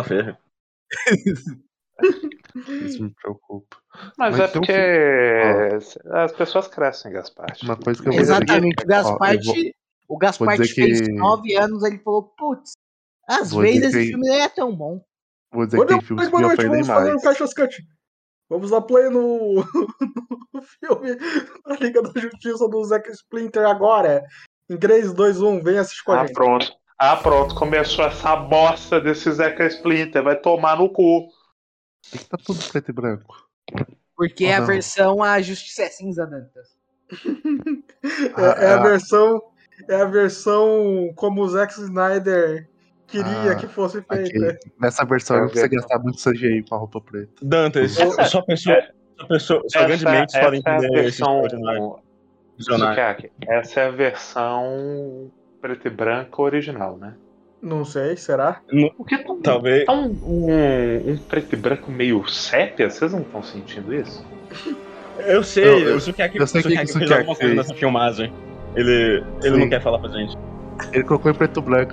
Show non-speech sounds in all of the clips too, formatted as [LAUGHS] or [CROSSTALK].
na ferro. [LAUGHS] Isso me preocupa. Mas, Mas é então, porque as pessoas crescem, Gaspar. Uma coisa que eu vou dizer. Exatamente, o Ó, eu Gasparte, vou- o Gasparte fez que- nove anos, ele falou, putz, às Vou vezes esse que- filme não é tão bom. Vou dizer Boa que tem noite, filmes que me ofendem vamos fazer um mais. Caixas Cut. Vamos dar play no, [LAUGHS] no filme da Liga da Justiça do Zack Splinter agora. Em 3, 2, 1, vem assistir com a Ah, gente. pronto. Ah, pronto. Começou essa bosta desse Zeca Splinter. Vai tomar no cu. Tem que tá tudo preto e branco. Porque Ou é a não? versão A Justiça é Cinza, Dantas. É, é a Ah, versão. É a versão como o Zack Snyder queria Ah, que fosse feita. Nessa versão É não precisa verdade. gastar muito CGI com a roupa preta. Dantas, só pessoa, só, pessoa, só grandes mentes essa podem é a entender esse versão. Sukiyaki, Essa é a versão preto e branco original, né? Não sei, será? Porque tá Talvez. tá um, um, um preto e branco meio sépia, vocês não estão sentindo isso? [LAUGHS] Eu sei, Eu- eu- o Sukiyaki eu sei o Sukiyaki que- fez alguma coisa fez. nessa filmagem. Ele, ele não quer falar pra gente. Ele colocou em preto e branco.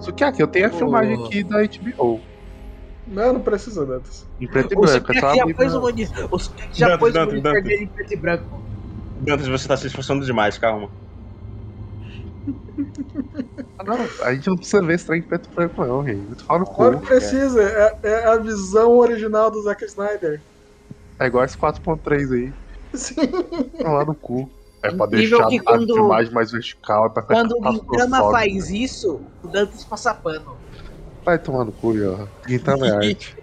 Sukiyaki, eu tenho a Oh. filmagem aqui da HBO. Não, não precisa, Dantas. Em preto e branco. É só já pôs o monitor, já Dantas, pôs o Dantas, monitor Dantas. dele em preto e branco. Dantas, você tá se esforçando demais, calma. [LAUGHS] Ah, não, a gente não precisa ver esse trem em preto branco, não, rei. Tu fala no cu. Claro que precisa. É, é a visão original do Zack Snyder. É igual esse 4.3 aí. Sim. Tá lá no cu. É pra Incrível deixar que a quando- filmagem mais vertical, é pra Quando o Gintama claustrofóbico. faz isso, o Dantas passa pano. Vai tomar no cu, ó. Gintama é [LAUGHS] arte.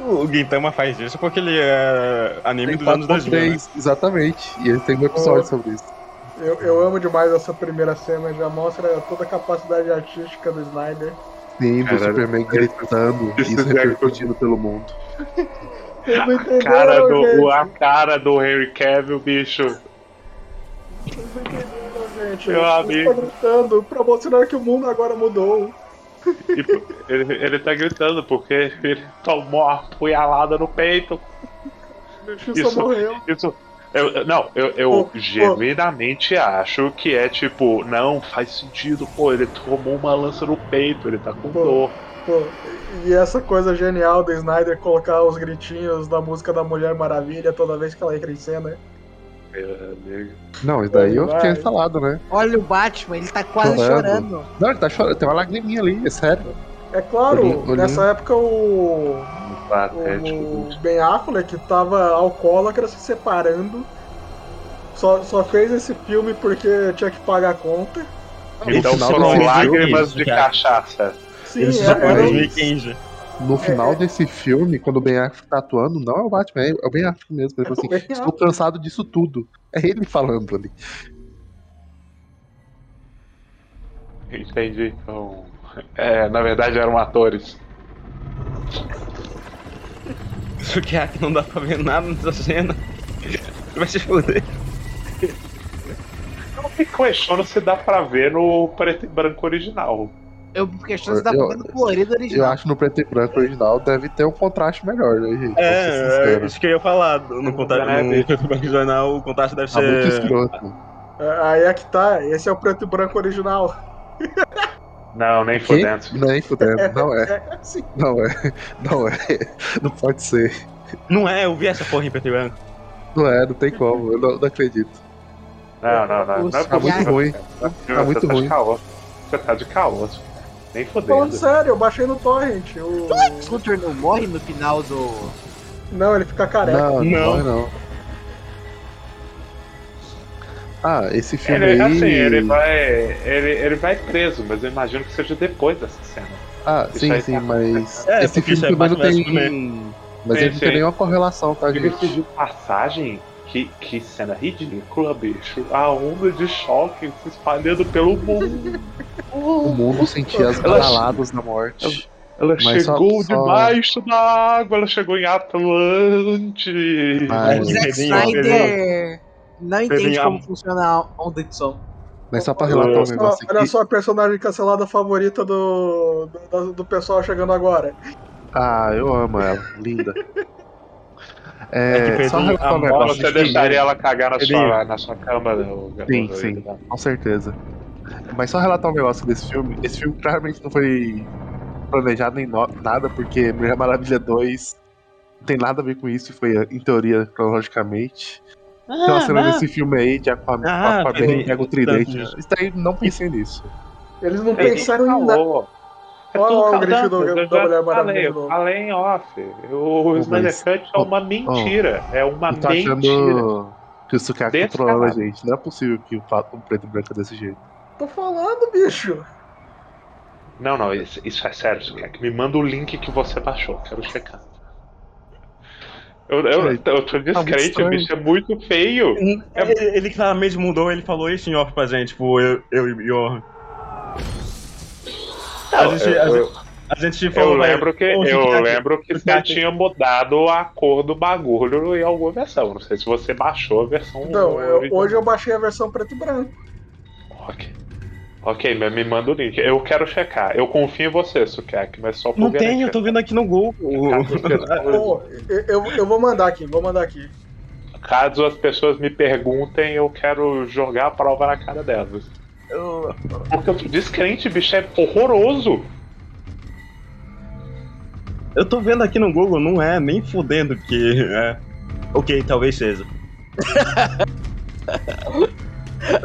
O Gintama faz isso porque ele é anime Tem dos anos 2000. Né? 4.3, exatamente. E ele tem um episódio sobre isso. Eu, eu amo demais essa primeira cena, já mostra toda a capacidade artística do Snyder. Sim, do Caralho. Superman gritando e Isso é- repercutindo pelo mundo. A cara, do, gente. a cara do Henry Cavill, bicho. Vocês não entenderam, gente. Meu Ele amigo. está gritando pra mostrar que o mundo agora mudou. P- ele, ele tá gritando porque ele tomou uma punhalada no peito. Justiça Isso. morreu. Isso. Eu, não, eu, eu pô. genuinamente acho que é tipo, não, faz sentido, pô, ele tomou uma lança no peito, ele tá com Pô. dor. Pô, e essa coisa genial do Snyder colocar os gritinhos da música da Mulher Maravilha toda vez que ela entra em cena. Meu Não, isso daí eu tinha falado, né? Olha o Batman, ele tá quase Chorando. chorando. Não, ele tá chorando, tem uma lagriminha ali, é sério. É claro, Olhinho- nessa época o, Patético. o Ben Affleck tava alcoólatra se separando. Só, só fez esse filme porque tinha que pagar a conta. Então foram lágrimas de cachaça. Sim, se é- era, 2015. No final é. desse filme, quando o Ben Affleck tá atuando, não é o Batman, é o Ben Affleck mesmo. Ele É falou Ben assim, estou cansado disso tudo. É ele falando ali. Entendi. Então, é, na verdade eram atores. Sukiyaki não dá pra ver nada nessa cena. [LAUGHS] Vai se fuder. Eu me questiono se dá pra ver no preto e branco original. Eu questiono se dá Eu- pra ver no colorido Eu original. acho que no preto e branco original deve ter um contraste melhor, né, gente? É, é isso que eu ia falar. No, É, no bicho. Preto e Branco Jornal, o contraste deve Tá muito ser. escroto. é- aí é que tá, esse é o preto e branco original. Não, nem Que? fudendo. Nem fudendo, não é. É assim. Não é. Não é. Não pode ser. Não é, eu vi essa porra em preto e branco. Não é, não tem como. Eu não, não acredito. Não, não, não. Não é Tá muito ruim. Você Tá muito tá ruim. De caô. Você tá de caô. Nem Falando fudendo. sério, eu baixei no torrent. O... Scooter não morre no final do. Não, ele fica careca. Não, não, Não. morre, não. Ah, esse filme Ele, aí. assim, ele vai, ele, ele vai preso, mas eu imagino que seja depois dessa cena. Ah, Isso sim, sim, tá- mas. É, esse filme é também não tem. Mas Sim, ele não tem nenhuma correlação, tá, gente? de passagem, que, que cena ridícula, bicho. A onda de choque se espalhando pelo mundo. O mundo sentia as baladas da morte. Ela Mas só- chegou só- debaixo da água, ela chegou em Atlante. Mas- O Zack Snyder não entende como a- funciona a onda de som. Mas só pra relatar um Olha só- negócio Olha aqui. só a personagem cancelada favorita do, do, do pessoal chegando agora. Ah, eu amo ela. Linda. [LAUGHS] É É, só um a bola negócio Você deixaria ela cagar na sua, na sua cama, né, o Sim, o- sim, com certeza. mas só relatar um negócio desse filme. Esse filme claramente não foi planejado em no- nada, porque Mulher Maravilha 2 não tem nada a ver com isso, e foi, em teoria, cronologicamente. Tem uma cena desse filme aí de Aquaman, Ah, Aquaman pega o tridente. Isso daí, não pensei nisso. Eles não pensaram em nada. Olha lá o grito do- da Mulher Maravilha falei em off. O Snyder Cut é uma mentira. É uma tô mentira. achando que o Descarado. controlando a gente. Não é possível que o fato um preto e branco é desse jeito. Tô falando, bicho. Não, não, isso, isso é sério. Me manda o link que você baixou, quero checar. Eu, eu, eu tô descrente, o bicho é muito feio. Ele, ele claramente mudou, ele falou isso em off pra gente, tipo, eu, eu e o Johan. A gente, eu- a, gente, a gente falou. Eu lembro que, "Ô, eu lembro que você Sukiyaki." tinha mudado a cor do bagulho em alguma versão. Não sei se você baixou a versão. Não, eu- hoje eu baixei a versão preto e branco. Ok. Ok, mas me manda o link. Eu quero checar. Eu confio em você, Sukiyaki, mas só por Não tem, garantia. eu tô vendo aqui no Google. [LAUGHS] Pô, eu, eu, eu vou mandar aqui, vou mandar aqui. Caso as pessoas me perguntem, eu quero jogar a prova na cara delas. Porque eu tô descrente, bicho, é horroroso. Eu tô vendo aqui no Google, não é nem fudendo que é. Ok, talvez seja. [LAUGHS]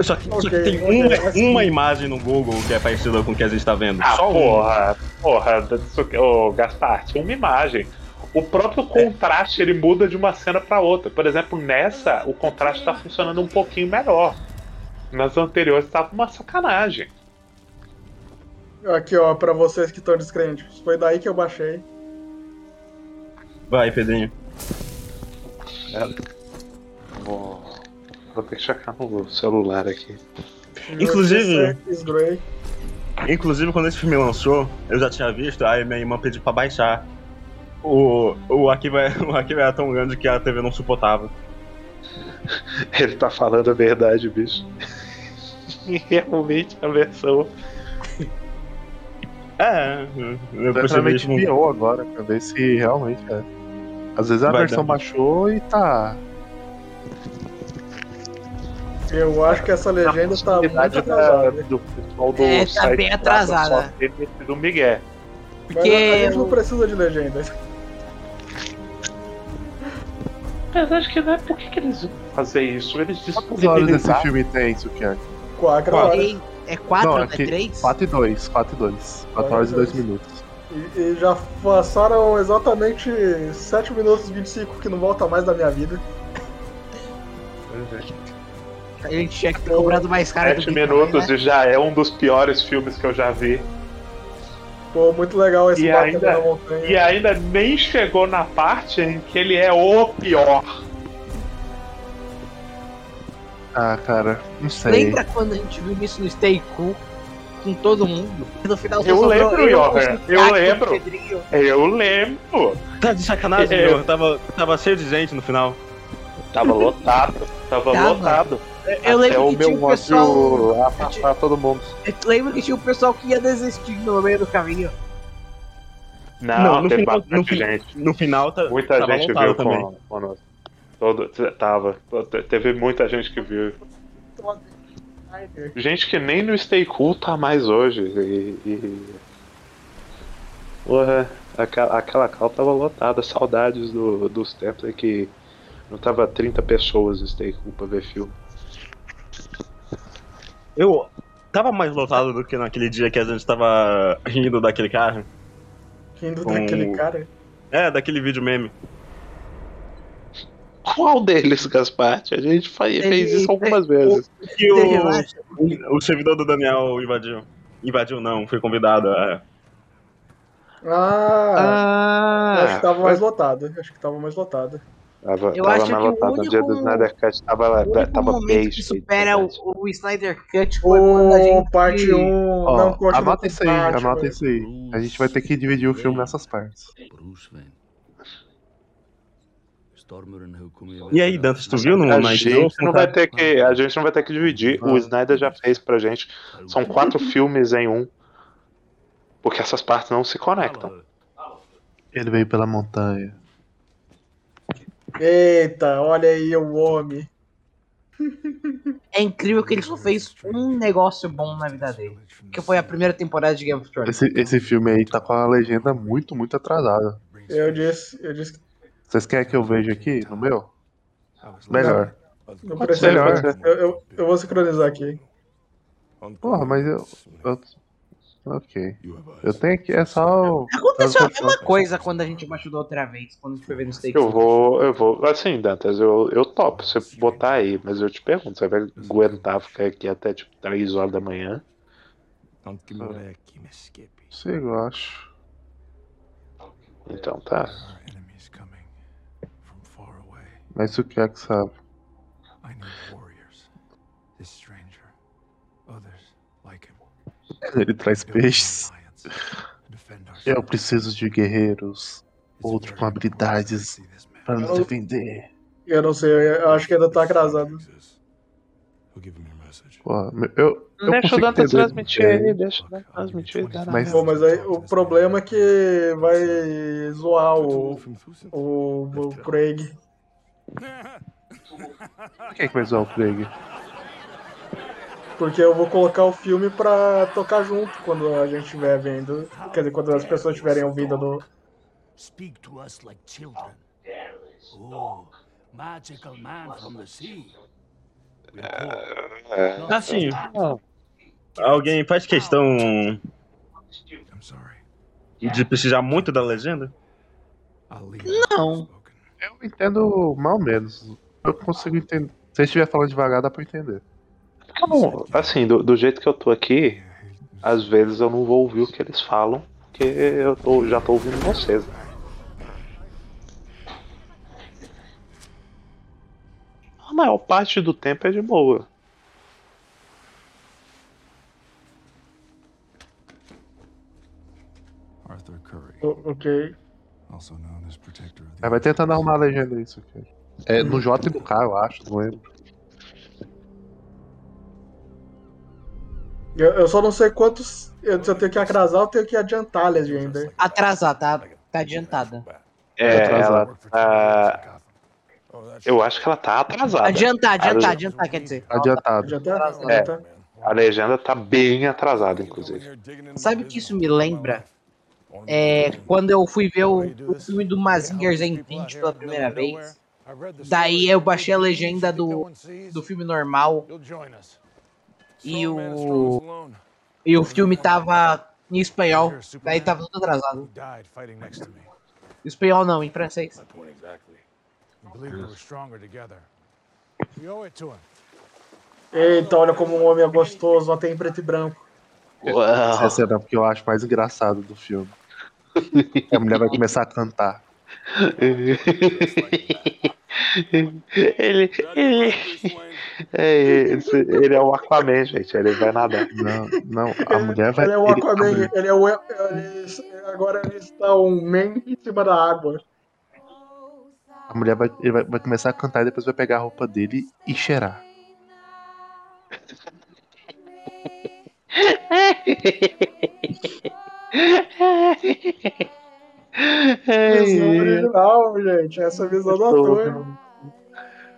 Só que, só que tem uma, assim. uma imagem no Google que é parecida com o que a gente tá vendo. Ah, Só porra, porra, Suki- ô Gaspar, tinha uma imagem. O próprio contraste ele muda de uma cena pra outra. Por exemplo, nessa, o contraste tá funcionando um pouquinho melhor. Nas anteriores tava uma sacanagem. Aqui, ó, pra vocês que estão descrentes. Foi daí que eu baixei. Vai, Pedrinho. Vou, vou ter que checar no celular aqui. Inclusive- Grey. Inclusive, quando esse filme lançou, eu já tinha visto, aí minha irmã pediu pra baixar. O, o, arquivo [LAUGHS] é, o arquivo era tão grande que a TV não suportava. Ele tá falando a verdade, bicho. [LAUGHS] Realmente a versão. É, [LAUGHS] eu isso. no- pior agora, pra ver se realmente é. Às vezes a Vai versão dar. baixou e tá. Eu acho que essa legenda tá muito atrasada. da- do pessoal do É, tá bem da atrasada. Microsoft ter metido o Miguel. Mas Porque a gente não precisa de legenda. Mas acho que não é por que, que eles fazer isso. Eles Quantas horas esse filme tem, Sukiyaki? Quatro Quatro. horas. É 4, Não, não, aqui- é 3? 4 e 2, 4 e 2. 4 horas e 2 minutos. E, e já passaram exatamente 7 minutos e 25 que não volta mais da minha vida. A gente tinha que ter cobrado mais caro. do Sete Bitcoin, minutos né? e já é um dos piores filmes que eu já vi. Pô, muito legal esse E batendo ainda-. E ainda nem chegou na parte em que ele é o pior. Ah, cara, não sei. Lembra quando a gente viu isso no Stay Cool? Com todo mundo? E no final Eu lembro, eu, Johan, o eu Sukiyaki, lembro. Eu lembro. Tá de sacanagem, É, meu. Tava, tava cheio de gente no final. Tava [LAUGHS] lotado. Tava, Tava. lotado. Eu Até lembro o que tinha o pessoal. afastar todo mundo. Eu lembro que tinha o pessoal que ia desistir no meio do caminho. Não, Não, no teve final- bastante no gente. No final tá, Muita tava gente lotado viu também. com, conosco. Todo, tava. Te- Teve muita gente que viu. Gente que nem no Stay Cool tá mais hoje. E. e... Porra, aquela, aquela cal tava lotada. Saudades do, dos tempos em que não tava 30 pessoas no Stay Cool pra ver filme. Eu tava mais lotado do que naquele dia que a gente tava rindo daquele carro. Rindo Com- daquele cara. É, daquele vídeo meme. Qual deles, Gaspar? A gente fez Ele- isso algumas vezes. Que o, o, o servidor do Daniel invadiu. Invadiu não, foi convidado. É. Ah, acho que Ah, tava mais lotado. Acho que tava mais lotado. tava, Eu tava acho mais que o lotado. No dia do único- Snyder Cut tava, O único tava bem momento que cheio de supera o, gente. o Snyder Cut foi quando a O gente. parte 1 Ó, não continua anota com isso aí, anota isso aí. A gente vai ter que dividir o filme nessas partes. Bruce. E aí, Dantas, tu viu no A gente, não vai ter que, a gente não vai ter que dividir. O. Snyder já fez pra gente. São quatro filmes em um. Porque essas partes não se conectam. Ele veio pela montanha. Eita, olha aí o homem. É incrível que ele só fez um negócio bom na vida dele. Que foi a primeira temporada de Game of Thrones. Esse, esse filme aí tá com a legenda muito, muito atrasada. Eu disse, eu disse que Vocês querem que eu veja aqui no meu? Melhor. não precisa. melhor. Eu, eu, eu vou sincronizar aqui. Porra, mas eu. eu- Ok. Eu tenho aqui, é só. o- Aconteceu a mesma coisa quando a gente baixou da outra vez, quando a gente foi ver no Stake. Eu vou, eu vou. Assim, Dantas, eu, eu topo você botar aí, mas eu te pergunto, você vai aguentar ficar aqui até tipo 3 horas da manhã? Sigo, eu acho. Então tá. Mas isso que é que sabe. [LAUGHS] Ele traz peixes. Eu preciso de guerreiros. Outro com habilidades para nos defender. Eu não sei, eu acho que ainda tá atrasado. Pô, eu. eu Deixa o entender transmitir aí, deixa o Dantas transmitir. dá Mas-. Pô, mas aí o problema é que vai zoar o, o, o Craig. Por que, que vai zoar o Craig? Porque eu vou colocar o filme pra tocar junto quando a gente estiver vendo. Quer dizer, quando as pessoas estiverem ouvindo no. Speak to us like children. Oh, magical man from the sea. Assim, alguém faz questão de precisar muito da legenda? Não. Eu entendo mal ou menos. Eu consigo entender. Se estiver falando devagar, dá pra entender. Eu não- assim, do, do jeito que eu tô aqui, às vezes eu não vou ouvir o que eles falam, porque eu tô- já tô ouvindo vocês. A maior parte do tempo é de boa. Arthur Curry, o- Ok. Aí vai tentando arrumar a legenda isso aqui. É no J e no K, eu acho, não lembro. Eu, eu só não sei quantos. Eu, se eu tenho que atrasar ou tenho que adiantar a legenda. Atrasar, tá, tá adiantada. É, ela tá. Eu acho que ela tá atrasada. Adiantar, adiantar, A- adiantar, quer dizer. Adiantado. Adiantar? É. A legenda tá bem atrasada, inclusive. Sabe o que isso me lembra? É quando eu fui ver o, o filme do Mazinger Zenfint pela primeira vez. Daí eu baixei a legenda do, do filme normal e o, e o filme tava em espanhol. Daí tava tudo atrasado. Espanhol não, em francês. Eita, olha como um homem é gostoso, até em preto e branco. Essa cena é porque eu acho mais engraçado do filme. [LAUGHS] A mulher vai começar a cantar. [LAUGHS] ele, ele, é, ele é o Aquaman, gente. Ele vai nadar. Não, não, a mulher vai. Ele é o ele- Aquaman, ele é o. ele- agora ele está um man em cima da água. A mulher vai, ele vai, vai começar a cantar e depois vai pegar a roupa dele e cheirar. [LAUGHS] [LAUGHS] Visão original, gente. Essa visão do ator.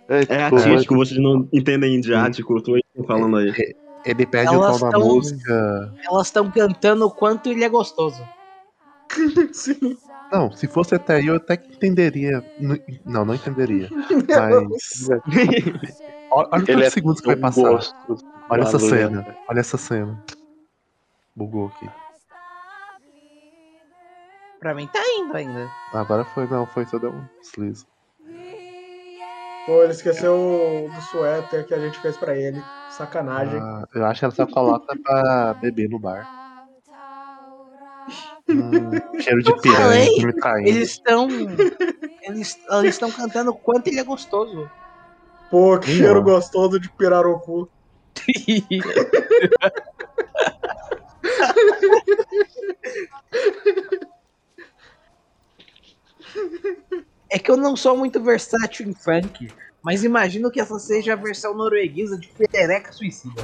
É artístico, vocês não entendem de arte, cultura, eu tô falando aí. Ele perde Elas o tom na tão- música. Elas estão cantando o quanto ele é gostoso. [LAUGHS] Sim. Não, se fosse até aí eu até que entenderia. Não, não entenderia. [LAUGHS] Mas. Olha, olha quantos é segundos que vai passar. gostoso. Olha essa cena. Olha essa cena. Bugou aqui. Pra mim tá indo ainda. Agora foi, não, foi só deu um deslize. Pô, ele esqueceu do suéter que a gente fez pra ele. Sacanagem. Ah, eu acho que ela só coloca pra beber no bar. Hum, [LAUGHS] cheiro de piranha falei, que me caindo. Eles estão. Eles estão cantando o quanto ele é gostoso. Pô, que cheiro ó. gostoso de pirarucu. [LAUGHS] [LAUGHS] É que eu não sou muito versátil em funk, mas imagino que essa seja a versão norueguesa de Perereca Suicida.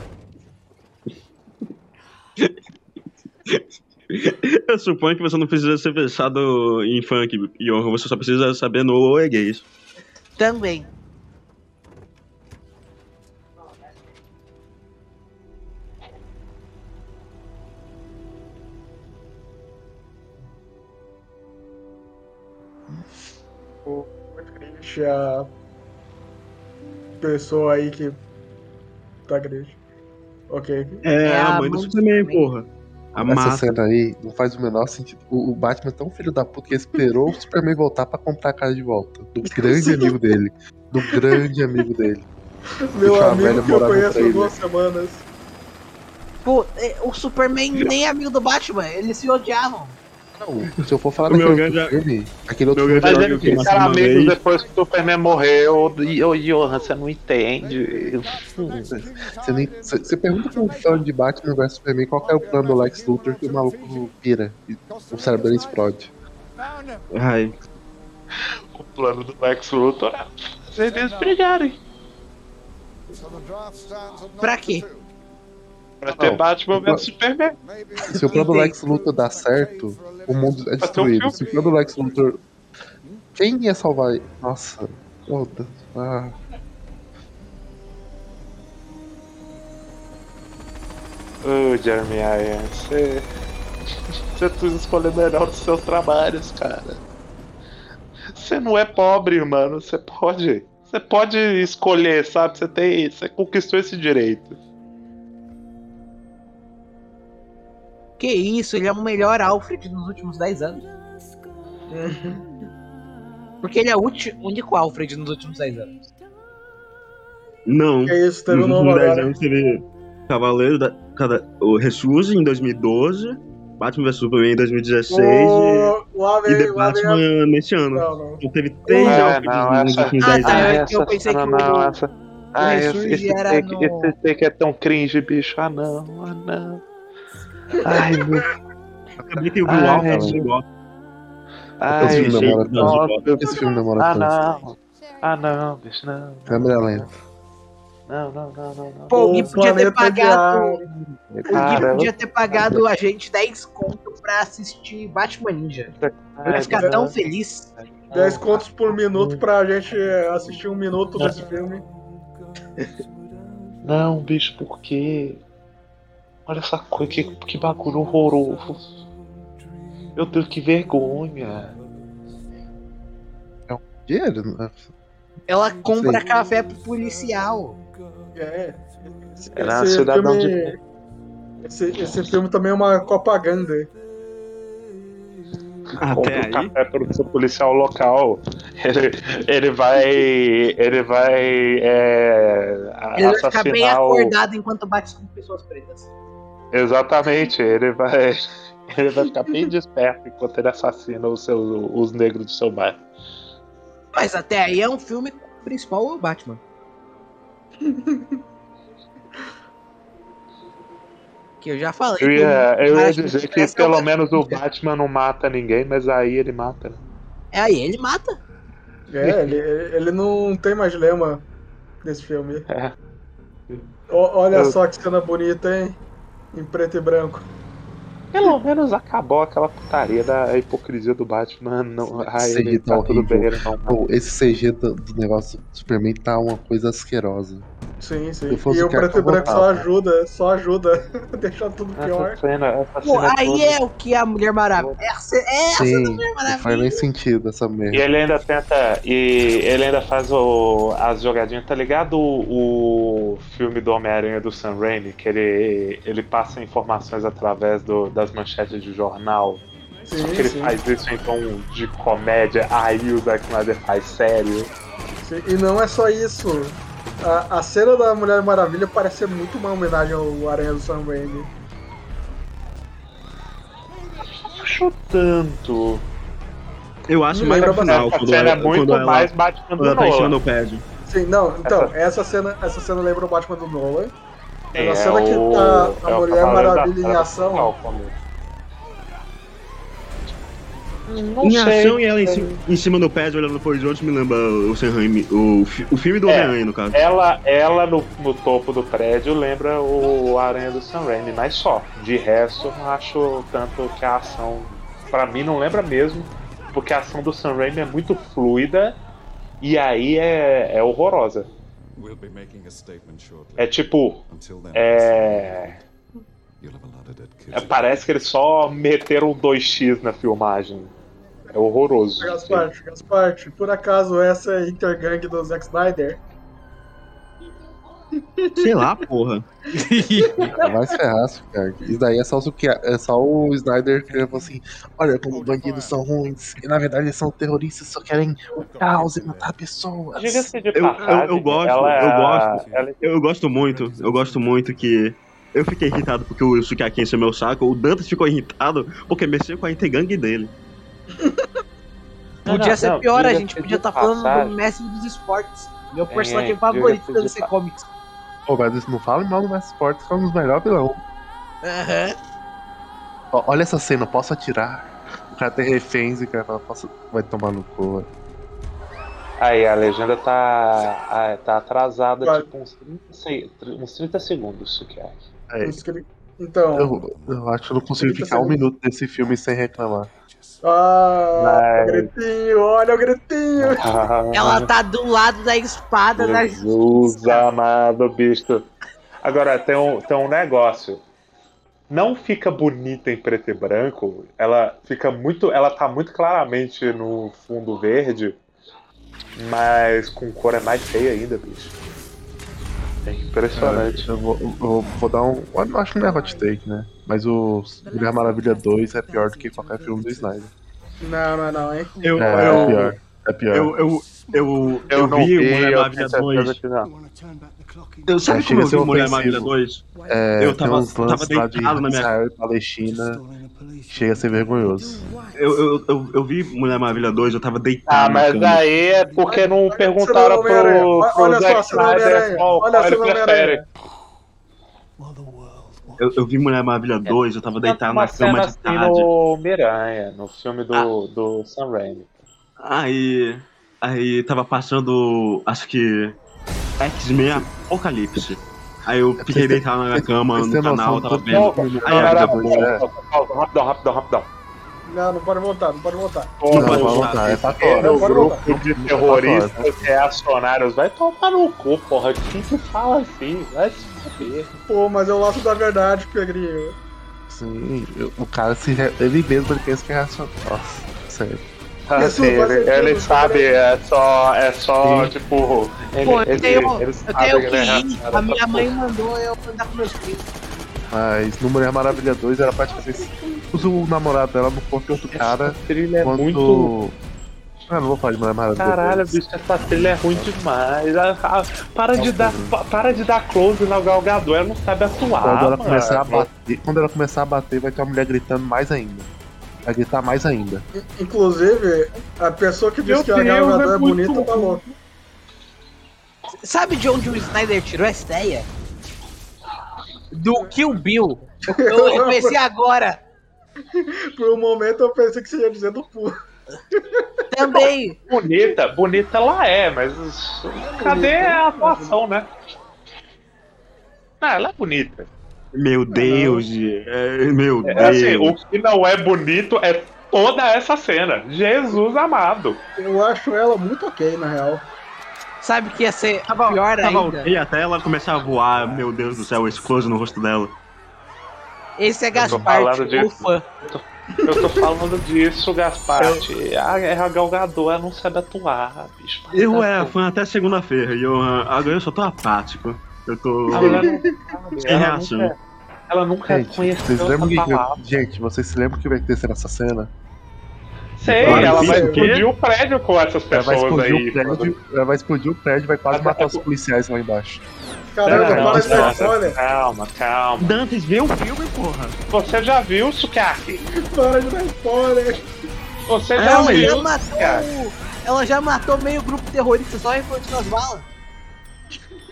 Eu suponho que você não precisa ser versado em funk, Johan, você só precisa saber norueguês. Também. A pessoa aí que. da igreja. Ok. É, É a a mãe do Superman, porra. A Essa massa. cena aí não faz o menor sentido. O, o Batman é tão filho da puta que esperou o Superman voltar pra comprar a casa de volta. Do [LAUGHS] grande amigo dele. Do grande amigo dele. Meu amigo que eu conheço há duas semanas. Pô, é, o Superman nem é amigo do Batman, eles se odiavam. Não, se eu for falar O meu grande- filme, aquele outro filme Mas é amigo uma amigos vez. depois que o Superman morreu. E o Johan, você não entende. Você, nem, você, pergunta pra um fã de Batman vs Superman qual que é o plano do Lex Luthor que o maluco pira. E o cérebro dele explode. Ai, O plano do Lex Luthor é eles brigarem. Pra quê? Pra ter Não. Batman Superman. Se o plano do Lex Luthor dá certo, o mundo é destruído. Se o plano do Lex Luthor. Quem ia salvar ele? Nossa. Oh, Deus. Ah. Ô, Jeremy Irons, você. Você tá escolhendo melhor os seus trabalhos, cara. Você não é pobre, mano. Você pode. Você pode escolher, sabe? Você tem. Você conquistou esse direito. Que isso, ele é o melhor Alfred nos últimos 10 anos. [LAUGHS] Porque ele é o único Alfred nos últimos 10 anos. não. Que isso, teve Nos um novo últimos 10 agora. anos teve Cavaleiro da. Cada, o Ressurge em 2012, Batman vs Superman em 2016 O, lá e, e The. Batman nesse ano. Não, não. Então teve três É, Alfreds não, nos essa- últimos Ah, 10 tá, anos. eu- eu pensei que o- essa. Ah, esse, esse, era take, no- esse take é tão cringe, bicho. Ah, não, ah, não. Ai, meu. Eu vi Ai, o Alfred gente. de volta. Ai, Esse filme demora tanto. Esse filme demora Ah, tanto. não. Ah, não, bicho, não. Câmera lenta. Não, não, não, não. não. Pô, o Gui podia ter pagado. O Gui podia ter pagado a gente 10 conto pra assistir Batman Ninja. Eu ia ficar não. tão feliz. 10 contos por minuto pra gente assistir um minuto desse filme. Não, bicho, por quê? Olha essa coisa, que, que bagulho horroroso. Meu Deus, que vergonha. Dinheiro, né? Ela compra Sim. café pro policial. É. Esse, Era esse cidadão filme, esse, esse filme também é uma propaganda. Até Compra um aí. café pro seu policial local. Ele, ele vai. Ele vai. É, Ele vai ficar bem assassinar o. acordado enquanto bate com pessoas pretas. Exatamente, ele vai. [LAUGHS] Ele vai ficar bem desperto enquanto ele assassina os, seus, os negros do seu bairro. Mas até aí é um filme principal é o Batman. [LAUGHS] que eu já falei. Eu ia, eu ia dizer que é pelo Batman. menos o Batman não mata ninguém, mas aí ele mata. né? É aí, ele mata. É, ele, ele não tem mais lema nesse filme. É. O- olha Eu- só que cena bonita, hein? Em preto e branco. Pelo menos acabou aquela putaria da hipocrisia do Batman. Não, ai, Esse ele tá tá tudo bem, não mata. Pô, esse CG do, do negócio do Superman tá uma coisa asquerosa. Sim, sim. E o preto e branco só ajuda, só ajuda a [LAUGHS] deixar tudo pior. Essa cena, essa Pô, cena aí toda. é o que a Mulher Maravilha. Essa, essa Sim, da Mulher não faz nem Maravilha. sentido essa E merda. ele ainda tenta. E ele ainda faz o, as jogadinhas, tá ligado? O, o filme do Homem-Aranha do Sam Raimi, que ele, ele passa informações através do- das manchetes de jornal. Sim, Só que ele sim, faz isso em tom de comédia, aí o Zack Snyder faz sério. sim. E não é só isso. A, a cena da Mulher Maravilha parece ser muito uma homenagem ao Aranha do Sam Raimi. Acho tanto. Eu acho mais no final, Essa quando cena é ela, muito quando ela, mais Batman quando do ela tá enchendo Nolan. o. Sim, não, então, essa, cena, essa cena lembra o Batman do Nolan. É, na cena que tá a é Mulher Maravilha em ação. Não Em sei. ação e ela em, ci- em cima do pad olhando pro horizonte me lembra o Sam Raimi, o, o filme do É. Homem-Aranha, no caso. Ela, ela no, no topo do prédio lembra o Aranha do Sam Raimi, mas só. De resto, não acho tanto que a ação. Pra mim, não lembra mesmo, porque a ação do Sam Raimi é muito fluida e aí é, é horrorosa. We'll be making a statement shortly. É tipo. É. é, Parece que eles só meteram 2x na filmagem. É horroroso. Gasparte, Gasparte, por acaso essa é a Intergang do Zack Snyder? Sei lá, porra. Vai ferrar, cara. Isso daí é só, o que, é só o Snyder que falou assim: olha como bandidos são ruins. E na verdade eles são terroristas, só querem o caos e matar pessoas. Eu, eu, eu gosto, é eu a- gosto. é- Eu gosto muito, eu gosto muito que. Eu fiquei irritado porque o Sukiyaki encheu meu saco, o Dantas ficou irritado porque mexeu com a Intergang dele. [LAUGHS] Podia Não, ser não, pior, a gente podia estar falando passagem. do mestre dos esportes. Meu É, personagem diga-se favorito da DC Comics. Pô, mas isso não fala mal do Mestre Sports, que é um dos melhores vilão. Aham. Ó, olha essa cena, posso atirar? O cara tem reféns e o cara fala, posso... vai tomar no cu. Aí, a legenda tá, ah, tá atrasada, Vai. tipo, uns 30, se- uns 30 segundos. É, Isso que ele- Então, eu, eu acho que eu não consigo 30 ficar um minuto desse filme sem reclamar. Ah, Mas- o gritinho, olha o gritinho. Ela tá do lado da espada da Jesus amado, bicho. Agora, tem um, tem um negócio. Não fica bonita em preto e branco. Ela fica muito. Ela tá muito claramente no fundo verde. Mas com cor é mais feia ainda, bicho. É impressionante. Eu vou, eu vou, vou dar um. eu Acho que não é hot take, né? Mas o Mulher Maravilha 2 é pior do que qualquer filme do Snyder. Não, não é não, hein? Eu, É, é eu, pior. É pior. eu, eu, eu, Eu, eu não vi vi, Mulher Maravilha tenho certeza 2. que não. You wanna turn back the clock in Eu, sabe É, como eu vi Mulher. Maravilha 2? É, eu tava- tava deitado na minha- Israel e Palestina. Chega a ser vergonhoso. Eu, eu, eu, eu vi Mulher Maravilha 2, eu tava Ah, deitado. na mas cama. aí é porque não Olha perguntaram pro, Olha- pro olha só Zack do Snyder qual, Olha a qual ele prefere. Eu, eu vi Mulher Maravilha 2, eu tava deitado na cama de assim tarde. no Miranha, no filme do, do Sam Raimi. Aí. Aí tava passando. Acho que. X-Men Apocalipse. Aí eu fiquei deitado na minha cama no canal, tava do vendo. Aí a Maravilha vida 2 é? Rapidão, rapidão, rapidão. Não, não pode voltar, não pode voltar. Não, pode vai voltar. é pra fora. Não, o grupo de terroristas reacionários vai tomar no cu, porra. Quem que fala assim? Vai se fuder. Pô, mas eu laço da verdade, Pedrinho. Sim, o cara se. Ele mesmo ele pensa que é racional. Nossa, sério. Assim, ser ele, ele sabe, é só. É só, Sim. tipo. Ele, Pô, eu ele, tenho, ele eu tenho que que é ir. A minha mãe mandou eu andar com meus primos. Mas no Mulher Maravilha 2 era praticamente. Usa o namorado dela no corpo de outro cara. Essa trilha é quando. muito. Ah, não vou falar de Mulher Maravilha Caralho, 2. bicho, essa trilha é ruim demais. Ah, ah, Para de dar, pa- para de dar close na Gal Gadot, ela não sabe atuar. Quando ela mano. começar a bater, quando ela começar a bater, vai ter uma mulher gritando mais ainda. Vai gritar mais ainda. Inclusive, a pessoa que disse Meu que a Deus, Gal Gadot é é bonita tá louca. Sabe de onde o Snyder tirou essa ideia? Do Kill Bill. [LAUGHS] Eu, eu pensei agora. Por um momento eu pensei que você ia dizer do Poo. Também. [LAUGHS] Bonita, bonita ela é, mas cadê a atuação, né? Ah, ela é bonita. Meu Deus, é, meu É, assim, Deus. o que não é bonito é toda essa cena. Jesus amado. Eu acho ela muito ok, na real. Sabe que ia ser pior Tava ainda? ok até ela começar a voar, meu Deus do céu, esse close no rosto dela. Esse é Gaspar, falando o disso. fã. Eu tô falando disso, Gasparte. A, a Gal Gadot ela não sabe atuar, bicho. Eu era fã até segunda-feira, e eu, agora eu só tô apático. Eu tô. Sem ela reação. nunca- Ela nunca Gente, conheceu vocês lembram essa que. palavra. Gente, vocês se lembram que vai ter nessa cena? Sei, Olha, ela vai explodir o prédio com essas Ela vai pessoas explodir aí. prédio. Ela vai explodir o prédio e vai quase Até- matar os policiais lá embaixo. Caramba, Não, para de dar calma, spoiler. calma, calma. Dantes, vê o filme, porra! Você já viu, Sukiyaki? Para de dar spoiler. Você já Ela viu, já matou. Ela já matou meio grupo terrorista só refletindo as balas.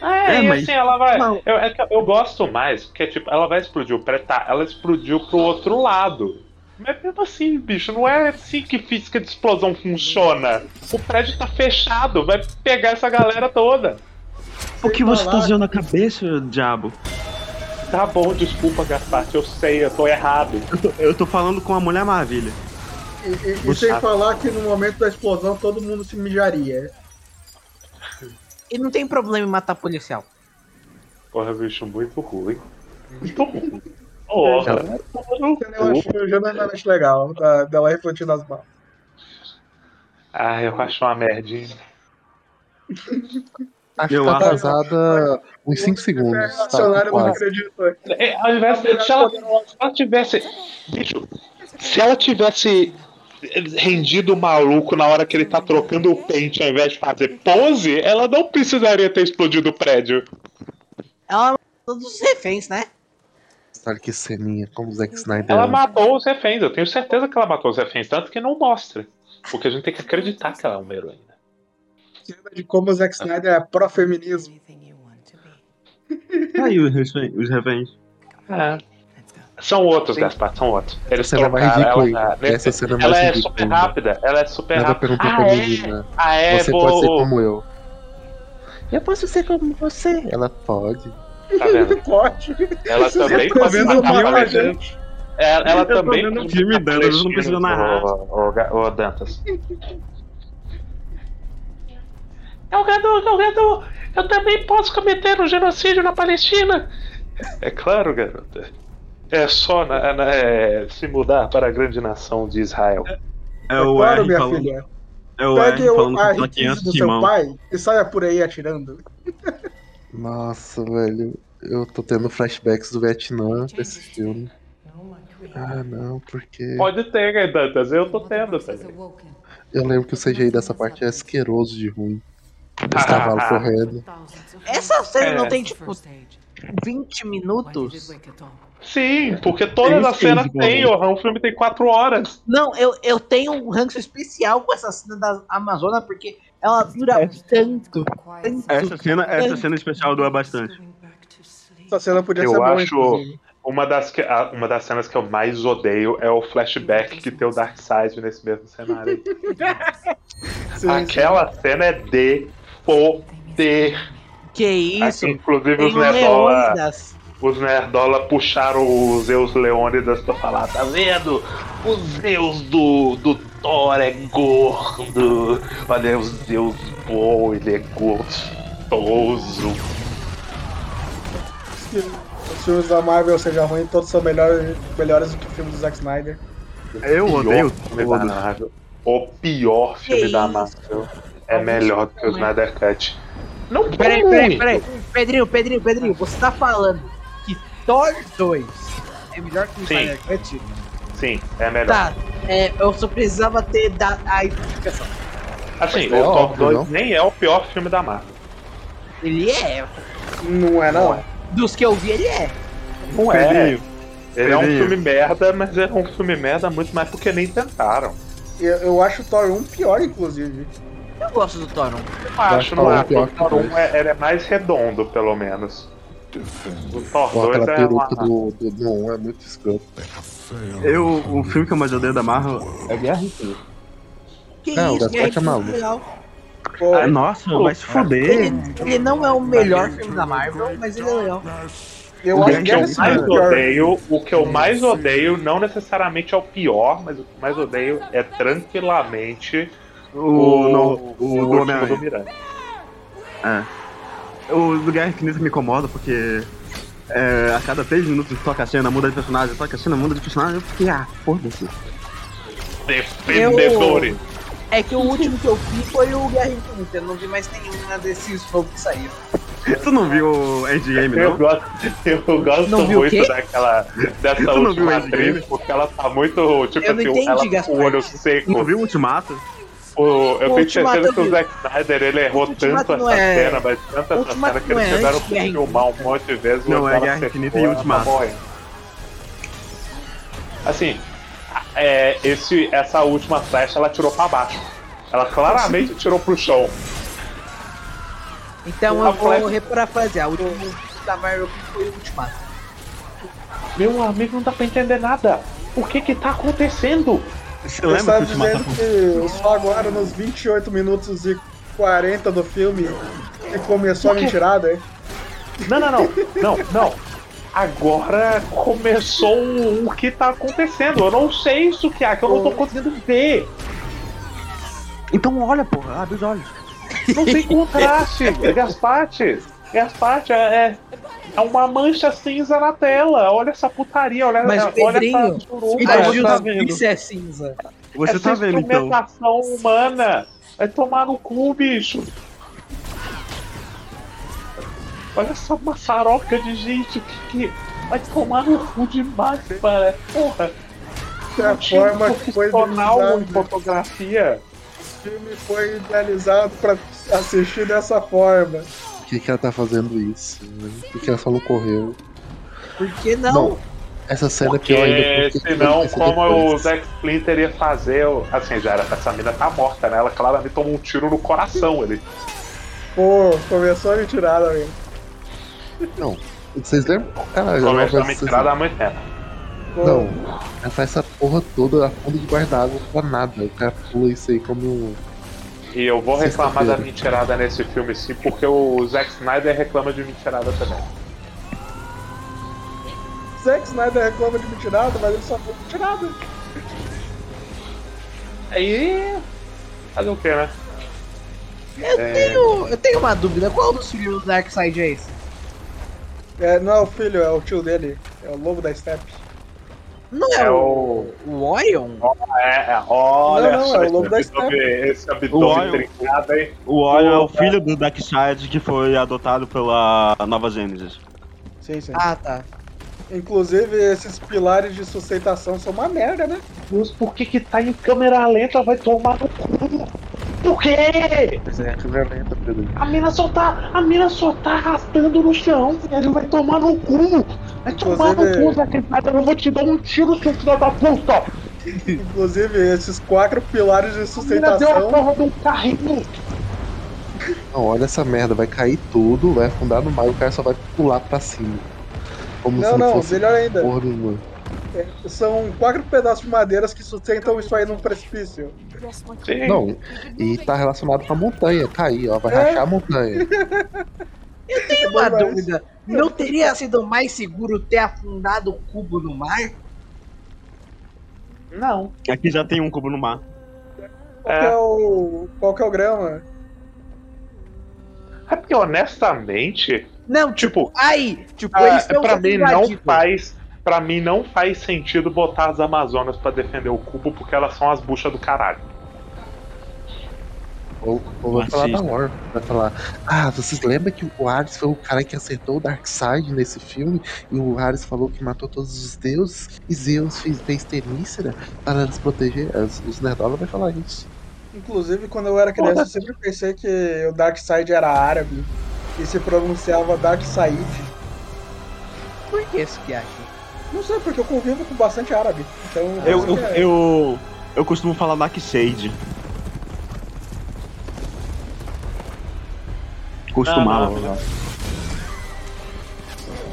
É, É, e mas- assim, ela vai. Eu, é que eu gosto mais, porque, tipo, ela vai explodir o prédio. Tá, ela explodiu pro outro lado. Mas mesmo assim, bicho, não é assim que física de explosão funciona. O prédio tá fechado, vai pegar essa galera toda. O que você tá usando na cabeça, diabo? Tá bom, desculpa, Gaspar, eu sei, eu tô errado. Eu tô, eu tô falando com a Mulher Maravilha. E, e- e Você- sem falar que no momento da explosão todo mundo se mijaria. E não tem problema em matar policial. Porra, bicho, muito ruim. Muito ruim. [LAUGHS] Porra, Eu acho, eu já não acho legal da- dela refletindo as balas. Ah, eu acho uma merdinha. Acho Eu que tá acho- atrasada uns 5 segundos. Tá. É, ao invés de, se, ela, se ela tivesse. Bicho, se ela tivesse rendido maluco na hora que ele tá trocando o pente ao invés de fazer pose, ela não precisaria ter explodido o prédio. Ela matou todos os reféns, né? Olha que ceninha, como o Zack Snyder. Ela ama. matou os reféns, eu tenho certeza que ela matou os reféns, tanto que não mostra. Porque a gente tem que acreditar que ela é uma heroína. Cena de como o Zack Snyder é pró-feminismo. Aí os reféns. Os reféns. É. São outros, Gaspar, são outros. Eles Essa cena é mais trocaram ridícula ela. ainda. Essa cena é mais ela é ridícula super ainda. rápida, ela é super Ela rápida. perguntou Ah, pra é? menina: Ah, é, Você vou... pode ser como eu. Eu posso ser como você. Ela pode. Tá vendo? [LAUGHS] Pode. Ela também tá pode vendo matar o filme, palestino. Ela, ela tô também vendo o pode filme dela, eu não preciso narrar. ô- ô- Ga- Ô, Dantas. Galgador, Galgador, eu também posso cometer um genocídio na Palestina. É claro, garota. É só na- na- é, se mudar para a grande nação de Israel. É É o claro, R minha falando. filha. É o Pegue R o, falando a com aquela R15 criança do seu mão. pai e saia por aí atirando. Nossa, velho. Eu tô tendo flashbacks do Vietnã desse filme. Ah, não, porque. Pode ter, Dantas, eu tô tendo também. Eu lembro que o CGI dessa parte é asqueroso de ruim. Os cavalos [LAUGHS] correndo. Essa série É. não tem, tipo, 20 minutos? Sim, porque todas Tem as cenas sim, tem, o filme tem quatro horas. Não, eu, eu tenho um ranço especial com essa cena da Amazônia, porque ela dura tanto. tanto Essa cena, essa tanto. cena especial doa bastante. Essa cena podia Eu ser boa, acho- inclusive. Uma das, que- uma das cenas que eu mais odeio é o flashback que tem o Darkseid nesse mesmo cenário. Sim, [LAUGHS] sim. Aquela cena é de poder. Que isso? Aqui, inclusive Tem os Nerdola. Os Nerdola puxaram os Zeus Leônidas pra falar, tá vendo? O Zeus do, do Thor é gordo. Olha, o Zeus bom, ele é gostoso. Os filmes da Marvel sejam ruins, todos são melhores, melhores do que o filme do Zack Snyder. Eu Pior odeio filme da. Marvel. O pior filme Que da? Marvel é melhor do que o Snyder Cut. Não Peraí, peraí, peraí. Pedrinho, Pedrinho, Pedrinho, você tá falando Thor 2 é melhor que o Sim. Snyder Cut? Sim, é melhor. Tá, é, eu só precisava ter dado a identificação. Assim, É o Thor óbvio, 2 não? nem é o pior filme da Marvel. Ele é. Não é, não? Dos que eu vi, ele é. Não é. Ele é um filme merda, mas é um filme merda muito mais porque nem tentaram. Eu, eu acho o Thor 1 pior, inclusive. Eu gosto do Thor 1. Eu acho acho, não Thor é? O Thor que 1 é, ele é mais redondo, pelo menos. O Thor Pô, 2 aquela é uma... peruca do, do, do 1 é muito escroto. eu, o filme que eu mais odeio da Marvel é Guerra Infinita. Que Não, o isso, Gaspar que é maluco. Pô, Ah, nossa, vai se fuder. Ele, ele não é o melhor filme da Marvel, mas ele é legal. eu o acho O que que eu é mais pior. odeio, o que eu mais odeio não necessariamente é o pior, mas o que eu mais odeio é tranquilamente O, no, o, do último do Homem-Aranha. Miranda. É. O do Guerra Infinita me incomoda porque é, a cada 3 minutos toca a cena, muda de personagem, toca a cena, muda de personagem. Eu fiquei, ah, foda-se. Defendedores. É que o último que eu vi foi o Guerra Infinita. Eu não vi mais nenhum desses novos que saíram. Tu não viu o Endgame, Eu não? gosto, eu gosto Não viu o muito daquela dessa Tu não viu última atriz, porque ela tá muito, tipo Eu não assim, entendi, ela com Gaspar. o olho Tu seco. não viu o Ultimato? O, eu O tenho certeza que o vi. Zack Snyder ele errou tanto não essa é- cena, mas tanto essa cena que não eles é tiveram que Guerra filmar um monte de vezes. Não, o é cara Guerra Infinita e Ultimato. Assim, é, esse, essa última flecha ela tirou pra baixo. Ela claramente tirou pro chão. Então A eu vou flecha- reparafrasear. O último da Marvel foi o Ultimato. Meu amigo, não dá pra entender nada. O que que tá acontecendo? Você lembra que Ultimato dizendo que só agora, nos 28 minutos e 40 do filme, que começou a mentirada, hein? Não, não, não. Não, não. Agora começou o que tá acontecendo. Eu não sei isso que é, que eu não tô conseguindo ver. Então olha, porra, abre os olhos. Não tem [LAUGHS] contraste. Gaspate. Gaspate é, é uma mancha cinza na tela. Olha essa putaria. Olha, Mas, olha Pedrinho, essa suruba. A você tá justiça é cinza. Você Essa tá vendo então? instrumentação humana. Vai tomar no cu, bicho. Olha essa maçaroca de gente que, que vai tomar no cu demais, cara. Porra. É a forma que foi profissional em idealizado. fotografia. O filme foi idealizado pra assistir dessa forma. Por que, que ela tá fazendo isso? né? Por que, ela só não correu? Por que não? Não. Essa cena é pior ainda. Porque porque senão, como o depois. Zack Splinter ia fazer. o- Assim, já era. Essa mina tá morta, né? Ela claramente tomou um tiro no coração ali. Pô, começou a mentirada, velho. Não. Vocês lembram? Caralho, ela Começou a me tirar muito tempo. Pô, Não. Ela faz essa porra toda a fundo de guarda-água pra nada. O cara pula isso aí como. um- E eu vou reclamar da mentirada nesse filme sim, porque o Zack Snyder reclama de mentirada também. Zack Snyder reclama de mentirada, mas ele só foi mentirada. Aí. Fazer o que, né? Eu, É. tenho, eu tenho uma dúvida. Qual dos filhos do Darkseid é esse? É, não é o filho, é o tio dele. É o lobo da steppe. Não é, É o, o. Orion? É, é, olha Não, não, só é o Lobo da esse abdômen, esse trincado, hein? O Orion é o filho do Darkseid que foi adotado pela Nova Genesis. Sim, sim. Ah, tá. Inclusive, esses pilares de sustentação são uma merda, né? Deus, por que que tá em câmera lenta? Vai tomar no cu. Por quê? Mas é Pedro. A mina só tá. A mina só tá arrastando no chão, velho. Vai tomar no cu. Vai tomar no Inclusive- cu, Zack Snyder. Eu vou te dar um tiro, seu filho da puta. Inclusive, esses quatro pilares de A mina deu a sustentação. porra de um carrinho. Não, olha essa merda, vai cair tudo, vai afundar no mar e o cara só vai pular pra cima. Como se Não, não não, fosse melhor ainda. porra nenhuma. São quatro pedaços de madeiras que sustentam isso aí num precipício. Sim. Não, e tá relacionado com a montanha, cair, ó, vai É. rachar a montanha. Tenho uma Mas- dúvida. Não teria sido mais seguro ter afundado o cubo no mar? Não. Aqui já tem um cubo no mar. Qual que é o. Qual que é o grama? É porque, honestamente, Não, tipo, tipo, aí, tipo, ah, eles estão pra mim não faz. Pra mim não faz sentido botar as Amazonas pra defender o cubo porque elas são as buchas do caralho. Ou, ou vai falar da. War, vai falar, ah, vocês lembram que o Ares foi o cara que acertou o Darkseid nesse filme? E o Ares falou que matou todos os deuses, e Zeus fez, fez Temícera para nos proteger? As- Os Nerdola vai falar isso. Inclusive, quando eu era criança, eu sempre pensei que o Darkseid era árabe e se pronunciava Darkseid. Por que isso que acha? Não sei, porque eu convivo com bastante árabe. Então, Eu, eu, é- eu, eu costumo falar Darkseid. Costumava. Não, não,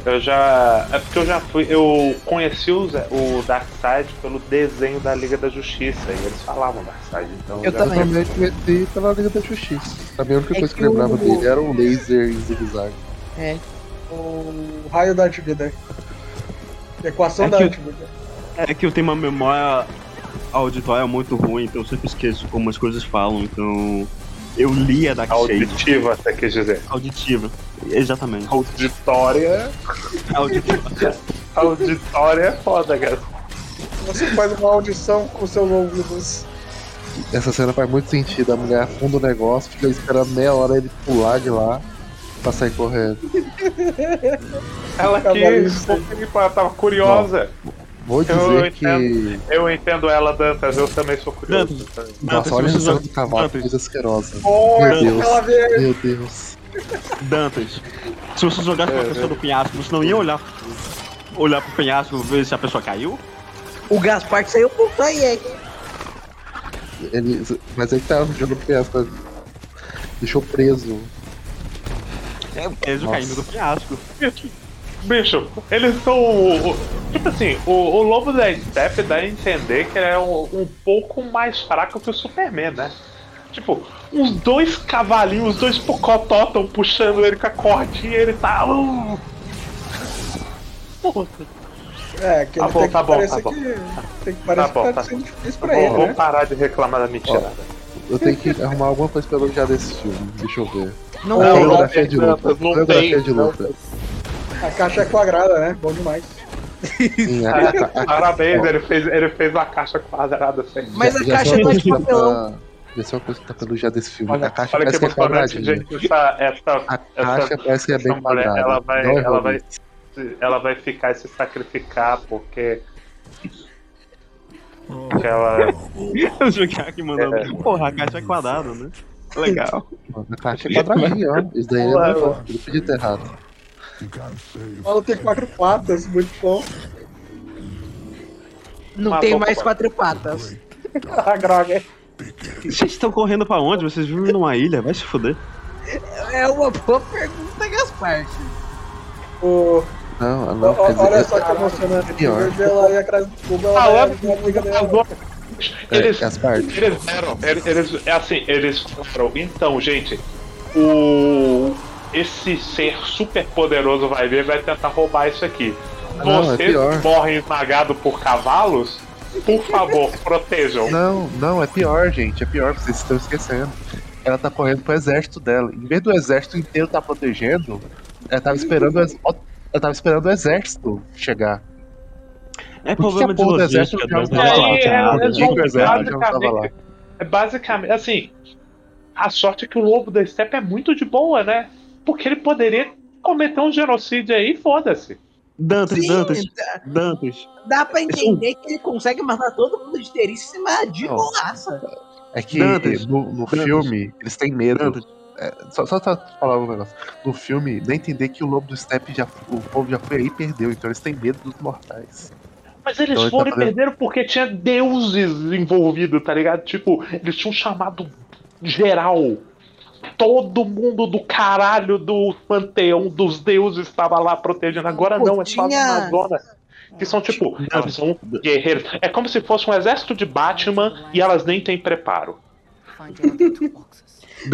Eu já. É porque eu já fui. Eu conheci o, Darkseid pelo desenho da Liga da Justiça e eles falavam Darkseid. Então Eu também. Também conheci pela Liga da Justiça. Também a única É coisa que que eu lembrava o- dele era o laser em zigue-zague. É. o raio da Artibida. Equação É da que- Artibida. É que eu tenho uma memória auditória muito ruim, então eu sempre esqueço como as coisas falam, então. Eu lia Darkseid. Auditiva, você quer dizer. Auditiva. Exatamente. Auditória. Auditiva. Auditória é foda, cara. Você faz uma audição com seus ouvidos. Essa cena faz muito sentido. A mulher afunda o negócio, fica esperando meia hora ele pular de lá pra sair correndo. [LAUGHS] Ela quis, ela tava curiosa. Vou Eu dizer que. entendo. Eu entendo ela, Dantas, eu também sou curioso. Dantas. Nossa, olha se a você cena joga- do cavalo, Dantas, coisa asquerosa. Oh, Meu Deus. Meu Deus. Dantas, se você jogasse com a pessoa do penhasco, você não ia olhar, olhar pro penhasco e ver se a pessoa caiu? O Gaspar que saiu por aí, Ele, mas ele tava jogando penhasco. Deixou preso. É, eles Nossa. caindo do penhasco. Bicho, eles são. o- o- Tipo assim, o, o Lobo da Steppe dá a entender que ele é um, um pouco mais fraco que o Superman, né? Tipo, uns dois cavalinhos, os dois pocotó tão puxando ele com a cordinha e ele tá. uh. É, que Tá ele bom, tem que tá bom, parecer tá bom. que. Tem que parecer bom, que tá tá. sendo difícil tá pra bom, ele, vamos né? parar de reclamar da mentira. Eu tenho que arrumar alguma coisa pra elogiar desse filme. Deixa eu ver. Não, Não, tem. Coreografia de luta. não Coreografia tem, de não luta. A caixa é quadrada, né? Bom demais. Sim, [LAUGHS] a, Parabéns, ele fez, ele fez uma caixa quadrada assim. Mas a já caixa não é de coisa que papelão. tá- Já sei uma coisa que tá pelo já desse filme. Olha, a caixa parece que é emocionante, quadradinha. gente. Essa, essa, A caixa parece que é bem essa quadrada. ela vai, Não ela vai, ela vai ficar e se sacrificar porque. porque ela. [LAUGHS] O Jukiaki mandou. É. Porra, a caixa é quadrada, né? Legal. A caixa é quadradinha, ó. Isso daí é Ué, normal. Ele podia ter errado. Ela tem quatro patas, muito bom. Não Uma tem mais pra- quatro patas. [LAUGHS] A Grog. Vocês estão correndo pra onde? Vocês vivem numa ilha? Vai se fuder. É uma boa pergunta, Gaspar. O... Não, não, o- dizer, Olha só que emocionante. vez de ela ir atrás do cubo, ela Ah, a amiga dela. É, Eles, eles deram. Eles, eles- é assim, eles falaram. Então, gente, o. Esse ser super poderoso vai vir e vai tentar roubar isso aqui. Não, é Vocês pior. morrem esmagados por cavalos, por favor, [LAUGHS] protejam. Não, não, é pior, gente. É pior, vocês estão esquecendo. Ela tá correndo pro exército dela. Em vez do exército inteiro tá protegendo, ela tava esperando ela tava esperando o exército chegar. É Por problema que a de porra do logística. exército não né? tava lá? É, é, basicamente, é basicamente, assim, a sorte é que o lobo da Steppe é muito de boa, né? Porque ele poderia cometer um genocídio aí, foda-se. Dantas, Sim, Dantas, dá- Dantas. dá pra entender que ele consegue matar todo mundo de teríssima de Não. bolaça. É que Dantas, no, no Dantas. filme eles têm medo. Dantas. É, só, só pra falar um negócio. No filme, nem entender que o lobo do Step já. O povo já foi aí e perdeu, então eles têm medo dos mortais. Mas eles Então tá foram e fazendo- perderam porque tinha deuses envolvidos, tá ligado? Tipo, eles tinham chamado geral. Todo mundo do caralho do panteão dos deuses estava lá protegendo. Agora Pô, não, é só tinha- as Amazonas. Que são tipo, elas são guerreiros. É como se fosse um exército de Batman e elas nem têm preparo.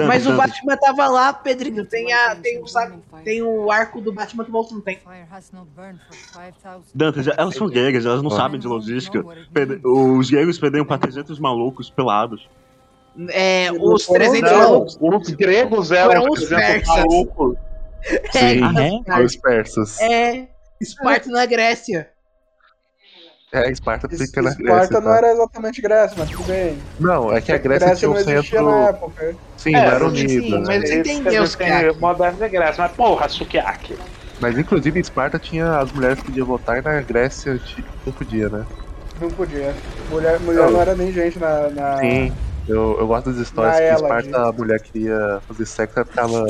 Mas o. Batman tava lá, Pedrinho. Tem, a, tem, o, saco, tem o arco do Batman que o outro não tem. Dantas, elas são guerreiras, elas não Ah. sabem de logística. Os guerreiros perderam pra 300 malucos pelados. É, os foram, 300 não. malucos. Os gregos eram os 300 persas. malucos. Sim, Ah, é? os persas. É, É, Esparta na Grécia. Esparta Es- fica na Esparta Grécia. não tá? era exatamente Grécia, mas tudo bem. Não, é que a Grécia, tinha não um existia centro. na época. Sim, É, não era sim, unida. mas- Você entendeu, Sukiyaki. moderno da Grécia, mas porra, Sukiyaki. Mas inclusive Esparta tinha as mulheres que podiam votar e na Grécia não podia, né? Não podia. Mulher, mulher não era nem gente na. na... Sim. Eu, eu gosto das histórias Na que Esparta, a mulher queria fazer sexo, ela ficava,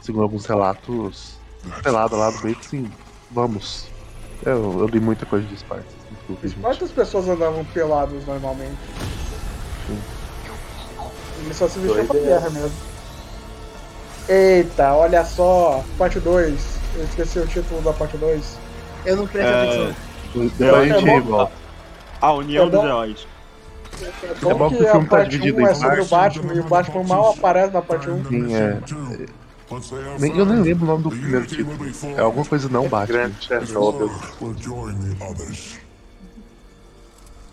segundo alguns relatos, pelada lá do meio, assim, vamos. Eu, eu li muita coisa de Esparta. Desculpa, gente. Quantas pessoas andavam pelados normalmente? Eles só se vestiam pra guerra mesmo. Eita, olha só, parte 2. Eu esqueci o título da parte 2. Eu não presto É, atenção. Gente É bom. volta. A união É dos heróis. É bom bom que que o filme tá parte dividido 1 em é sobre o. Batman e o Batman mal aparece na parte 1. Sim, é. Nem- eu nem lembro o nome do primeiro título. É alguma coisa não Batman. Grande Chernobyl.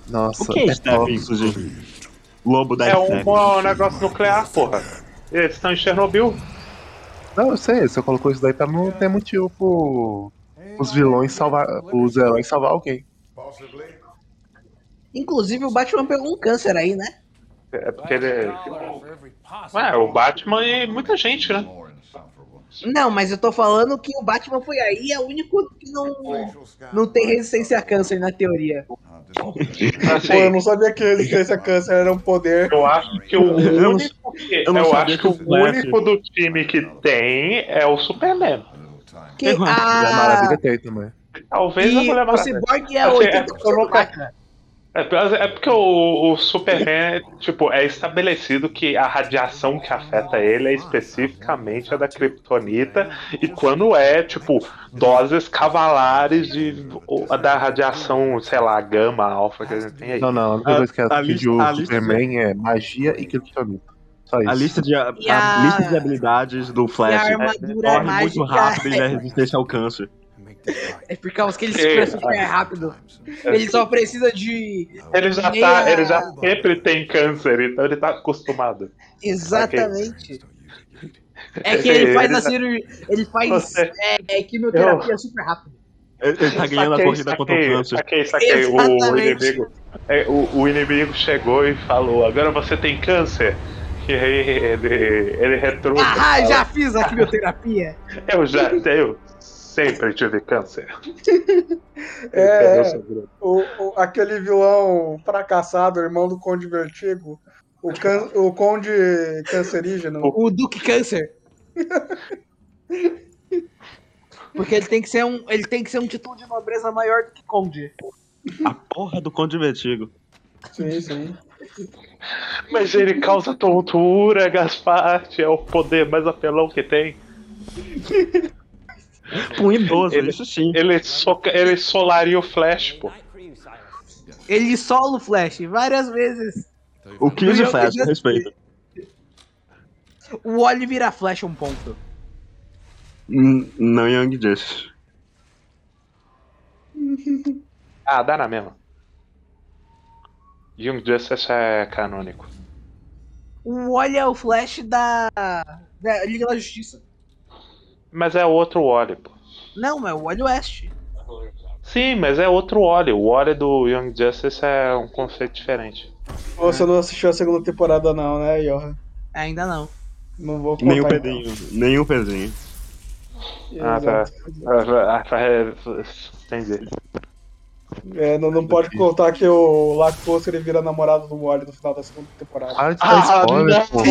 Nossa, O que é é? Lobo da É um, um negócio nuclear, porra. Eles estão em Chernobyl. Não, eu sei, você colocou isso daí pra não ter motivo pro, os vilões salvar. os heróis salvar alguém. Inclusive, o Batman pegou um câncer aí, né? É porque ele. É, o Batman e muita gente, né? Não, mas eu tô falando que o Batman foi aí é o único que não, não tem resistência a câncer na teoria. Pô, eu não sabia que resistência a câncer era um poder. eu acho que o único que. eu Eu acho que o o único do time que tem é o Superman. Que. E a a, Maravilha tem também. Talvez a e Mulher o Maravilha. Cyborg é Assim, 80% eu nunca-. É, é porque o, o Superman, tipo, é estabelecido que a radiação que afeta ele é especificamente a da Kryptonita, e quando é, tipo, doses cavalares de, a da radiação, sei lá, gama, alfa que a gente tem aí. Não, não, a única A- coisa que a é lista- de o a lista- Superman é magia e kryptonita. Só isso. A lista de, a, a- a lista de habilidades do a Flash armadura corre muito rápido e [LAUGHS] é resistente ao câncer. É por causa que ele se É. super rápido. Ele só precisa de. Ele já meia- tá, ele já sempre tem câncer, então ele tá acostumado. Exatamente. É que ele faz a cirurgia. Ele faz Você- é, é, quimioterapia super rápido. Ele, ele tá ganhando a Saquei, corrida contra o saquei, câncer. Saquei, saquei. O, inimigo, é, o, o inimigo chegou e falou: Agora você tem câncer. E aí ele, ele retruca. Ah, já fiz a quimioterapia. Eu já tenho. Sempre tive câncer. [LAUGHS] É, o, o- aquele vilão fracassado, irmão do Conde Vertigo. O, can, o Conde Cancerígeno. O Duque Câncer. Porque ele tem que ser um, ele tem que ser um título de nobreza maior do que Conde. A porra do Conde Vertigo. Sim, sim. Mas ele causa tontura, Gasparte. É o poder mais apelão que tem. [LAUGHS] [LAUGHS] Um idoso, Ele- isso sim. Ele, soca, ele solaria o Flash, pô. Ele sola o Flash várias vezes. O Kills e Eu- Flash, eu- respeito. O Wally vira Flash um ponto. N- Não Young Justice. [LAUGHS] Ah, dá na mesma. Young Justice é canônico. O Wally é o Flash da, da Liga da Justiça. Mas é outro óleo, pô. Não, é o Wally West. Sim, mas é outro óleo. O óleo do Young Justice é um conceito diferente. Você não assistiu a segunda temporada, não, né, Johan? Ainda não. Não vou contar. Nem o então. Pedrinho. Nem o Pedrinho. Ah, tá. Ah, tá, é, Entendi. É, não, não pode contar que o Lacoste ele vira namorado do Wally no final da segunda temporada. Para de dar spoiler, do.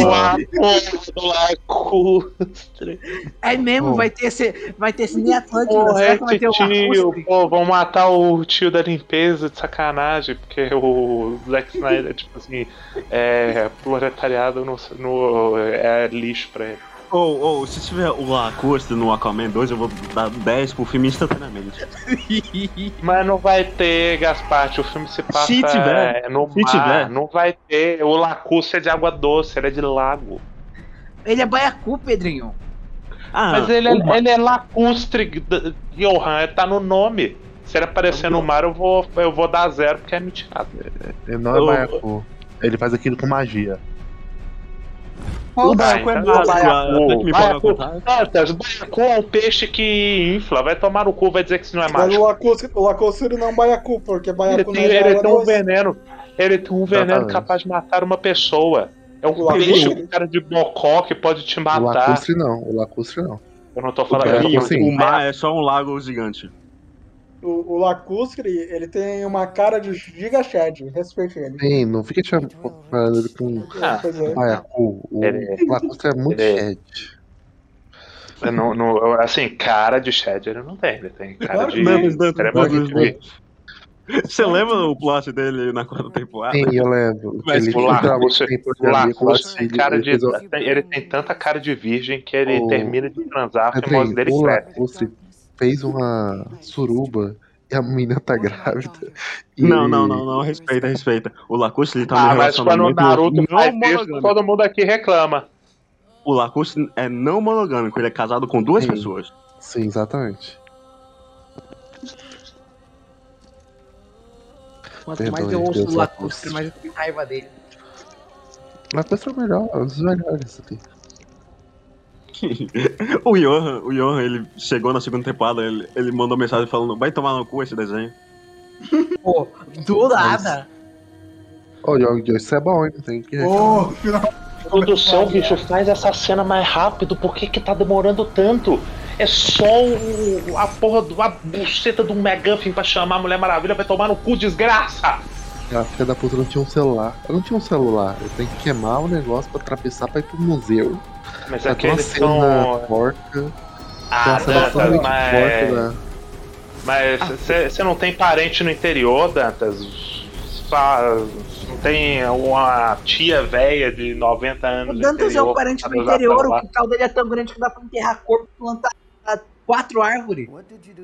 É mesmo, Pô. vai ter esse, vai ter Cine Atlântida. Porra, Será que vai esse ter o tio, Lacustre? pô, vão matar o tio da limpeza de sacanagem, porque o Zack Snyder, tipo assim, é proletariado no, no, é lixo pra ele. Ou, ou, se tiver o Lacoste no Aquaman 2, eu vou dar 10 pro filme instantaneamente. [LAUGHS] Mas não vai ter, Gasparte, o filme se passa Se tiver, é, no se mar, tiver. não vai ter. O lacustre é de água doce, ele é de lago. Ele é baiacu, Pedrinho. Ah, Mas ele é, ele é lacustre, Johan, tá no nome. Se ele aparecer no mar, eu vou, eu vou dar zero, porque é mentira. Ele não é Eu- baiacu. Ele faz aquilo com magia. O Baiacu é tá, baiacu. Baiacu, baiacu é um peixe que infla, vai tomar no cu, vai dizer que isso não é Mas o mágico. Lacoste, o ele não é um baiacu, porque Ele baiacu tem, não é ele tem um veneno, ele tem um veneno Exatamente. capaz de matar uma pessoa. É um O lacustre- peixe com cara de bocó que pode te O matar. lacustre não, o lacustre não. Eu não tô O, falando assim, o mar é só um lago gigante. O, o Lacustre, ele tem uma cara de Giga Shed, respeite ele. Sim, não fica te comparando ele com Ah, é. baiacu. O Ele- lacustre é muito ele- shed. Não, não- assim, cara de Shed ele não tem, ele tem cara de. Não, não. Você lembra o plot dele na quarta temporada? Sim, eu lembro. Mas ele o tem O com Lacustre tem cara de. o- Ele tem tanta cara de virgem que ele O- termina de transar, a Pedrinho, fimose dele o cresce. Fez uma suruba e a menina tá grávida. E Não, não, não, não, respeita, respeita. O Lacoste ele tá no Ah, mas quando o Naruto não faz isso, monogâmico. todo mundo aqui reclama. O Lacoste é não monogâmico, ele é casado com duas Sim. pessoas. Sim, exatamente. Quanto Perdoe, mais eu ouço Deus o Lacustre, Lacustre. mais eu tenho raiva dele. Lacustre é o melhor, é um dos melhores aqui. [LAUGHS] o Johan, o Johan, ele chegou na segunda temporada, ele, ele mandou mensagem falando, vai tomar no cu esse desenho. Pô, do nada. Ô, Young isso é bom, hein? Tem que Ô, final- Produção, bicho, faz essa cena mais rápido, por que que tá demorando tanto? É só o, a porra do, a buceta do McGuffin pra chamar a Mulher Maravilha, vai tomar no cu, desgraça! A filha da puta não tinha um celular. Ela não tinha um celular. Eu tenho que queimar o negócio pra atravessar pra ir pro museu. Mas com uma aqueles cena são. porca. Ah, Dantas, mas. porca da. Mas você não tem parente no interior, Dantas? Só- Não tem uma tia velha de 90 O anos no Dantas é interior o parente pra do usar interior, o quintal dele é tão grande que dá pra enterrar corpo e plantar quatro árvores.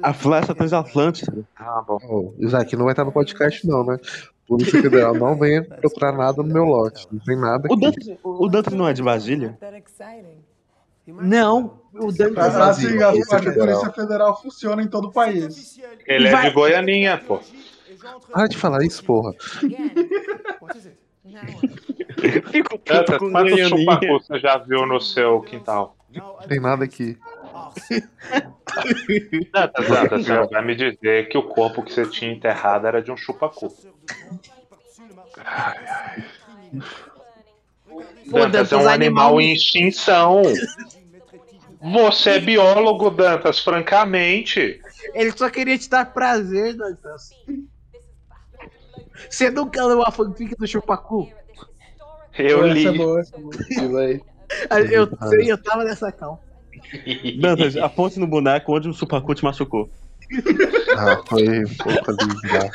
A flecha Transatlântica. Ah, bom. Oh, Isaac não vai estar no podcast, não, né? Polícia Federal não venha procurar nada no meu lote. Não tem nada O aqui. Dantas, o Dantas não é de Brasília? Não, o Dantas Assim, Brasil, a Polícia Federal. Polícia Federal funciona em todo o país. Ele é de Goianinha, pô. Para de falar isso, porra. Fico puto com quantos Goianinha. chupacu você já viu no seu quintal? Não tem nada aqui. Dantas, Dantas, você vai me dizer que o corpo que você tinha enterrado era de um chupacu. Pô, Dantas Dantas, é um animal em extinção. Você é biólogo, Dantas, francamente. Ele só queria te dar prazer, Dantas. Você nunca leu a fanfic do Chupacu? Eu é li. boa, essa é boa. [LAUGHS] Eu sei, eu tava nessa cal. Dantas, aponte no boneco onde o Supacu te machucou. Ah, foi um pouco ali embaixo.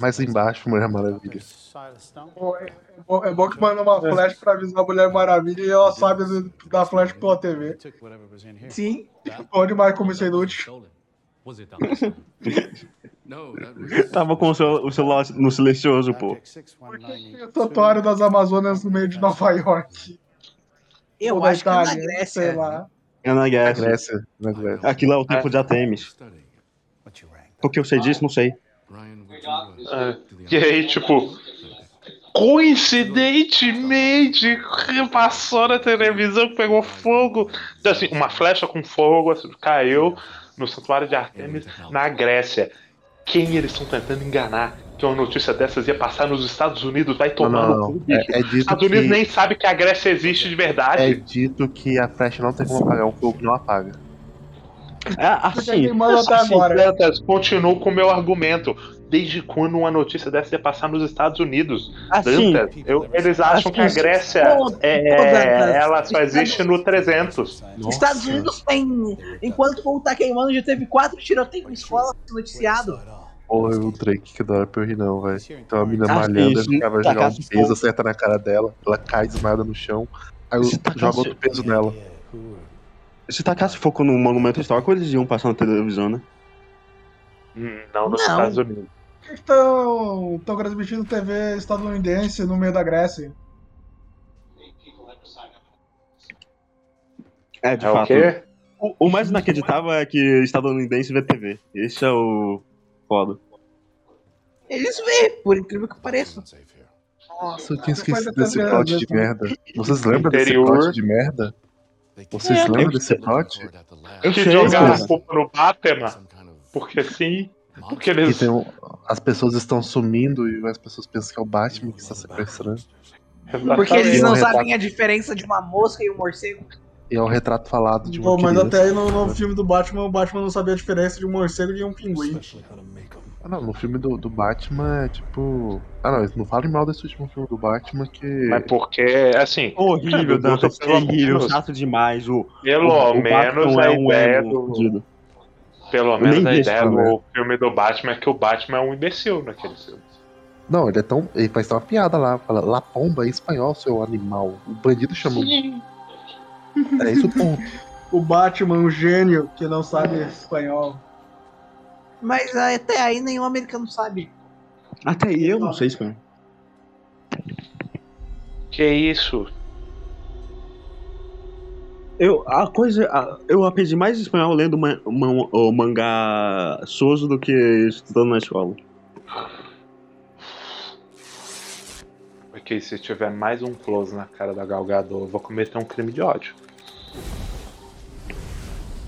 Mais embaixo, Mulher Maravilha. É bom, é que manda uma flash pra avisar a Mulher Maravilha e ela sabe da flash pela TV. Sim. Onde mais como isso é inútil? [LAUGHS] [LAUGHS] Tava com o, cel- o celular no silencioso, pô. O santuário das Amazonas no meio de Nova York. Eu Ou acho que é na Itália, Grécia. Sei lá. É na Na Grécia. Grécia. Na Grécia. Aquilo é o tempo de Atemis. Porque eu sei disso, não sei. É. E aí, tipo, coincidentemente, passou na televisão, pegou fogo. Então, assim, uma flecha com fogo assim, caiu no santuário de Artemis na Grécia. Quem eles estão tentando enganar? Que uma notícia dessas ia passar nos Estados Unidos, vai tomar não, no cu. É, é Estados Unidos que, nem sabe que a Grécia existe de verdade. é dito que a flecha não tem como apagar um fogo não apaga. É, assim, Assim, agora. Continuo com o meu argumento. Desde quando uma notícia dessa ia passar nos Estados Unidos? assim, Dantas, eu- eles acham que a Grécia é, Dantas, ela só existe no 300. Estados Unidos tem. Enquanto o fogo tá queimando, já teve quatro tiroteios em escola noticiado. Porra, o Drake que dá pra eu rir não, velho. Então a mina Ah, malhando, ela vai sim. jogar um Tacasse peso, fogo. acerta na cara dela, ela cai desmaiada no chão, aí eu joga outro peso nela. se tacasse fogo no monumento histórico, eles iam passar na televisão, né? Hum, Não nos Não. Estados Unidos. Por que estão transmitindo TV estadunidense no meio da Grécia? É, de É o fato. quê? O, o mais inacreditável é que estadunidense vê TV. Esse é o foda. Eles vê, por incrível que pareça. Nossa, eu tinha esquecido desse plot às de né? merda. Vocês lembram desse plot de merda? Vocês É, lembram desse plot? Eu Que jogaram a culpa no Batman? Porque sim. Porque Que eles. tem um- as pessoas estão sumindo e as pessoas pensam que é o Batman que está sequestrando. Porque eles Exatamente. não Um sabem a diferença de uma mosca e um morcego. E é um retrato falado de Pô, mas criança. até aí no, no filme do Batman, o Batman não sabia a diferença de um morcego e um pinguim. Ah, não, no filme do, do Batman é tipo. Ah, não, eles não falem mal desse último filme do Batman que. Mas porque, assim, Horrível, [LAUGHS] terrível, Deus. chato demais. O, pelo o, o menos Batman a é um ideia do. Pelo Eu menos a ideia do filme do Batman é que o Batman é um imbecil naquele filme. Não, ele é tão. Ele faz uma piada lá, fala La Pomba em espanhol, seu animal. O bandido chamou. É isso o ponto. [LAUGHS] O Batman, um gênio que não sabe espanhol. Mas ah, até aí nenhum americano sabe. Até eu não sei, cara. Que isso? Eu, a coisa. a- eu aprendi mais espanhol lendo ma- ma- o mangá Soso do que estudando na escola. Porque se tiver mais um close na cara da Gal Gadot, eu vou cometer um crime de ódio.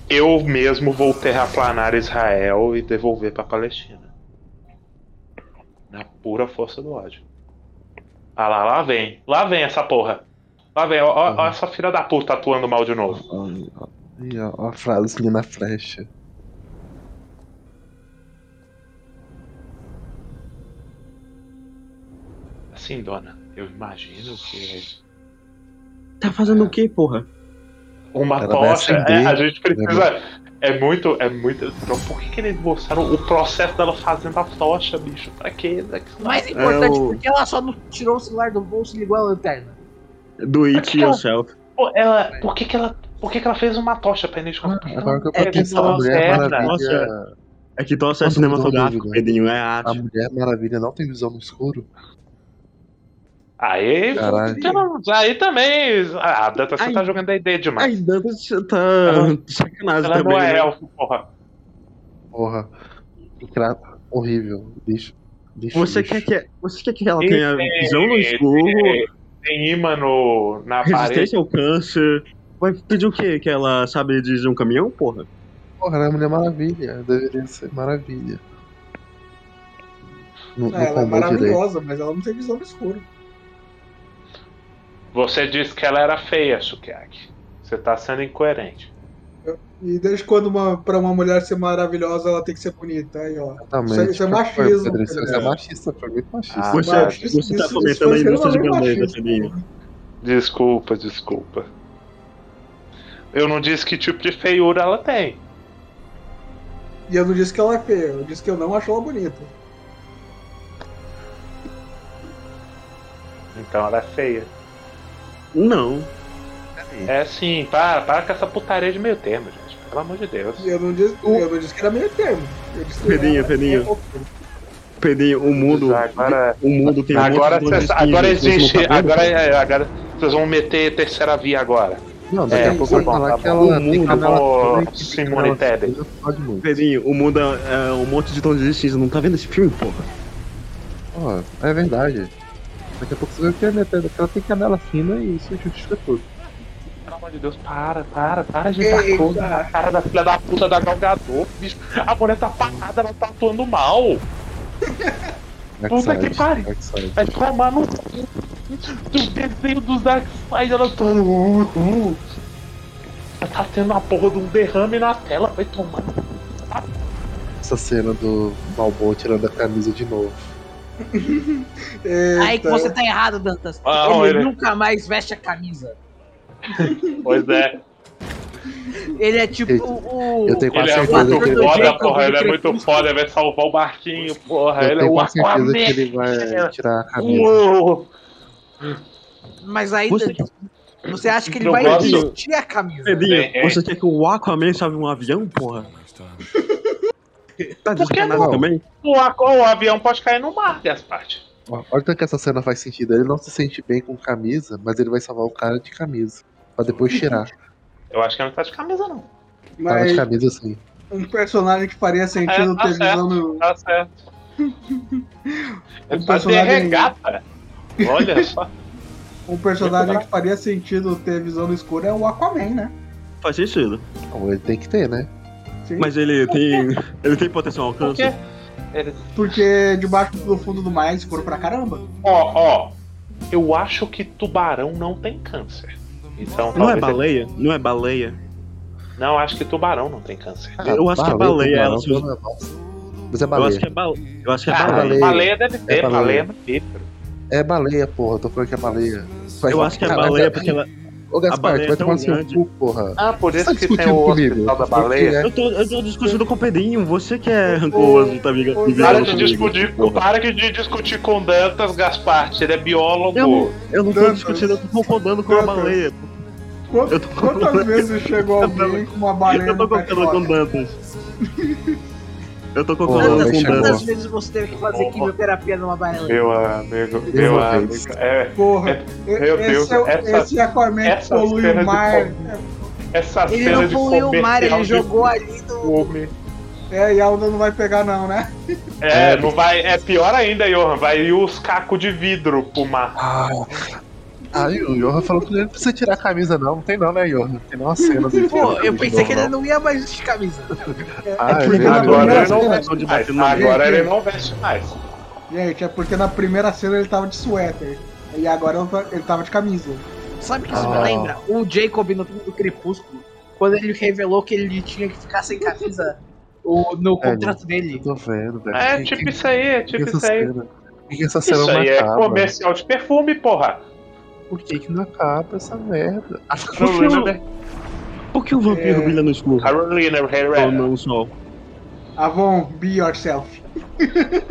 Eu mesmo vou terraplanar Israel e devolver pra Palestina. Na pura força do ódio. Ah lá, lá vem. Lá vem essa porra. Lá vem, ó, ó, ó essa filha da puta atuando mal de novo. Aí, ó, ó a frasezinha na flecha. Assim, dona, eu imagino que Tá fazendo o quê, porra? uma tocha. é, a gente precisa. É muito. É muito. Então, por que, que eles mostraram o processo dela fazendo a tocha, bicho? Pra quê? É que- O mais importante, o- porque ela só não tirou o celular do bolso e ligou a lanterna. Do it yourself. Pô, ela, por que, que ela. Por que, que ela fez uma tocha pra gente? Agora que eu É, a Mulher. Maravilha. É que tosse é Quando mudou cinematográfico. Pedrinho, é A arte. Mulher Maravilha não tem visão no escuro? Aí. Aí também. Ah, a Danta, você tá jogando a ideia demais. Ai, Dantas tá Ela- [LAUGHS] sacanagem ela também. não é né? elfo, porra. Porra. Horrível. Bicho, Você quer que, você quer que ela tenha visão no escuro, Tem, imã no, na parede. resistência ao câncer? Vai pedir o quê? Que ela sabe dirigir um caminhão, porra? Porra, ela é Mulher Maravilha. Deveria ser Maravilha. Não, não ela é direito. maravilhosa, mas ela não tem visão no escuro. Você disse que ela era feia, Sukiyaki. Você tá sendo incoerente. E desde quando uma, pra uma mulher ser maravilhosa, ela tem que ser bonita? Aí, ó. Exatamente. Isso é- isso é machismo, Pedro, Isso é machista, foi muito machista. Ah, Você, tá. Isso- você tá isso- comentando a indústria de extremamente beleza, machista. Febinho. Desculpa, desculpa. Eu não disse que tipo de feiura ela tem. E eu não disse que ela é feia, eu disse que eu não acho ela bonita. Então ela é feia. Não. É sim, para, para com essa putaria de meio termo, gente. Pelo amor de Deus. E eu não disse, eu não disse que era meio termo. Eu disse Pedrinho, era- Pedrinho. Pedrinho, o mundo. Agora, O mundo tem um agora, de cês- agora existe. agora, é- agora vocês vão meter terceira via agora. Não, daqui É, a pouco falar tá que ela O tem mundo, tem Simone Tebet. Pedrinho, o mundo é, é um monte de tons de cinza, não tá vendo esse filme, porra? Ó, é verdade. Daqui a pouco você vai ver que ela- que ela tem canela fina e isso justifica tudo. Amor de Deus, para, para, para de dar coisa na cara da filha da puta da Galgador, bicho. A mulher tá parada, ela tá atuando mal. Puta que pariu. Vai tomar no cu. Do desenho dos Darkseid, ela tá. Uh, uh. Ela tá tendo uma porra de um derrame na tela, vai tomar. no cu. Essa cena do Balboa tirando a camisa de novo. [LAUGHS] Eita. Aí que você tá errado, Dantas. Ah, ele olha. nunca mais veste a camisa. [LAUGHS] Pois é. Ele é tipo Eu- o. eu tenho Ele é certeza muito que ele- foda, porra. Ele é muito foda, ele vai salvar o barquinho, porra. Eu Ele é tenho o quase certeza Aquaman. que ele vai tirar a camisa. Uou. Mas aí. Você- Você, acha que ele vai gosto. vestir a camisa? Pedrinho, É, é. você quer que o Aquaman salve um avião, porra? Tá de Por que sacanagem não? também? O, o avião pode cair no mar, Gaspar. Ó, Olha tanto que essa cena faz sentido. Ele não se sente bem com camisa, mas ele vai salvar o cara de camisa. Pra depois tirar. Eu acho que ele não tá de camisa, não. Tava Mas de camisa assim. um personagem que faria sentido É, tá ter certo. visão no. Tá certo. [LAUGHS] Ele Um tá de personagem- regata. Olha [LAUGHS] só. Um personagem que faria sentido ter visão no escuro é o Aquaman, né? Faz sentido. Ele tem que ter, né? Sim. Mas ele tem. [LAUGHS] Ele tem potencial ao Por quê? câncer. Ele- Porque debaixo do fundo do mar é escuro pra caramba. Ó, ó. Eu acho que tubarão não tem câncer. Então, Não é talvez ele- baleia? Não é baleia? Não, acho que tubarão não tem câncer. Eu acho que é baleia, ela se usa- Mas é Eu baleia. acho que é baleia. Eu acho que é Ah, baleia. baleia. baleia deve ter, É baleia. baleia é mamífero. É baleia, porra. Eu tô falando que é baleia. Vai Eu falar, acho que é "Caralho, baleia porque ela. Ô, a Gaspar, baleia tu vai tomar seu cu, porra. Ah, por isso Tá que tem o comigo? hospital da baleia. Eu tô, eu tô discutindo com o Pedrinho, você que é rancoroso, tá ligado? Para de, discutir, para de discutir com Dantas, Gaspar. Ele é biólogo. Eu, eu não tô Dantas. discutindo, eu tô concordando com a baleia. Tô Quantas vezes chegou alguém com uma baleia Eu tô concordando com? Dantas. [LAUGHS] Eu tô concordando com o. Dantas. Quantas vezes você teve que fazer Porra. quimioterapia numa baleia? Meu amigo, Eu meu amigo. É, Porra, É, meu esse, Deus, é, o- essa- esse Aquaman essa polui o de mar. com- essa Ele cena não de poluiu o mar, ele de jogou ali no. É, e a onda não vai pegar não, né? É, não vai. É pior ainda, Johan. Vai ir os cacos de vidro pro mar. Ah, aí o Johan falou que ele não precisa tirar a camisa, não. Não tem não, né, Johan? Tem não uma cena dele. Pô, eu de pensei novo, que ele não. não ia mais vestir camisa. Ah, é porque na verdade. Agora ele não veste de mais. Agora ele não veste mais. Gente, é porque na primeira cena ele tava de suéter. E agora ele tava de camisa. Sabe o que isso Ah. me lembra? O Jacob no filme do Crepúsculo, quando ele revelou que ele tinha que ficar sem camisa o- no É, contrato dele. Tô vendo, velho. É tipo que- isso aí, é tipo isso aí. cena? Que essa cena Isso aí é comercial de perfume, porra. Por que que não acaba essa merda? Carolina, Por que o vampiro É. brilha no escuro? Carolina Herrera. no sol? Avon, be yourself.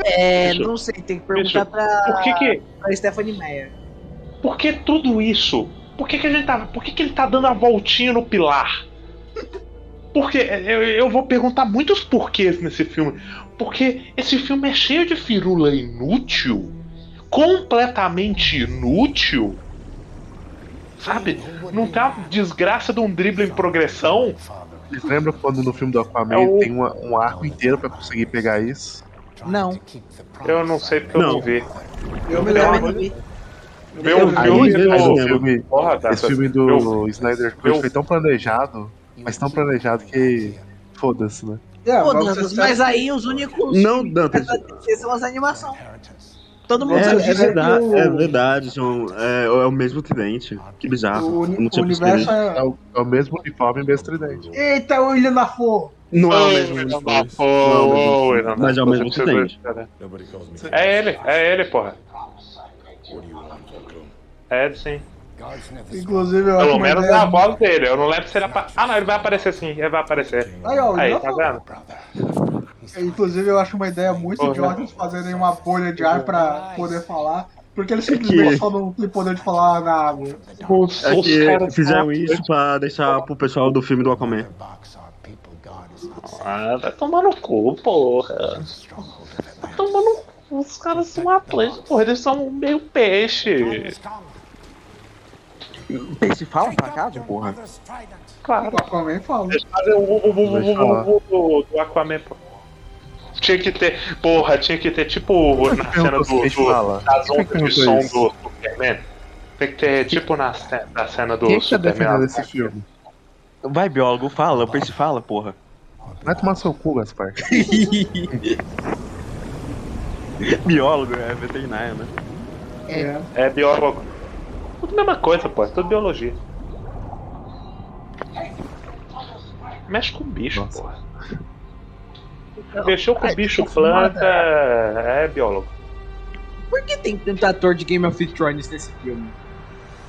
É, Bicho, não sei, tem que perguntar bicho, pra, Por que que, pra Stephanie Meyer. por que tudo isso? Por que que a gente tá, por que que ele tá dando a voltinha no pilar? Porque eu, eu vou perguntar muitos porquês nesse filme. Porque esse filme é cheio de firula inútil, completamente inútil. Sabe? Não tem a desgraça de um drible em progressão. Vocês lembram quando no filme do Aquaman É o- tem uma- um arco inteiro pra conseguir pegar isso? Não. Eu não sei porque eu não Não. vi. Eu me lembro. não Aí, filme do. Porra, esse filme do eu- Snyder Cut eu- foi tão planejado, mas tão planejado que. Foda-se, né? É, mas sérios. aí os únicos. Não, Dantas. Essa DC são as animações. Todo mundo É, sabe é disso. verdade, o- é verdade, são, é, é o mesmo tridente. Que bizarro. O, uni- o universo. É é. o, é o mesmo uniforme e mesmo tridente. Eita, o William Dafoe! Não é o Ô, mesmo William uniforme. Dafoe, Não é o mesmo uniforme, William Mas é o mesmo tridente. É ele, é ele, porra. É sim. Inclusive, eu Pelo menos é a voz dele. Eu não lembro se ele apa... Ah, não, ele vai aparecer sim. Ele vai aparecer. Aí, ó, o Aí, William tá vendo? Inclusive, eu acho uma ideia muito Porra. idiota de fazerem uma bolha de ar pra poder falar. Porque eles simplesmente que- só não têm poder de falar na água. Os, É que caras fizeram isso pra deixar pro pessoal do filme do Aquaman. Ah, vai tomar no cu, porra. Vai tomar no cu. Os caras são atletas, porra. Eles são meio peixe. Peixe fala pra casa, porra. Claro. O Aquaman fala. Eles fazem o, o, o, o, o, o, do Aquaman, pô. Tinha que ter. Porra, tinha que ter tipo na cena do. Do fala. das que ondas de som isso? do Superman. Tem que ter tipo na, na cena do Quem que tá defendendo Superman. esse filme? Vai, biólogo, fala. O Peixe fala, porra. Vai tomar seu cu, Gaspar. [LAUGHS] Biólogo é veterinário, né? É. É biólogo. Tudo a mesma coisa, pô. É tudo biologia. Mexe com bicho, Nossa. porra. Mexeu com bicho, planta, é biólogo. Por que tem tanto ator de Game of Thrones nesse filme?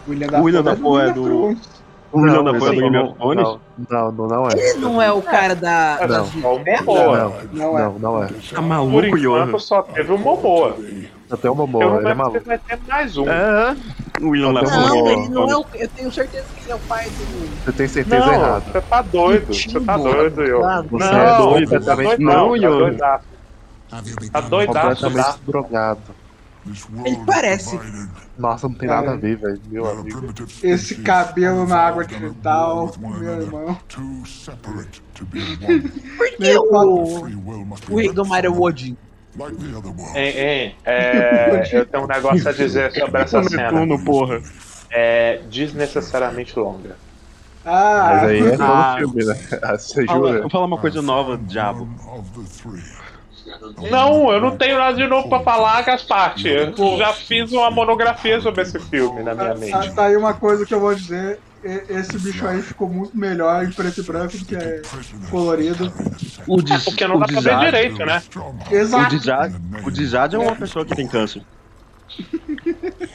William O William Dafoe é Game of do- Thrones. O William Não, Dafoe é do Game não- of Thrones? Não, não, não é. Ele não é o cara da. É, das o Ferro? Momoa. Não, Não é. não, não é. Tá Por maluco, enquanto só teve o Momoa. Até uma Eu boa, não ele é maluco. vai ter mais um. É, o William Não, Dafoe. Não, ele não é o. Eu tenho certeza que ele é o pai do. Você tem certeza Não, errada. você tá doido. Você tá doido, eu. claro. Você não, é doido, tá completamente doido, não, não, tá doidaço. Tá Completamente tá? drogado. Ele parece. Nossa, não tem Cara. nada a ver, velho. Meu amigo. Esse cabelo na água digital, meu irmão. [LAUGHS] Por que o. O rei do mar é o Odin? Hein, hein, é, [LAUGHS] eu tenho um negócio a dizer sobre essa O cena. Netuno, porra. É desnecessariamente longa. Ah, Mas aí é todo Ah. filme, né? [LAUGHS] Ah, Você Fala, jura? vou falar uma coisa nova, diabo. Não, eu não tenho nada de novo pra falar, Gasparte. Eu já fiz uma monografia sobre esse filme na minha mente. tá aí uma coisa que eu vou dizer. Esse bicho aí ficou muito melhor em preto e branco do que é colorido. O É porque não dá pra ver direito, né? O Exato. O Djad é uma pessoa que tem câncer. [LAUGHS]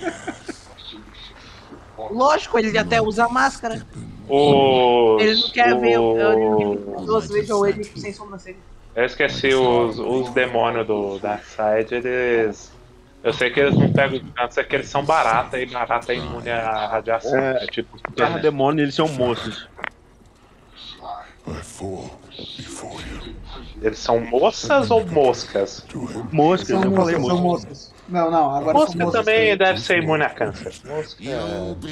Lógico, ele até usa máscara. Os, Ele não quer ver. os- Eu, as pessoas vejam ele sem sobrancelha. Eu esqueci os, os demônios do Darkseid, eles. Eu sei que eles não pegam câncer, é que eles são barata e barata é imune à radiação. É. É, tipo. Terra demônio, eles são moços. Eles são moças ou moscas? Moscas, São eu falei moscas, moscas. Não, não, agora são Mosca moscas. também deve ser imune a câncer. Mosca,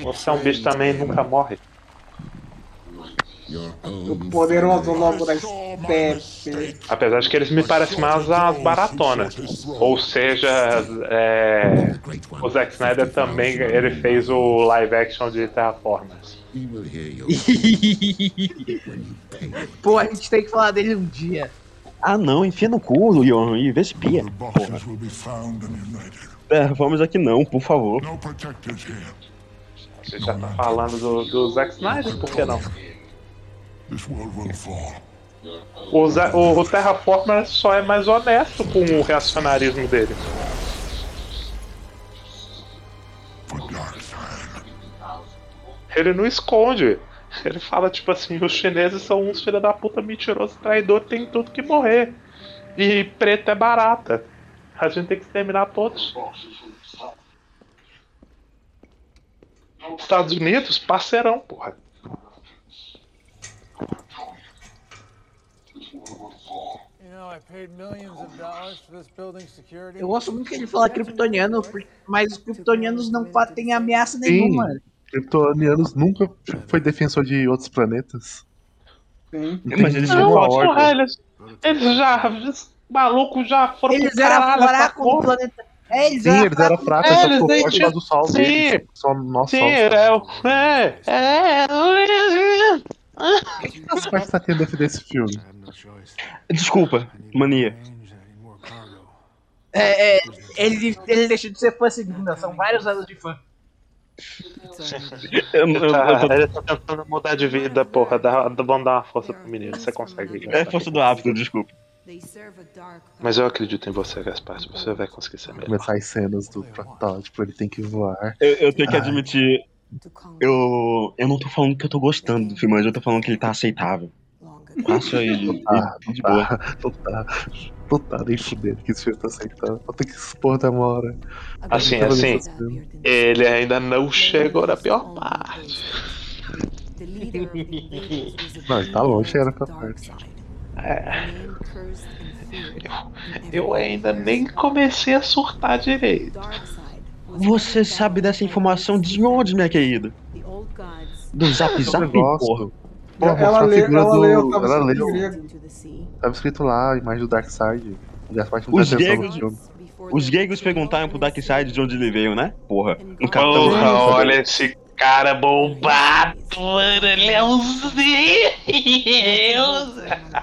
mosca é um bicho também nunca morre. O poderoso lobo da steppe. Apesar de que eles me parecem mais as baratonas. Ou seja, é, o Zack Snyder também ele fez o live action de Terraformers. [LAUGHS] Pô, a gente tem que falar dele um dia. Ah não, enfia no cu, Yohan, e vê se pia. É, vamos aqui não, por favor. Você já tá falando do, do Zack Snyder, por que não? O, o, o Terraformer só é mais honesto com o reacionarismo dele. Ele não esconde. Ele fala, tipo assim, os chineses são uns filha da puta mentiroso, traidor, tem tudo que morrer. E preto é barata. A gente tem que exterminar todos. Estados Unidos, parceirão, porra. Eu gosto muito que ele fala kryptoniano, mas os kryptonianos não têm ameaça nenhuma. Kryptonianos nunca foi defensor de outros planetas. Sim. Mas eles Não, porra, eles, eles já. malucos já foram Eles pro eram fracos no planeta. É, eles Sim, eram eles eram fracos, É, só eles ficou forte por do sol Sim. deles. Só nosso Sim, sol. é, é, é. Você vai estar querendo defender esse filme? I have no choice. Desculpa, mania. É, é, ele, ele deixa de ser fã segunda, são vários anos de fã. Eu, eu- eu tô- ele tá tentando mudar de vida, porra. Dá, vamos dar uma força pro menino, você consegue. é força do hábito, desculpa. Mas eu acredito em você, Gaspar. Você vai conseguir ser melhor. Começar as cenas do protótipo, ele tem que voar. Eu, eu tenho que Ai. admitir, eu, eu não tô falando que eu tô gostando do filme, mas eu tô falando que ele tá aceitável. Acho ele Ah, de boa. tá, não tá, não tá nem fudendo que esse filme tá aceitando. Vou ter que expor demora. Assim, assim, ele ainda não chegou na pior parte. Não, ele tá longe, chegando pra parte. É. Eu ainda nem comecei a surtar direito. Você sabe dessa informação de onde, minha querida? Do Zap [LAUGHS] Zap, porra. Pô, ela lê, figura ela do- leu, tava ela escrito em leu. grego. Tava escrito lá a imagem do Darkseid. Os gregos-. Os gregos perguntaram pro Darkseid de onde ele veio, né? Porra. Um capitão. Porra, olha esse cara bombado, mano. Ele é um Deus.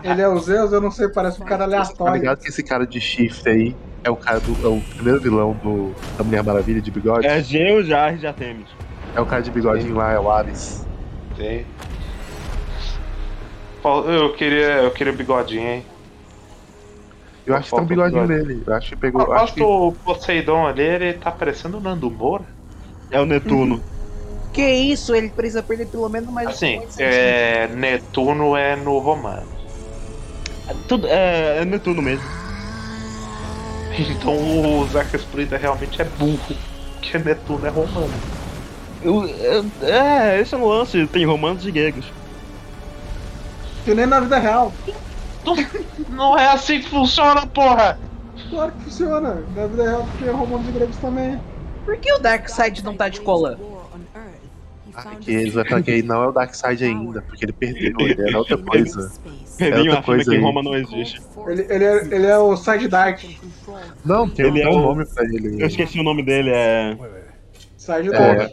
Ele é o Zeus, eu não sei, parece um cara Tá aleatório. ligado que esse cara de chifre aí é o cara do. É o primeiro vilão do, da Mulher Maravilha de bigode? É Zeus, Jar de Artemis. É o cara de bigodinho lá, é o Ares. Tem. Eu queria, eu queria bigodinho, hein? Eu acho que tem um bigodinho nele. Eu acho que pegou. Eu Acho que o Poseidon ali, ele tá parecendo o Nando Moura. É o Netuno. Que isso, ele precisa perder pelo menos mais Assim, é, Netuno é no romano. Tudo, é, é Netuno mesmo. Então o Zack Splitter realmente é burro. Porque Netuno é romano. Eu- eu- é, esse é o lance. Tem romanos e gregos. Que nem na vida real. Não é assim que funciona, porra! Claro que funciona. Na vida real tem romanos e gregos também. Por que o Darkseid não tá de cola? Ah, que eles vai falar que ele não é o Darkseid ainda, porque ele perdeu, ele era outra coisa. Pedrinho outra afirma coisa que aí. Roma não existe. Ele, ele, é, ele é o Side Dark. Não, tem, Ele é um o- nome pra ele. Eu esqueci o nome dele, é. Side É. Dark.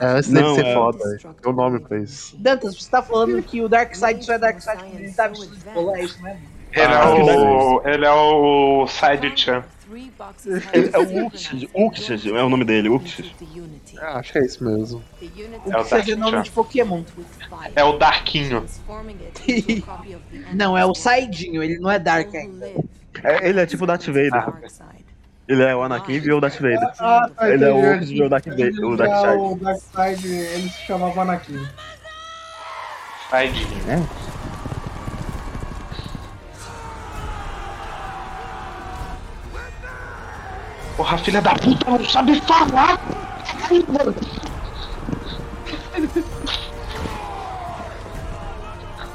É, antes dele Não, ser é- foda, tem um nome pra isso. Dantas, você tá falando que o Darkseid só é Darkseid quando ele tá vestido de cola, é isso mesmo? Ele, Ah, é, o, ele é o Side-Chan. Ele é o Uxis. Uxis é o nome dele, Uxis. Ah, acho que é isso mesmo. O É o que seja nome de Pokémon. É o Darquinho. [LAUGHS] Não, é o Saidinho, ele não é Dark ainda. É, ele é tipo o Darth Vader. Ele é o Anakin e o Darth Vader. Ah, tá, Ele é o. Uxis e o Darth Vader. Ele O é Darkseid. o Darkseid, ele se chamava Anakin. Sidinho. Porra, filha da puta não sabe falar!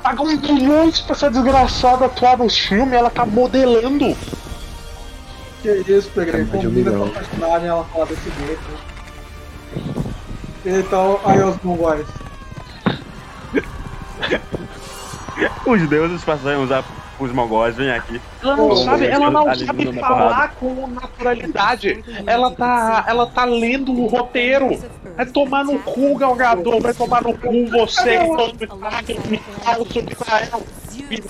Pagou um milhões pra essa desgraçada atuar no filme, ela tá modelando. Que isso? É um Combina com a personagem ela falar desse jeito. Então, aí os mongóis. Os deuses passaram a usar os mongóis, vem aqui. Ela não Pô, sabe, ela não ali sabe falar com naturalidade. Ela tá, ela tá lendo o roteiro. Vai tomar no cu, Galgador. Vai tomar no cu você, da puta.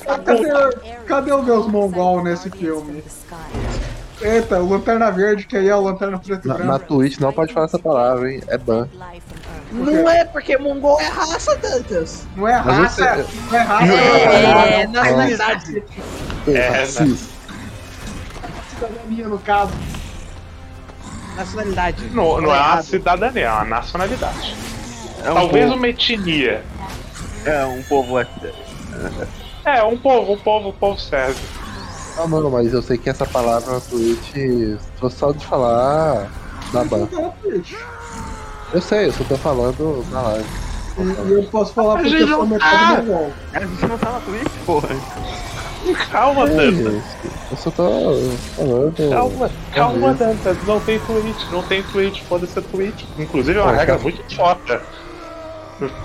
Cadê, cadê os meus mongol nesse filme? Eita, o Lanterna Verde, que aí é o Lanterna Preto e na Twitch não pode falar essa palavra, hein? É ban. Não é porque Mongol é raça, Dantas. Não é raça, você- não é raça. É, É nacionalidade. É, racista. cidadania, no caso. Nacionalidade. Não, não é errado. cidadania, é uma nacionalidade. É um Talvez povo, uma etnia. é um povo. é- É, um povo, um povo, um povo serve. Não, não, mas eu sei que essa palavra na Twitch, se fosse só de falar, dá ban. Eu sei, eu só tô falando na live. E, eu posso falar porque gente eu sou tá. mongol. A gente não tá na Twitch, porra. Calma, É, Dantas. eu só tô falando. Calma, calma, Dantas. Não tem Twitch, não tem Twitch, pode ser Twitch. Inclusive é uma regra muito idiota.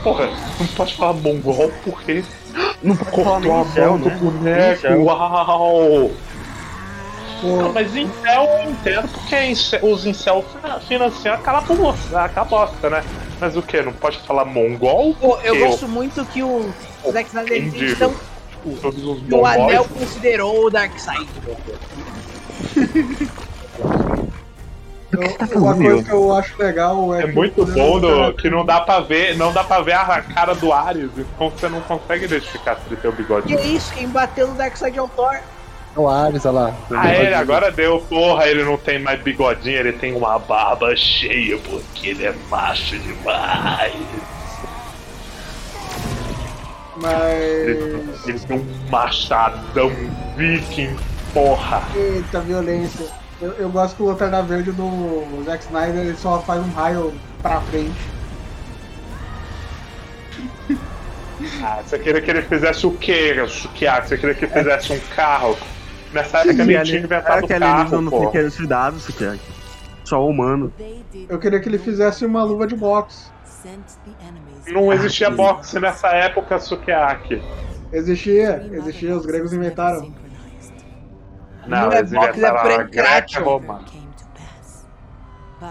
Porra, não pode falar mongol porque Não pode falar cortou a nem céu, mão do né? boneco. Céu. Não, mas Incel eu entendo porque os Incel fina- financiam aquela bosta, aquela bosta, né? Mas o que? Não pode falar mongol? Pô, eu gosto muito que o Zack Snyder tão os que o Anel considerou o Darkseid. Eu- [LAUGHS] uma coisa que eu acho legal é, É que muito o- bom do, que não dá pra ver, não dá pra ver a cara do Ares, então você não consegue identificar se ele tem o bigode. é isso? Quem bateu no Darkseid é o Thor. É o Ares, olha lá. Ah, ele agora deu, porra, ele não tem mais bigodinho, ele tem uma barba cheia, porque ele é macho demais. Ele, Mas. ele tem um machadão viking, porra. Eita, violência. Eu, eu gosto que o Lanterna Verde do Zack Snyder ele só faz um raio pra frente. Ah, você queria que ele fizesse o quê, Sukiaki? Você queria que ele fizesse um carro? Nessa época ele tinha inventado que o alienígena carro, não tem pô. criatividade, isso que é. Só humano. Eu queria que ele fizesse uma luva de boxe. Não existia boxe nessa época, Sukiaki. Existia, existia, os gregos inventaram. Não, Não é eles boxe, é inventaram a pancrácio. Greco-Romana.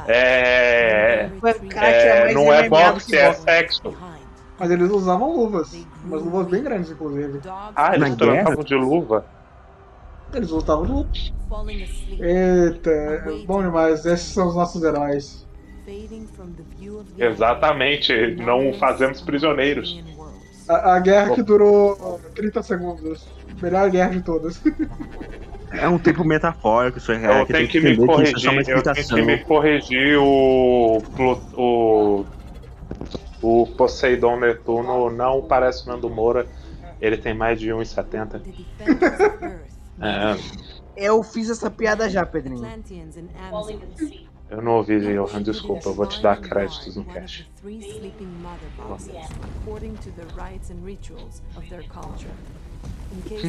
É. Pancrácio é mais não é boxe, que é boxe. sexo. Mas eles usavam luvas. Umas luvas bem grandes, inclusive. Ah, eles trocavam de luva. Eles usavam luva. Eita, é bom demais. Esses são os nossos heróis. Exatamente, não fazemos prisioneiros. A, a guerra que durou 30 segundos. Melhor guerra de todas. É um tempo metafórico, isso é. Eu que tenho tem que me é corrigir, eu tenho que me corrigir o. O. O Poseidon Netuno não parece o Nando Moura, ele tem mais de 1,70. [LAUGHS] É, Eu fiz essa piada já, Pedrinho. eu não ouvi, Johan, desculpa, eu vou te dar créditos no cast.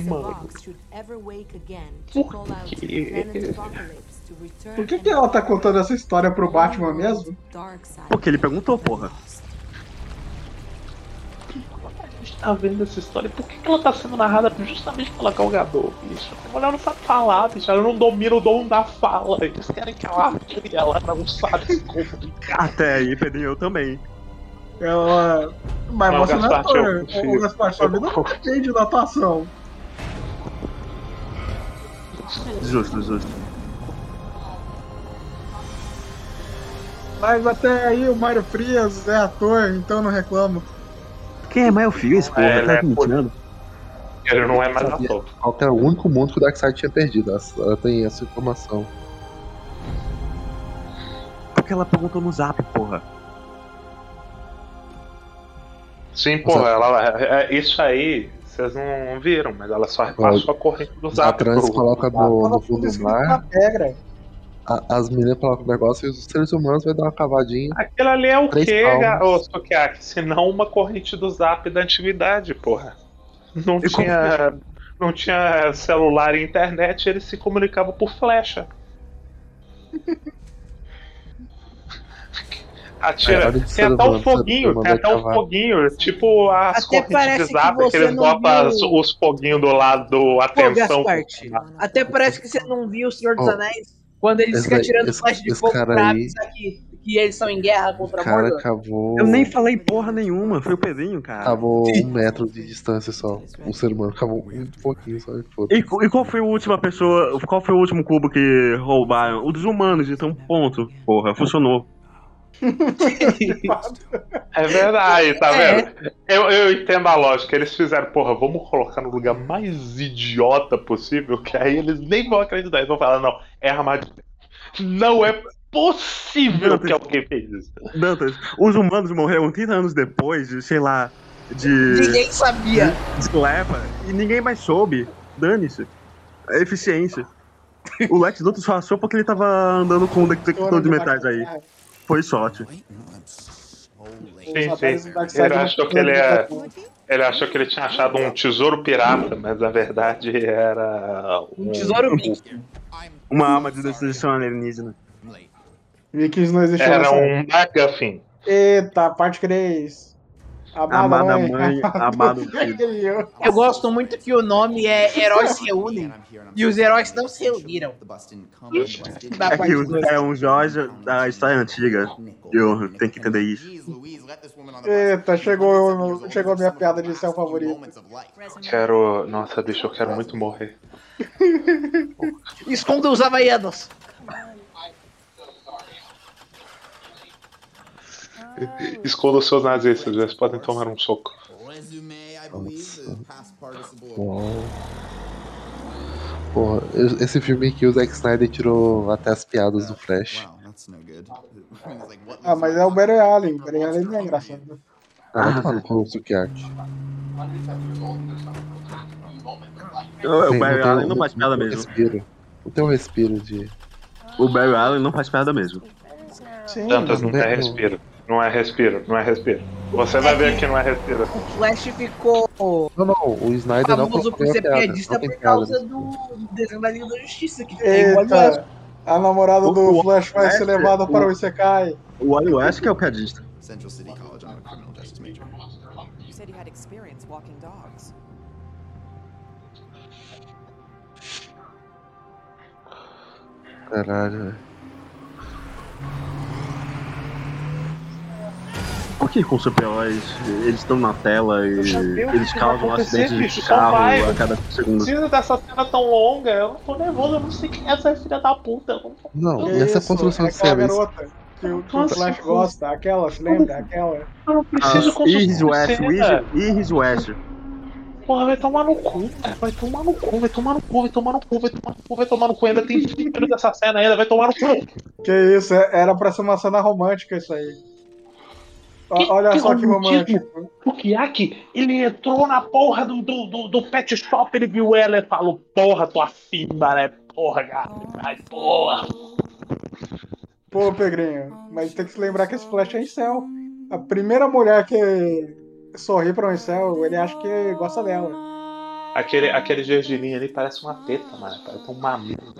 Mano. Por que, que ela tá contando essa história pro Batman mesmo? Porque ele perguntou, porra. A gente tá vendo essa história, por que que ela tá sendo narrada justamente pela Galgador, bicho? A mulher não sabe falar, bicho, ela não domina o dom da fala. Eles querem que ela crie, ela não sabe se comunicar. Até aí, Pedrinho, eu também. Ela. Mas você não é. Ô, Gaspar, não depende da atuação. Justo, justo. Mas até aí o Mário Frias é ator, então não reclamo. Quem é Frias, porra? É, tá né, mentindo? Ele não é mais. Qual que era o único mundo que o Darkseid tinha perdido? Ela, tem essa informação. Porque ela perguntou no zap, porra. Sim, porra, ela, é- é- isso aí vocês não viram, mas ela só repassou a corrente do A zap. trans pro- coloca no, no fundo do mar, pedra. A- as meninas colocam o negócio e os seres humanos vai dar uma cavadinha. Aquilo ali é o quê, Sukiaki? Se não uma corrente do zap da antiguidade, porra. Não E como- tinha. Não tinha celular e internet, eles se comunicavam por flecha. [LAUGHS] Atira. De Tem até um foguinho, tem até um foguinho, tipo as Até correntes de que zap que, você eles botam viu- os foguinhos do lado do Pô, atenção. Até parece que você não viu o Senhor dos Ó, Anéis quando eles esse ficam tirando esse- flash de fogo cara pra aí- que, que eles estão em guerra O contra cara Mordor. cavou. Eu nem falei porra nenhuma, foi o Pedrinho, cara. Cavou um metro de distância só. O ser humano cavou um pouquinho só e foda. E, e qual foi a última pessoa. Qual foi o último cubo que roubaram? O dos humanos, então ponto. Porra, funcionou. [LAUGHS] É verdade, tá É. vendo? Eu, eu entendo a lógica. Eles fizeram, porra, vamos colocar no lugar mais idiota possível, que aí eles nem vão acreditar. Eles vão falar, não, é armadilha. Não é possível que alguém fez isso. Dantas, os humanos morreram 30 anos depois de, sei lá, de. Ninguém sabia. de leva e ninguém mais soube. Dane-se. É eficiência. O Lex Luthor só achou porque ele tava andando com o detector de metais aí. Foi sorte. Sim, sim. Ele achou que ele é. Ele achou que ele tinha achado um tesouro pirata, mas na verdade era. Um tesouro [LAUGHS] Mickey. Uma arma de destruição alienígena. Vikings não existiu Era um MacGuffin. Eita, parte 3. Amada mãe, amado [LAUGHS] filho. Eu gosto muito que o nome é Heróis se reúnem e os heróis não se reuniram. É que o- é um Jorge da história antiga. Eu tenho que entender isso. Eita, chegou, chegou a minha piada de céu favorito. Quero. Nossa, bicho, eu quero muito morrer. Esconda os havaianos. [LAUGHS] Esconda os seus nazistas, eles podem tomar um soco. Uau. Porra, esse filme aqui o Zack Snyder tirou até as piadas do Flash. [LAUGHS] Ah, mas é o Barry Allen. Barry Allen não é engraçado. Ah, tá com o Sukiyaki. O o Tem- Barry tem- Allen não faz piada tem mesmo. Respiro. Não tem um respiro de. O Barry Allen não faz piada mesmo. Sim, Tantas não não é é- respiro. Não é respiro, não é respiro. Você vai ver que não é respiro. O Flash ficou Não, não, o Snyder não famoso por ser piadista por causa do desenho da Liga da Justiça, que West. Eita, a namorada O- do o- Flash vai ser levada para o- o Isekai. O Wally West que é o piadista. Central City College. I'm a criminal justice major. You said you had experience walking dogs. Caralho, velho. Por que com super-heróis eles estão na tela e eles causam acidentes bicho, de carro vai. a cada segundo? Precisa dessa cena tão longa, eu não tô nervoso, eu não sei quem é essa filha da puta. não- Não, e essa isso? construção é de cena? isso- garota que o, que o Nossa, Flash como- gosta. Aquela, se lembra? Aquela. Eu não preciso Ah, construir Iris West. Iris West. Porra, vai tomar no cu, cara. Vai tomar no cu, vai tomar no cu, vai tomar no cu, vai tomar no cu, vai tomar no cu. Ainda tem [LAUGHS] filho dessa cena ainda, vai tomar no cu. Que isso, é- era pra ser uma cena romântica isso aí. Que- Olha que só que romantismo? romântico. O Kiaki, ele entrou na porra do, do, do, do pet shop, ele viu ela e falou, porra, tua fimba, né? Porra, gato, ai, porra. Pô, Pedrinho, mas tem que se lembrar que esse Flash é incel. A primeira mulher que sorri pra um incel, ele acha que gosta dela. Aquele, aquele gergelim ali parece uma teta, mano. Parece um mamilo.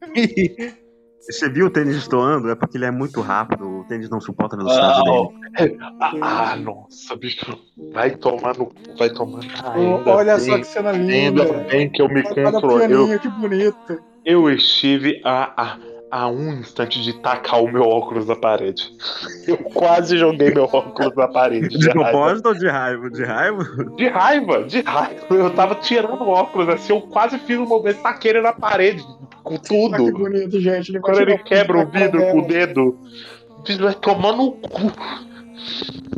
[LAUGHS] Você viu o tênis estourando? É porque ele é muito rápido, o tênis não suporta a velocidade dele. Ah, [LAUGHS] ah, nossa, bicho. Vai tomar no cu, vai tomar. Ah, ainda olha bem, só que cena Ainda linda. bem que eu me Olha o controlo. Eu, pianinho, que bonito. eu estive a, a, a um instante de tacar o meu óculos na parede. [LAUGHS] Eu quase joguei meu óculos na parede. De propósito ou de raiva? De raiva? De raiva, de raiva. Eu tava tirando o óculos assim, eu quase fiz um movimento, taquei ele na parede, com Olha que tudo. bonito, gente. Ele Quando ele quebra o vidro com o dedo, vai tomar no cu.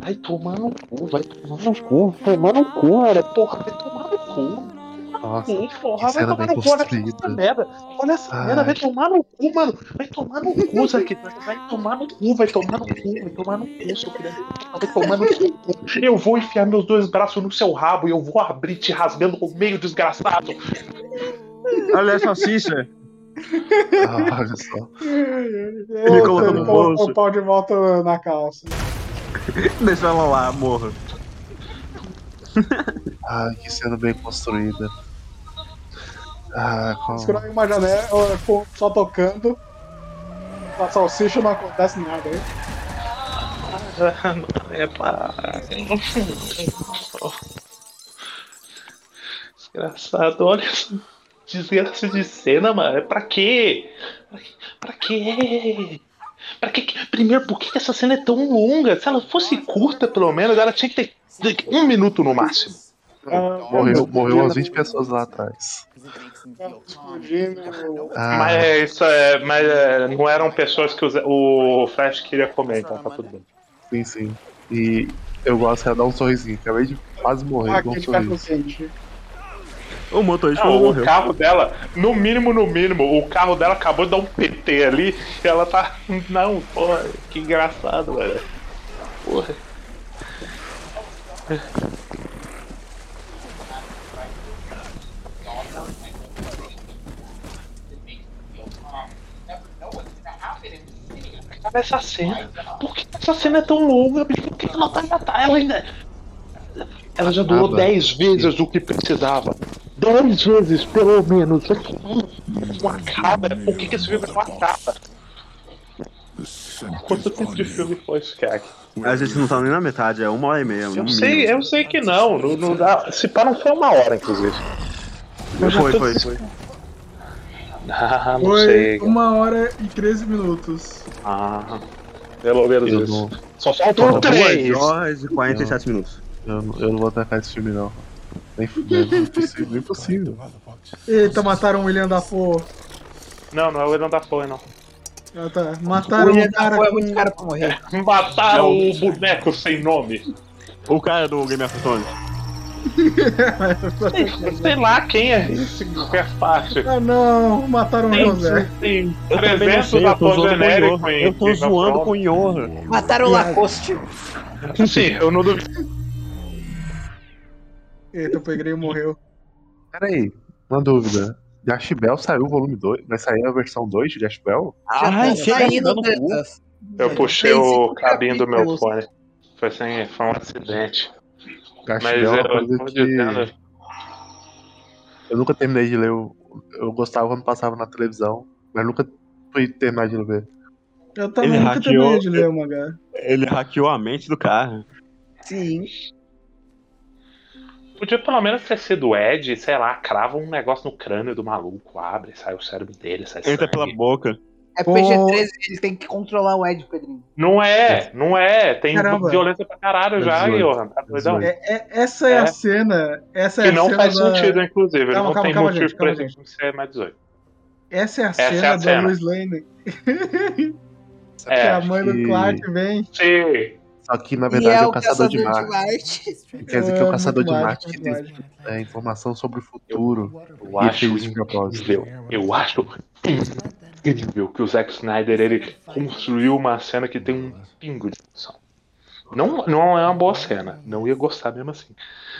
Vai tomar no cu, vai tomar no cu, vai tomar no cu, cara. Porra, vai tomar no cu. Nossa, Sim, porra, vai tomar no cu, essa merda. Olha essa Ai. merda, vai tomar no cu, mano. Vai tomar no cu, Zack. Vai tomar no cu, vai tomar no cu, vai tomar no cu, seu filho. Vai tomar no cu. Eu vou enfiar meus dois braços no seu rabo e eu vou abrir te rasgando no meio, desgraçado. Olha a salsicha. Ah, olha só. Ele colocou no bolso. o pau de volta na calça. Deixa ela lá, morra. Ah, que cena bem construída. Ah, com... Escreve uma janela, só tocando. A salsicha não acontece nada. Hein? [LAUGHS] É para. Desgraçado, olha essa desgraça de cena, mano. É pra quê? Pra quê? Pra quê? Primeiro, por que essa cena é tão longa? Se ela fosse curta, pelo menos, ela tinha que ter um minuto no máximo. Ah, Morreu, morreu umas explodindo- 20 pessoas lá atrás. Explodindo. Ah, Mas é, isso é, mas é, não eram pessoas que o, Flash queria comer, então tá tudo bem. sim, sim. E eu gosto de dar um sorrisinho. Acabei de quase morrer Ah, com um sorriso. O motorista Não, não o morreu. carro dela, no mínimo, no mínimo, o carro dela acabou de dar um PT ali e ela tá. Não, porra, que engraçado, velho. Porra. Essa cena. Por que essa cena é tão longa? Por que ela tá ainda tá? Ela ainda. Ela já durou Acaba. 10 vezes o que precisava. 10 vezes, pelo menos. Não acaba. Por que, que esse filme não acaba? Quanto tempo de filme foi isso, Kek? A gente não tá nem na metade, é uma hora e meia. Eu um sei, eu sei que não. não, não dá, se pá, não foi uma hora, inclusive. Foi, tô foi, des- foi. Ah, não Foi sei. uma hora e 13 minutos. Ah, pelo menos Eu isso. não, Só faltam Duas três. horas e 47 minutos. eu, não- eu não vou atacar esse filme, não. Nem fudendo, impossível, nem possível. Eita, mataram o William Dafoe. Não, não é o William Dafoe, não. Ah, tá. Mataram William o cara Dafoe é muito caro pra morrer. [LAUGHS] Mataram o boneco sem nome. O cara do Game of Thrones. [LAUGHS] Sei lá quem é esse parte. Ah não, mataram o Tem, José. tem 300 sei, eu tô zoando com o Eu tô zoando com o Yohan. Mataram o Lacoste. Sim, eu não duvido. Eita, o Pegreio morreu. Pera aí, uma dúvida. Jash Bell saiu o volume 2? Vai sair a versão 2 de Jash Bell? Tá saindo dando cu. tantas. Eu puxei o cabinho do meu fone. Foi, sem, foi um acidente. Mas é eu, uma coisa eu tô que dizendo. eu nunca terminei de ler. o- Eu gostava quando passava na televisão, mas nunca fui terminar de ler. Eu também Ele nunca hackeou- terminei de ler o mangá. Ele hackeou a mente do cara. Sim. Podia pelo menos ter sido Ed, sei lá, crava um negócio no crânio do maluco, abre, sai o cérebro dele, sai Entra sangue. pela boca. É Pô. PG-13, ele tem que controlar o Ed, Pedrinho. Não é, não é. Tem Caramba. violência pra caralho já, 18. Johan. Tá doidão? 18. É, é- essa é, É. a cena. Essa é Que a não cena faz da... sentido, inclusive. Calma, não calma, tem calma, motivo gente, pra calma, filme ser mais 18. Essa é a Essa é cena a da. Lois Lane. [LAUGHS] que É, a mãe do que- Clark vem. sim. Só que na verdade é é o o caçador de Caçador Marte. Marte. Quer dizer que é o É, caçador de Marte que tem é, informação sobre o futuro. Eu E acho. Eu acho incrível que o Zack Snyder ele construiu uma cena que tem um pingo de emoção. Não, não é uma boa cena. Não ia gostar mesmo assim.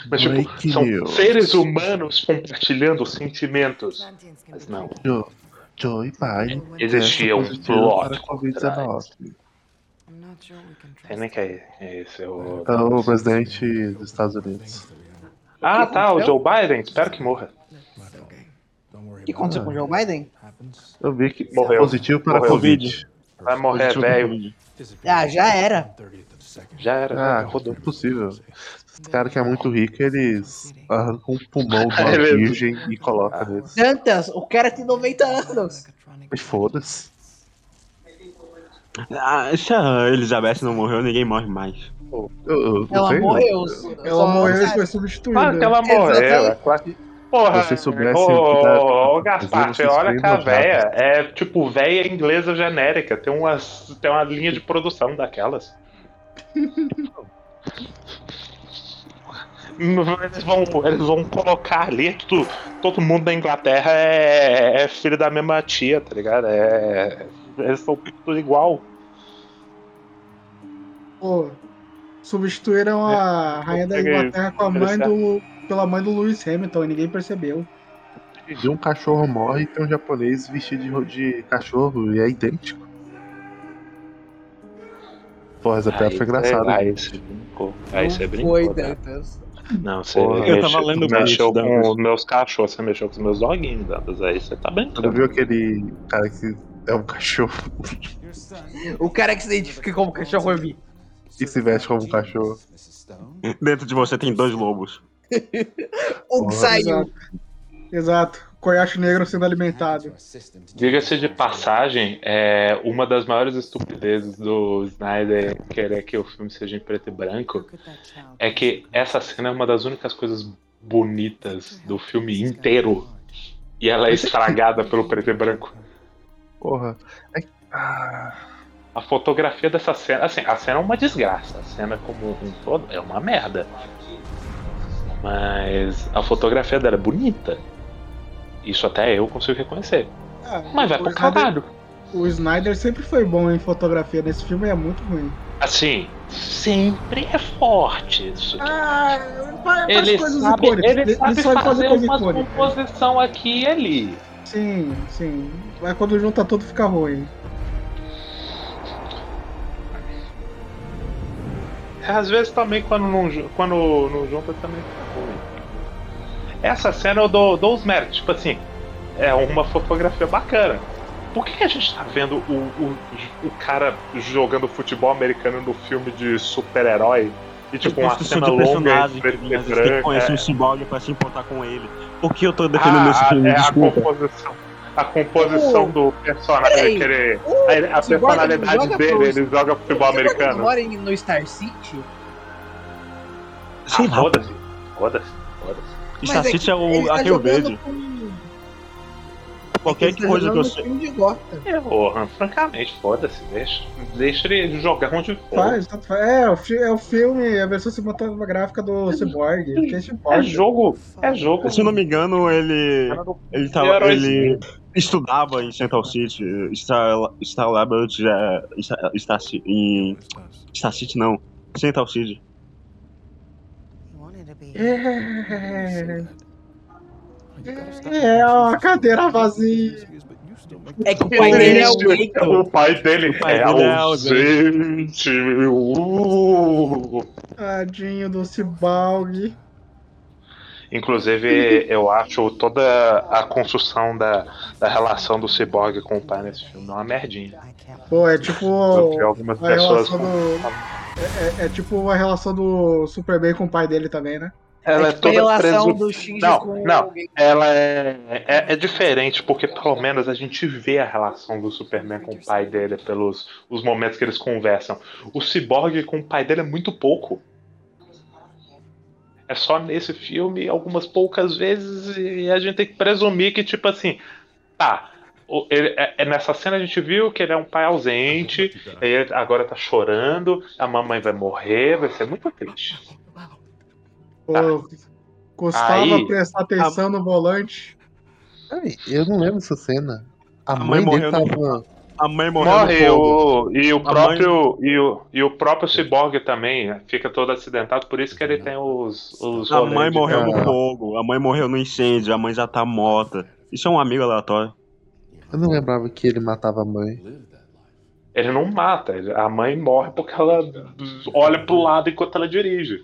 Mas, tipo, são news. seres humanos compartilhando sentimentos. Mas não. Joe, Joe Biden Existia um plot para a Covid-19. Sei nem que é esse. É o... É o presidente dos Estados Unidos. Ah, tá, o Joe Biden. Espero que morra. O que aconteceu com o Joe Biden? Eu vi que Morreu. positivo para a Morreu. Covid. Vai morrer, Positivo velho. Ah, já era. Já era. Ah, rodou. é possível. Os caras que é muito rico, eles arrancam um pulmão de [LAUGHS] uma Ele- virgem e colocam neles. Tantas, o cara tem 90 anos. Foda-se. Ah, se a Elizabeth não morreu, ninguém morre mais. Eu, eu, Ela sei, não. morreu. Ela só- morreu e foi substituída. Claro que ela morreu. É claro que- Porra, Se vocês soubessem ô, o que tá- ô, Gaspar, olha que a véia é tipo véia inglesa genérica. Tem, umas, tem uma linha de produção daquelas. [LAUGHS] Eles vão, eles vão colocar ali, tudo, todo mundo da Inglaterra é, é filho da mesma tia, tá ligado? É, eles são tudo igual. Pô, substituíram a rainha da Inglaterra com a mãe do. Pela mãe do Lewis Hamilton e ninguém percebeu. De um cachorro morre e tem um japonês vestido de, de cachorro e é idêntico. Porra, essa piada foi engraçada. Aí você brincou. Aí você brincou. Foi, né? Dantas. Não, você Porra, eu mexeu, tava lendo mexeu muito, com Dantas. os meus cachorros, você mexeu com os meus doguinhos, Dantas. Aí você tá Você brincando. não viu aquele cara que é um cachorro O cara que se identifica como cachorro herbí. e se veste como um cachorro? Dentro de você tem dois lobos. Porra, saiu. Exato. Exato. Coiacho negro sendo alimentado. Diga-se de passagem, é uma das maiores estupidezes do Snyder querer que o filme seja em preto e branco é que essa cena é uma das únicas coisas bonitas do filme inteiro. E ela é estragada pelo preto e branco. Porra. É... Ah, A fotografia dessa cena, assim, a cena é uma desgraça. A cena como um todo é uma merda. Mas a fotografia dela é bonita. Isso até eu consigo reconhecer. Ah, Mas vai pro caralho. O Snyder sempre foi bom em fotografia. Nesse filme é muito ruim. Assim, sempre é forte isso. Ah, faz Ele coisas sabe, icônicas. ele sabe sabe fazer uma icônica. composição aqui e ali. Sim, sim. Mas quando junta tudo fica ruim. Às vezes também quando não, quando não junta também fica ruim. Essa cena eu dou, dou os méritos, tipo assim, é uma fotografia bacana. por que que a gente tá vendo o, o, o cara jogando futebol americano no filme de super-herói? E tipo, uma cena longa preto e tem que conhecer branco. um cyborg pra se importar com ele. Por que eu tô defendendo Ah, esse filme? é a Desculpa. composição. A composição do personagem, o A, a personalidade joga dele, pro- ele joga futebol Você americano. mora em- no Star City? Sei Ah, lá, foda-se, foda-se, foda-se. Star é é o tá a Rio jogando Verde. com- Qualquer ele tá coisa que de Gotham. É, porra, francamente, foda-se, deixa, deixa ele jogar onde for. Faz, faz. É, o fi- é o filme, a versão cinematográfica do Cyborg. Se importa? É jogo, é jogo. Se eu não me engano, ele. Ele, tava, ele estudava em Central City. Star, Star é. Star, Star, em. Star City não. Central City. É. É, ó, a cadeira vazia. É que o pai dele é o. O pai dele O pai é é ausente. Uh. Tadinho do Cyborg. Inclusive, [LAUGHS] eu acho toda a construção da, da relação do Cyborg com o pai nesse filme uma merdinha. Pô, é tipo algumas a pessoas. do. É, é- é tipo a relação do Superman com o pai dele também, né? Ela é, tipo a toda relação presu... do Shinji Não, com não. Ela é, é, é diferente, porque pelo menos a gente vê a relação do Superman com o pai dele pelos os momentos que eles conversam. O Cyborg com o pai dele é muito pouco. É só nesse filme, algumas poucas vezes, e a gente tem que presumir que, tipo assim, tá. o- ele- é- é nessa cena a gente viu que ele é um pai ausente, ele agora tá chorando, a mamãe vai morrer, vai ser muito triste. Pô, custava Aí- prestar atenção no volante. Ai, eu não lembro dessa cena. A, A mãe, mãe dele morreu no- tava. A mãe morreu no Morre o, e o A próprio e o, e o próprio Cyborg também né, fica todo acidentado, por isso que ele tem os, os A mãe morreu no fogo. A mãe morreu no incêndio. A mãe já tá morta. Isso é um amigo aleatório. Eu não lembrava que ele matava a mãe. Ele não mata, a mãe morre porque ela olha pro lado enquanto ela dirige.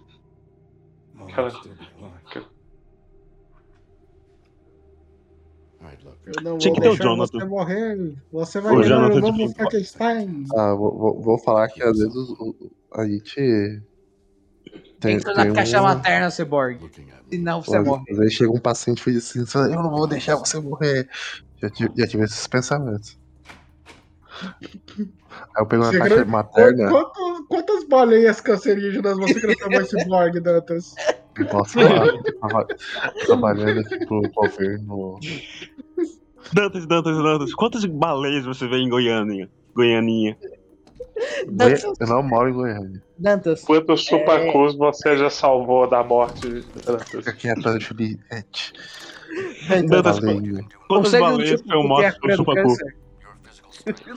Não Tinha vou que ter o deixar Jonathan. você morrer. Você vai O ganhar Jonathan de- Frankenstein. Ah, vou, vou, vou falar que às vezes a gente. Tem, Entra na tem caixa um- materna, Cyborg. Senão você morre. às vezes chega um paciente e diz assim: Eu não vou deixar você morrer. Já tive, já tive esses pensamentos. Aí eu pego uma caixa gra- materna Quanto- quantas baleias cancerígenas você transformou esse Cyborg, Dantas? posso falar. Tava trabalhando aqui pro governo. Dantas, Dantas, Dantas. Quantas baleias você vê em Goiânia? Goianinha. Dantas, Eu não moro em Goiânia. Dantas. Quantos chupacus você já salvou da morte? Fica quieto, Juliette. Dantas, Baleia. quantas um baleias tipo foi o que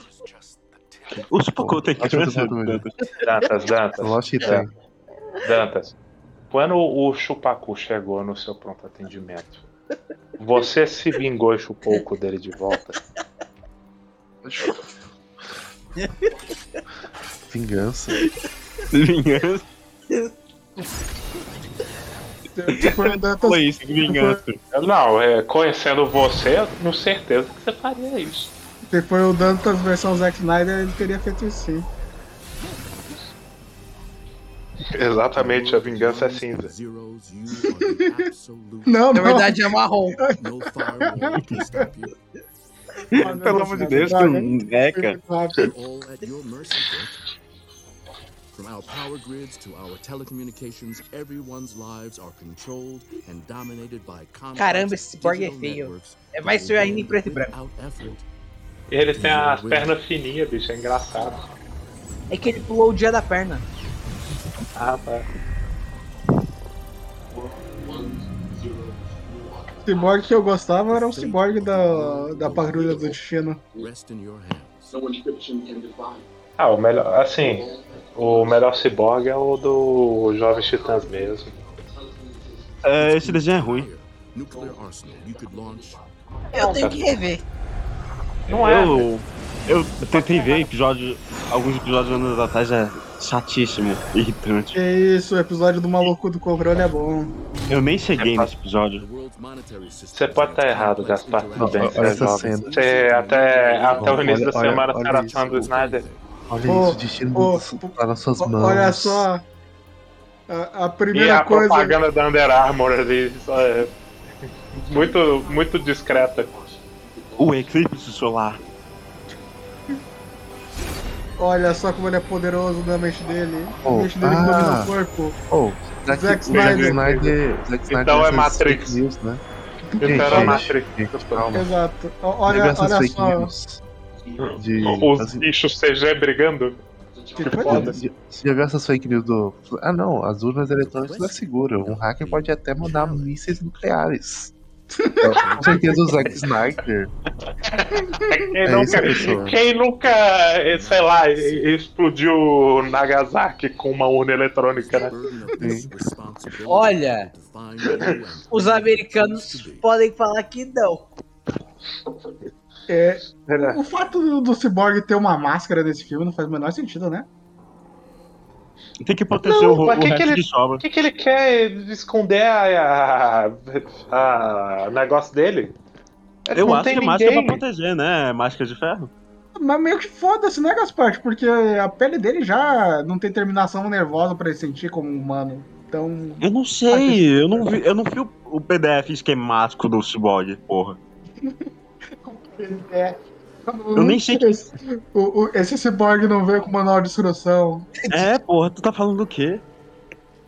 O Supacu tem câncer. Dantas. Dantas. Lógico que tem. Dantas, quando o chupacu chegou no seu pronto atendimento, você se vingou e chupou o cu dele de volta? Vingança. Vingança. Tipo, o Dantas Foi isso, vingança. Não, é, conhecendo você, eu tenho certeza que você faria isso. Se foi o Dantas versão Zack Snyder, ele teria feito isso sim. Exatamente, a vingança é cinza. [LAUGHS] Não, Na verdade é marrom. Pelo amor de Deus, que um mercy, Dick. From our power grids to our telecommunications, everyone's lives are controlled and dominated by Caramba, esse cyborg é feio. É mais feio ainda em preto e branco. Effort. Ele tem as pernas fininhas, bicho, é engraçado. É que ele pulou o dia da perna. Ah, tá. O cyborg que eu gostava era o cyborg da, da patrulha do destino. Ah, o melhor, assim, o melhor cyborg é o do Jovens Titãs mesmo. É, esse desenho é ruim. Nuclear arsenal you could launch. Eu tenho que rever. Não é? Eu, eu tentei ver episódio, alguns episódios anos atrás, é chatíssimo, irritante. Que isso, o episódio do maluco do controle é bom. Eu nem cheguei nesse episódio. Você pode estar errado, Gaspar. Tudo bem, Olha é essa cena. Você até, até o início da semana olha- você era olha fã do isso. Snyder. Olha Ô, isso, o destino ô, tá nas suas O- mãos. Olha só. A, a E primeira a coisa. propaganda da Under Armour ali. só é muito, muito discreta. O eclipse solar. Olha só como ele é poderoso na mente dele. A Oh, mente dele ah. domina o corpo. Oh, Zack, Zack Snyder. Snyder. Zack Snyder Então é Matrix. News, né? Então Gente, era gente, Matrix. gente, calma. Exato. Olha, essas olha só. de. Os bichos CG brigando. Que Foda. Você já viu essas fake news do. Ah, não, as urnas eletrônicas não é seguro. Um hacker pode até mandar mísseis nucleares. Com certeza o Zack Snyder. Quem, É nunca, quem nunca, eh, sei lá, explodiu Nagasaki com uma urna eletrônica, né? Olha, os americanos podem falar que não. É, o fato do, do Cyborg ter uma máscara nesse filme não faz o menor sentido, né? Tem que proteger Não, o, o que resto que ele- que sobra. O que, que ele quer esconder a, a, a negócio dele? Ele Eu acho que a máscara é ninguém. pra proteger, né? Máscara de ferro. Mas meio que foda-se, né, Gaspar? Porque a pele dele já não tem terminação nervosa pra ele sentir como um humano. Então. Eu não sei, eu não vi, eu não vi o, o PDF esquemático do Cyborg, porra. [LAUGHS] É. Eu nem sei que. Esse, o, o- esse cyborg não veio com manual de instrução. É, porra, tu tá falando do quê?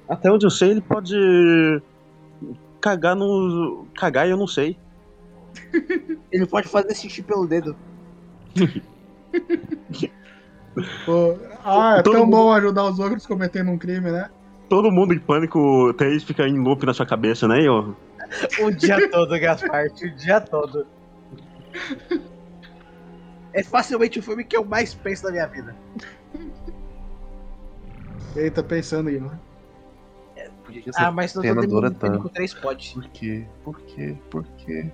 Até onde eu sei, ele pode cagar no. cagar e eu não sei. [LAUGHS] Ele pode fazer xixi pelo dedo. [LAUGHS] Pô, ah, é Todo tão mundo- bom ajudar os outros cometendo um crime, né? Todo mundo em pânico 3 fica em loop na sua cabeça, né, eu? O dia todo, Gaspar, o dia todo. [LAUGHS] É facilmente o filme que eu mais penso na minha vida. Ele tá pensando aí, né? Essa Ah, mas não tô dura com tanto? 3 pode. Por quê? Por quê? Por quê?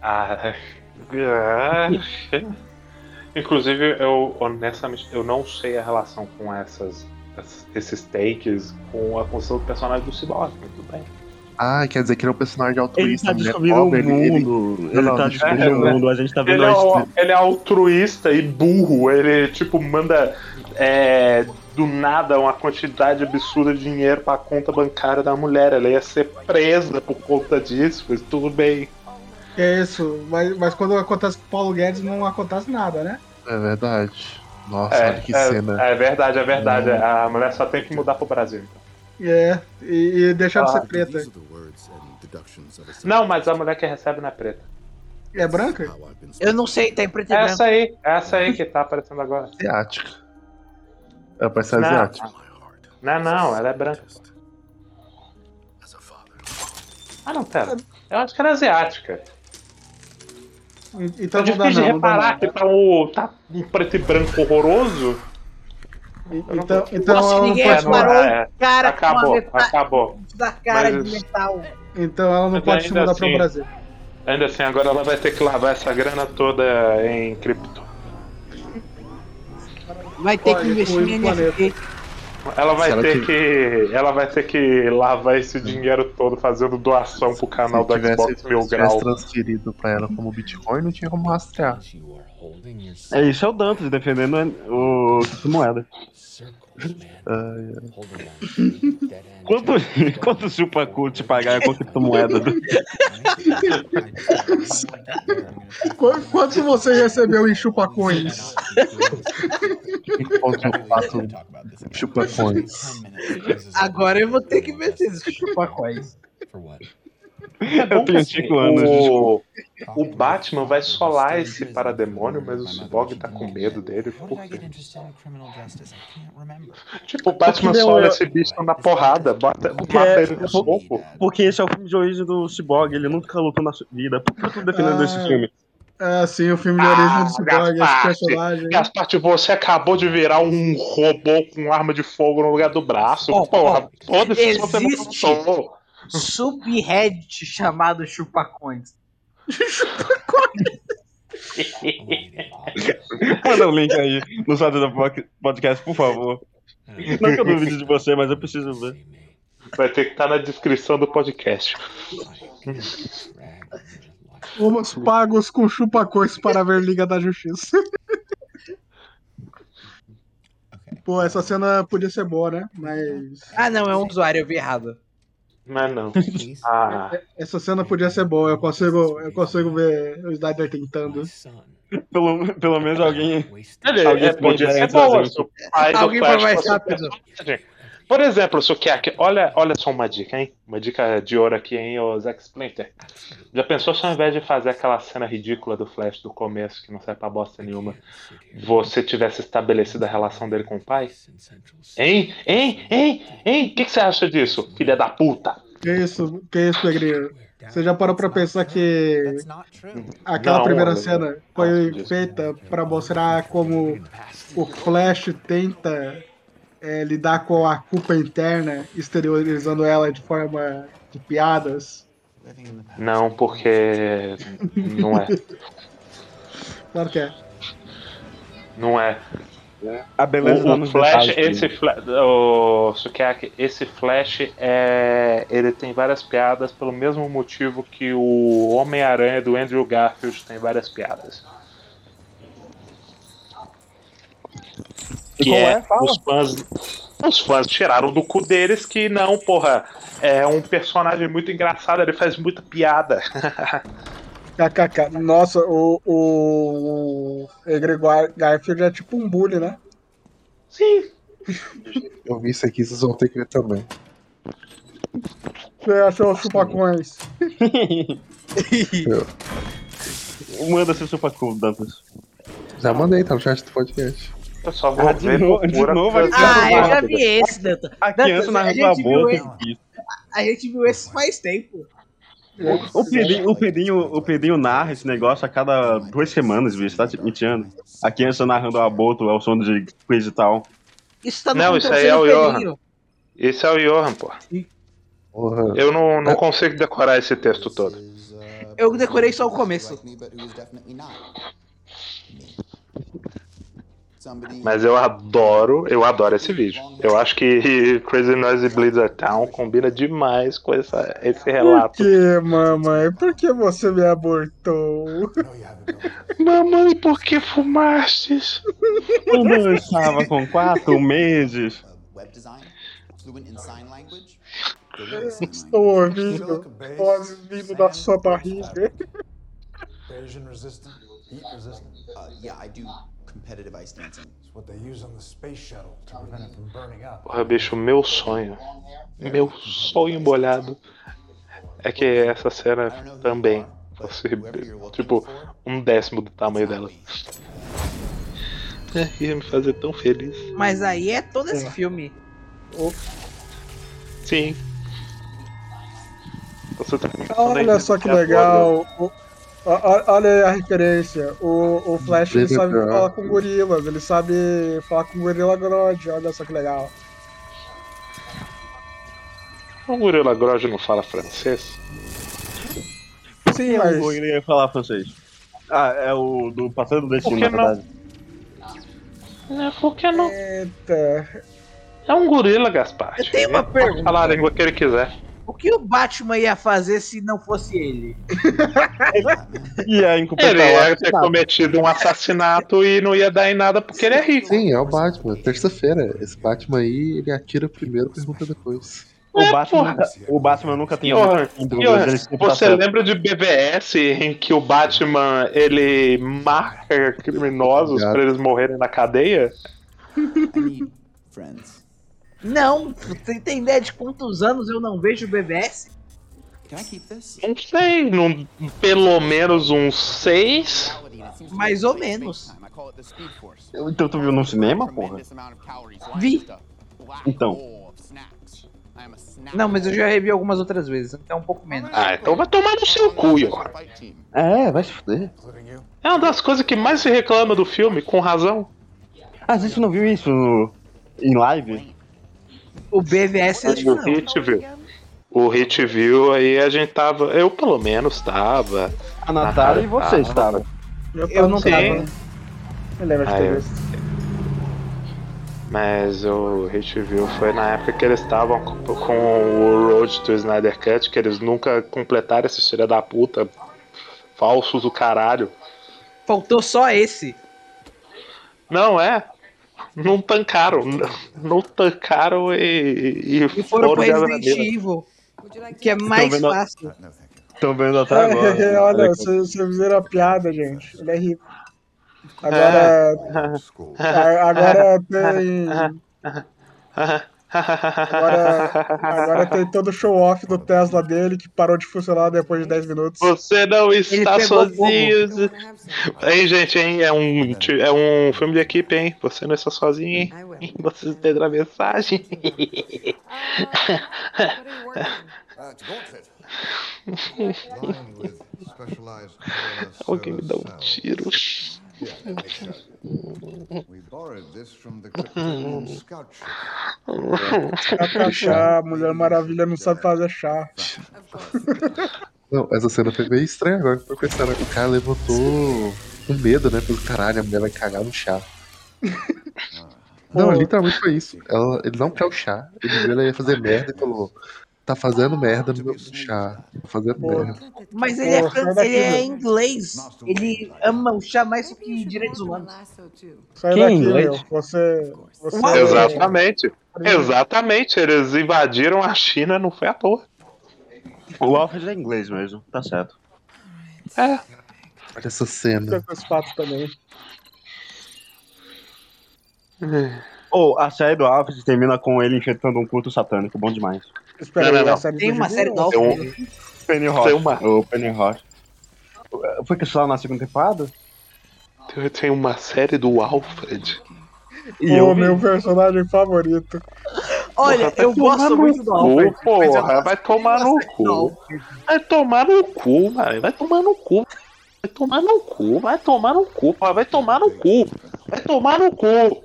Ah, é. [LAUGHS] Inclusive, eu honestamente eu não sei a relação com essas, esses takes com a construção do personagem do Cyborg, tudo bem. Ah, quer dizer que ele é um personagem Ele altruísta, tá né? descobrindo o Pobre, ele- ele- mundo. Ele, tá descobrindo o é, mundo, a gente tá vendo Ele é, o- ele é altruísta e burro. Ele, tipo, manda é, do nada uma quantidade absurda de dinheiro pra conta bancária da mulher. Ela ia ser presa por conta disso, mas tudo bem. É isso, mas, mas quando acontece com o Paulo Guedes não acontece nada, né? É verdade. Nossa, É, olha que é, cena. é verdade, é verdade. A mulher só tem que mudar pro Brasil. É, e, e deixar de Ah. ser preta. Não, mas a mulher que recebe não é preta. É branca? Eu não sei, tá em preto e É branco. essa aí, é essa aí que tá aparecendo agora. [LAUGHS] Asiática. Ela parece ser Não. asiática. Não, não, ela é branca. Ah, não, pera. Eu acho que ela é asiática. Então é não dá difícil de não, não dá reparar não. que tá, o, tá um preto e branco horroroso. Então, então Nossa, ela não ninguém pode mudar. é, cara acabou, acabou. da cara Mas- de metal. Então ela não pode se mudar para assim- o Brasil. Ainda assim, agora ela vai ter que lavar essa grana toda em cripto. Vai ter que investir em. NFT. Ela vai Se ela ter tiv- que. Ela vai ter que lavar esse dinheiro todo fazendo doação pro canal Se do tivesse, Xbox Mil tivesse Grau. transferido pra ela como Bitcoin, não tinha como rastrear. É isso, é o Dantas defendendo o moeda. Quanto, [LAUGHS] quanto chupacu te pagar com a criptomoeda? Qu- Quanto você recebeu em chupacões? Chupa-coins. Agora eu vou ter que ver esses chupacóis. Eu tenho 5 anos, o, o Batman vai solar esse parademônio, mas o Cyborg tá com medo dele. Por quê? Tipo, o Batman Porque sola eu- esse bicho na porrada, bota, Porque mata é- ele no soco. Porque esse é o filme de origem do Cyborg, ele nunca lutou na sua vida. Por que eu tô defendendo Ah, esse filme? É, sim, o filme de origem Ah, do Cyborg, esse personagem. Gaspar, você acabou de virar um robô com arma de fogo no lugar do braço. Ó, Porra, ó, foda-se se você não lutou. Subreddit chamado chupacões. Manda o link aí no site do pod- podcast, por favor. Não que eu duvide de você, mas eu preciso ver. Vai ter que estar na descrição do podcast. Fomos pagos com chupa-cois para ver Liga da Justiça. Pô, essa cena podia ser boa, né? Mas. Ah, não, é um usuário, eu vi errado. Mas não. [LAUGHS] Ah, Essa cena podia ser boa, eu consigo, eu consigo ver o Snyder tentando. Pelo, pelo menos alguém. ele, Alguém é, podia entrar boa. Alguém foi mais rápido. Por exemplo, Sukiaki, olha, olha só uma dica, hein? Uma dica de ouro aqui, hein, ô Zack Splinter. Já pensou se ao invés de fazer aquela cena ridícula do Flash do começo, que não serve pra bosta nenhuma, você tivesse estabelecido a relação dele com o pai? Hein? Hein? Hein? Hein? O que, que você acha disso, filha da puta? Que isso, que isso, Pegrinho? Você já parou pra pensar que aquela Não, primeira cena foi feita pra mostrar como o Flash tenta é, lidar com a culpa interna, exteriorizando ela de forma de piadas? Não, porque não é. Claro que é. Não é. A beleza tá O, o nos Flash, esse Flash, o Sukiaki, esse Flash é, ele tem várias piadas pelo mesmo motivo que o Homem-Aranha do Andrew Garfield tem várias piadas. E Que é, é? Os fãs, os fãs tiraram do cu deles que não, porra, é um personagem muito engraçado, ele faz muita piada. KKK. Nossa, o, o, o Egregor Garfield é tipo um bully, né? Sim. Eu vi isso aqui, vocês vão ter que ver também. Você achou os chupacões? Manda seu chupacu, Dantas. Já mandei, tá no chat do podcast. Eu só vou Ah, de ver novo- de novo Ah, eu já vi esse, Dantas. A criança narrando a viu boca. esse- A gente viu esse faz tempo. O Pedrinho, o, Pedrinho, o Pedrinho narra esse negócio a cada duas semanas, bicho, tá te mentindo. A criança narrando o aborto, é o som de coisa e tal. Isso tá no Não, isso aí é o Johan. Esse é o Johan, pô. Eu não, não consigo decorar esse texto todo. Eu decorei só o começo. Mas eu adoro, eu adoro esse vídeo. Eu acho que [LAUGHS] Crazy Noisy Blizzard Town combina demais com essa, esse Por relato. que, mamãe? Por que você me abortou? [LAUGHS] Mamãe, por que fumastes? Quando eu estava com quatro meses. Estou ouvindo voz vindo da sua barriga. Abrasion resistant, heat resistant. Uh, yeah, I do competitive ice dancing. It's what they use on the space shuttle to prevent it from burning up. Porra, bicho, meu sonho. Meu sonho molhado é que essa cena também fosse, tipo, um décimo do tamanho dela. É, ia me fazer tão feliz. Mas aí é todo esse filme. Sim. Você tá Olha só que legal. O- olha aí a referência. O, o Flash ele sabe falar com gorilas. Ele sabe falar com gorila Grodd. Olha só que legal. O Gorila Grodd não fala francês? Sim, Mas... Ele ia falar francês. Ah, é o do Passando do Destino, Por que na não? verdade. É, por que não? Eita. É um gorila, Gaspar. Eu tenho uma pergunta. falar a língua que ele quiser. O que o Batman ia fazer se não fosse ele? [LAUGHS] Ia Ele incompletar ia ter cometido um assassinato e não ia dar em nada porque ele é rico. Sim, é o Batman. Terça-feira. Esse Batman aí, ele atira primeiro e pergunta depois. O É, Batman, porra. nunca, o Batman nunca tem tá você lembra de BVS em que o Batman ele marca criminosos pra eles morrerem na cadeia? [LAUGHS] I friends. Não, você tem ideia de quantos anos eu não vejo o BBS? Não sei, num, pelo menos uns seis. Mais ou menos. Então tu viu no cinema, porra? Vi. Então. Não, mas eu já revi algumas outras vezes, então um pouco menos. Ah, então vai tomar no seu cu, Johan. É, vai se fuder. É uma das coisas que mais se reclama do filme, com razão. Ah, a gente não viu isso no- em live? O BVS é O. Hit viu. O Hit viu, aí a gente tava. Eu pelo menos tava. A Natália e você estavam. Eu, Eu não Sim. tava. Eu lembro de ter eu-. Mas o Hate Review foi na época que eles estavam com, com o Road to Snyder Cut, que eles nunca completaram essa história da puta. Falsos do caralho. Faltou só esse. Não é? Não tancaram. Não, não tancaram e. E, E foram pro de Resident. Evil. Que é mais vendo- fácil. Estão vendo até agora. É, [LAUGHS] olha, vocês vocês fizeram a piada, gente. Ele é rico. Agora. a- Agora tem. [LAUGHS] Agora, agora tem todo o show-off do Tesla dele que parou de funcionar depois de 10 minutos. Você não está sozinho. Hein, gente, hein? É um, é um filme de equipe, hein? Você não está sozinho, hein? Você entenderam a mensagem? Alguém [LAUGHS] [LAUGHS] me dá um tiro. Chá, Mulher Maravilha não sabe fazer chá. Não, essa cena foi meio estranha agora. Tô pensando, o cara levantou com medo, né? Pelo caralho, a mulher vai cagar no chá. [LAUGHS] Não, Pô. literalmente foi isso. Ela, ele não quer o chá. Ele viu ela ia fazer merda e falou: Tá fazendo merda no meu chá. Tá fazendo Pô. merda. Mas ele é, Pô, fran- sai daqui, ele é inglês. Ele ama o chá mais do que direitos humanos. Sai Quem é daqui, inglês? meu. Você. você Uau. Exatamente. Exatamente. Eles invadiram a China, não foi à toa. O Alfred é inglês mesmo, tá certo. É. Olha essa cena. Tem esse fato também. Ou a série do Alfred termina com ele enfrentando um culto satânico, bom demais. Espera Não, aí, não, não. a série Tem uma série ou- do Tem um- Alfred. Penny Rock. Tem uma- O Penny Rock. Foi cancelado na segunda temporada? Tem- Tem uma série do Alfred. E vi. meu personagem favorito. Olha, Porra, eu gosto muito do cu, Alfred. eu Porra, vai tomar no cu. Vai tomar no cu, mano. Vai tomar no cu. Vai tomar no cu, vai tomar no cu. Vai tomar no cu. Vai tomar no cu.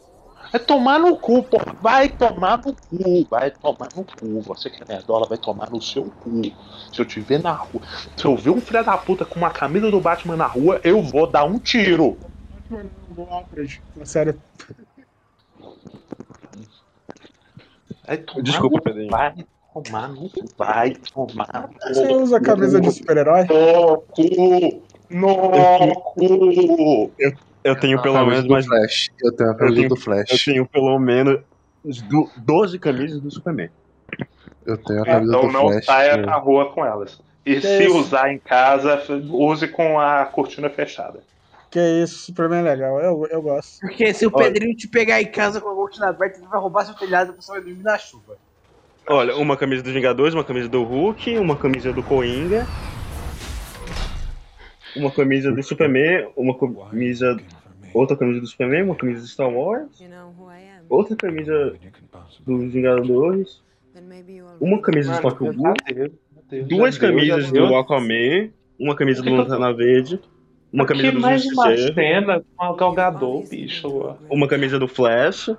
Vai tomar no cu, porra. Vai tomar no cu. Vai tomar no cu. Você que é nerdola, vai tomar no seu cu. Se eu te ver na rua. Se eu ver um filho da puta com uma camisa do Batman na rua, eu vou dar um tiro. Alfred, na série. Vai tomar Desculpa, Pedrinho. Vai tomar no cu. Vai tomar no Você usa camisa de super-herói? No cu. No [LAUGHS] cu. Eu tenho pelo menos do mais. Flash. Eu tenho a Eu camisa tenho, do eu Flash. tenho pelo menos du- 12 camisas do Superman. Eu tenho a camisa Então do não Flash. saia é. na rua com elas. E se isso? usar em casa, use com a cortina fechada. Que isso, Superman é legal. Eu, eu gosto. Porque se o Olha. Pedrinho te pegar em casa com a cortina aberta, ele vai roubar seu telhado e você vai dormir na chuva. Olha, uma camisa dos Vingadores, uma camisa do Hulk, uma camisa do Coringa, uma camisa do Superman, uma camisa. Outra camisa do Superman, uma camisa do Star Wars, outra camisa dos Vingadores, uma camisa do Who, duas camisas do Aquaman, uma camisa do Lanterna Verde, uma camisa do mais uma cena com a Galgador, bicho. uma camisa do Flash,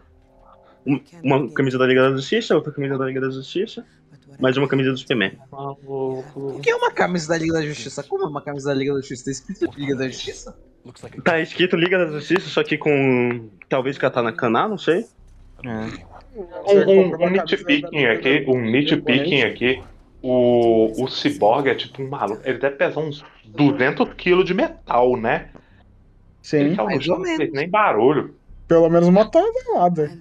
um- uma camisa da Liga da Justiça, outra camisa da Liga da Justiça, mais uma camisa do Superman. O que é uma camisa da Liga da Justiça? Como é uma camisa da Liga da Justiça? Tá escrito Liga da Justiça? Tá escrito Liga da Justiça, só que com. Talvez Katana Kana, não sei. Um, um, um nitpicking aqui, um nitpicking aqui. O, o Cyborg é tipo um maluco. Ele deve pesar uns 200 kg de metal, né? Sim, Ele tá mais ou não menos. nem barulho. Pelo menos uma tonelada.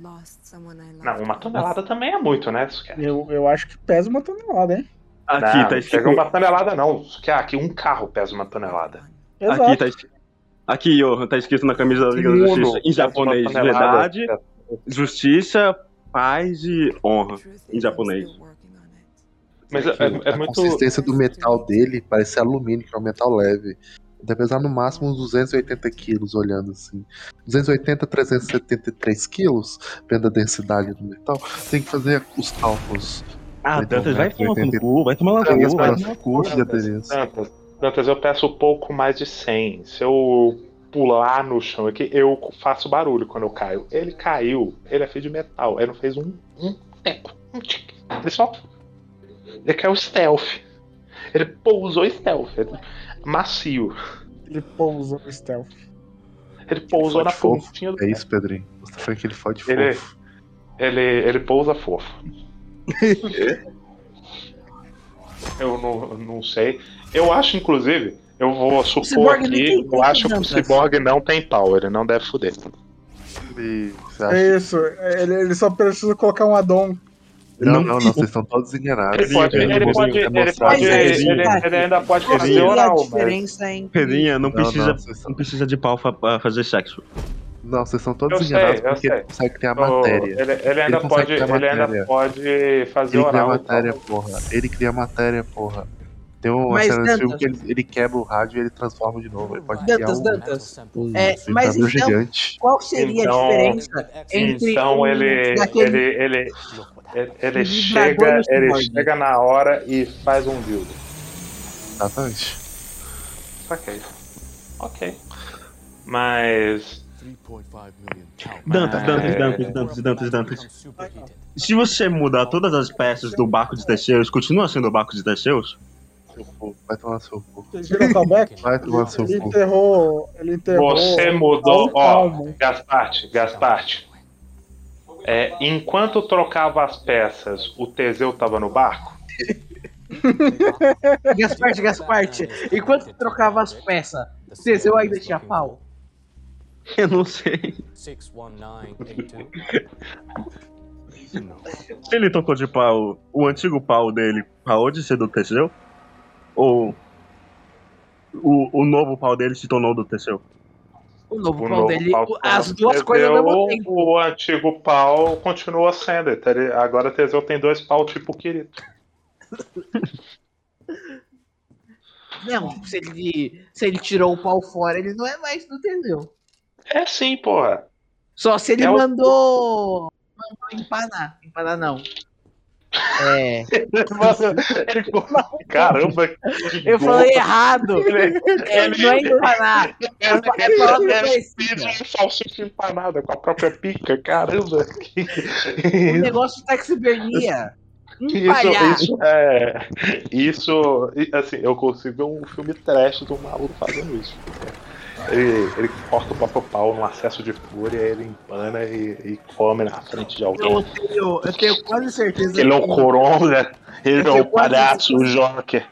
Não, uma tonelada também é muito, né? É- Eu, eu acho que pesa uma tonelada, hein? Aqui não, tá não escrito. chega uma tonelada não. Que é aqui um carro pesa uma tonelada. Exato. Aqui tá escrito. Aqui, Johan, tá escrito na camisa da Liga da Justiça, em japonês, tonelada. verdade, justiça, paz e honra, em japonês. Mas é, é- é a muito. consistência do metal dele parece alumínio, que é um metal leve. Deve pesar no máximo uns 280 quilos, olhando assim. 280, 373 quilos, vendo a densidade do metal. Tem que fazer os cálculos. Ah, Dantas, vai tomar no 80. cu, vai tomar no Três cu, vai para tomar no cu. Dantas, Dantas, eu peço pouco mais de 100. Se eu pular no chão aqui, eu faço barulho quando eu caio. Ele caiu, ele é feito de metal. Ele não fez um, um teco, um tique. Ele só. Ele caiu stealth. Ele pousou stealth. Ele- macio. Ele pousou no stealth. Ele pousou Fode na pontinha do É isso, Pedrinho. Você tá falando que ele fode Ele- fofo. Ele, ele pousa fofo. [LAUGHS] eu não, não sei. Eu acho, inclusive, eu vou supor aqui, eu acho que o. Cyborg não tem pau, ele não deve fuder. E É isso, ele, ele só precisa colocar um addon. Não, não, não, vocês estão todos enganados. Ele pode, ele pode, ele pode, Mas ele, ele- cara, ele ainda pode Qual fazer a oral, mas. Pedrinha, não Não, não, precisa, vocês não precisa de pau pra, fazer sexo. Não, vocês estão todos Eu sei, enganados porque sei. ele consegue criar o- matéria. ele, ele ainda consegue pode, criar ele ainda matéria. pode fazer Ele cria oral. matéria, porra. Ele cria matéria, porra. Tem uma Mas, cena desse filme Dantas- que ele, ele quebra o rádio e ele transforma de novo. Ele pode criar Dantas, um, Dantas, um É, mas vibrador então- gigante. qual seria Então- a diferença entre Então um ele, daquele- ele, ele, ele, ele Um chega, ele chega na hora e faz um dildo. Exatamente. Ok. Ok. Mas. 3.5 million cow. Dantas, Dantas. Dantas, Dantas, Dantas, Dantas. Se você mudar todas as peças do barco de Teseus, continua sendo o barco de Teseus? Seu cu. Vai tomar seu cu. Vai tomar seu Ele cu. enterrou. Ele enterrou. Você mudou, ó. Gasparte, Gasparte. É, enquanto trocava as peças, o Teseu tava no barco? [LAUGHS] Gasparte, Gasparte, enquanto trocava as peças, Teseu ainda tinha pau? Eu não sei. 61982. [LAUGHS] Se ele tocou de pau, o antigo pau dele parou de ser do Teseu? Ou o, o novo pau dele se tornou do Teseu? O novo O pau novo dele, pau o- as duas coisas ao mesmo tempo. O antigo pau continua sendo. ele- Agora Teseu tem dois pau tipo Kirito. [LAUGHS] Não, se ele, se ele tirou o pau fora, ele não é mais do Teseu. É sim, porra. Só se ele É o- mandou, mandou empanar. Empanar não. É. Ele- Caramba, que Eu falei errado. Ele- É, não é empanar. É, é palavra É pizza de salsicha empanada com a própria pica, caramba. Que, O negócio de taxidermia. isso, Empalhar. isso é. Isso. Assim, eu consigo ver um filme trash do maluco fazendo isso. Ele, ele corta o próprio pau num acesso de fúria, ele empana e, e come na frente de alguém. Eu tenho, eu tenho quase certeza Ele é o coronga, ele Eu é o palhaço, o Joker.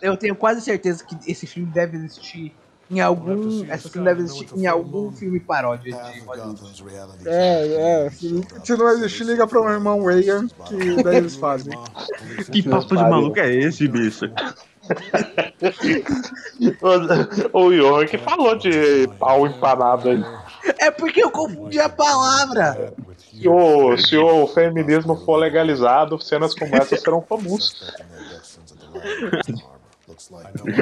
Eu tenho quase certeza que esse filme deve existir em algum. Essa cena deve existir em algum filme paródia de Hollywood. É, é. Se, se não existir, liga pro meu irmão Reagan, que daí eles fazem. [LAUGHS] Que papo de maluco é esse, bicho? O, que falou de pau empanado aí. É porque eu confundi a palavra. Se o, se o feminismo for legalizado, cenas como essa serão comuns.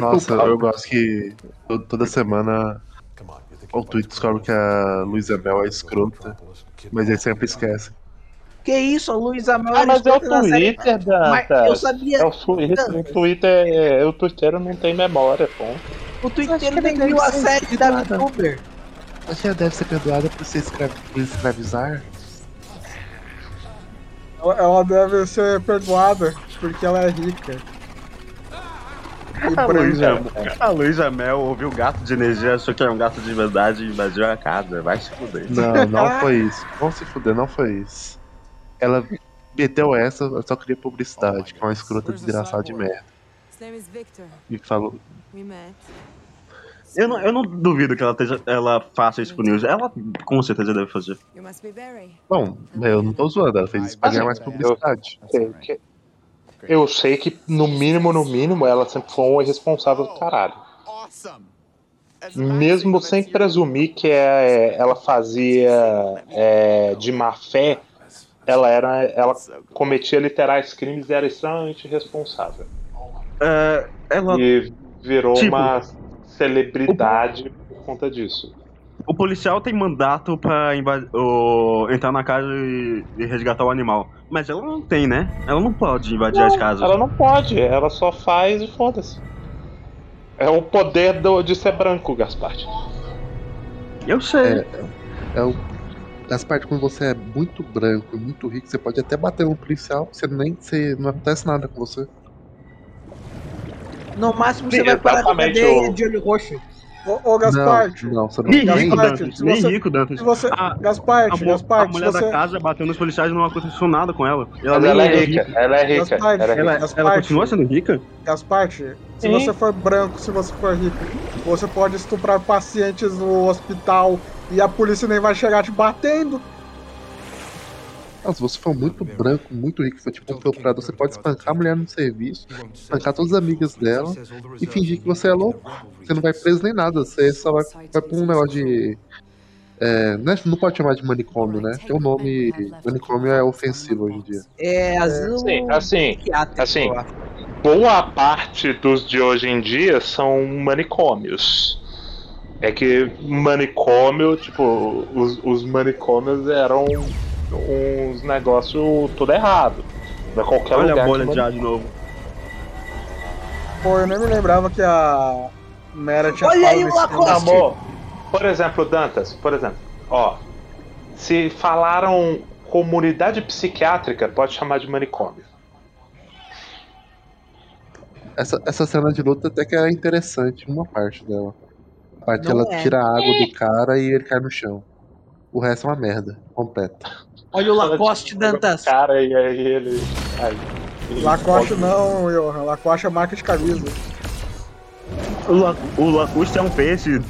Nossa, eu gosto que to- toda semana o Twitter descobre que a Luísa Mel é escrota, mas ele sempre esquece. Que isso, a Luísa Mel Ah, mas é o Twitter, Mas eu Dantas. sabia. É o Twitter. O Twitter, é- o Twitter não tem memória, pô. O Twitter nem viu a série da VTuber. Você já deve ser perdoada por por escravizar? Ela, ela deve ser perdoada, porque ela é rica. A Luísa, a Luísa Mel ouviu o gato de energia, achou que era um gato de verdade e invadiu a casa. Vai se fuder. Não, não [LAUGHS] foi isso. Vamos se fuder, não foi isso. Ela meteu essa, eu só queria publicidade, que é uma escrota desgraçada de merda. E falou. Eu não, eu não duvido que ela, esteja, ela faça isso pro News. Ela com certeza deve fazer. Bom, eu não tô zoando, ela fez isso pra ganhar mais publicidade. Sei que- Eu sei que, no mínimo, no mínimo, ela sempre foi uma irresponsável do caralho. Mesmo sem presumir que é, ela fazia é, de má fé, ela era. Ela cometia literais crimes e era extremamente responsável. É, ela, E virou Tipo- uma celebridade por conta disso. o policial tem mandato pra o- entrar na casa e, e resgatar o animal. Mas ela não tem, né? Ela não pode invadir as casas. Ela não pode, ela só faz e foda-se. É o poder do- de ser branco, Gaspar. Eu sei. É o. As partes quando você é muito branco e muito rico, você pode até bater no policial, você nem. Você, não acontece nada com você. No máximo Sim, você vai parar na cadeia o- de olho roxo. Ô, ô Gasparte. Não, não, você não Nem rico, Dantas. se Nem você- rico, Dantas. Se você, A- Gasparte, A, mu- a Gasparte, mulher você, da casa bateu nos policiais e não aconteceu nada com ela. Ela, nem ela é era rica, ela é rica. Gasparte, Ela é Ela, rica. ela continua sendo rica? Gasparte, se Sim. você for branco, se você for rico, você pode estuprar pacientes no hospital e a polícia nem vai chegar te batendo. Não, se você for muito branco, muito rico, for tipo um procurador, você pode espancar a mulher no serviço, espancar todas as amigas dela e fingir que você é louco. Você não vai preso nem nada, você só vai, vai pra um negócio de. É, não, é- não pode chamar de manicômio, né? Tem um nome. Manicômio é ofensivo hoje em dia. É, Sim, assim, assim, acho. boa parte dos de hoje em dia são manicômios. É que manicômio, tipo, os, os manicômios eram uns negócios tudo errado. Pra qualquer Olha lugar a bolha de ar de novo. Pô, eu nem me lembrava que a Mera tinha Olha aí o Lacoste! Amor, por exemplo, Dantas, por exemplo, ó, se falaram comunidade psiquiátrica, pode chamar de manicômio. Essa, essa cena de luta até que é interessante, uma parte dela. Parte Não ela é. tira a água do cara e ele cai no chão. O resto é uma merda, completa. Olha o Lacoste, Dantas. Cara, e aí ele. Aí, ele Lacoste pode- não, Johan. Lacoste é marca de camisa. O, La, o Lacoste é um peixe,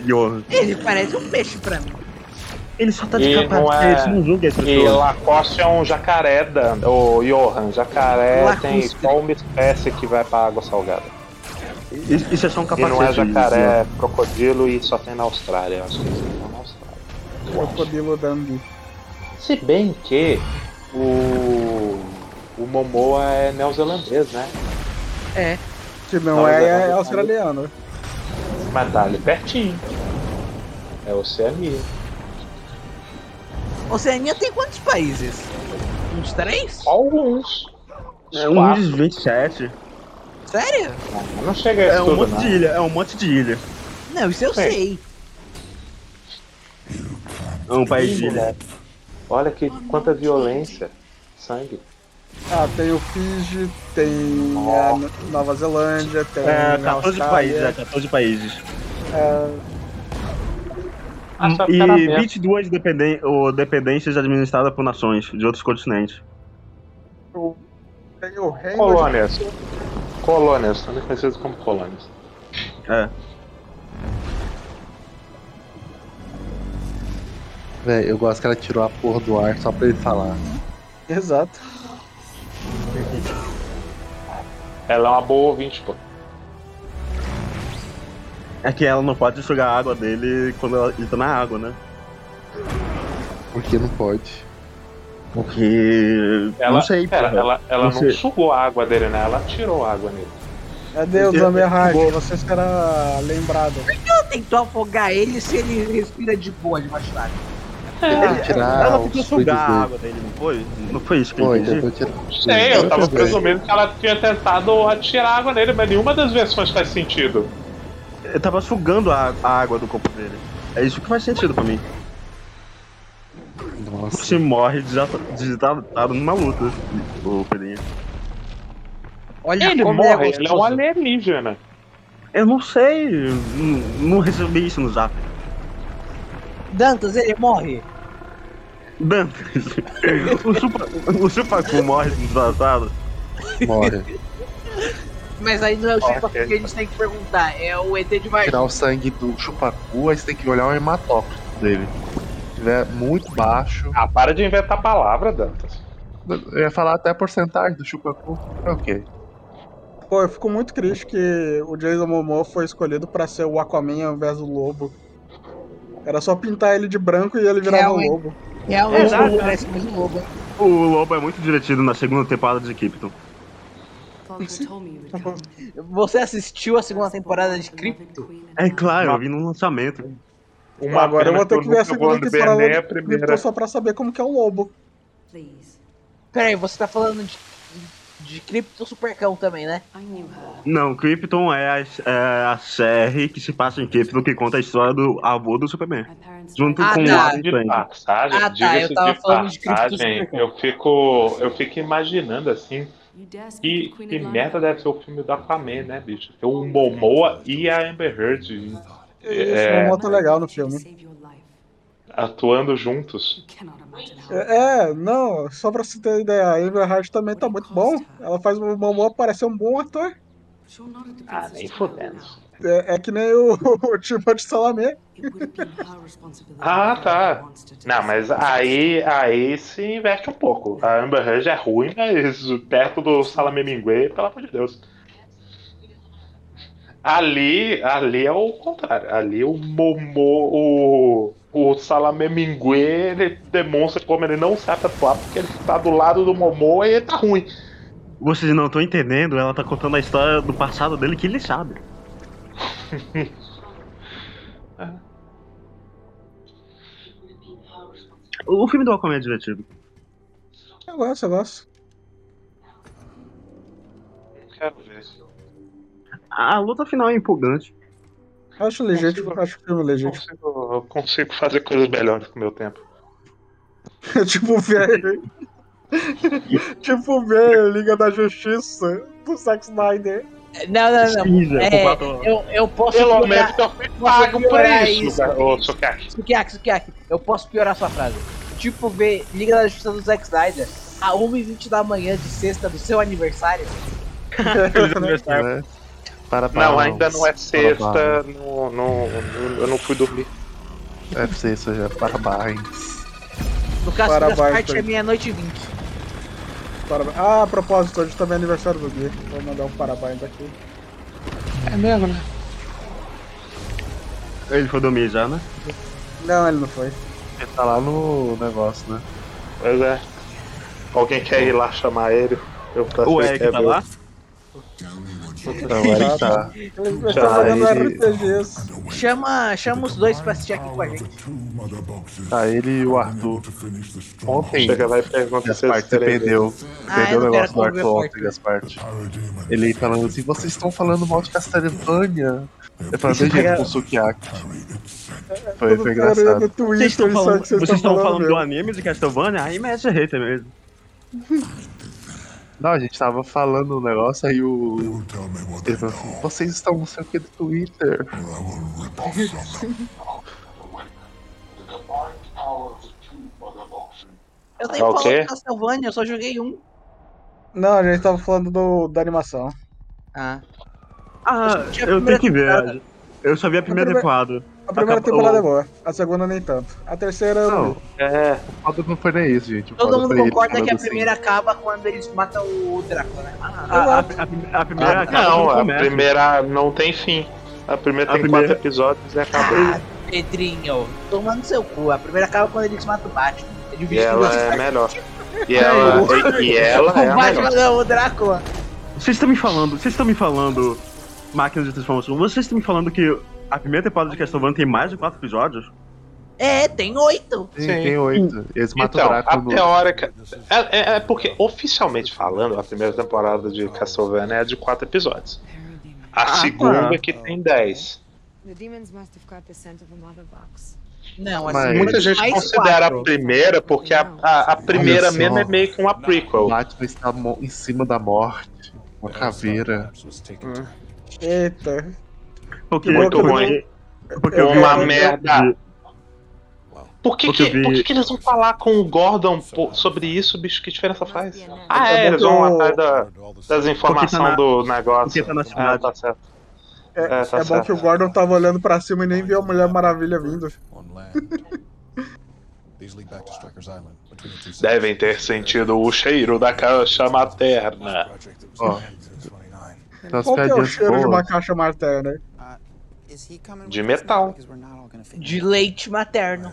Johan. Ele parece um peixe pra mim. Ele só tá de E não capacete, é- não julga as E. Lacoste é um jacaré, Dan, ô Johan. Jacaré tem Lacustre. só uma espécie que vai pra água salgada. Isso, é só um E capacete. não é jacaré, é crocodilo e só tem na Austrália. Eu acho que tem na Austrália. Crocodilo Dundee. Se bem que o. O Momoa é neozelandês, né? É. Que não Não, é, é- é australiano. Mas tá ali pertinho. É Oceania. Oceania tem quantos países? Uns três? Alguns. É um dos 27. Sério? Não, não chega a É isso um tudo, monte não. de ilha, é um monte de ilha. Não, isso eu Sim. sei. É um país de ilha. Olha que quanta violência. Sangue. Ah, tem o Fiji, tem a No- Nova Zelândia, tem É, a 14 Austrália. países, é, 14 países. É, Ah, só E ficar na merda. 22 dependen ou dependências administradas por nações de outros continentes. o- tem o Reino Colônias. Colônias, também conhecidas como colônias. É. Véi, eu gosto que ela tirou a porra do ar só pra ele falar. Exato. Ela é uma boa ouvinte, pô. É que ela não pode sugar a água dele quando ela- ele tá na água, né? Porque não pode. Porque. Ela, não sei, pera, porra. ela, ela Não não sugou a água dele, né? Ela tirou a água nele. Adeus, Eu- Amberhard, vocês que era lembrado. Ela tentou afogar ele se ele respira de boa. Tem que tirar Ela tentou sugar a água dele, não foi? Não foi isso que eu entendi? Sei, eu tava presumindo que ela tinha tentado atirar água nele, mas nenhuma das versões faz sentido. Ele tava sugando a, a água do corpo dele. É isso que faz sentido pra mim. Nossa. Você morre desata- desidratado numa luta, o Pedrinho. Olha Ele como morre, é ele é um alienígena. Eu não sei, não, não recebi isso no zap. Dantas, ele morre. Dantas, [LAUGHS] o, Supa, o Supacu morre desidratado. Morre. Mas aí não é o Chupa Ok. que a gente tem que perguntar, é o ET de Varginha. Tirar o sangue do chupacu, aí você tem que olhar o hematócrito dele. Muito baixo. Ah, para de inventar palavra, Dantas. Eu ia falar até a porcentagem do chupacu. É ok. Pô, eu fico muito triste que o Jason Momoa foi escolhido pra ser o Aquaman ao invés do Lobo. Era só pintar ele de branco e ele virava o Realmente. Lobo. Realmente, Exato. ele parece mesmo um lobo. O Lobo é muito divertido na segunda temporada de Krypton. Você assistiu a segunda temporada de Crypto? É claro, eu vi no lançamento. Uma Agora eu vou ter que ver a segunda temporada a primeira. Krypton só pra saber como que é o Lobo. Peraí, você tá falando de, de Crypto Supercão também, né? Não, Krypton é a, é a série que se passa em Krypton que conta a história do avô do Superman. Junto Ah, com tá. o de passagem, Ah, tá, diga-se eu tava de falando de Krypton passagem, eu fico, eu fico imaginando assim, que, que merda deve ser o filme do Aquaman, né, bicho? Tem o Momoa e a Amber Heard Isso, É. uma moto legal no filme. atuando juntos. É, é, não, só pra você ter ideia, a Amber Heard também tá muito bom. Ela faz o Momoa parecer um bom ator. Ah, nem fodendo. É, é que nem o, [LAUGHS] o Timothée Chalamet. Ah, tá. Não, mas aí, aí se inverte um pouco. A Amber Heard é ruim, mas perto do Salame Mingue, pelo amor de Deus. Ali, ali é o contrário. Ali o Momo, o, o Salame Mingue, ele demonstra como ele não sabe atuar, porque ele tá do lado do Momo e ele tá ruim. Vocês não estão entendendo, ela tá contando a história do passado dele que ele sabe. [LAUGHS] o filme do Aquaman é divertido. Eu gosto, eu gosto. A luta final é empolgante. Acho legítimo, acho o filme legítimo. Consigo, eu consigo fazer coisas melhores com o meu tempo. [LAUGHS] tipo ver. [LAUGHS] tipo ver Liga da Justiça do Zack Snyder. Não, não, não. Precisa, É, eu, eu posso Pelo piorar- menos eu fui posso pago por piorar isso, cara, ô. Sukiaki, Sukiaki, eu posso piorar sua frase. Tipo, ver Liga da Justiça do Zack Snyder a 1h20 da manhã de sexta do seu aniversário. É. [LAUGHS] Para, Não, ainda não é Para, sexta, não, não, eu não fui dormir. É sexta já, parabéns. No caso Parabéns, da parte é Pedro. meia-noite e 20. Parabéns. Ah, a propósito, hoje também é aniversário do Gui. Vou mandar um parabéns aqui. É mesmo, né? Ele foi dormir já, né? Não, ele não foi. Ele tá lá no negócio, né? Pois é. Alguém quer ir lá chamar ele? Eu O Eric quer tá lá? Então, o Eric tá. Tá ele-. Chama, chama os dois pra assistir aqui com a gente. Tá, ele e o Arthur. Ontem, Chega lá e pergunta se você ver. perdeu. Ah, perdeu eu o negócio do Arthur ontem, Gaspar. Ele falando assim, vocês estão falando mal de Castlevania. Eu falei, Isso bem jeito é- com o Sukiaki. Foi, foi engraçado. Twitter, Vocês estão falando, que vocês estão falando do anime de Castlevania? Aí mete hater mesmo. [LAUGHS] Não, a gente tava falando um negócio, aí o. Ele falou assim, vocês estão não sei o que do Twitter. Eu Ah, nem o falo quê? de Castlevania, eu só joguei um. Não, a gente tava falando do, da animação. Ah. Ah, a eu tenho primeira que ver. temporada. Eu só vi a primeira primeira- temporada. A primeira Acabou- temporada é boa, a segunda nem tanto. A terceira não. É, o foda não foi nem isso, gente. Todo mundo concorda que a assim, primeira acaba quando eles matam o Drácula, né? Ah, A, a, a, a primeira Ah, acaba não, a começa. primeira não tem fim. A primeira A tem primeira- quatro episódios e acabou. Ah, Pedrinho, toma no seu cu. A primeira acaba quando eles matam o Batman. Ele E vestido ela é melhor. E ela, e, e ela é O a Batman melhor. não, o Drácula. Vocês estão me falando, vocês estão me falando, máquinas de transformação, vocês estão me falando que a primeira temporada de Castlevania tem mais de quatro episódios? É, tem oito. Tem, Sim. tem oito. Eles matam Então, o a Drácula no. teórica. É, é- é porque, oficialmente falando, a primeira temporada de Castlevania é de quatro episódios. A Ah, segunda tá. que tem dez. The demons must have got the scent of a mother box. Não, Mas- assim, Muita gente considera quatro. a primeira porque a, a, a primeira só. mesmo é meio que uma O prequel. Batman está em cima da morte. Uma caveira. Eita. Porque, Muito porque- ruim. Porque eu vi Uma merda. Por que, que, vi- por que, que eles vão falar com o Gordon sobre isso, bicho? Que diferença faz? Ah, É é, eles vão atrás da, das informações na- do negócio. tá na Ah, tá certo. É, É, tá é bom que o Gordon tava olhando pra cima e nem viu a Mulher Maravilha vindo. [LAUGHS] Devem ter sentido o cheiro da caixa materna. Umas Qual que é o cheiro de uma boas. caixa materna? De metal. De leite materno.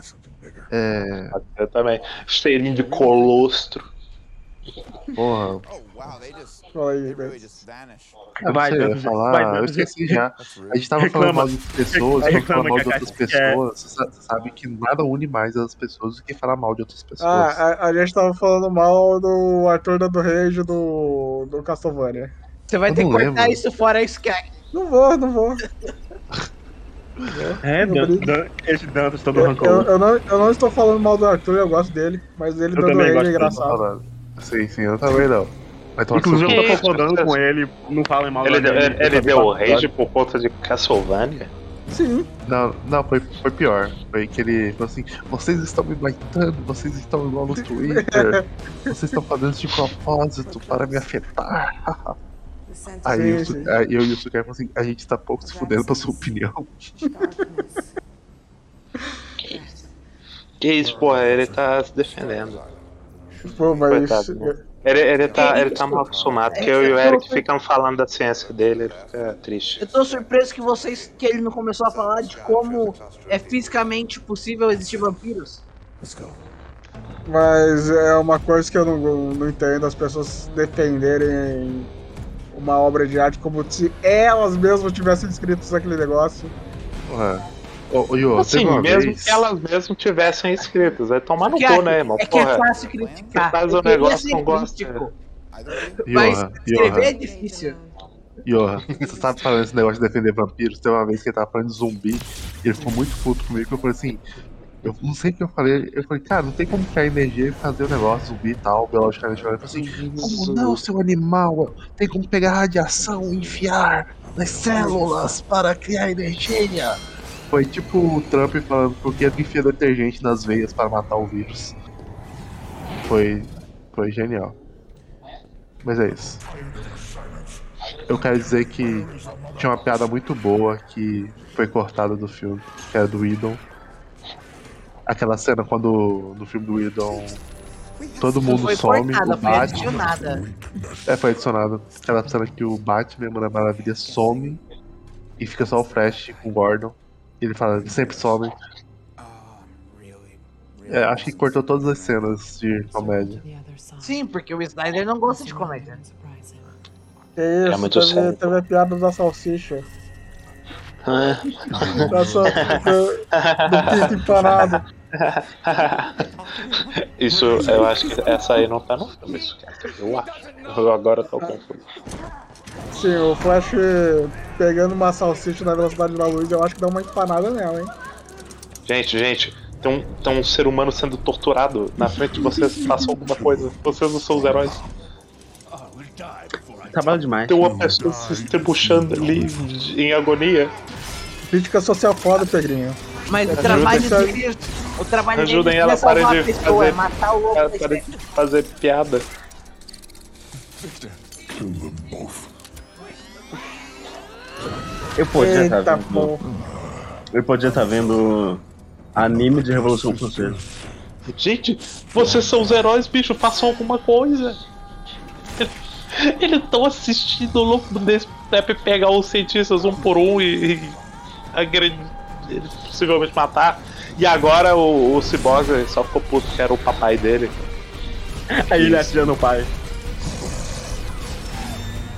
É. Eu também. Cheirinho de colostro. Porra. Ah, Vai, eu falar, vai, eu esqueci já. A gente tava Reclama. falando mal de outras pessoas, Reclama falando mal de que outras pessoas. Você sa- você sabe que nada une mais as pessoas do que falar mal de outras pessoas. Ah, a, a gente tava falando mal do Arthur dando rage do, do Castlevania. Você vai Eu ter que cortar lembro. isso fora, Sky. Não vou, não vou. É, Não Dan-. Dan- esse Dantas todo Eu, eu, rancoroso. eu não, eu não estou falando mal do Arthur, eu gosto dele, mas ele Eu dando é dele. engraçado. Sim, sim, eu também não. Inclusive, eu tô concordando com ele, não falem mal Ele, do anime, ele, ele eu deu quatro rage por conta de Castlevania? Sim. Não, não, foi, foi pior. Foi que ele falou assim: vocês estão me baitando, vocês estão igual no [LAUGHS] Twitter, vocês estão fazendo isso de propósito para me afetar. [LAUGHS] Aí Su- aí eu e o Sukai falamos assim: a gente tá pouco se fudendo pra sua opinião. [LAUGHS] Que isso, porra, ele tá se defendendo. Pô, mas. Coitado, né? Ele, ele, tá, ele tá mal acostumado, porque eu e o Eric ficamos falando da ciência dele, ele fica triste. Eu tô surpreso que vocês que ele não começou a falar de como é fisicamente possível existir vampiros. Mas é uma coisa que eu não, não entendo, as pessoas defenderem uma obra de arte como se elas mesmas tivessem escrito aquele negócio. Porra. Ô, Assim, mesmo vez. que elas mesmo tivessem escritos, vai tomar no Que cu, é- né, irmão? É que é fácil criticar. Você faz Eu um negócio não gosta. Mas escrever é difícil. Yoha, [LAUGHS] você sabe falando esse negócio de defender vampiros? Tem uma vez que ele tava falando de zumbi e ele ficou muito puto comigo que eu falei assim. Eu não sei o que eu falei. Eu falei, cara, não tem como criar energia e fazer o negócio zumbi e tal, biologicamente. Ele falou assim, como não, seu animal? Tem como pegar radiação e enfiar nas células para criar energia. Foi tipo o Trump falando que eu quero enfiar detergente nas veias para matar o vírus. Foi. Foi genial. Mas é isso. Eu quero dizer que tinha uma piada muito boa que foi cortada do filme, que era do Idon. Aquela cena quando no filme do Idon todo mundo foi some, cortada, o foi Batman. adicionada. É, foi adicionado. Aquela cena que o Batman, Mulher Maravilha, some e fica só o Flash com o Gordon. E ele fala, ele sempre some. É, acho que cortou todas as cenas de comédia. Sim, porque o Snyder não gosta de comédia. Que isso, É muito teve, sério. teve a piada da salsicha. É. Da sal- do, do pinto empanado. Isso, eu acho que essa aí não tá no filme, isso. Eu acho. Eu agora tô confuso. Sim, o Flash pegando uma salsicha na velocidade da luz, eu acho que dá uma empanada nela, hein? Gente, gente, tem um, tem um ser humano sendo torturado na frente de vocês, façam alguma coisa. Vocês não são os heróis. Trabalho demais. Tem uma pessoa se estrebuchando ali em agonia. Crítica social foda, Pedrinho. Mas o Ajuda trabalho dele, o trabalho Ajudem ela é a parar de pessoa, é fazer- matar o louco Ela da para de fazer piada. Eu podia estar Eita, vendo. porra. Eu podia estar vendo anime de Revolução Francesa. Gente, vocês são os heróis, bicho, façam alguma coisa. [LAUGHS] Eles estão assistindo o louco desse Pepe pegar os cientistas um por um e, e agredir, possivelmente matar. E agora o, o Cyborg só ficou puto que era o papai dele. Aí ele atirando no pai.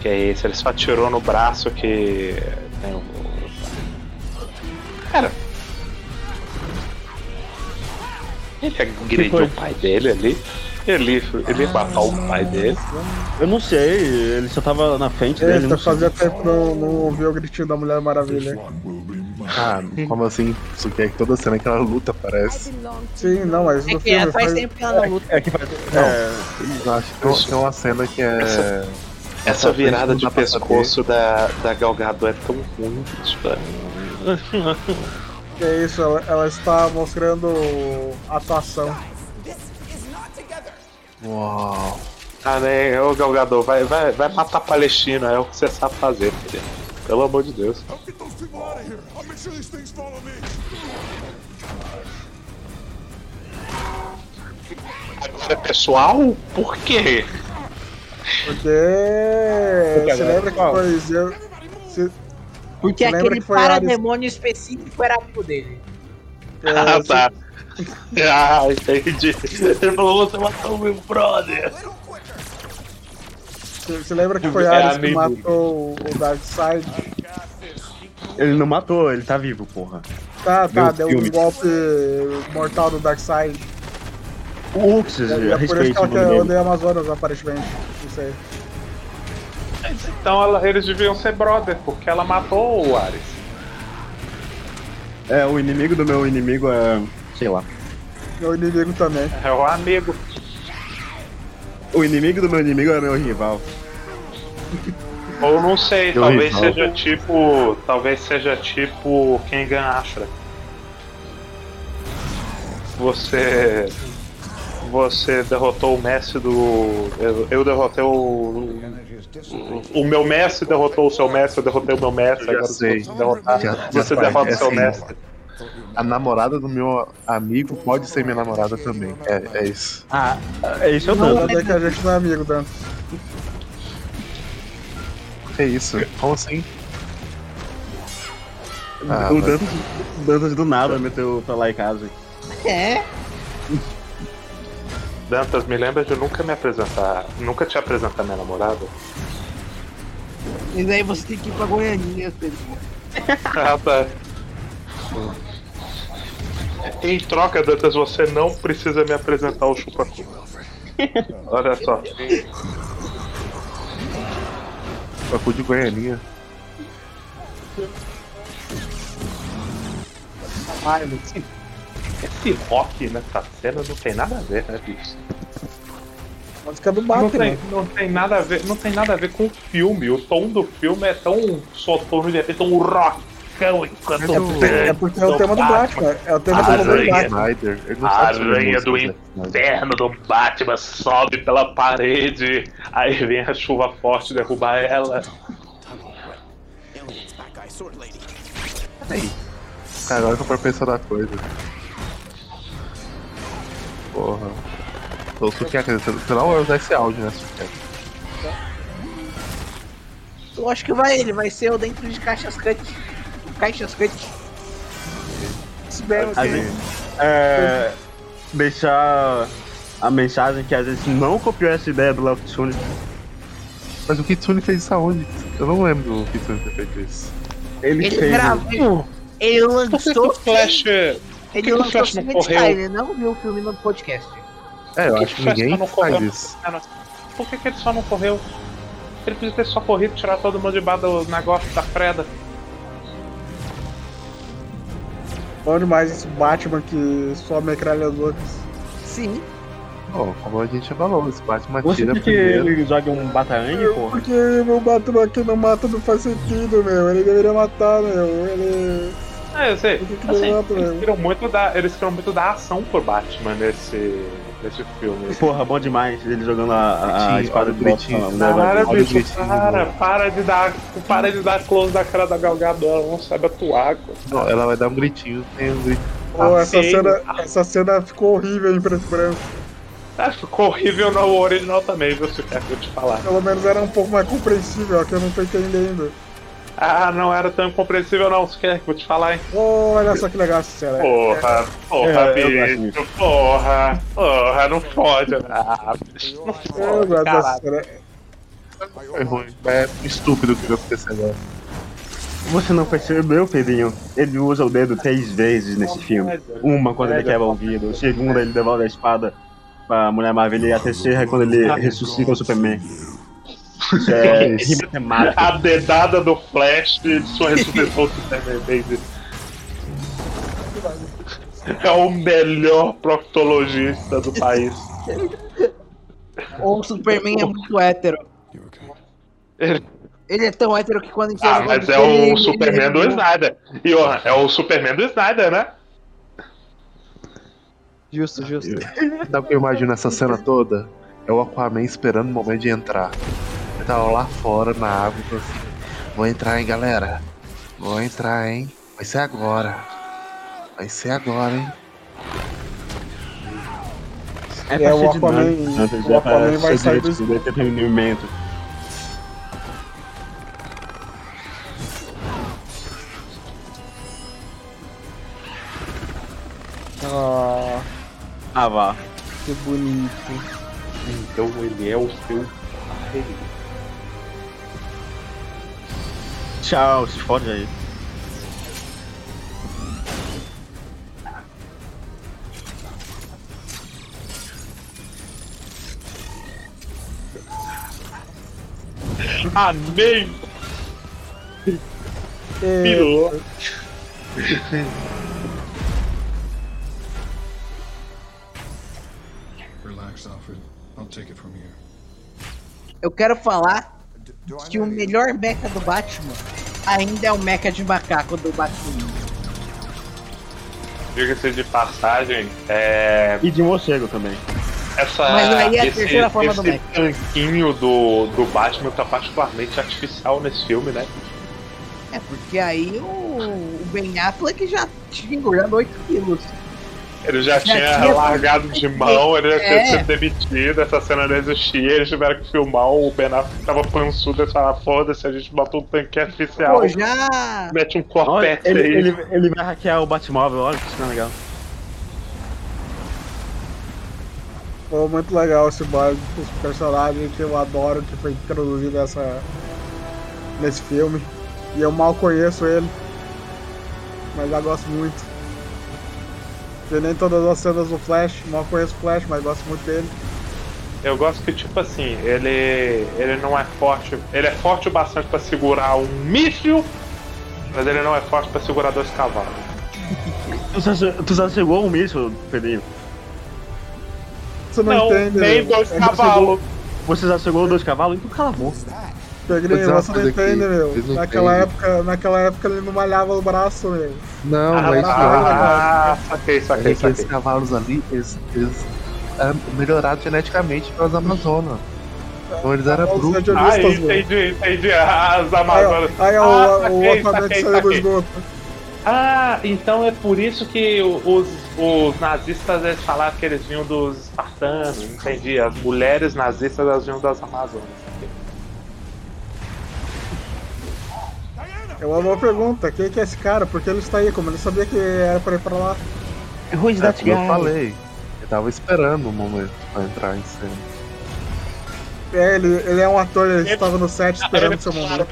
Que é esse, ele só atirou no braço que. Tem o. Cara. Ele agrediu o pai dele ali. Ele, ele matou o pai dele. Eu não sei, ele só tava na frente dele. Eita, sei. fazia tempo que não, não ouvi o gritinho da Mulher Maravilha. Ah, como assim? Isso quer que toda cena que ela luta parece. Sim, não, mas É no que é, filme faz faz- tempo que ela não luta. É que faz. Não. É, acho que tem- tem uma cena que é. Essa- Essa virada de pescoço da, da Galgado é tão ruim. Tipo, Que é isso, ela, ela está mostrando atuação. Uau. ah, né? Ô Galgador, vai, vai, vai matar Palestina, é o que você sabe fazer, filho. Pelo amor de Deus. Agora é pessoal? Por quê? Porque. Você lembra que foi. Se- Porque Você lembra aquele parademônio específico era amigo dele. é, Ah, tá. Ah, entendi. Ele falou, você matou o meu brother. Você você lembra que foi É Ares que matou o Darkseid? ele não matou, ele tá vivo, porra. Tá, tá, Meu deu filme. um golpe mortal no Darkseid. O Uxas, É, é por isso que ela quer odeia Amazonas, aparentemente. Não sei. Então ela- eles deviam ser brother, porque ela matou o Ares. É, o inimigo do meu inimigo é. Sei lá. Meu inimigo também. É o amigo. O inimigo do meu inimigo é meu rival. Ou não sei, Deu talvez rival. seja tipo. Talvez seja tipo quem ganha Ashra. Você. Você derrotou o Messi do. Eu, eu derrotei o. O, o meu Messi derrotou o seu Messi, eu derrotei o meu Messi, Já agora sei. você derrotar. Já- já Você sei, derrota é o seu assim. A namorada do meu amigo pode ser minha namorada também. É, é isso. Ah, é isso eu Não, é que a gente não é amigo, Dan. É isso. Como assim? Ah, o Dantas, Dantas do nada meteu pra lá em casa. É. Dantas, me lembra de nunca me apresentar. Nunca te apresentar minha namorada? E daí você tem que ir pra Goianinha, Pedro. [LAUGHS] Ah, tá. Em troca, Dantas, você não precisa me apresentar o chupacu. Olha só. Pacu de Goianinha. Ai, mas esse, esse rock nessa cena não tem nada a ver, né, bicho? Música do Não Batman. tem, não tem nada a ver, não tem nada a ver com o filme. O tom do filme é tão soturno de repente um enquanto É porque, é porque é o tema do Batman. É o tema do Aranha. Batman. A aranha do inferno do Batman sobe pela parede, aí vem a chuva forte derrubar ela. Lady. Cara, agora que eu for pensar na coisa. Porra. O Suqueca, você você não vai usar esse áudio, né, Suqueca? Eu acho que vai, ele vai ser o dentro de caixas cut. Caixas A assim. gente, é, deixar a mensagem que a gente não copiou essa ideia do Left Mas o Kitsune fez isso aonde? Eu não lembro do Kitsune ter feito isso. Ele, Ele fez. gravou. Ele Por que, que lançou. o Flash. Por Ele que, que o lançou Flash não correu? ele não viu o filme no podcast. É, eu Por acho que o ninguém faz correu? isso. Por que, que ele só não correu? Ele podia ter só corrido, tirar todo mundo de bar do negócio da Freda. Bom demais esse Batman que só metralhadoras. Sim. Bom, como a gente falou, esse Batman Você tira quer que primeiro. ele jogue um batarangue, porra? Porque o Batman aqui não mata não faz sentido, meu. Ele deveria matar, meu. Ele. É, eu sei. que Assim, derrota, eles queriam muito da, eles queriam muito dar ação por Batman nesse, nesse filme. Porra, bom demais ele jogando a, a, espada olha o de gritinho. volta. Para, bicho, para, de dar, para de dar close da cara da Gal Gadot, ela não sabe atuar. cara. Não, ela vai dar um gritinho, tem um gritinho. Pô, essa cena, essa cena ficou horrível em preto e branco. Ah, ficou horrível no original também, viu, se quer que eu te falar. Pelo menos era um pouco mais compreensível, ó, que eu não tô entendendo. Ah, não era tão incompreensível não, se quer que eu te falar, hein? Oh, olha só que legal essa cena. Porra, porra, É, bicho, porra, porra, não pode. Ah, bicho, não Eu caralho. cena. Foi ruim. É estúpido o que vai acontecer agora. Você não percebeu, Pedrinho? Ele usa o dedo três vezes nesse filme. Uma quando ele quebra o vidro, a segunda ele devolve a espada pra Mulher Maravilha e a terceira é quando ele ressuscita o Superman. É [LAUGHS] temática. A dedada do Flash de sua [LAUGHS] ressurreição do Superman, baby. É o melhor proctologista do país. Ou o Superman é muito hétero. Ele- é tão hétero que quando Ah, mas é dele, o Superman do ele- Snyder. E ó, é o Superman do Snyder, né? Justo, justo. Sabe o que eu imagino essa cena toda? É o Aquaman esperando o momento de entrar. Tava lá fora na água e falou assim: Vou entrar, hein, galera? Vou entrar, hein? Vai ser agora. Vai ser agora, hein? É, É, o Aquaman- o Aquaman vai sair do- entretenimento. Ah, Ah, vá. que bonito. Então ele é o seu. Tchau, se fode aí. Amém! É, Pilou. Relax, Alfred. I'll take it from here. Eu quero falar que o melhor mecha do Batman ainda é o mecha de macaco do Batman. Diga-se de passagem, é. E de morcego também. Essa, Mas aí é a esse, terceira forma esse do Mac. tanquinho do, do Batman tá particularmente artificial nesse filme, né? É porque aí o, o Ben Affleck já tinha engordado 8 quilos. Ele já, Já tinha, tinha- largado de mão, ele já tinha É. sido demitido, essa cena não existia, eles tiveram que filmar, o Ben Affleck tava pançudo, eles falaram, foda-se, a gente botou um tanque artificial, Pô, já. mete um Olha, corpete ele, aí. ele, ele vai hackear o Batmóvel, olha que cena legal. Foi muito legal esse bug, os personagens que eu adoro, que foi introduzido nessa, nesse filme. E eu mal conheço ele, mas já gosto muito. Vi nem todas as cenas do Flash, mal conheço o Flash, mas gosto muito dele. Eu gosto que, tipo assim, ele, ele não é forte, ele é forte o bastante pra segurar um míssil, mas ele não é forte pra segurar dois cavalos. Tu já chegou um míssil, Pedrinho? Você não, Não, entende. nem dois Ele chegou- cavalos. Você já chegou dois cavalos? Então cala a boca. Não coisa aqui, entende, meu. Naquela época, naquela época ele não malhava o braço, meu. Não, Ah, não é isso não. ah, saquei, É saquei, que esses saquei. cavalos ali, eles, eles eram melhorados geneticamente pelas Amazonas. Então eles eram Os brutos. Ah, entendi, entendi. As Aí, Amazonas. aí ó, ah, o, saquei, o saquei, saiu do saquei. esgoto. Ah, então é por isso que os, os nazistas eles falaram que eles vinham dos espartanos, entendi. As mulheres nazistas elas vinham das Amazonas. É uma boa pergunta. Quem que é esse cara? Por que ele está aí? Como ele sabia que era pra ir pra lá? Who is É that como eu falei. Eu tava esperando o momento pra entrar em cena. É, ele, ele é um ator, ele estava no set esperando o seu momento.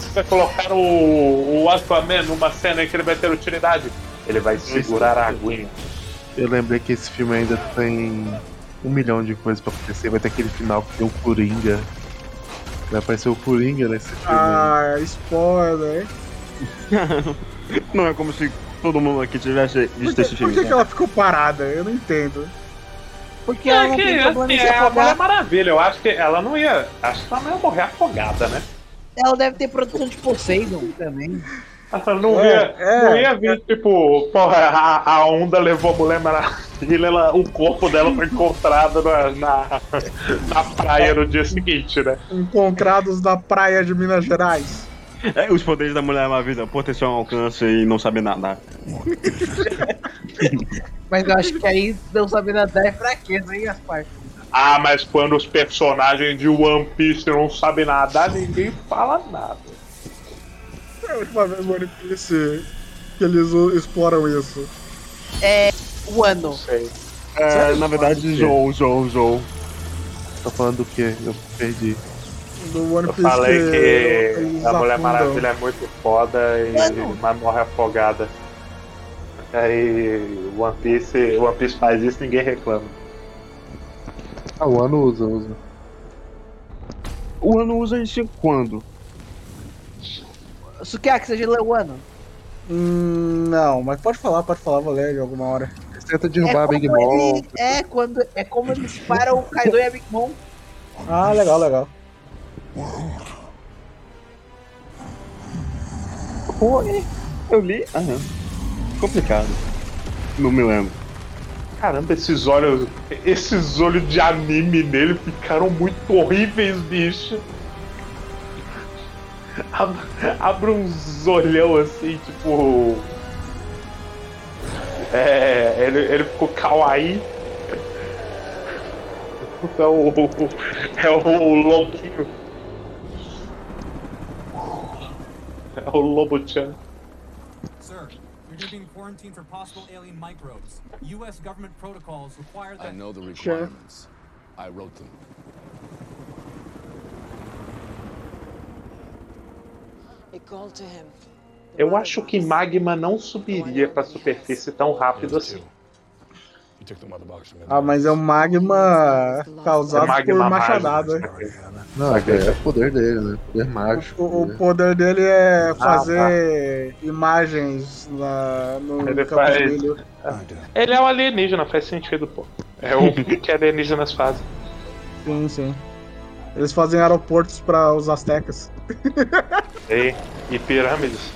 Você colocar o, o Aquaman numa cena em que ele vai ter utilidade. Ele vai segurar a aguinha. Eu lembrei que esse filme ainda tem um milhão de coisas pra acontecer. Vai ter aquele final que tem o Coringa. Vai aparecer o Coringa nesse filme. Ah, spoiler. [LAUGHS] Não é como se todo mundo aqui tivesse Por visto que, esse por filme. que, que cara. ela ficou parada? Eu não entendo. Porque ela não tem problema em se é, Mulher afogar. Maravilha, eu acho que ela não ia. Acho que ela não ia morrer afogada, né? Ela deve ter produção de Poseidon também. Ela não, É, ia, é. não ia vir, tipo, porra, a, a onda levou a Mulher Maravilha, ela, o corpo dela foi encontrado na, na, na praia no dia seguinte, né? Encontrados na praia de Minas Gerais. É, os poderes da Mulher Maravilha, proteção ao alcance e não saber nadar. [LAUGHS] Mas eu acho que aí não saber nadar é fraqueza, hein, Gaspar? Ah, mas quando os personagens de One Piece não sabem nadar, ninguém fala nada. É a última vez no One Piece que eles exploram isso. É. O ano. Sei. É, na verdade, Joe, Joe, Joe. Tá falando do quê? Eu perdi. Do One Eu Piece falei que eles a Mulher afundam. Maravilha é muito foda e Mano. mas morre afogada. Aí One Piece, One Piece faz isso ninguém reclama. Ah, o ano usa, usa. O ano usa isso quando? Sukiaki, você já leu o ano? Hum, não, mas pode falar, pode falar, vou ler de alguma hora. Eles tentam derrubar a Big Mom. ele- é quando é como eles param o Kaido e a Big Mom. Ah, legal, legal. Oi, eu li. Ah, não. Complicado. Não me lembro. Caramba, esses olhos. Esses olhos de anime nele ficaram muito horríveis, bicho. Ab- Abre uns olhão assim, tipo. É. Ele, ele ficou kawaii. É o. É o lobinho. É o Lobo-chan. Sir, you're being quarantined for possible alien microbes. U.S. government protocols require that. I know the Sure. requirements. I wrote them. It called to him. Eu acho que magma não subiria pra superfície tão rápido assim. Ah, mas é um magma causado É magma por machadada. Não, é, é o poder dele, né? Poder mágico. O, o poder dele é Ah, fazer imagens na, no Ele campo faz- de milho. Ele é um alienígena, faz sentido, pô. É o [LAUGHS] que alienígenas fazem. Sim, sim. Eles fazem aeroportos para os astecas. [LAUGHS] E, e pirâmides.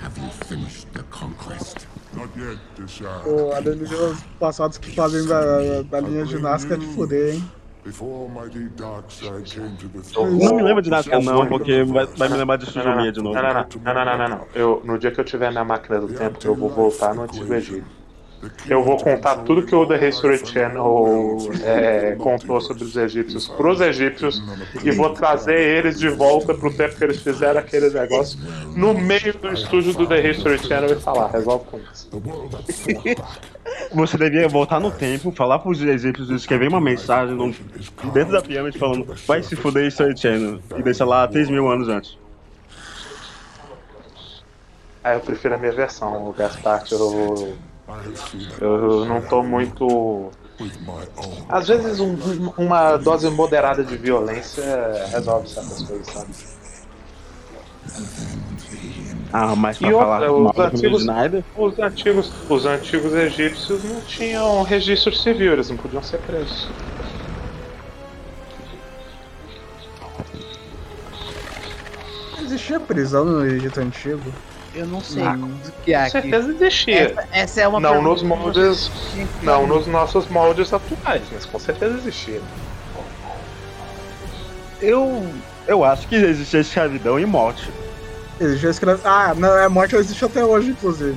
Have you finished the conquest? Not yet, Deshaun. Pô, alienígenas passados que fazem da, da linha ginástica de fuder, hein? Before mighty Darkseid came to the Não me lembra de nada, não, porque vai, vai me lembrar de Sujumia de novo. Não, não, não, não, não, não, não, não. Eu, no dia que eu tiver na máquina do tempo, eu vou voltar no Antigo Egito. Eu vou contar tudo que o The History Channel é, contou sobre os egípcios pros egípcios e vou trazer eles de volta pro tempo que eles fizeram aquele negócio no meio do estúdio do The History Channel e falar, resolve com isso. [LAUGHS] Você devia voltar no tempo, falar pros egípcios, escrever uma mensagem no- dentro da pirâmide falando vai se fuder History Channel e deixa lá 3 mil anos antes. Ah, eu prefiro a minha versão, o Gaspar, eu, eu não tô muito. Às vezes um- um- uma dose moderada de violência resolve certas coisas, sabe? Ah, mas pra E falar outra, mal os antigos, os, antigos, os antigos egípcios não tinham registro civil, eles não podiam ser presos. Existia prisão no Egito Antigo? Eu não sei Ah, que há Com aqui. certeza existia. Essa, essa é uma não nos moldes. Não nos nossos moldes atuais, mas com certeza existia. eu, eu acho que existia escravidão e morte. Existia escravidão. Ah, não, a morte existe até hoje, inclusive.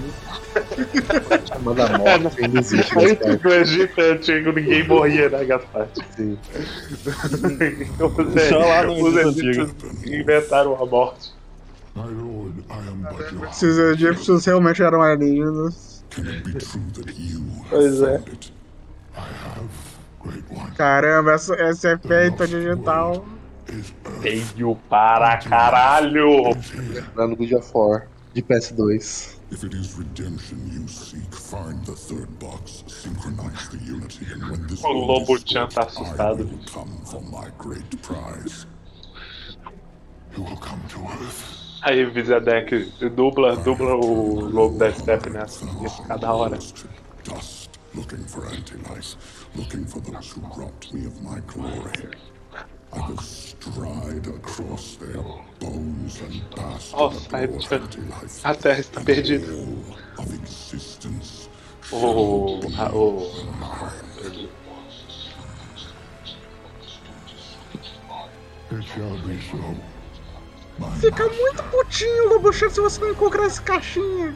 Chamada morte ainda existe Aí nesse cara. que o Egito é antigo, ninguém morria, né, Gaspar? Sim. [LAUGHS] Os, Só lá no Egito inventaram a morte. My lord, I am but your Se os egípcios realmente eram alienígenas. Can it be true that you Pois é. found it? I have, great one. Caramba, essa, esse efeito digital. Feio para caralho! No God of War, de PS2. If it is redemption you seek, find the third box, synchronize the unity, and when this O world Lobo is Chan tá I will come for my great prize. You will come to Earth. Aí o Vizedek dubla, dubla o lobo da Step nessa. Isso cada hora. Looking for anti-life, looking for those who robbed me of my glory. I will stride across their bones and in Nossa, anti-life. a está perdida. Of existence O. a- o. It shall be so. Fica muito putinho, Lobochef, se você não encontrar essa caixinha.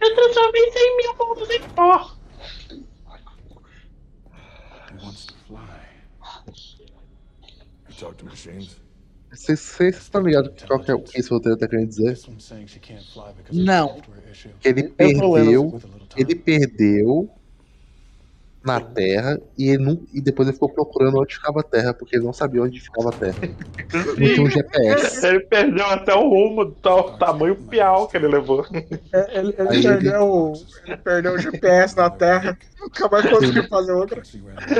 Eu transformei 100 mil mundos em pó! Vocês estão ligados qual que é o que esse roteiro tá querendo dizer? Não. Que ele perdeu. Ele perdeu na Terra e, ele não, e depois ele ficou procurando onde ficava a Terra, porque ele não sabia onde ficava a Terra. Não tinha um GPS. [LAUGHS] Ele perdeu até o rumo do tal- tamanho piau que ele levou. É, Ele, ele perdeu, ele perdeu o GPS na Terra. Nunca mais conseguiu fazer outra.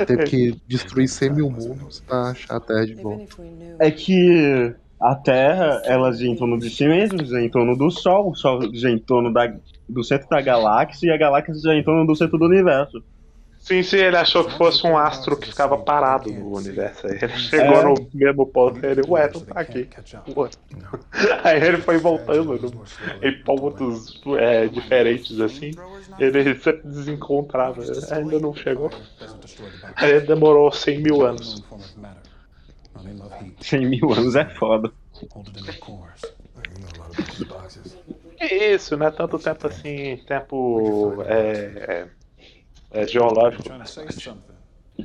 Teve que destruir 100 mil mundos pra achar a Terra de volta. É que a Terra, ela gira em torno de si mesma, gira em torno do Sol, o Sol gira em torno da, do centro da galáxia e a galáxia gira em torno do centro do universo. Sim, sim, ele achou que fosse um astro que ficava parado no universo. Aí ele chegou É. no mesmo ponto e ele, ué, não tá aqui. Ué. [LAUGHS] Aí ele foi voltando no- em pontos é, diferentes assim. Ele sempre desencontrava. Ainda não chegou. Aí demorou 100 mil anos. Form of matter. Now they love heat. 100 mil anos é foda. Que isso, não é tanto tempo assim, tempo é, é, é, geológico.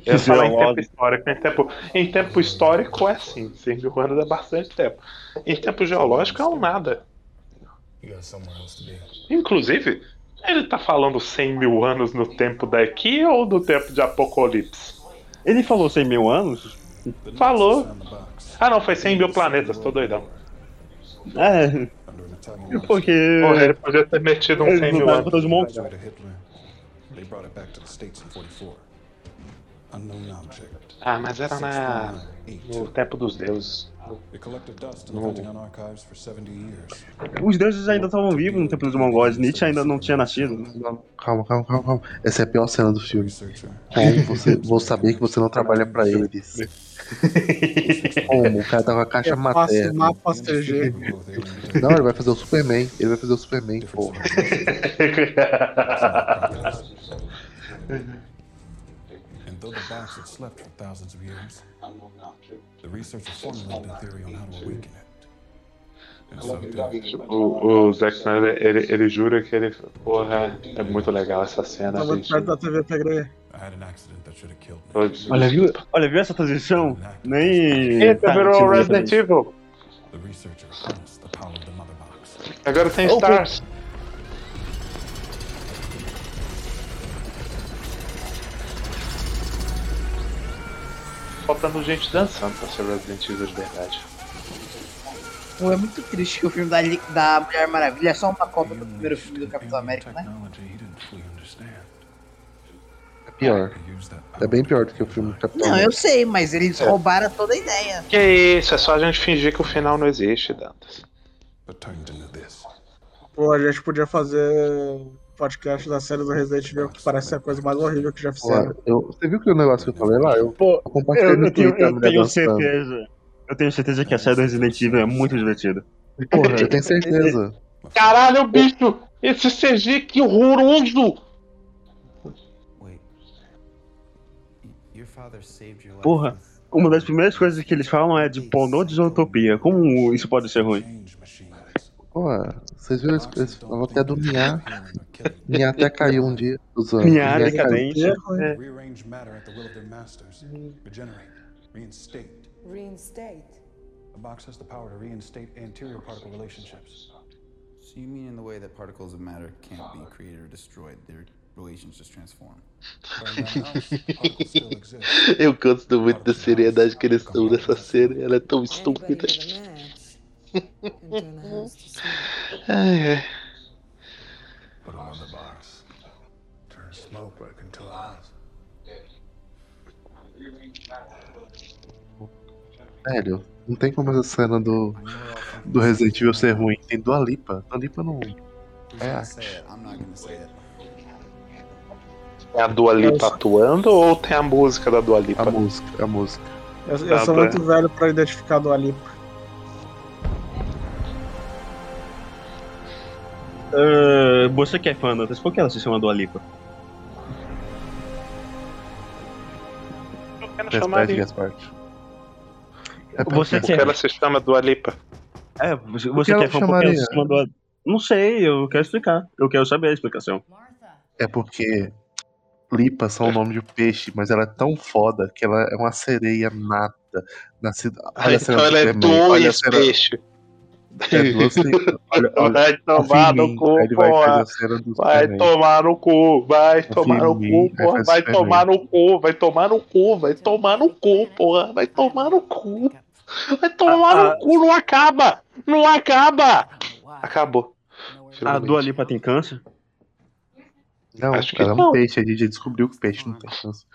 Eu falar em tempo Geológico. histórico. Em tempo, em tempo histórico é assim, 100 mil anos é bastante tempo. Em tempo geológico é um nada. Inclusive, ele tá falando 100 mil anos no tempo daqui ou no tempo de Apocalipse? Ele falou 100 mil anos? Falou. Ah não, foi 100 mil planetas, tô doidão. É, porque. Porra, ele podia ter metido um Eles 100 mil lutaram anos. contra os monstros. Got rid of Hitler. They brought it back to the States in 44. unknown object. Ah, mas era na. no tempo dos deuses. It collected dust in No. the Pentagon archives for 70 years. Os deuses ainda estavam vivos no tempo dos mongóis. Nietzsche ainda não tinha nascido. Calma, calma, calma, calma. Essa é a pior cena do filme. Como você, vou saber que você não trabalha pra eles. Como? O cara tá com a caixa faço materna. mapa CG. Não, ele vai fazer o Superman. Ele vai fazer o Superman, pô. [LAUGHS] And though the box had slept for thousands of years, the researchers formulated a theory on how to awaken it. And. O, o Zack Snyder, ele, ele jura que ele. Porra, é muito legal essa cena, Tava gente. perto da TV, peguei. I had an accident that should have killed me. Todos- Olha, viu, olha, viu essa transição? Nem. Eita, virou Resident. Evil. Agora tem Opa. Stars. Faltando gente dançando pra ser Resident Evil de verdade. Pô, é muito triste que o filme da, da Mulher Maravilha é só uma cópia do primeiro filme do Capitão América, né? É pior. É bem pior do que o filme do Capitão. Não, eu sei, mas eles É. roubaram toda a ideia. Que isso, é só a gente fingir que o final não existe, Dantas. Pô, a gente podia fazer podcast da série do Resident Evil, que parece a coisa mais horrível que já fizeram. eu, você viu que o negócio que eu falei lá? Eu, Pô, eu compartilhei Eu, no eu tenho, Twitter a eu tenho dançando. certeza. Eu tenho certeza que a série do Resident Evil é muito divertida. Porra, eu tenho certeza. Caralho, bicho! Esse CG que horroroso! Porra, uma das primeiras coisas que eles falam é de pornô de zootopia. Como isso pode ser ruim? Pô, vocês viram esse, esse falou até do Nia. Nia até [LAUGHS] caiu um dia. Usando. Nia Nia decadente. É. Rearrange matter at the will of their masters. Regenerate. Reinstate. Reinstate. The box has the power to reinstate anterior particle relationships. So you mean in the way that particles of matter can't be created or destroyed, their relations just transform? [LAUGHS] Eu gosto muito da seriedade que eles estão nessa série. Ela é tão estúpida. Ai, ai. Put on the box. Turn smoke into eyes. Velho, não tem como essa cena do, do Resident Evil ser ruim. Tem Dua Lipa. Dua Lipa não. É arte. É a Dua Lipa atuando ou tem a música da Dua Lipa? A música, a música. Eu, eu sou muito velho pra identificar do Alipa. Ah, você que é fã, Dantas, por que ela se chama Dua Lipa? Eu quero Despede, chamaria. Gaspar. É Você que é, ela se chama Dua Lipa. é, você, Por você que que ela é fã, por que ela se chama Dua Não sei, eu quero explicar. Eu quero saber a explicação. É porque Lipa são o nome de um peixe, mas ela é tão foda que ela é uma sereia nata. Nascida... Olha a cena então ela é olha dois peixes. É. [LAUGHS] Olha, olha, Vai tomar no cu, vai porra. Vai tomar no cu, vai tomar no cu, porra. Vai tomar no cu, vai tomar no cu, vai tomar no cu, porra. Vai tomar no cu. Vai tomar Ah, no cu, não acaba! Não acaba! Acabou. A Dua Lipa tem câncer? Não, Acho que ela é um peixe, a gente já descobriu que peixe não tem câncer.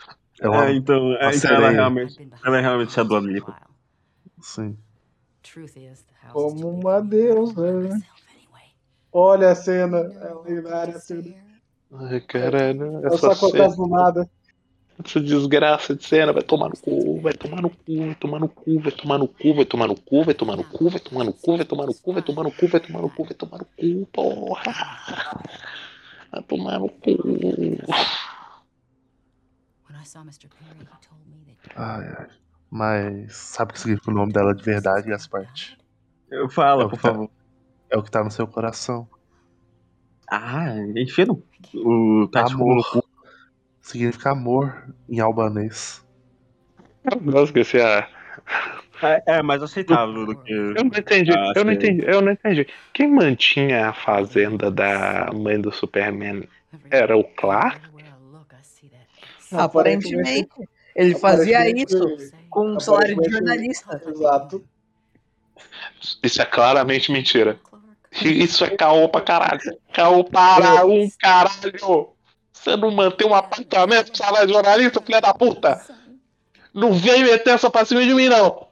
É É, então, é, então ela, realmente, ela é realmente a Dua Lipa. Sim. Como uma deusa. Olha a cena. É lendária a cena. Ai, caralho. Eu só Essa, acontece cena, do nada. essa desgraça de cena vai tomar no cu, vai tomar no cu, vai tomar no cu, vai tomar no cu, vai tomar no cu, vai tomar no cu, vai tomar no cu, vai tomar no cu, vai tomar no cu, vai tomar no cu, vai tomar no cu, porra. Vai tomar no cu. Ai, ai. Mas sabe o que significa o nome dela de verdade, Gasparte? Eu falo, É por tá- favor. É o que tá no seu coração. Ah, enfia no, o cachorro no cu. Amor. Significa amor em albanês. Nossa, esqueci a. É, é mais aceitável do que. Eu não entendi, Ah, eu não entendi, eu não entendi. Quem mantinha a fazenda da mãe do Superman era o Clark? Aparentemente, ele fazia isso com um salário de jornalista. Exato. Isso é claramente mentira. Isso é caô pra caralho. Caô para um caralho. Você não mantém um apartamento pro salário de jornalista, filha da puta? Não vem meter essa pra cima de mim, não!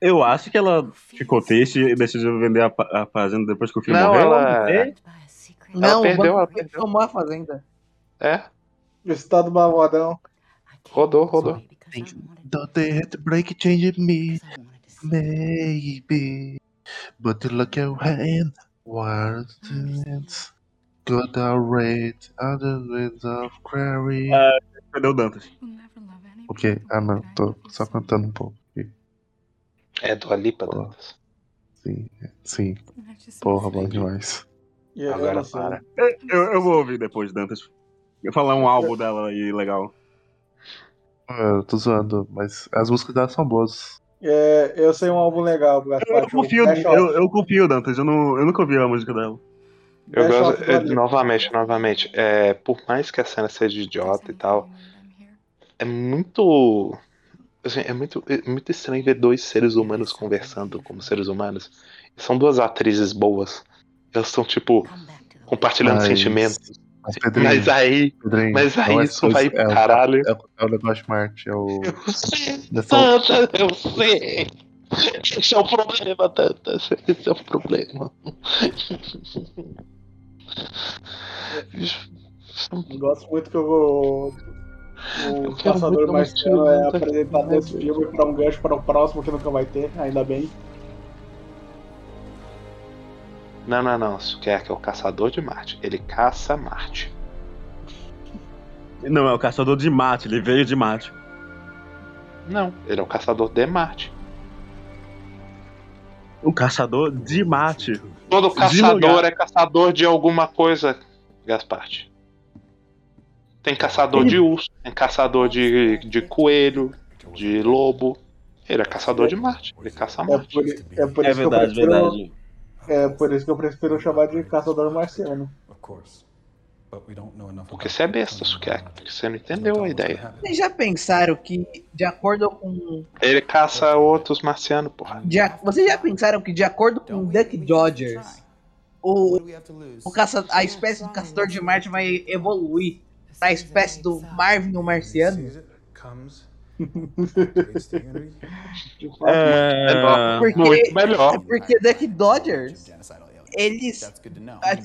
Eu acho que ela ficou triste e decidiu vender a, a fazenda depois que o filho Não, morreu. ela-. Não, perdeu, o ela tomou a fazenda. É, Estado malvadão. Rodou, rodou. Don't they have to break it, change it, me? Maybe. But look at your hand. What's the Got a rate, other winds of quarry. Ah, cadê o Dantas? Ok, ah não, tô só cantando um pouco. aqui. É do Alipa, Dantas. Sim, sim. Porra, bom demais. E eu Agora para. Eu, eu vou ouvir depois, Dantas. Eu falar um álbum dela aí legal. Eu tô zoando, mas as músicas dela são boas. É, eu sei um álbum legal, Gaspar. Eu confio, eu, eu confio, Dantas. Eu, não, eu nunca ouvi a música dela. Eu Dash gosto, é, novamente, novamente, é, por mais que a cena seja idiota e tal, é muito. assim, é muito, é muito estranho ver dois seres humanos conversando como seres humanos. São duas atrizes boas. Elas estão, tipo, compartilhando Mas- sentimentos. Mas, Pedrinho, Mas aí. Pedrinho, Mas aí não é isso coisa- vai é o- caralho. É, o- é o negócio Marte, é o. Dessa- Tanta, eu sei. Esse é o problema, Tanta. Esse é o problema. Eu gosto muito que o, o Eu quero Caçador muito Marciano é segunda apresentado nesse filme para um gancho para o próximo que nunca vai ter, ainda bem. Não, não, não. Que é o caçador de Marte. Ele caça Marte. Não, é o caçador de mate, ele veio de mate. Não, ele é o caçador de Marte. O caçador de mate. Todo caçador é caçador de alguma coisa, Gasparte. Tem caçador de urso, tem caçador de, de coelho, de lobo. Ele é caçador de Marte. Ele caça É Marte. por, é por É verdade, que eu prefiro, verdade. É por isso que eu prefiro chamar de Caçador Marciano. Porque você é besta, Sukiaki. Porque você não entendeu a ideia. Vocês já pensaram que, de acordo com. Ele caça outros marcianos, porra. De, a- vocês já pensaram que, de acordo com Duck Dodgers, o, o caça, a espécie do caçador de Marte vai evoluir pra espécie do Marvin o Marciano? Unity. É... Porque, Muito melhor. é porque Duck Dodgers, eles.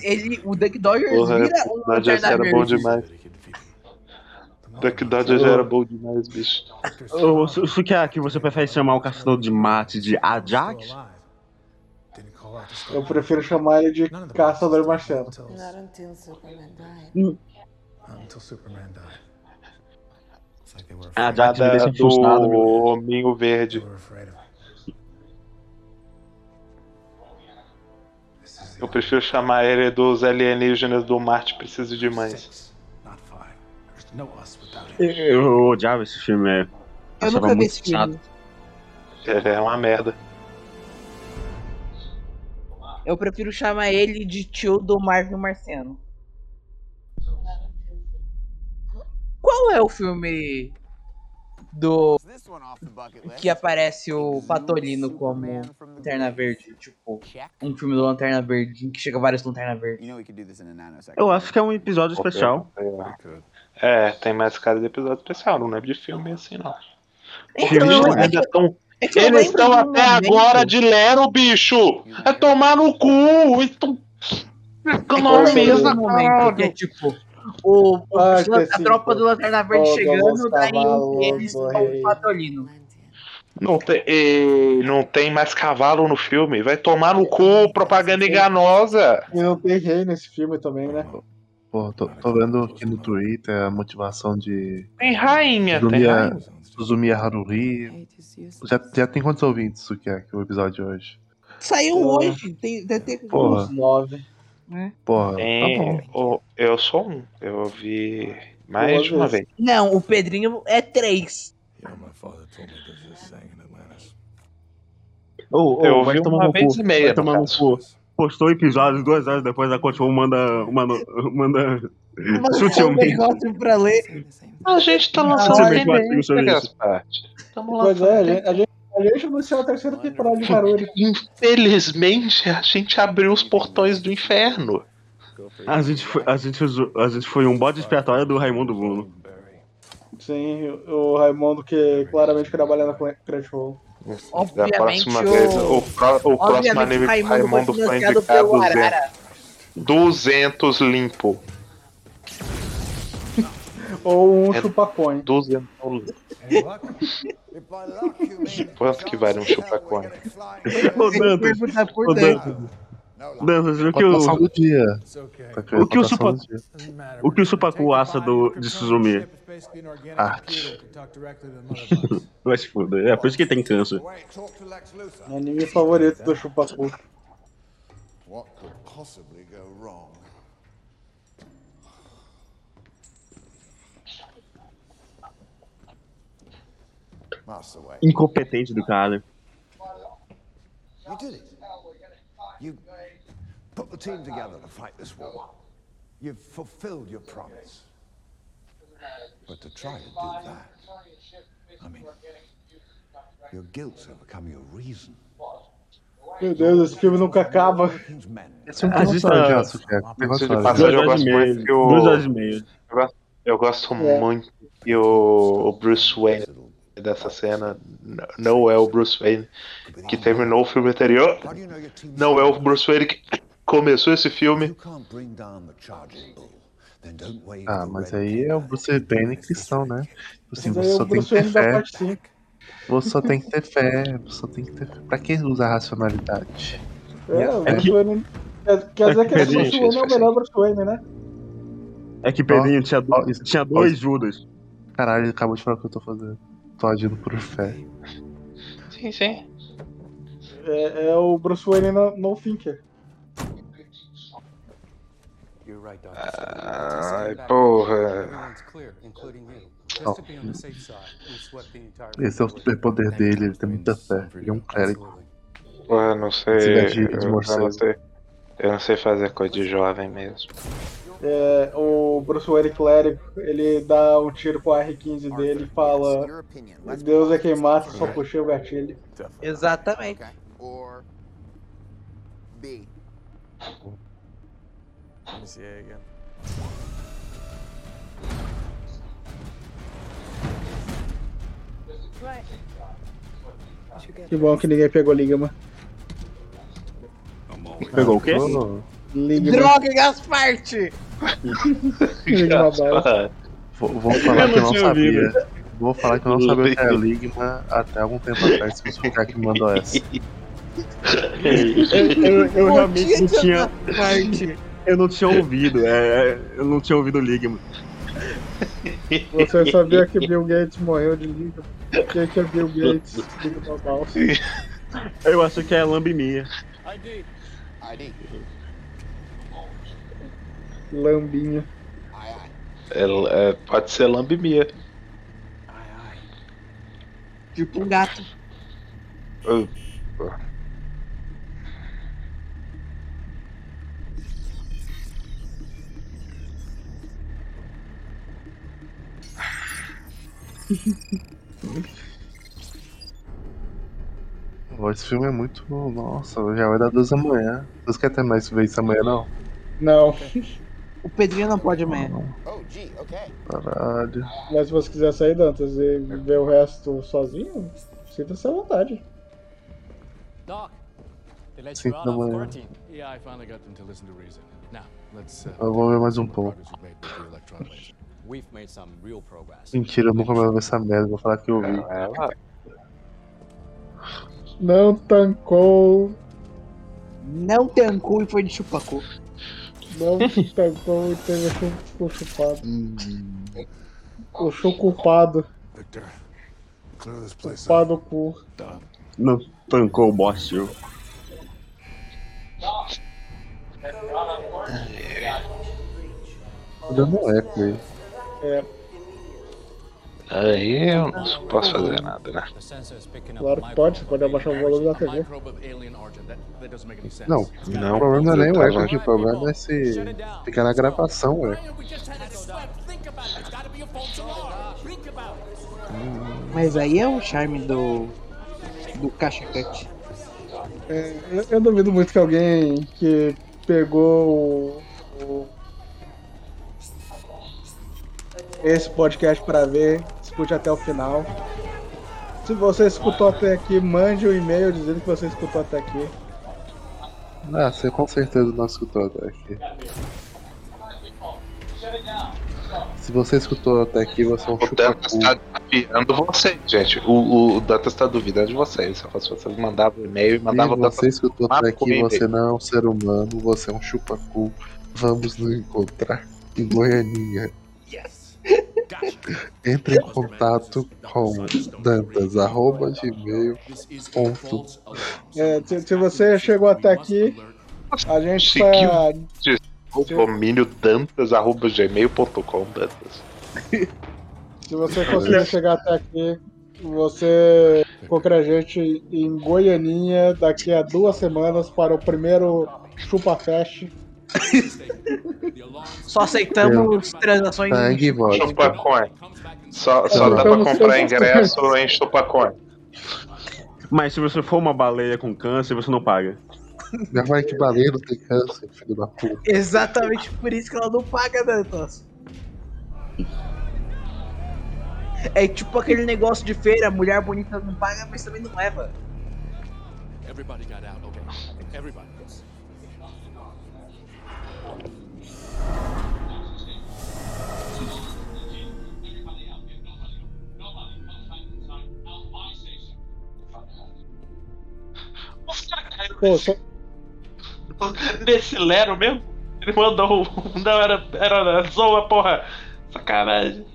Ele, o Duck Dodgers Porra, vira Duck Dodgers era bom demais. Duck Dodgers era bom demais, bicho. Ô, Su- Sukiaki, você prefere chamar o caçador de mate de Ajax? Eu prefiro chamar ele de Caçador Marciano. Not until Superman died. Until Superman died. A deixa Nada do. Hominho Verde. Eu prefiro chamar ele dos alienígenas do Marte Preciso de Mães. Eu odiava esse filme. é. Eu Achava nunca vi muito esse filme. chato. Ele é uma merda. Eu prefiro chamar ele de tio do Marvin Marciano. Qual é o filme do que aparece o Patolino como Lanterna Verde? Tipo, um filme do Lanterna Verde em que chega vários Lanterna Verde. Eu acho que é um episódio especial. É, tem mais cara de episódio especial, não lembro de filme assim, não. Então, Eles eu- ainda tão- é Eles estão até momento- agora de Lero, bicho! É tomar no cu! Eles estão É ficando na mesa, um momento caralho! que é tipo o, o- a tropa pô. do Lanterna Verde chegando, daí cavalos eles o Patolino. Não tem, e não tem mais cavalo no filme. Vai tomar no cu, propaganda enganosa. E não tem rei nesse filme também, né? Pô, tô, tô vendo aqui no Twitter a motivação de Tem rainha, tem Suzumiya, rainha. Suzumiya Haruri. Já, já tem quantos ouvintes isso que é que o episódio de hoje? Saiu Porra. hoje, tem, deve ter. Uns nove. Porra, tá bom. o- eu sou um. Eu vi mais de uma vez. Não, o Pedrinho é três. You know, my father told me there's this saying in Atlantis. Ô, ô, Eu vi uma vez cu. e meia, Vai tomar no cu. Postou o episódio duas horas depois, a Control manda. uma no- manda. Mas um Sutilmente. negócio pra ler. A gente tá lançando um Pois lançando é, a gente, a gente, anunciou a terceira temporada de. Infelizmente, a gente abriu os portões do inferno. A gente foi, a gente, a gente foi um bode expiatório do Raimundo Bruno. Sim, o Raimundo que claramente trabalha na Crunchyroll. Da próxima vez, o, o próximo anime que Raimundo foi indicar 200, 200 limpo. Ou um É- chupacoin. 200 limpo. Quanto que vale um chupacone? Ô, Dantas, ô, dentro. Dantas. Dantas, o que o, dia. O que o Supa, o que o Supaku acha do, de Suzumi? Arte. [LAUGHS] Vai se foder. É por isso que ele tem câncer. Anime favorito do Chupacu. What could possibly go wrong? Incompetente do cara. you did it. You put the team together to fight this war. You've fulfilled your promise. But to try to do that, I mean, your guilt's overcome your reason. Meu Deus, esse filme nunca acaba. Esse filme tem horas? passagem, eu gosto muito. Eu gosto, É. muito que o Bruce Wayne dessa cena não é o Bruce Wayne que terminou o filme anterior. Não é o Bruce Wayne que começou esse filme. You can't bring down the charging bull. Then don't wave Ah, the mas aí é o Bruce Wayne cristão, né? Assim, você só o tem Bruce que ter Wayne da fé. parte 5. Você só tem que ter fé. Você só tem que ter fé. Pra que usar racionalidade? É, o É Bruce que- Wayne. Quer, dizer que esse Gente, Bruce Wayne é o melhor Bruce Wayne, né? É que Pedrinho tinha, tinha dois Judas. Caralho, ele acabou de falar o que eu tô fazendo. Tô agindo por fé. Sim, sim. É, é o Bruce Wayne no, no Thinker. Ai, porra. Entire esse é o superpoder dele, ele tem muita fé. Ele é um clérigo. Eu não sei. Eu, não sei. Eu não sei fazer coisa de jovem mesmo. É, o Bruce Wayne clérigo, ele dá um tiro pro R15 dele e fala: Deus é quem mata, só puxei o gatilho. Exatamente. Or B. Let me see it again. Que bom que ninguém pegou Ligma. Pegou o quê? Ligma. Droga, Gasparte! [LAUGHS] Bala. Vou, vou falar Eu que eu não sabia. ouvido. Vou falar que eu não sabia o que era Ligma até algum tempo atrás, que o cara que me mandou essa. Eu, eu, eu Bom realmente não tinha. Eu não tinha ouvido. É, é, eu não tinha ouvido o Ligma. Você sabia que Bill Gates morreu de Ligma? O que que é Bill Gates? Ligma. Eu acho que é lambimia. ID. ID. Lambinha. É, é, pode ser lambimia. Tipo um gato. Pô, Esse filme é muito. Nossa, já vai dar duas da manhã. Vocês querem terminar isso ver isso amanhã, não? Não. [LAUGHS] O Pedrinho não pode amanhã. Oh, G. Okay. Caralho. Mas se você quiser sair, Dantas, e ver o resto sozinho, sinta-se à vontade. Doc, they let Sim, you out da of manhã. quarantine. Yeah, I finally got them to listen to reason. Now, let's. Uh, Eu vou ver mais um pouco. we've made some real progress. Mentira, eu nunca mais vou ver essa merda, vou falar que eu vi. Não tancou. Não tancou e foi de chupacu. Não tancou e teve o chu- o chupado. O chu culpado. Victor, clear this place Culpado cu. Não tancou o boss, tio. Dando eco aí. É, aí eu não posso fazer nada, né? Claro que pode, você pode abaixar o volume da TV. Não, Não, o problema não é nem o eco tava- aqui, o problema é se ficar na gravação, ué. Mas aí é o charme do. do caixa cut. É, eu, eu duvido muito que alguém que pegou o, o- esse podcast pra ver escute até o final. Se você escutou até aqui, mande um e-mail dizendo que você escutou até aqui. Ah, você com certeza não escutou até aqui. Se você escutou até aqui, você é um O Dantas está desafiando vocês, gente. O, o Dantas está duvidando de vocês. Se fosse vocês mandavam e-mail e mandavam Se você escutou até aqui, você não é um ser humano, você é um chupacu. Vamos nos encontrar em Goianinha. [LAUGHS] Entre em contato com dantas, arroba, gmail, ponto. É, se, se você chegou até aqui, a gente tá. o domínio dantas.gmail.com Dantas. [LAUGHS] Se você conseguir chegar até aqui, você encontra a gente em Goianinha daqui a duas semanas para o primeiro Chupa Fest. Só aceitamos transações Sangue e vodka. Chupacoin. Só, só Não. dá pra Vamos comprar ingresso em Chupacoin. Mas se você for uma baleia com câncer, você não paga. Já vai que baleia não tem câncer, filho da puta. Exatamente por isso que ela não paga, Dantas. É tipo aquele negócio de feira, mulher bonita não paga, mas também não leva. Everybody got out, okay? Everybody. Pô, só, [LAUGHS] Nesse Lero mesmo? Ele mandou. um- [LAUGHS] Não, era, era zoa, porra. Sacanagem.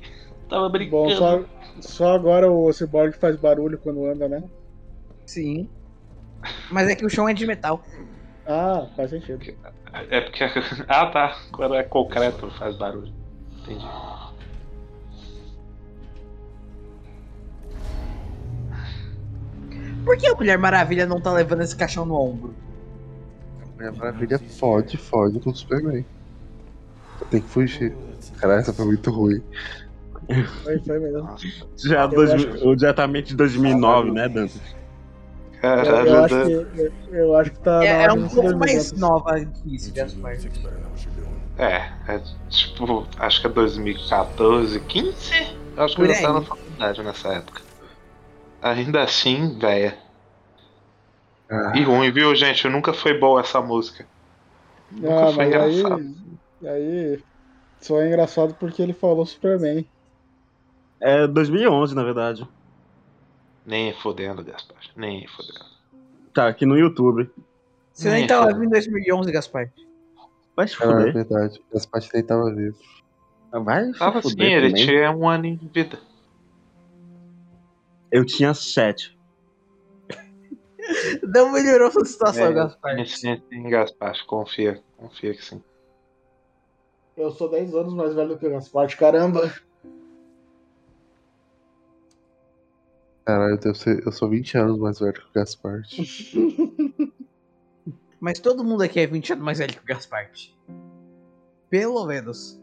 Tava brincando. bom, só, só agora o Cyborg faz barulho quando anda, né? Sim. Mas é que o chão é de metal. Ah, faz sentido. É porque. [LAUGHS] Ah tá. Quando é concreto faz barulho. Entendi. Por que a Mulher Maravilha não tá levando esse caixão no ombro? Mulher Maravilha fode, fode com o Superman. Tem que fugir. Caralho, essa foi muito ruim. Foi, foi mesmo. Já dois, acho diretamente de 2009, né, Dantas? Eu, eu acho que, eu, eu acho que tá É, hora é um pouco mais né? nova que isso, Gaspar. É, é tipo, acho que é 2014, 15? Eu acho que eu já tava na faculdade nessa época. Ainda assim, véia. E ruim, viu, gente? Nunca foi boa essa música. Nunca Ah, foi mas aí, engraçado. aí só é engraçado porque ele falou Superman. É 2011, na verdade. Nem fodendo, Gaspar. Nem fodendo. Tá aqui no YouTube. Você nem tava vindo em 2011, Gaspar. Vai se Ah, é fuder. verdade. Essa parte nem tava vivo. Vai se Tava fuder ele também. tinha um ano de vida. Eu tinha sete. [LAUGHS] Não melhorou sua situação, É, Gaspar. Sim, sim, sim, Gaspar. Confia. Confia que sim. Eu sou 10 anos mais velho que o Gaspar, caramba. Caralho, eu, ser- eu sou 20 anos mais velho que o Gaspar. [LAUGHS] Mas todo mundo aqui é 20 anos mais velho que o Gaspar. Pelo menos.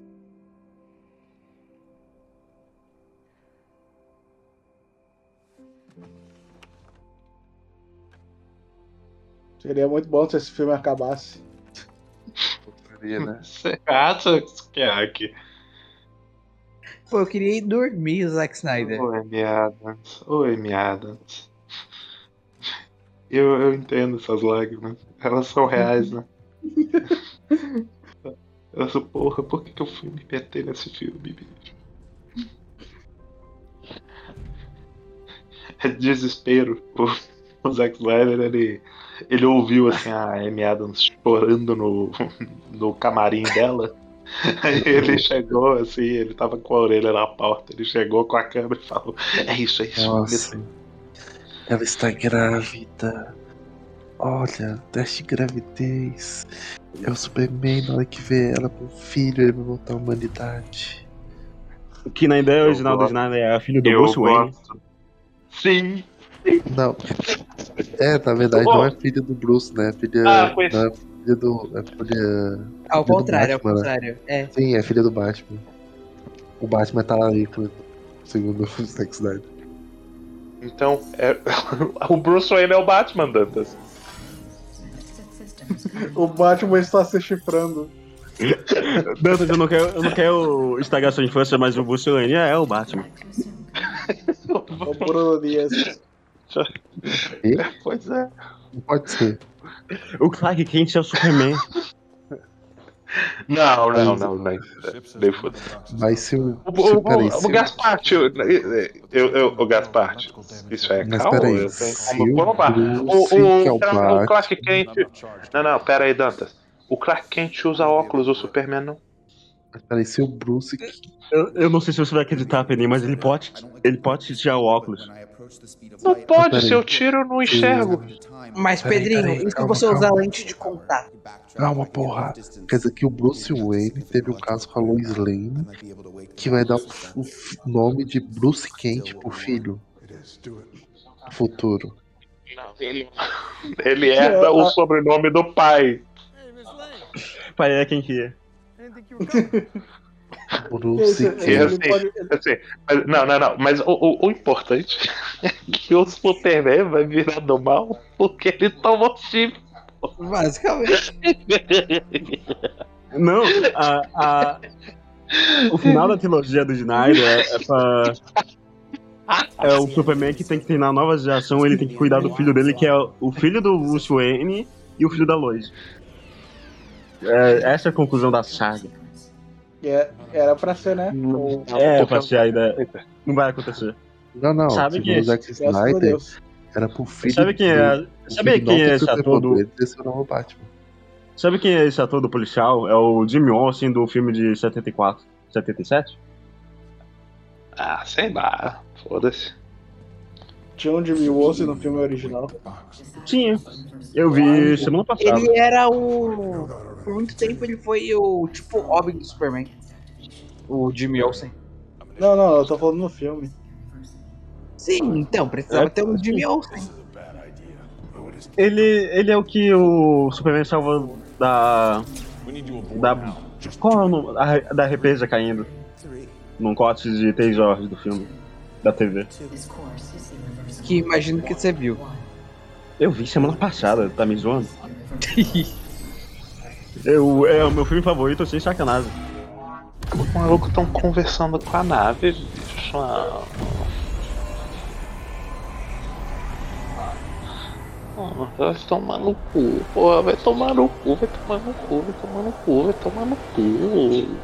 Seria muito bom se esse filme acabasse. né? [LAUGHS] Você acha que é aqui? Pô, eu queria ir dormir, Zack Snyder. Oi, Miadas. Oi, Miadas. Eu, eu entendo essas lágrimas. Elas são reais, né? [LAUGHS] Eu sou, porra, por que, que eu fui me meter nesse filme, bicho? É desespero. O, o Zack Snyder, ele, ele ouviu assim a Amy Adams chorando no, no camarim dela. Aí ele chegou assim, ele tava com a orelha na porta, ele chegou com a câmera e falou: É isso, é isso. Nossa. Ela está grávida. Olha, teste de gravidez. É o Superman, na hora que vê ela com o filho, ele vai voltar à humanidade. Que na ideia original do gosto. Snyder é a filha do Eu Bruce Wayne. Sim. Não. É, na verdade, Bom. não é filha do Bruce, né? É filha. Ah, pois- Não é filha do. É filha. Ao filha do contrário, ao Batman, né? contrário. É. Sim, é filha do Batman. O Batman tá ali, segundo o Zack Snyder. Então, é... [LAUGHS] o Bruce Wayne é o Batman, Dantas. O Batman está se chifrando. Dantas, eu não quero, eu não quero estragar sua infância, mas o Bruce Wayne é o Batman. O Bruno Dias. [LAUGHS] Pois é. Não pode ser. O Clark Kent é o Superman. Não, não, não, não. Nem foda. Vai ser o. O, o, peraí, o, se o Gasparte, eu, eu, eu, o Gasparte, isso é Mas caô, peraí, se como o provar. O, é o, o Cla- o Clark- Clark Kent. Não, não, pera aí, Dantas. O Clark Kent usa óculos, o Superman não. Mas peraí, se o Bruce. Eu, eu não sei se você vai acreditar, Penny, mas ele pode, ele pode tirar o óculos. Não pode, se eu tiro, eu não enxergo. Mas, Peraí, Pedrinho, peraí, e se calma, você calma. usar lente de contato? Calma, porra. Quer dizer que o Bruce Wayne teve um caso com a Lois Lane que vai dar o, nome de Bruce Kent pro filho. Futuro. Ele, [LAUGHS] ele herda o sobrenome do pai. Pai é quem que é. [LAUGHS] Kent. assim, mas- não, não, não. Mas o, o, o importante [LAUGHS] é que o Superman vai virar do mal porque ele tomou chip. Basicamente. [LAUGHS] Não, a, a- o final da trilogia do Snyder é, é pra. É o Superman que tem que treinar nova geração, ele tem que cuidar do filho dele, que é o filho do Bruce Wayne e o filho da Lois. É, essa é a conclusão da saga. É, era pra ser, né? O- É, pra ser a ideia. Não vai acontecer. Não, não. Sabe quem o Zack Snyder, Deus. era pro filho. Sabe quem é- sabe quem não é esse ator do- superpoderes, Esse é o novo Batman. Sabe quem é esse ator do policial? É o Jimmy Olsen do filme de 74, 77? Ah, sei lá. Foda-se. Tinha um Jimmy Olsen no filme original. Tinha. Eu vi semana passada. Ele era o. Por muito tempo ele foi o tipo Robin do Superman. O Jimmy Olsen. Não, não, eu tô falando no filme. Sim, então, precisava É, ter um Jimmy Olsen. Ele, ele é o que o Superman salva da. Da. Qual é o nome? Da, da represa caindo. Num corte de 3 horas do filme. Da TV. Que imagino que você viu. Eu vi semana passada, tá me zoando? [LAUGHS] Eu, é o meu filme favorito, sem sacanagem. Os malucos estão conversando com a nave, bicho. Ah. Ah, Vai tomar no cu, porra, vai tomar no cu, vai tomar no cu, vai tomar no cu, vai tomar no cu.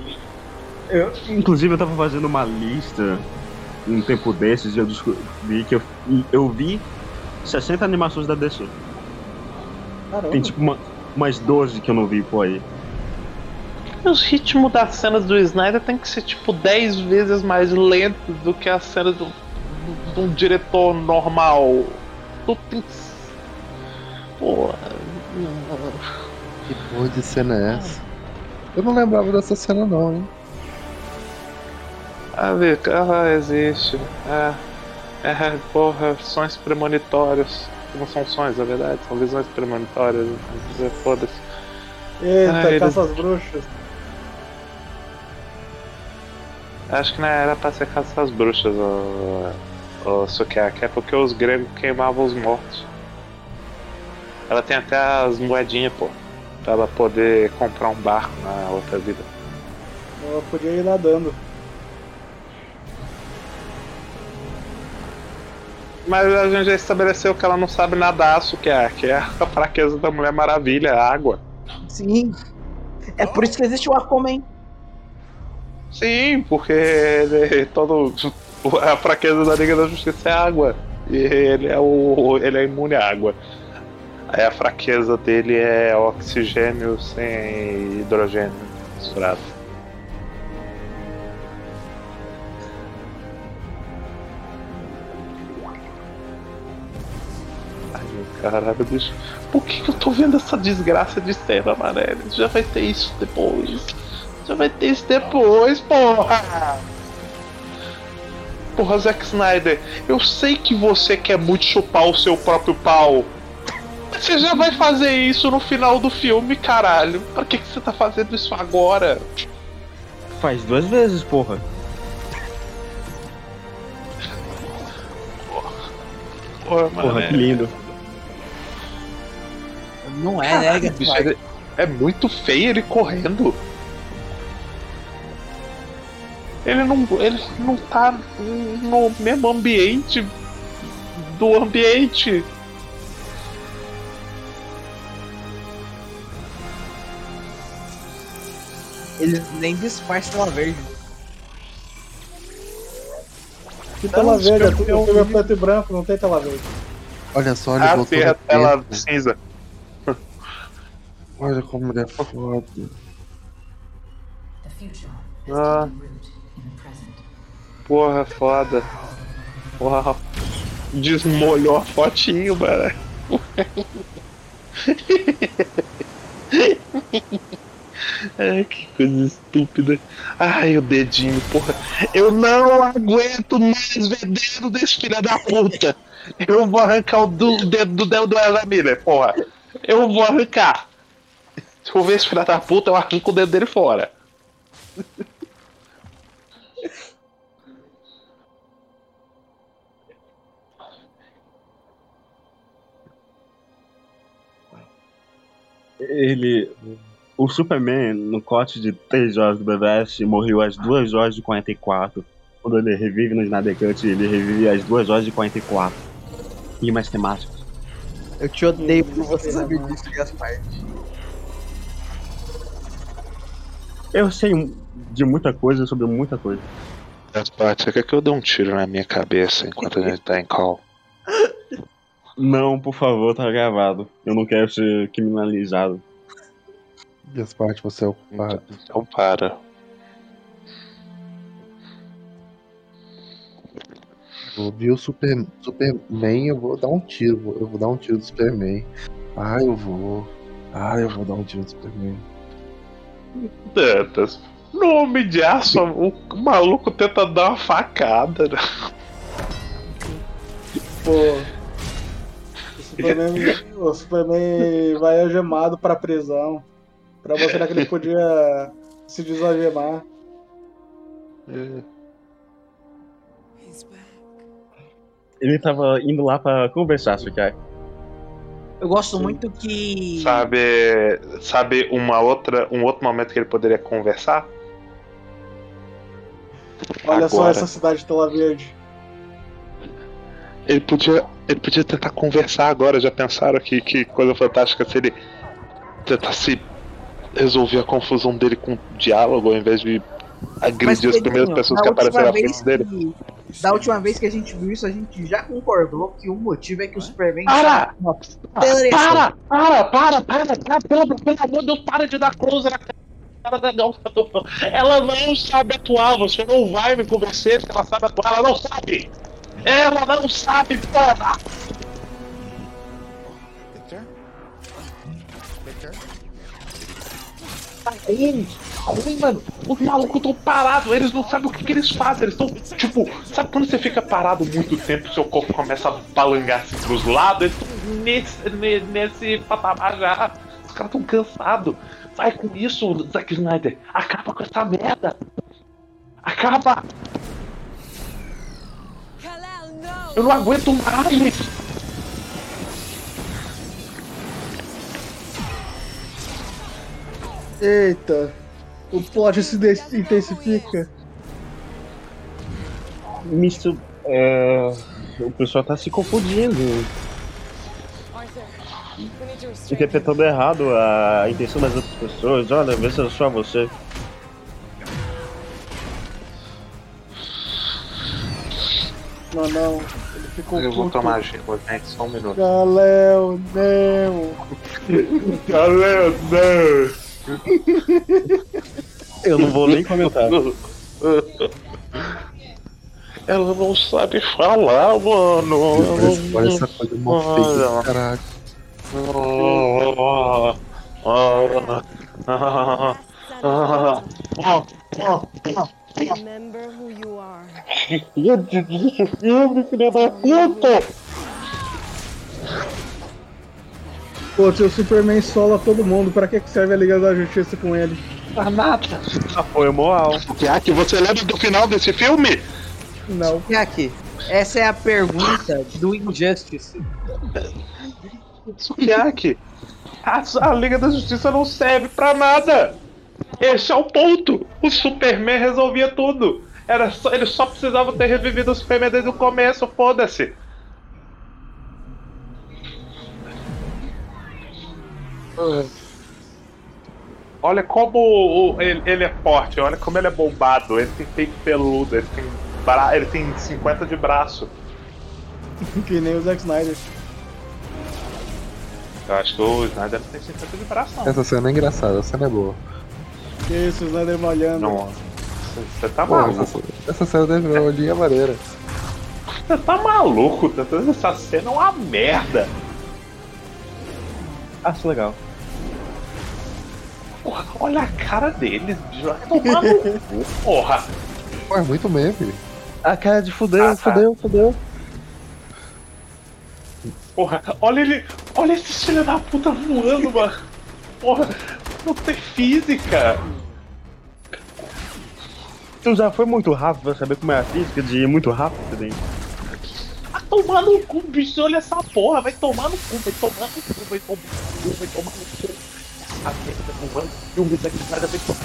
Eu, inclusive, eu tava fazendo uma lista um tempo desses e eu descobri que eu, eu vi 60 animações da DC. Caramba. Tem tipo uma, umas 12 que eu não vi por aí. Os ritmos das cenas do Snyder tem que ser tipo 10 vezes mais lentos do que as cenas do, do- de um diretor normal. Tudo tem que. Porra. Que porra de cena é essa? Eu não lembrava dessa cena não, hein? Ah, ver, ah, existe. É, é, porra, sonhos premonitórios. Não são sonhos, na verdade, são visões premonitórias. Foda-se. Eita, Ah, caça às bruxas. Acho que não era pra ser caça às bruxas, o, o Sukiyaki, é porque os gregos queimavam os mortos. Ela tem até as moedinhas, pô, pra ela poder comprar um barco na outra vida. Eu podia ir nadando. Mas a gente já estabeleceu que ela não sabe nadar, Sukiyaki, é a fraqueza da Mulher Maravilha, a água. Sim. É por isso que existe o Aquaman. Sim, porque ele, todo, a fraqueza da Liga da Justiça é água. E ele é, o, ele é imune à água. Aí a fraqueza dele é oxigênio sem hidrogênio misturado. Caralho, bicho. Por que, que eu tô vendo essa desgraça de cena, amarela? Já vai ter isso depois. Já vai ter isso depois, porra! Porra, Zack Snyder, eu sei que você quer muito chupar o seu próprio pau. Mas você já vai fazer isso no final do filme, caralho. Pra que, que você tá fazendo isso agora? Faz duas vezes, porra. Porra, Porra, é- que lindo. Não é, Caralho, né, bicho, Gaspar? é, muito feio ele correndo. Ele não, ele não tá no mesmo ambiente do ambiente. Eles nem disfarçam tela verde. Que tela Não, verde? É um- filme é preto e branco, não tem tela verde. Olha só, ele Ah, voltou tem a tela cinza. Olha como ele é foda. Ah. Porra, foda. Uau. Desmolhou a fotinho, mano. [LAUGHS] Ai, que coisa estúpida. Ai, o dedinho, porra. Eu não aguento mais ver dedo desse filho da puta. Eu vou arrancar o do- dedo do dedo do Ezra Miller, porra. Eu vou arrancar. Se eu ver esse filho da puta, eu arranco o dedo dele fora. Ele. O Superman, no corte de 3 horas do BVS, morreu às 2 horas de 44. Quando ele revive no Snadecante, ele revive às 2 horas de 44. E mais temáticas. Eu te odeio por você saber disso, Gaspar. Eu sei de muita coisa sobre muita coisa. Gaspar, você quer que eu dê um tiro na minha cabeça enquanto a gente tá em call? Não, por favor, tá gravado. Eu não quero ser criminalizado. Gaspar, você é o culpado. Então para. Eu vi o Super, Superman, eu vou dar um tiro. Eu vou dar um tiro do Superman. Ah, eu vou. Ah, eu vou dar um tiro do Superman. Dantas, no Homem de Aço, o maluco tenta dar uma facada. né? Pô. O Superman, o Superman vai algemado pra prisão. Pra mostrar que ele podia se desalgemar. Ele tava indo lá pra conversar, é, Eu gosto muito que. Sabe, sabe uma outra, um outro momento que ele poderia conversar? Olha só Agora. essa cidade de Tela Verde. Ele podia, ele podia tentar conversar agora. Já pensaram que, que coisa fantástica se ele tentasse resolver a confusão dele com diálogo ao invés de agredir as primeiras pessoas da que última apareceram na vez frente dele? que- Da última vez que a gente viu isso, a gente já concordou que o motivo é que o Superman. Para! Uma Para, para, para, para, para, para, pelo, pelo amor de Deus, para de dar close na cara da Gal. Ela não sabe atuar, você não vai me convencer que ela sabe atuar, ela não sabe! Ela não sabe, porra! Victor? Victor? Tá ruim, ruim, mano. Os malucos estão parados, eles não sabem o que, que eles fazem. Eles estão, tipo, sabe quando você fica parado muito tempo, seu corpo começa a balangar assim pros lados? Eles estão nesse, ne- nesse patamar já. Os caras estão cansados. Vai com isso, Zack Snyder. Acaba com essa merda. Acaba. Eu não aguento mais. Eita, o plot se intensifica. Mister. É, o pessoal tá se confundindo. Interpretando errado a intenção das outras pessoas. Olha, vê se é só você. Não, não, ele ficou Eu vou puto. tomar gelo, gente, só um minuto. Galéo, não. Galera, não. Eu não vou nem comentar. Ela não sabe falar, mano. Olha, essa coisa mó fake do caralho. Remember who you are. Filha da puta! Pô, se o Superman sola todo mundo, pra que serve a Liga da Justiça com ele? Pra nada. Apoio moral. Jack, você lembra do final desse filme? Não. Jack, essa é a pergunta do Injustice. Sukiaki, a, a Liga da Justiça não serve pra nada. Esse é o ponto. O Superman resolvia tudo. Era só, ele só precisava ter revivido o Superman desde o começo, foda-se. Olha como o- ele, ele é forte, olha como ele é bombado, ele tem peito peludo, ele tem, bra... ele tem 50 de braço. [LAUGHS] que nem o Zack Snyder. Eu acho que o Snyder não tem 50 de braço, não. Essa cena é engraçada, essa cena é boa. Que isso, o Snyder malhando. Não, você tá Pô, maluco. essa, essa cena deve uma olhinha maneira. Você tá maluco, essa cena é uma merda. Acho legal. Porra, olha a cara deles, bicho. Vai tomar no cu, porra. Pô, é muito meme. A cara de fudeu, Ah, tá. fudeu, fudeu. Porra, olha ele. Olha esse filho da puta voando, mano. Porra, não tem física. Tu já foi muito rápido pra saber como é a física de ir muito rápido, Pedrinho? Vai tomar no cu, bicho. Olha essa porra. Vai tomar no cu, vai tomar no cu, vai tomar no cu, vai tomar no cu. Cu.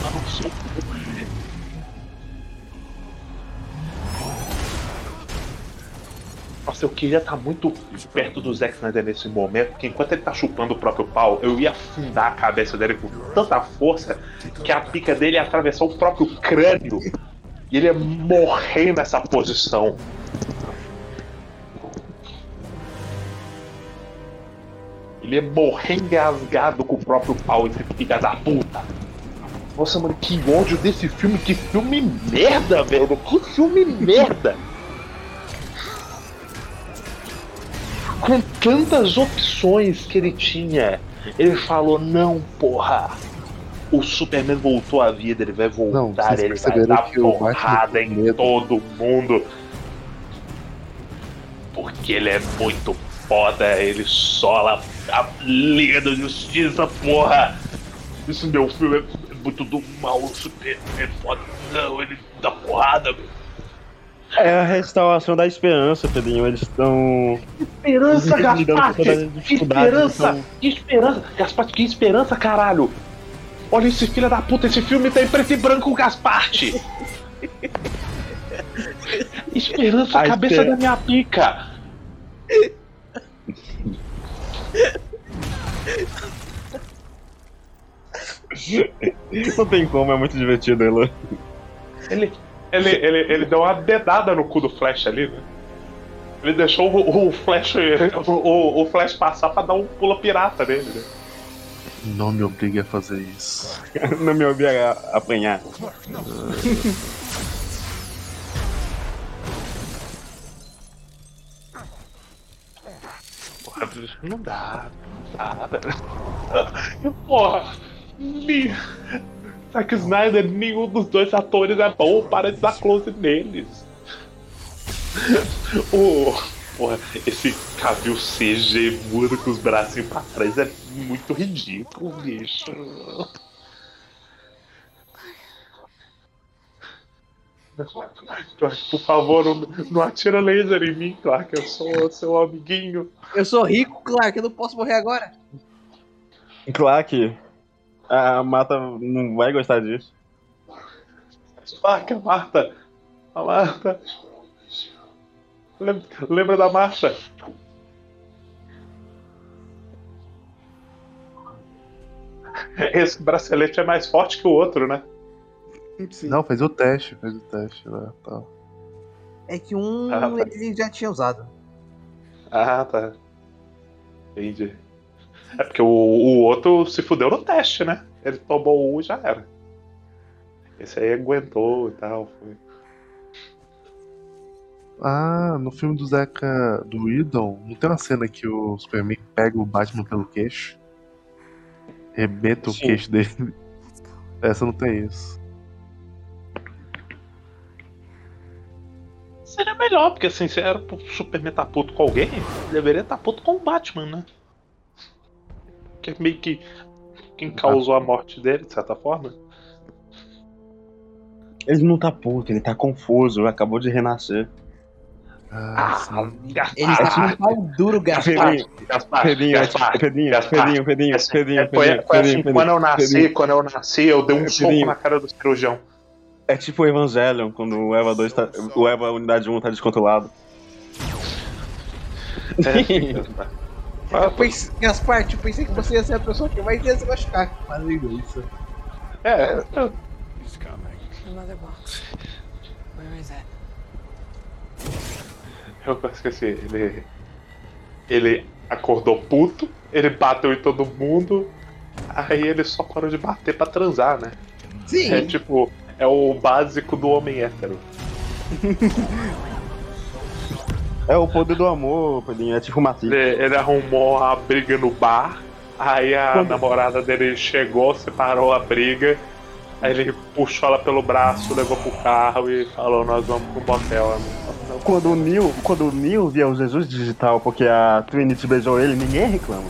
Nossa, eu queria estar muito perto do Zack Snyder nesse momento, porque enquanto ele tá chupando o próprio pau, eu ia afundar a cabeça dele com tanta força que a pica dele ia atravessar o próprio crânio e ele ia morrer nessa posição. Ele ia morrer engasgado com o próprio pau, esse filho da puta. Nossa, mano, que ódio desse filme, que filme merda, velho. Que filme merda. [LAUGHS] Com tantas opções que ele tinha, ele falou: não, porra. O Superman voltou à vida, ele vai voltar, vocês ele vai dar porrada em medo. todo mundo. Porque ele é muito foda, ele sola a Liga da Justiça, porra! Isso meu filme é muito do mal, o Superman é foda. Não, ele dá porrada, É a restauração da esperança, Pedrinho. Eles estão. Esperança, Gaspar! esperança! então- Que esperança! Gaspar, que esperança, caralho! Olha esse filho da puta, esse filme tá em preto e branco, Gasparte! [LAUGHS] Esperança, A cabeça esper- da minha pica! [LAUGHS] Não tem como, é muito divertido, Elo. Ele, ele, ele, ele deu uma dedada no cu do Flash ali, né? Ele deixou o, o Flash o, o Flash passar pra dar um pula pirata nele, né? Não me obrigue a fazer isso. Não me ouvia a apanhar. Porra, não dá, não dá. Porra, ni... Zack Snyder, nenhum dos dois atores é bom, para de dar close neles. O, porra, esse Cavill CG muda com os bracinhos pra trás é muito ridículo, bicho. Clark, por favor, não, não atira laser em mim, Clark, eu sou seu amiguinho. Eu sou rico, Clark, eu não posso morrer agora. Clark, a Mata não vai gostar disso. Marca, Marta! A Marta! Lem- Lembra da Marta? Esse bracelete é mais forte que o outro, né? Não, fez o teste, fez o teste lá tal. É que um Ah, tá. ele já tinha usado. Ah, tá. Entendi. É porque o, o outro se fudeu no teste, né? Ele tomou um e já era. Esse aí aguentou e tal. Foi. Ah, no filme do Zeca do Idon, não tem uma cena que o Superman pega o Batman pelo queixo? Rebenta o Sim. queixo dele. [LAUGHS] Essa não tem isso. Seria melhor, porque assim, se era pro Superman estar puto com alguém, deveria estar puto com o Batman, né? Que é meio que quem causou a morte dele, de certa forma. Ele não tá puto, ele tá confuso, acabou de renascer. Ah, Gaspar, Ele tá com um pau duro, Gaspar. Pedrinho, Gaspar, Pedrinho, Gaspar, Pedrinho, Gaspar. Pedrinho, assim, Pedrinho, quando eu nasci, quando eu nasci, eu dei um soco na cara do cirurgião. É tipo o Evangelion, quando o Eva 2 tá, o Eva Unidade 1 tá descontrolado. [LAUGHS] Eu pensei, Gaspar, eu pensei que você ia ser a pessoa que mais ia se machucar fazendo isso. É, box. Where is it? eu esqueci. Ele. Ele acordou puto, ele bateu em todo mundo, aí ele só parou de bater pra transar, né? Sim. É tipo, é o básico do homem hétero. É o poder do amor, Pedrinho, é tipo Matrix. Ele, ele arrumou a briga no bar, aí a namorada dele chegou, separou a briga, aí ele puxou ela pelo braço, levou pro carro e falou, nós vamos pro motel. Quando o Neil, quando o Neil via o Jesus digital porque a Trinity beijou ele, ninguém reclama.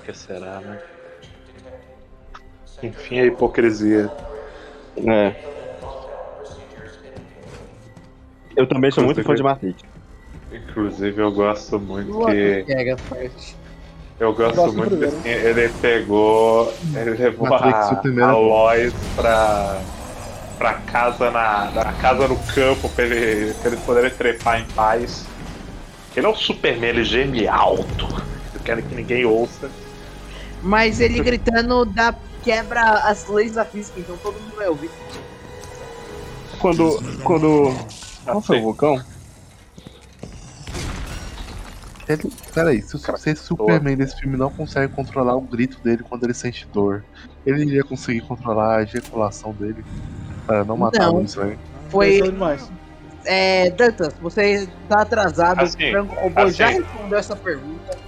O que será, né? Enfim, a hipocrisia. É. Eu também sou muito fã de Matrix. Inclusive eu gosto muito que. é, Gaspar. Eu gosto Gosto muito que assim, ele pegou. Ele levou Matrix, a, a Lois pra. pra casa na. na casa no campo pra, ele, pra eles poderem trepar em paz. Ele é o Superman, ele geme alto. Eu quero que ninguém ouça. Mas ele gritando dá, quebra as leis da física, então todo mundo vai ouvir. Quando. Quando. Qual foi o vulcão? Ele, peraí, se o se esse Superman desse filme não consegue controlar o grito dele quando ele sente dor, ele iria conseguir controlar a ejaculação dele para não matar Não. o Lane? Foi. É, Dantas, você tá atrasado. Assim, o Franco Robô já assim. respondeu essa pergunta.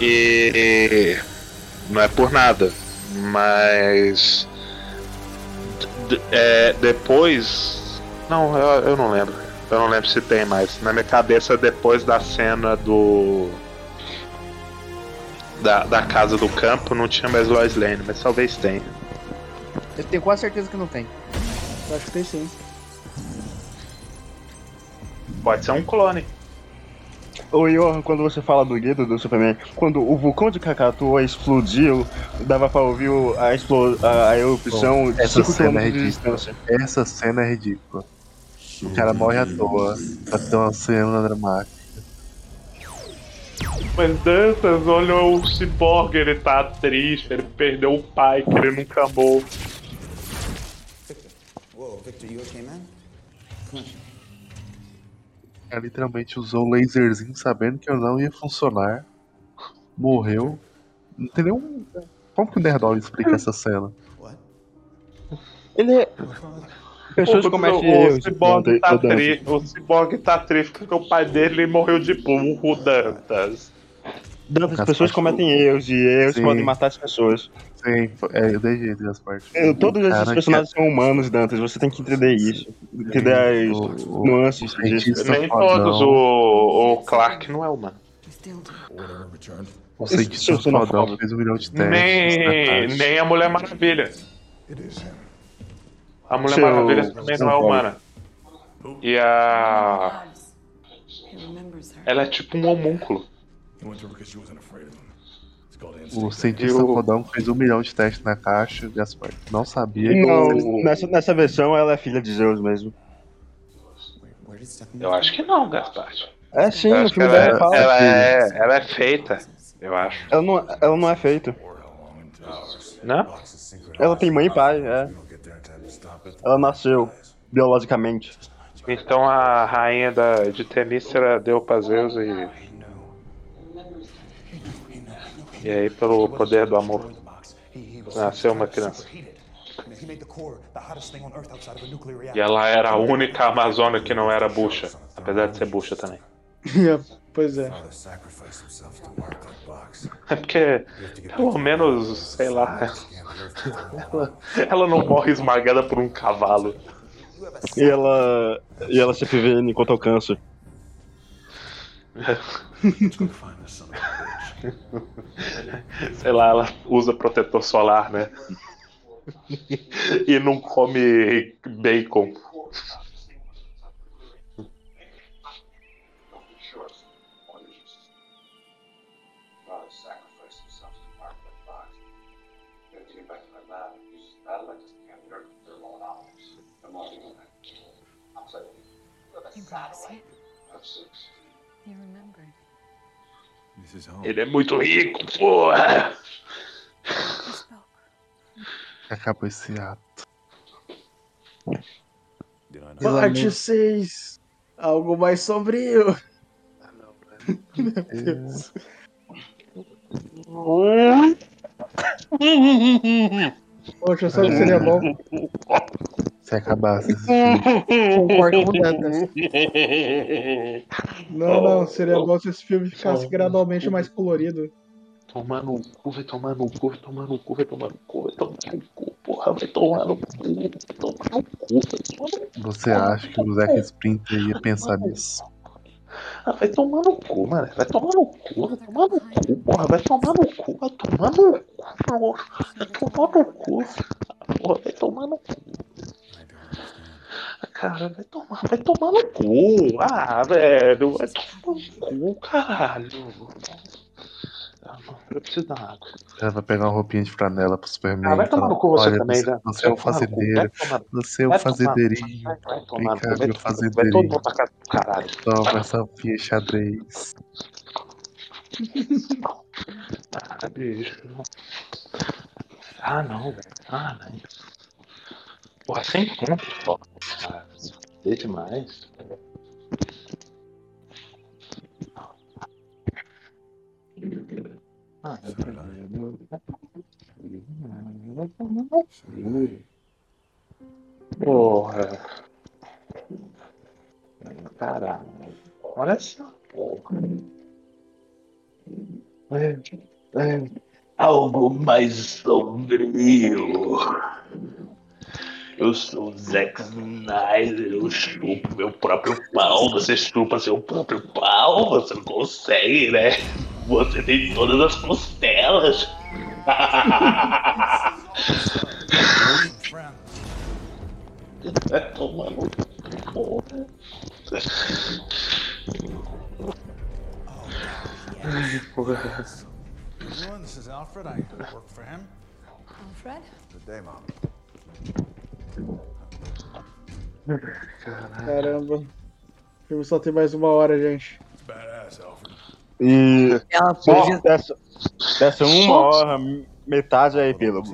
E não é por nada, mas é, depois não, eu, eu não lembro. Eu não lembro se tem mais. Na minha cabeça depois da cena do da, da casa do campo não tinha mais Lois Lane, mas talvez tenha. Eu tenho quase certeza que não tem. Acho que tem sim. Pode ser um clone. Ô Johan, quando você fala do grito do Superman, quando o vulcão de Krakatoa explodiu, dava pra ouvir a, explo a, a erupção de Essa 5 cena é km de ridícula. distância. Essa cena é ridícula. O cara morre à toa pra ter uma cena dramática. Mas Dantas, olha o Cyborg, ele tá triste, ele perdeu o pai que ele nunca amou. Victor, you okay, man? Come on. Cara literalmente usou o laserzinho sabendo que eu não ia funcionar. Morreu. Não tem nenhum. Como que o Nerdola explica essa cena? Ele é. Pessoas o, cometem o, erros. Cyborg tá triste, o Cyborg tá triste porque o pai dele morreu de burro, Dantas. Dantas, as pessoas cometem erros e erros Sim. podem matar as pessoas. Sim, é, eu dei jeito das partes. Eu- Todos esses Cara, personagens são humanos, Dantas. Você tem que entender isso. Entender as o- nuances o disso. cientista Nem todos, o, o Clark não é humano. O cientista fodão fez um milhão de testes. Nem, né, nem a Mulher Maravilha. A Mulher Seu- Maravilha também não é humana. E a. Ela é tipo um homúnculo. O cientista E o- fodão fez um milhão de testes na caixa, Gaspar. Não sabia. Não, O- nessa, nessa versão ela é filha de Zeus mesmo. Eu acho que não, Gaspar. É sim, que filme ela, dela é, fala. ela, é, ela é feita, eu acho. Ela não, ela não é feita. Né? Ela tem mãe e pai, é. Ela nasceu, biologicamente. Então a rainha da, de Temícera deu pra Zeus e. E aí, pelo poder do amor, nasceu uma criança. E ela era a única Amazônia que não era bucha. Apesar de ser bucha também. [LAUGHS] pois é. É porque, pelo menos, sei lá. Ela, ela não morre esmagada por um cavalo. E ela. E ela se previne contra o câncer. [LAUGHS] Sei lá, ela usa protetor solar, né? e não come bacon. Embrace. Ele é muito rico, porra! [LAUGHS] Acabou esse ato. Parte 6. Algo mais sombrio. Meu Deus. Poxa, sabe que seria bom? Se acabasse. Concordo com o Dantas. [LAUGHS] Não, não, seria bom se esse filme ficasse gradualmente mais colorido. Tomar no cu, vai tomar no cu, vai tomar no cu, vai tomar no cu, vai tomar no cu, porra, vai tomar no cu, vai tomar no cu, vai tomar no cu. Você acha que o Zack Sprinter ia pensar nisso? Ah, vai tomar no cu, mano. Vai tomar no cu, vai tomar no cu, porra. Vai tomar no cu, vai tomar no cu, porra. Vai tomar no cu. Porra, vai tomar no cu. Cara, vai tomar, vai tomar no cu. Ah, velho, vai tomar no cu, caralho. Eu preciso dar água. Ela vai pegar uma roupinha de franela pro Superman. Ah, vai tomar no cu você Olha, também, né? você é cu, fazendeiro. Você é tomar- fazendeirinho. Vai, tomar no cá, cu, vai, meu vai todo fazendeirinho. mundo pra casa do caralho. Toma essa vinha xadrez. [LAUGHS] Ah, bicho. Ah, não, velho. Ah, não. Porra, sem conto, pô. Ah, fuder demais. Ah, Porra. Caralho. Olha só, porra. É, é, algo mais sombrio. Eu sou o Zack Snyder, eu chupo meu próprio pau, você chupa seu próprio pau, você não consegue, né? Você tem todas as costelas. [LAUGHS] Vai tomar no porra. Ai, porra. Everyone, this is Alfred. I work for him. Alfred? Good day, Mom. Caramba. O filme só tem mais uma hora, gente. Badass, Alfred. E Ela podia- dessa, dessa uma hora, metade é epílogo.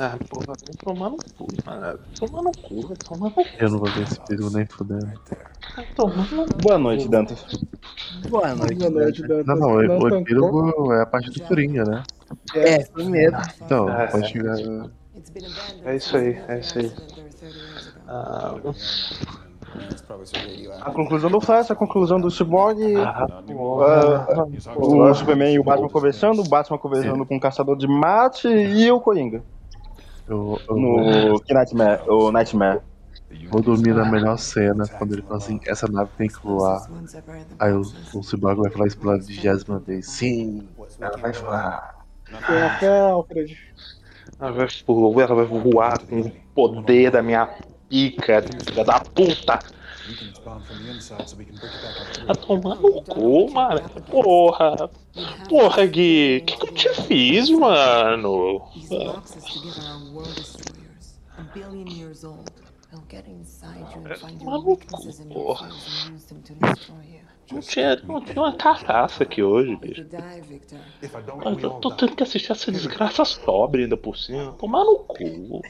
Ah, porra, vai tomar no cu, mano. Tomar no cu, vai tomar no cu. Eu não vou ver esse perigo nem fudendo. Vai tomar no cu. Boa noite, Dantas. Boa noite. Boa noite, Dantas. Não, não, o, Não o epílogo é a parte do Coringa, né? É, foi mesmo. Então, É. pode chegar. É isso aí, é isso aí. Ah, A conclusão do Flash, a conclusão do Cyborg, Ah, ah, o Superman e o Batman conversando, o Batman conversando com o Caçador de Marte e o Coringa. Eu, eu No que [LAUGHS] Nightmare, o Nightmare. vou dormir na melhor cena quando ele fala assim: essa nave tem que voar. Aí o, o Cyborg vai falar isso pela vigésima vez. Sim, ela vai voar. Tem a fé, Alfred. ela vai voar, ela vai voar com o poder da minha pica, filha da puta. Up. Vai tomar no cu, mano. Porra. Porra, Gui. O que, que eu te fiz, mano? These boxes together are world destroyers, a billion years old. They'll get inside you and find your weaknesses and your fears and use them to destroy you. Não tinha, não tinha uma carcaça aqui hoje, bicho. Eu tô die. tendo que assistir essa desgraça sobre ainda por cima. Tomar no cu.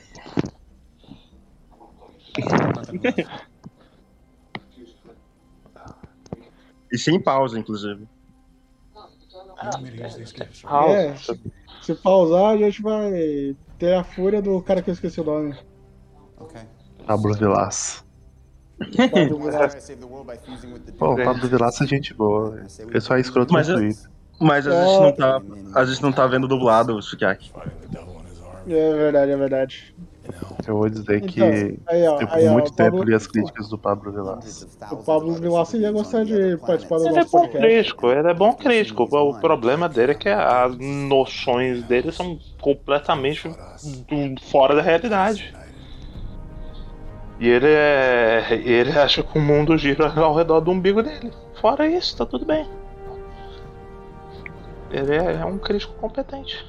E sem pausa, inclusive. Ah, É, se, se pausar, a gente vai ter a fúria do cara que eu esqueci o nome. Okay. Pablo the [LAUGHS] Pô, o Pablo Vilaça é gente boa. Ele só é escroto no Mas é- Twitter. Mas a gente não tá, a gente não tá vendo dublado o army. É verdade, é verdade. Eu vou dizer que, Então, aí, ó, tipo, aí, ó, muito o tempo Pablo- li as críticas do Pablo Vilaça. O Pablo Vilaça ia gostar de participar do Ele é nosso bom podcast. crítico, ele é bom crítico. O problema dele é que as noções dele são completamente fora da realidade. E ele é. Ele acha que o mundo gira ao redor do umbigo dele. Fora isso, tá tudo bem. Ele é, é um crítico competente.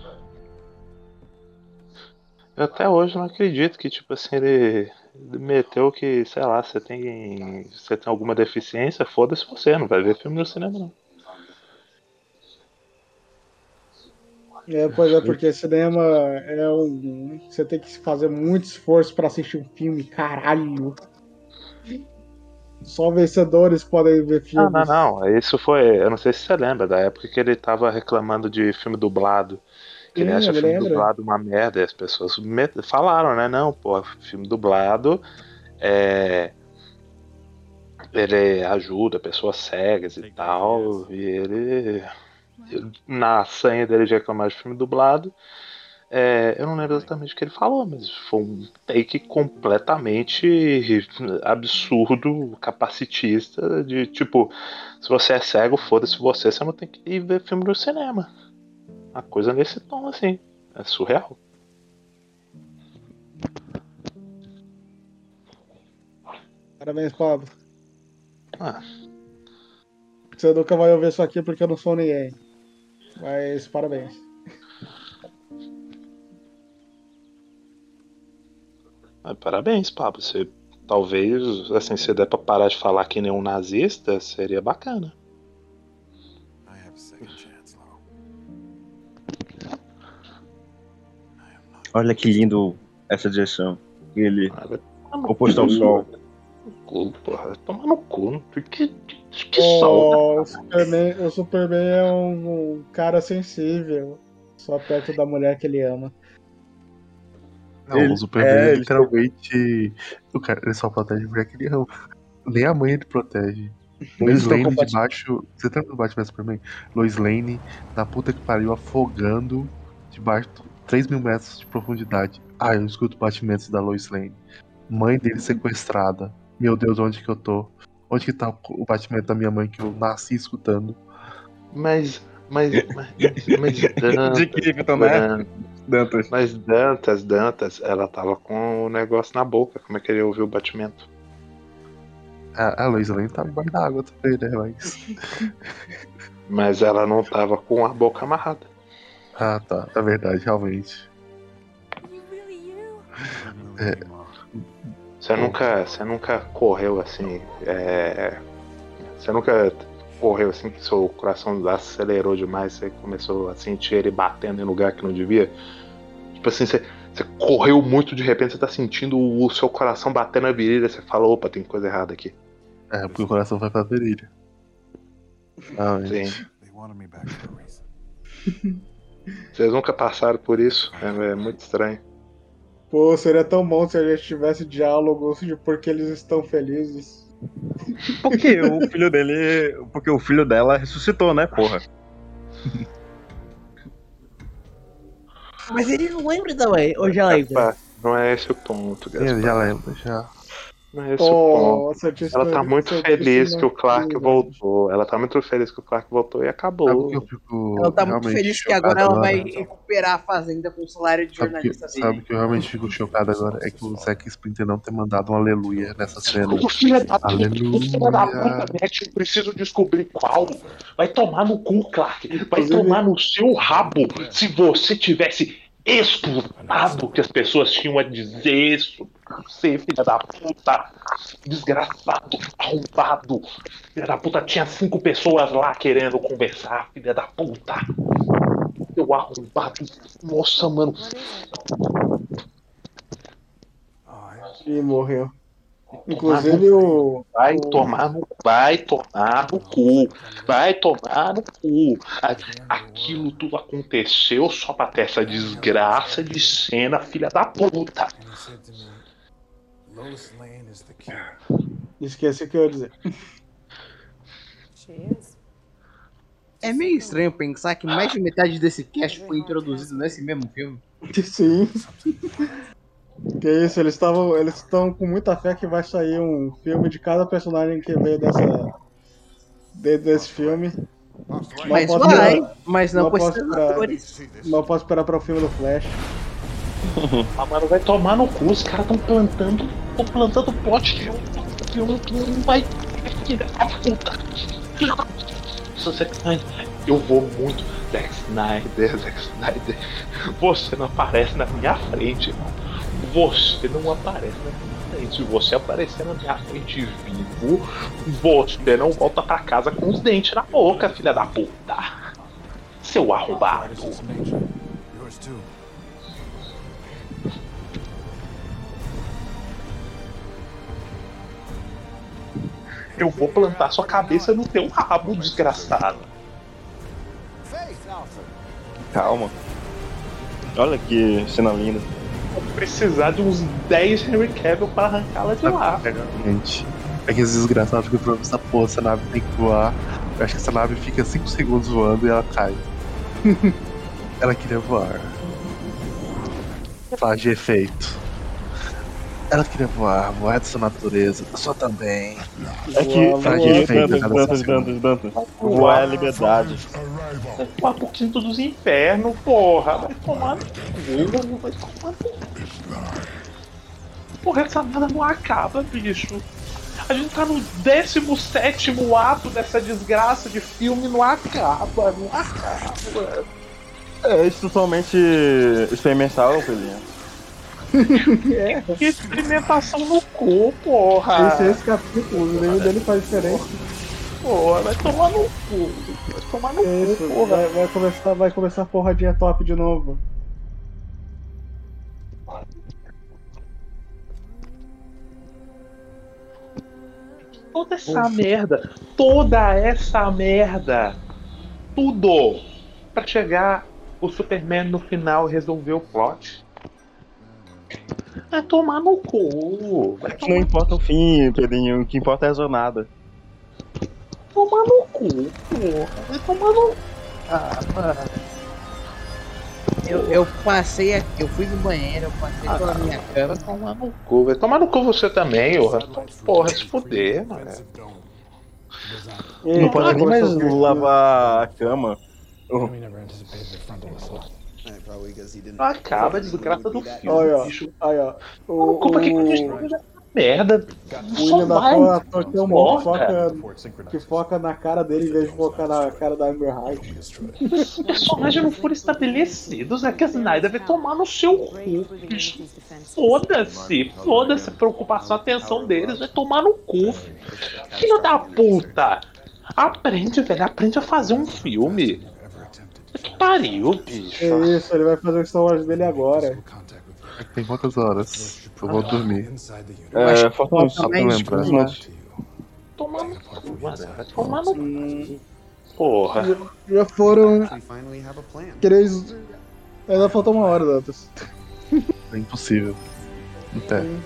Eu até hoje não acredito que, tipo assim, ele. meteu que, sei lá, você tem. Você tem alguma deficiência, foda-se você, não vai ver filme no cinema não. É, pois é, porque cinema é um. Você tem que fazer muito esforço pra assistir um filme, caralho. Só vencedores podem ver Não, filmes. não, não. Isso foi. Eu não sei se você lembra da época que ele tava reclamando de filme dublado. Que ele Sim, acha filme lembro. dublado uma merda. E as pessoas falaram, né? Não, pô, filme dublado é. Ele ajuda pessoas cegas e tal. E ele. Na sanha dele de reclamar de filme dublado. é, eu não lembro exatamente o que ele falou, mas foi um take completamente absurdo, capacitista, de tipo, se você é cego, foda-se você, você não tem que ir ver filme no cinema. Uma coisa nesse tom, assim. É surreal. Parabéns, Pablo. Ah. Você nunca vai ouvir isso aqui porque eu não sou ninguém. Mas parabéns. Mas parabéns, Pablo. Você talvez, assim, se der pra parar de falar que nem um nazista, seria bacana. Olha que lindo essa direção. Ele Ah, oposto ao sol. Cu, porra, toma no cu. Que, que, que O, sol, o Superman, o Superman é um, um cara sensível. Só perto da mulher que ele ama. Não, Ele- o Superman é, ele- literalmente. O cara, ele só protege a mulher que ele ama. Nem a mãe ele protege. Lois Lane debaixo. Você tá no Batman Superman? Lois Lane na puta que pariu afogando debaixo de 3 mil metros de profundidade. Ah, eu escuto batimentos da Lois Lane. Mãe dele sequestrada. Meu Deus, onde que eu tô? Onde que tá o batimento da minha mãe que eu nasci escutando? Mas. Mas. Mas. mas [LAUGHS] Dantas, De que, Vitor, né? Dan- Mas Dantas, Dantas, ela tava com o negócio na boca. Como é que ele ouviu o batimento? A, a Lois Lane tá embaixo da água também, né? Mas. Mas ela não tava com a boca amarrada. Ah, tá. É verdade, realmente. É, Você nunca, você nunca correu assim. é, Você nunca correu assim que seu coração acelerou demais, você começou a sentir ele batendo em lugar que não devia? Tipo assim, você, você correu muito de repente, você tá sentindo o seu coração batendo na virilha, você fala, opa, tem coisa errada aqui. É, porque o coração vai pra virilha. Realmente. Sim. [LAUGHS] Vocês nunca passaram por isso? É, é muito estranho. Pô, seria tão bom se a gente tivesse diálogos de por que eles estão felizes. Porque o filho dele. Porque o filho dela ressuscitou, né, porra? Mas ele não lembra da ué, ou já lembra? Não é esse o ponto, Gaspar. Eu já lembro, já. Oh, o Ela tá muito feliz que o Clark voltou. Ela tá muito feliz que o Clark voltou e acabou. Eu fico Ela tá muito feliz que agora ela vai recuperar a fazenda com o salário de Sabe que, jornalista dele. sabe que eu realmente fico chocado agora? É que o Zack Splinter não ter mandado um aleluia nessa cena. O filho da puta, o da Matt, preciso descobrir qual. Vai tomar no cu, Clark. Vai tomar no seu rabo. Se você tivesse escutado o que as pessoas tinham a dizer sobre você, filha da puta. Desgraçado, arrombado. Filha da puta, tinha cinco pessoas lá querendo conversar, filha da puta. Seu arrombado. Nossa, mano. E morreu. Inclusive o. Vai tomar no vai tomar no cu. Vai tomar no cu. Aquilo tudo aconteceu só pra ter essa desgraça de cena, filha da puta. Lois Lane is the key. Esqueci o que eu ia dizer. É meio estranho pensar que mais de metade desse cast foi introduzido nesse mesmo filme. [LAUGHS] Sim. [LAUGHS] Que isso, eles estavam. Eles estão com muita fé que vai sair um filme de cada personagem que veio dessa. de- desse filme. Não Mas posso vai, esperar- mas não com posso esperar-. Não posso esperar para o filme do Flash. [LAUGHS] Ah, mano, vai tomar no cu. Os caras tão plantando. Tão plantando plot de um filme que não vai. Nossa, Zack Snyder, Eu vou muito. Zack Snyder, Zack Snyder. Você não aparece na minha frente, irmão. Você não aparece na diferente. Se você aparecer na minha frente vivo, você não volta pra casa com os dentes na boca, filha da puta. Seu arrombado. Yours too. Eu vou plantar sua cabeça no teu rabo, desgraçado. Calma. Olha que cena linda. Precisar de uns 10 Henry Cavill pra arrancá-la de lá. Gente, é que esses desgraçados ficam falando essa porra, essa nave tem que voar. Eu acho que essa nave fica 5 segundos voando e ela cai. [LAUGHS] ela queria voar. Faz de efeito. Ela queria voar, voar dessa natureza. A sua também. É que, de é efeito Dantas, Dantas, segundo. Dantas, Dantas. Voar é liberdade. Vai voar pro quinto dos infernos, porra. Vai tomar no cu, vai tomar no. Porra, essa merda não acaba, bicho. A gente tá no 17 ato dessa desgraça de filme, não acaba, não acaba. É isso totalmente experimental, Pelinha. É. Que experimentação no cu, porra. Esse é esse capítulo, dele faz diferença. Porra, vai tomar no cu. Vai tomar no É isso, cu, porra. vai, vai começar, vai começar a porradinha top de novo. Toda essa merda, toda essa merda, tudo pra chegar o Superman no final e resolver o plot. Vai tomar no cu. Vai Não importa o fim, Pedrinho, o que importa é a jornada. tomar no cu, porra. Vai tomar no. Ah, mano. Eu, eu passei aqui, eu fui no banheiro, eu passei pela minha cama. Vai tomar no cu, vai tomar no cu você também, porra. Porra, se fuder, mano. Não pode nem mais lavar a cama. Não acaba a desgraça do filme, Olha, ó, bicho. olha, ó. O, Culpa que o, a gente merda. o William da Foa tem um monte que foca, que foca na cara dele em vez de focar na cara da Amber Hyde. Os personagens não foram estabelecidos, é que a Snyder vai tomar no seu cu. Foda-se, foda-se a preocupação, a atenção deles, vai tomar no cu. Filho da puta! Aprende, velho, aprende a fazer um filme. Pariu, bicho. É isso, ele vai fazer o Star Wars dele agora. Tem quantas horas? Eu vou dormir. É, faltam uns Só pra lembrar. Tomar no cu, mano. Vai tomar no cu. Porra. Já, já foram três. Ainda falta uma hora, Dantas. É impossível. Tem.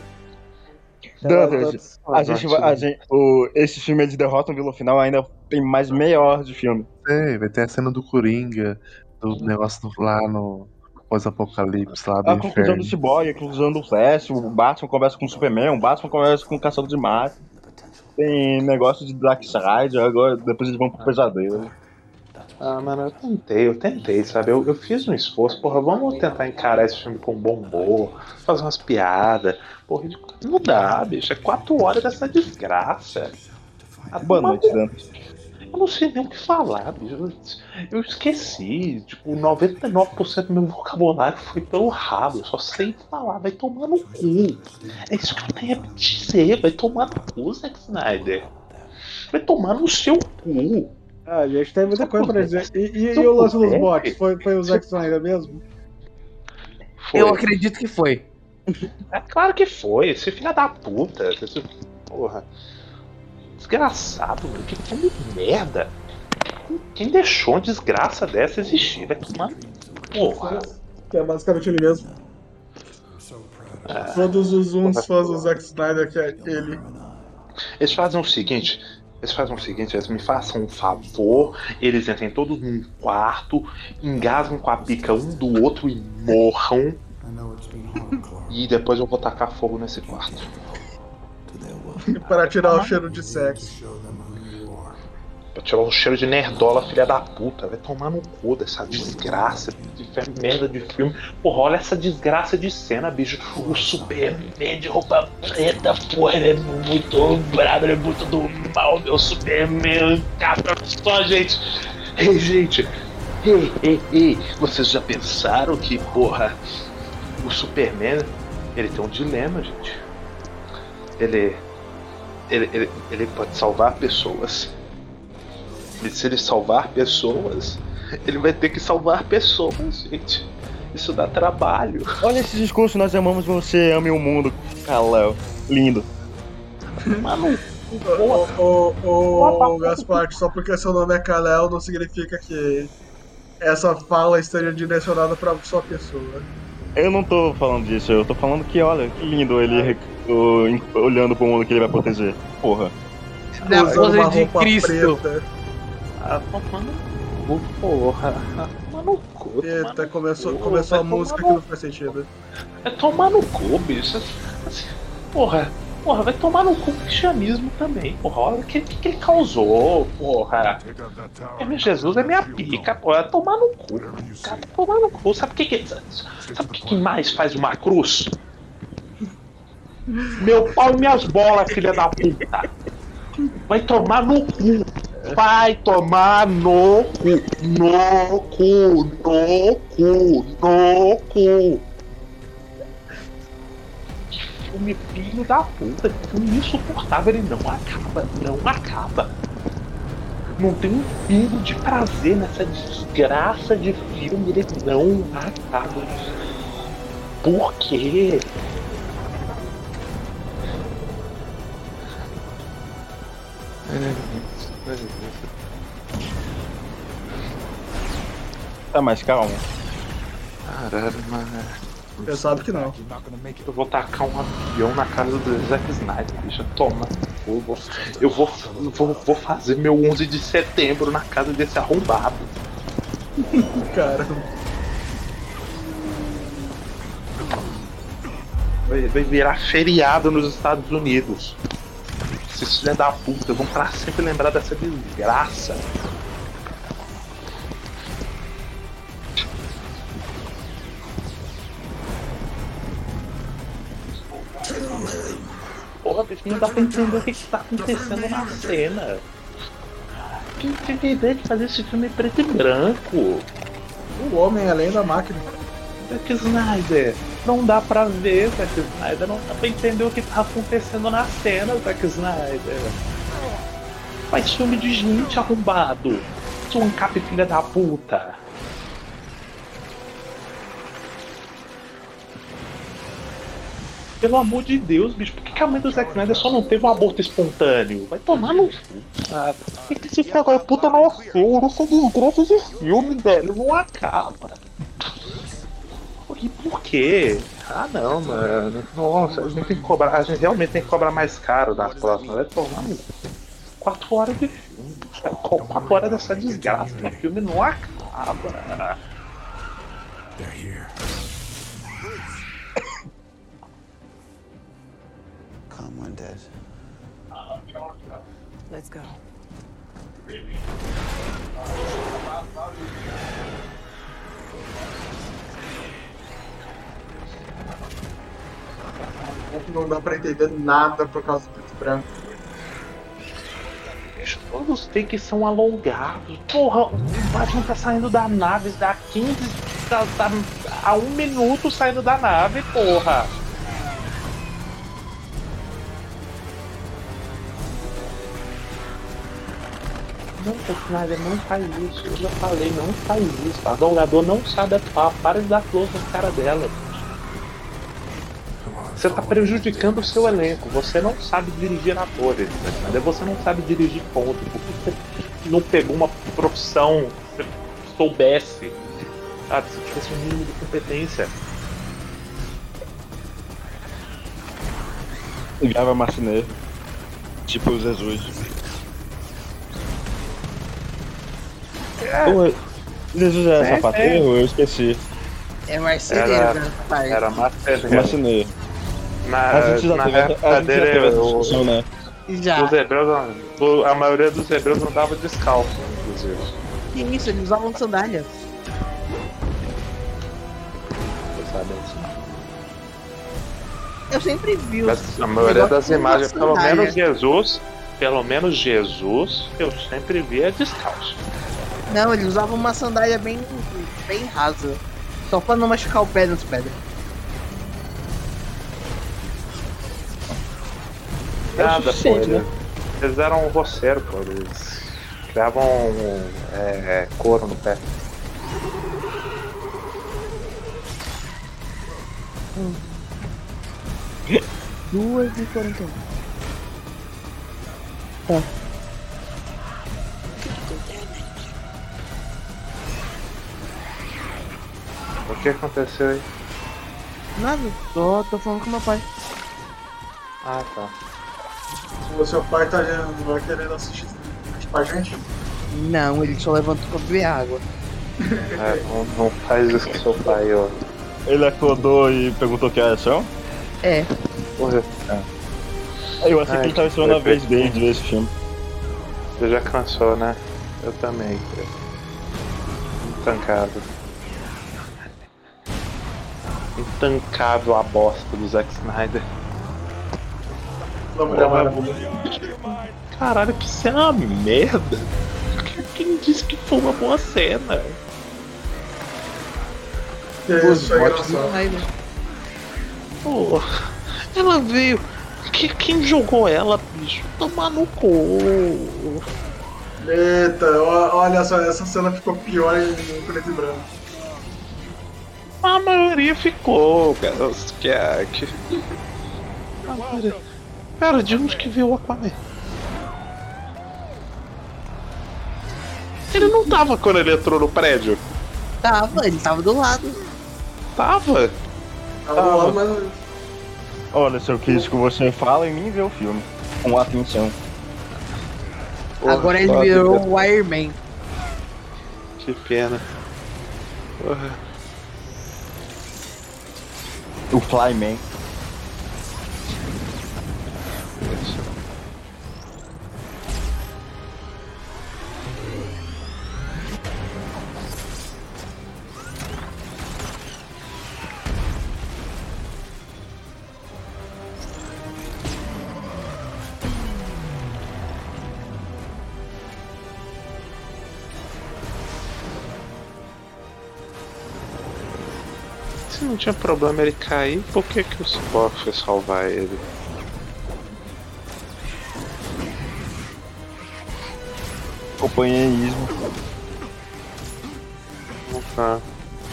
Dantas, a gente vai. A gente, o, esse filme de derrota no vilão final ainda tem mais meia hora de filme. Tem, vai ter a cena do Coringa, do negócio do, lá no pós-apocalipse, lá do A conclusão do. Cyborg, a conclusão do Flash, o Batman conversa com o Superman, o Batman conversa com o Caçador de Marte. Tem negócio de Darkseid, agora depois eles vão pro pesadelo. Ah, mano, eu tentei, eu tentei, sabe? Eu, eu fiz um esforço, porra, vamos tentar encarar esse filme com bom humor, fazer umas piadas. Porra, não dá, bicho, é quatro horas dessa desgraça. Boa noite, no- Dantas. Eu não sei nem o que falar, bicho. Eu, esqueci. Tipo, 99% do meu vocabulário foi pelo rabo. Eu só sei falar, vai tomar no cu. É isso que eu tenho a dizer. Vai tomar no cu, Zack Snyder. Vai tomar no seu cu. Ah, a gente tem muita coisa pra dizer. E, e- e o lance dos bots? Foi, foi o Zack Snyder mesmo? Eu acredito que foi. É claro que foi. Esse filho da puta. Esse, porra. Desgraçado, mano. Que filme de merda. Quem deixou uma desgraça dessa existir? Vai tomar. Porra. Que é basicamente ele mesmo. Todos os uns fãs do Zack Snyder, que é ele. Eles fazem o seguinte. Eles fazem o seguinte, eles me façam um favor, eles entrem todos num quarto, engasgam com a pica um do outro e morram. E depois eu vou tacar fogo nesse quarto. [LAUGHS] Para tirar o cheiro de sexo. Pra tirar o cheiro de nerdola, filha da puta. Vai tomar no cu dessa desgraça de merda de filme. Porra, olha essa desgraça de cena, bicho. O Superman de roupa preta, porra, ele é muito brabo, ele é muito do mal, meu Superman. Capa só, gente. Ei, gente. Ei, ei, ei. Vocês já pensaram que, porra, o Superman, ele tem um dilema, gente. Ele, ele, ele, ele pode salvar pessoas. E se ele salvar pessoas, ele vai ter que salvar pessoas, gente. Isso dá trabalho. Olha esse discurso, nós amamos você, ame o mundo. Ah, Léo, lindo. [LAUGHS] Mano, Ô, ô, ô, ô, Gaspar, só porque seu nome é Kalel não significa que essa fala esteja direcionada pra sua pessoa. Eu não tô falando disso, eu tô falando que, olha, que lindo ele o- olhando pro mundo que ele vai proteger. Porra. Da pose de Cristo. preta. Ah, mano, cu, porra. Cu. Eita, começou, cu, começou a música que tomar não faz sentido. É tomar no cu, bicho. Porra, porra, vai tomar no cu o cristianismo também, porra. Olha o que, que, que ele causou, porra. É meu Jesus, é minha pica, porra. É tomar no cu. Cara, tomar no cu. Sabe o que, que, sabe o que, que mais faz uma cruz? Meu pau e minhas bolas, filha da puta. Vai tomar no cu. Vai tomar no cu. No cu. No cu. No cu. Filme filho da puta. Filme insuportável. Ele não acaba. Não acaba. Não tem um pingo de prazer nessa desgraça de filme. Ele não acaba. Por quê? Tá, mas calma. Caralho, mano. Eu sabe que não. Eu vou tacar um avião na casa do Zack Snyder, bicho. Toma. Eu vou, eu vou, vou, vou fazer meu 11 de setembro na casa desse arrombado. [LAUGHS] Caramba. Vai, vai virar feriado nos Estados Unidos. Esses filha da puta vão pra sempre lembrar dessa desgraça. Porra, bicho, não dá pra entender o que, que tá acontecendo na cena. Quem teve a ideia de fazer esse filme preto e branco? O homem além da máquina. Zack Snyder, não dá pra ver, Zack Snyder, não dá pra entender o que tá acontecendo na cena, Zack Snyder. Faz filme de gente arrombado. Sou um cap filha da puta. Pelo amor de Deus, bicho, por que a mãe do Zack Snyder só não teve um aborto espontâneo? Vai tomar no. Ah, por que esse filho agora é puta nossa, essa desgraça de filme, velho, não acaba. E por quê? Ah não, mano. Nossa, a gente tem que cobrar. A gente realmente tem que cobrar mais caro na próxima. Vai tomar no cu. quatro horas de filme. Quatro horas dessa desgraça. O filme não acaba. Calm one dead. Let's go. Não dá pra entender nada por causa do preto branco. Todos os takes são alongados. Porra, o Batman tá saindo da nave, dá 15. Tá, tá a um minuto saindo da nave, porra. Não, Snyder, não faz isso. Eu já falei, não faz isso. A Dolgador não sabe atuar. Para de dar close na cara dela. Você tá prejudicando o seu elenco. Você não sabe dirigir atores. Snyder. Você não sabe dirigir ponto. Por que você não pegou uma profissão que você soubesse? Sabe, se tivesse um mínimo de competência. Grava marceneiro. Tipo o Jesus. Pô, Jesus era É, sapateiro? Eu esqueci. É marceneiro, Era, né, pai? era marceneiro. Marceneiro. Na, na época dele, o- discussão, né? Já. Os hebreus, o- a maioria dos hebreus andava descalço, inclusive. Que isso, eles usavam sandália. Você sabe disso? Eu sempre vi os. Mas a maioria das imagens, pelo menos Jesus, pelo menos Jesus, eu sempre via descalço. Não, eles usavam uma sandália bem, bem rasa. Só pra não machucar o pé nas pedras. Nada, pô. suficiente, Eles, né? eles eram um roceiro, pô. Eles criavam é, couro no pé. Duas e quarenta. Tá. O que aconteceu aí? Nada, tô, tô falando com meu pai. Ah, tá. O seu pai tá querendo assistir com a gente? Não, ele só levantou pra beber água. É, não, não faz isso com seu pai, ó. Ele acordou e perguntou que era ação? É. Porra. Eu achei que ele tava esperando a vez dele de ver esse filme. Você já cansou, né? Eu também. cara. Intancável. Intancável a bosta do Zack Snyder. Caralho, que cena uma merda. Quem disse que foi uma boa cena? Que Os isso, é bots do. Snyder. Pô, ela veio. Que, quem jogou ela, bicho? Tomar no cu. Eita, olha só, essa cena ficou pior em preto e branco. A maioria ficou, cara. Que, é- que... [LAUGHS] Agora, Cara, de onde que veio o Aquaman? Ele não tava quando ele entrou no prédio. Tava, ele tava do lado. Tava? Tava do lado, mas Olha, seu crítico, você fala e nem vê o filme. Com atenção. Agora ele virou o Iron Man. Que pena. Porra. O Flyman. Se não tinha problema ele cair, por que, que o Cyborg foi salvar ele? Companheirismo. Ah,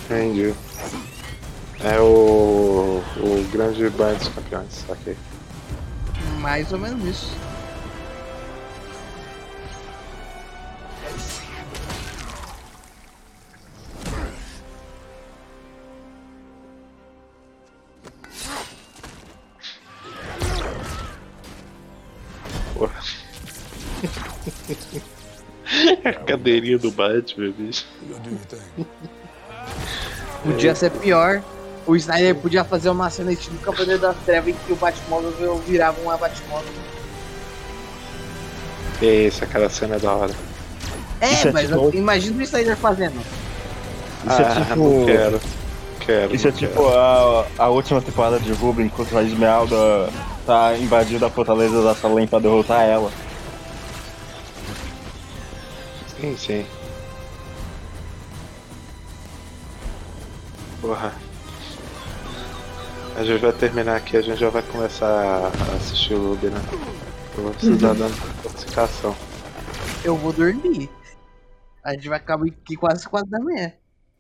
entendi. É o. o grande banho dos campeões, saquei. Mais ou menos isso. Porra. A [LAUGHS] cadeirinha do Batman, bicho. Podia ser pior. O Snyder podia fazer uma cena estilo Cavaleiro das Trevas em que o Batmóvel virava uma Batmóvel. Essa, aquela cena é da hora. É, Isso é mas tipo- imagina o Snyder fazendo. Isso é ah, tipo- não quero. Quero. Isso é tipo a, a última temporada de Ruben, enquanto a Esmeralda tá invadindo a fortaleza da Salem pra derrotar ela. Sim, sim. Porra. A gente vai terminar aqui, a gente já vai começar a assistir o Ruby, né? Eu vou precisar [LAUGHS] da intoxicação. Eu vou dormir. A gente vai acabar aqui quase 4 da manhã.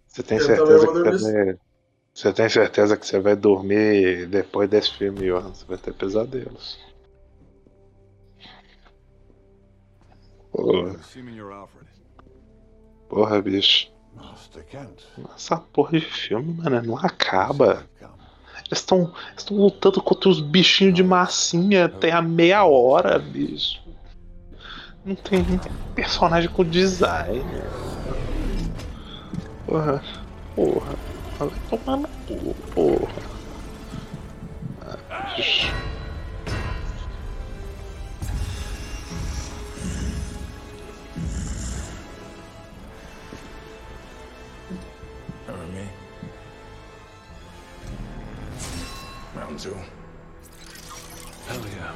Você tem Eu certeza que você vai... Você tem certeza que você vai dormir depois desse filme, Johan? Você vai ter pesadelos. You're Alfred. Porra, bicho. Essa porra de filme, mano, não acaba. Eles estão estão lutando contra os bichinhos de massinha até a meia hora, bicho. Não tem personagem com design. Porra, porra. Vai tomar no cu, porra. Ah, bicho. Round two. Hell yeah.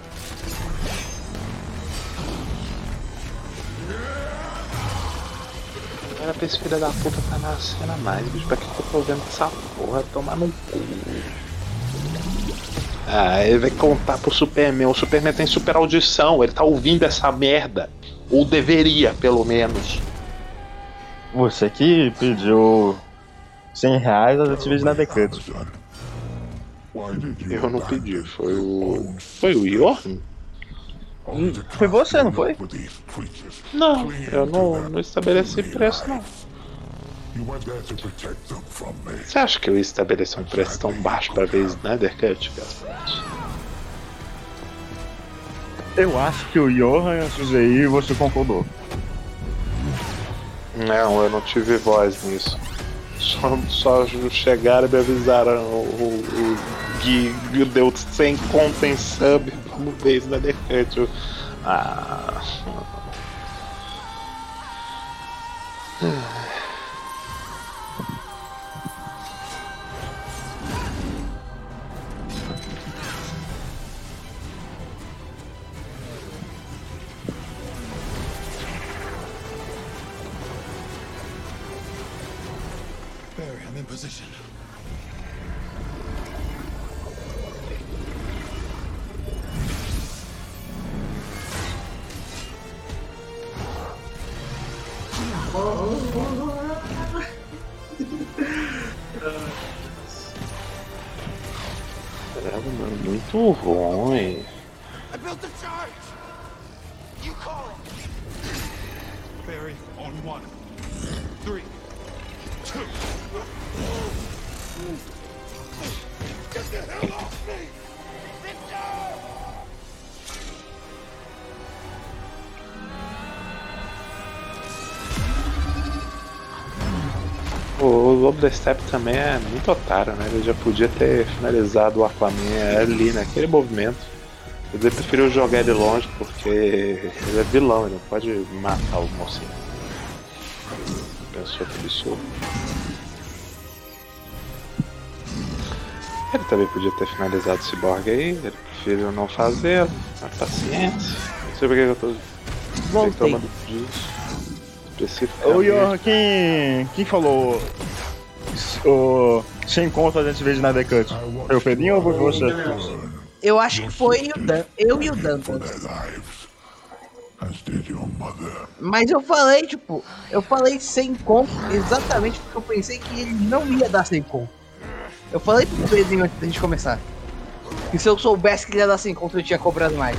Era pra esse filho da puta tá na cena mais, bicho. Pra que eu tô vendo essa porra tomar no cu? Ah, ele vai contar pro Superman. O Superman tem super audição, ele tá ouvindo essa merda. Ou deveria, pelo menos. Você que pediu 100 reais, eu já te vejo na Decut. Eu não pedi, foi o. Foi o Yorn? Foi você, não foi? Não, eu não, não estabeleci preço, não. Você acha que eu ia estabelecer um preço tão baixo pra ver Snyder Cut? Eu acho que o Johan e você concordou. Não, eu não tive voz nisso. Só, só chegaram e me avisaram. O, o, Gui deu 100 conto em sub no vez da. Eu- Ah. Mano, Step também é muito otário, né? Ele já podia ter finalizado o Aquaman ali naquele movimento. Ele preferiu jogar ele longe porque ele é vilão, ele não pode matar o mocinho. Pensou que absurdo. Ele também podia ter finalizado o Cyborg aí, ele preferiu não fazer, a paciência. Não sei por que eu tô Voltei. reclamando disso. Ô. Johan, quem, quem falou o, sem conta a gente vê de na Decut? Foi o Pedrinho ou foi você? Eu acho que foi o Dan, eu e o Dantas. Mas eu falei, tipo, eu falei sem conto exatamente porque eu pensei que ele não ia dar sem conto. Eu falei pro Pedrinho antes da gente começar. Que se eu soubesse que ele ia dar sem conto, eu tinha cobrado mais.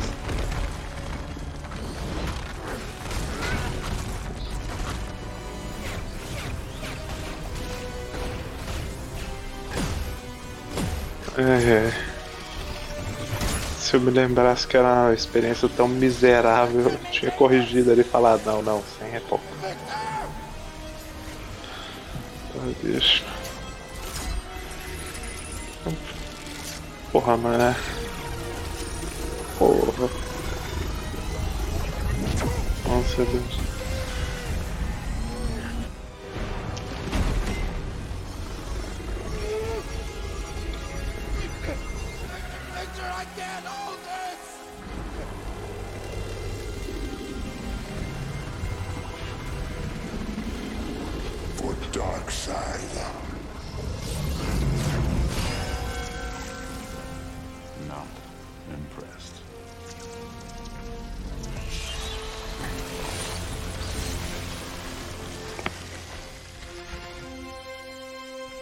É. Se eu me lembrasse que era uma experiência tão miserável, eu tinha corrigido ali e falado, não, não, sem é pouco. Ah, bicho. Porra, mano. Porra. Nossa, Deus. For Darkseid. Not impressed.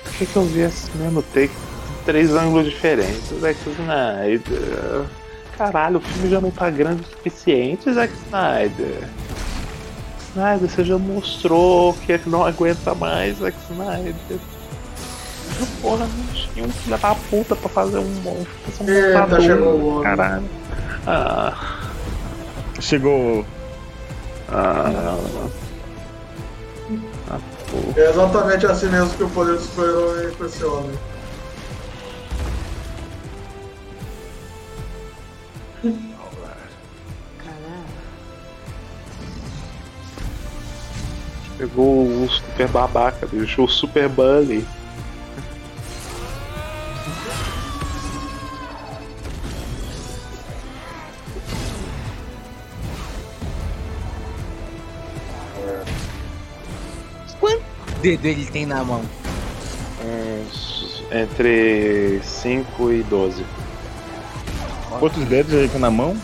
Por que, que eu vi esse mesmo take três ângulos diferentes? Zack Snyder. Caralho, o filme já não tá grande o suficiente, Zack Snyder. Snyder, você já mostrou que ele não aguenta mais, Zack Snyder. Porra, não tinha um filho da puta pra fazer um fazer um Eita, lutador, chegou o. Caralho. Ah. Chegou. Ah. Ah. É exatamente assim mesmo que o poder do super-herói impressiona. Pegou o super babaca, deixou o super bully. Quanto dedo ele tem na mão? Uns entre 5 e 12. Quantos dedos ele tem na mão?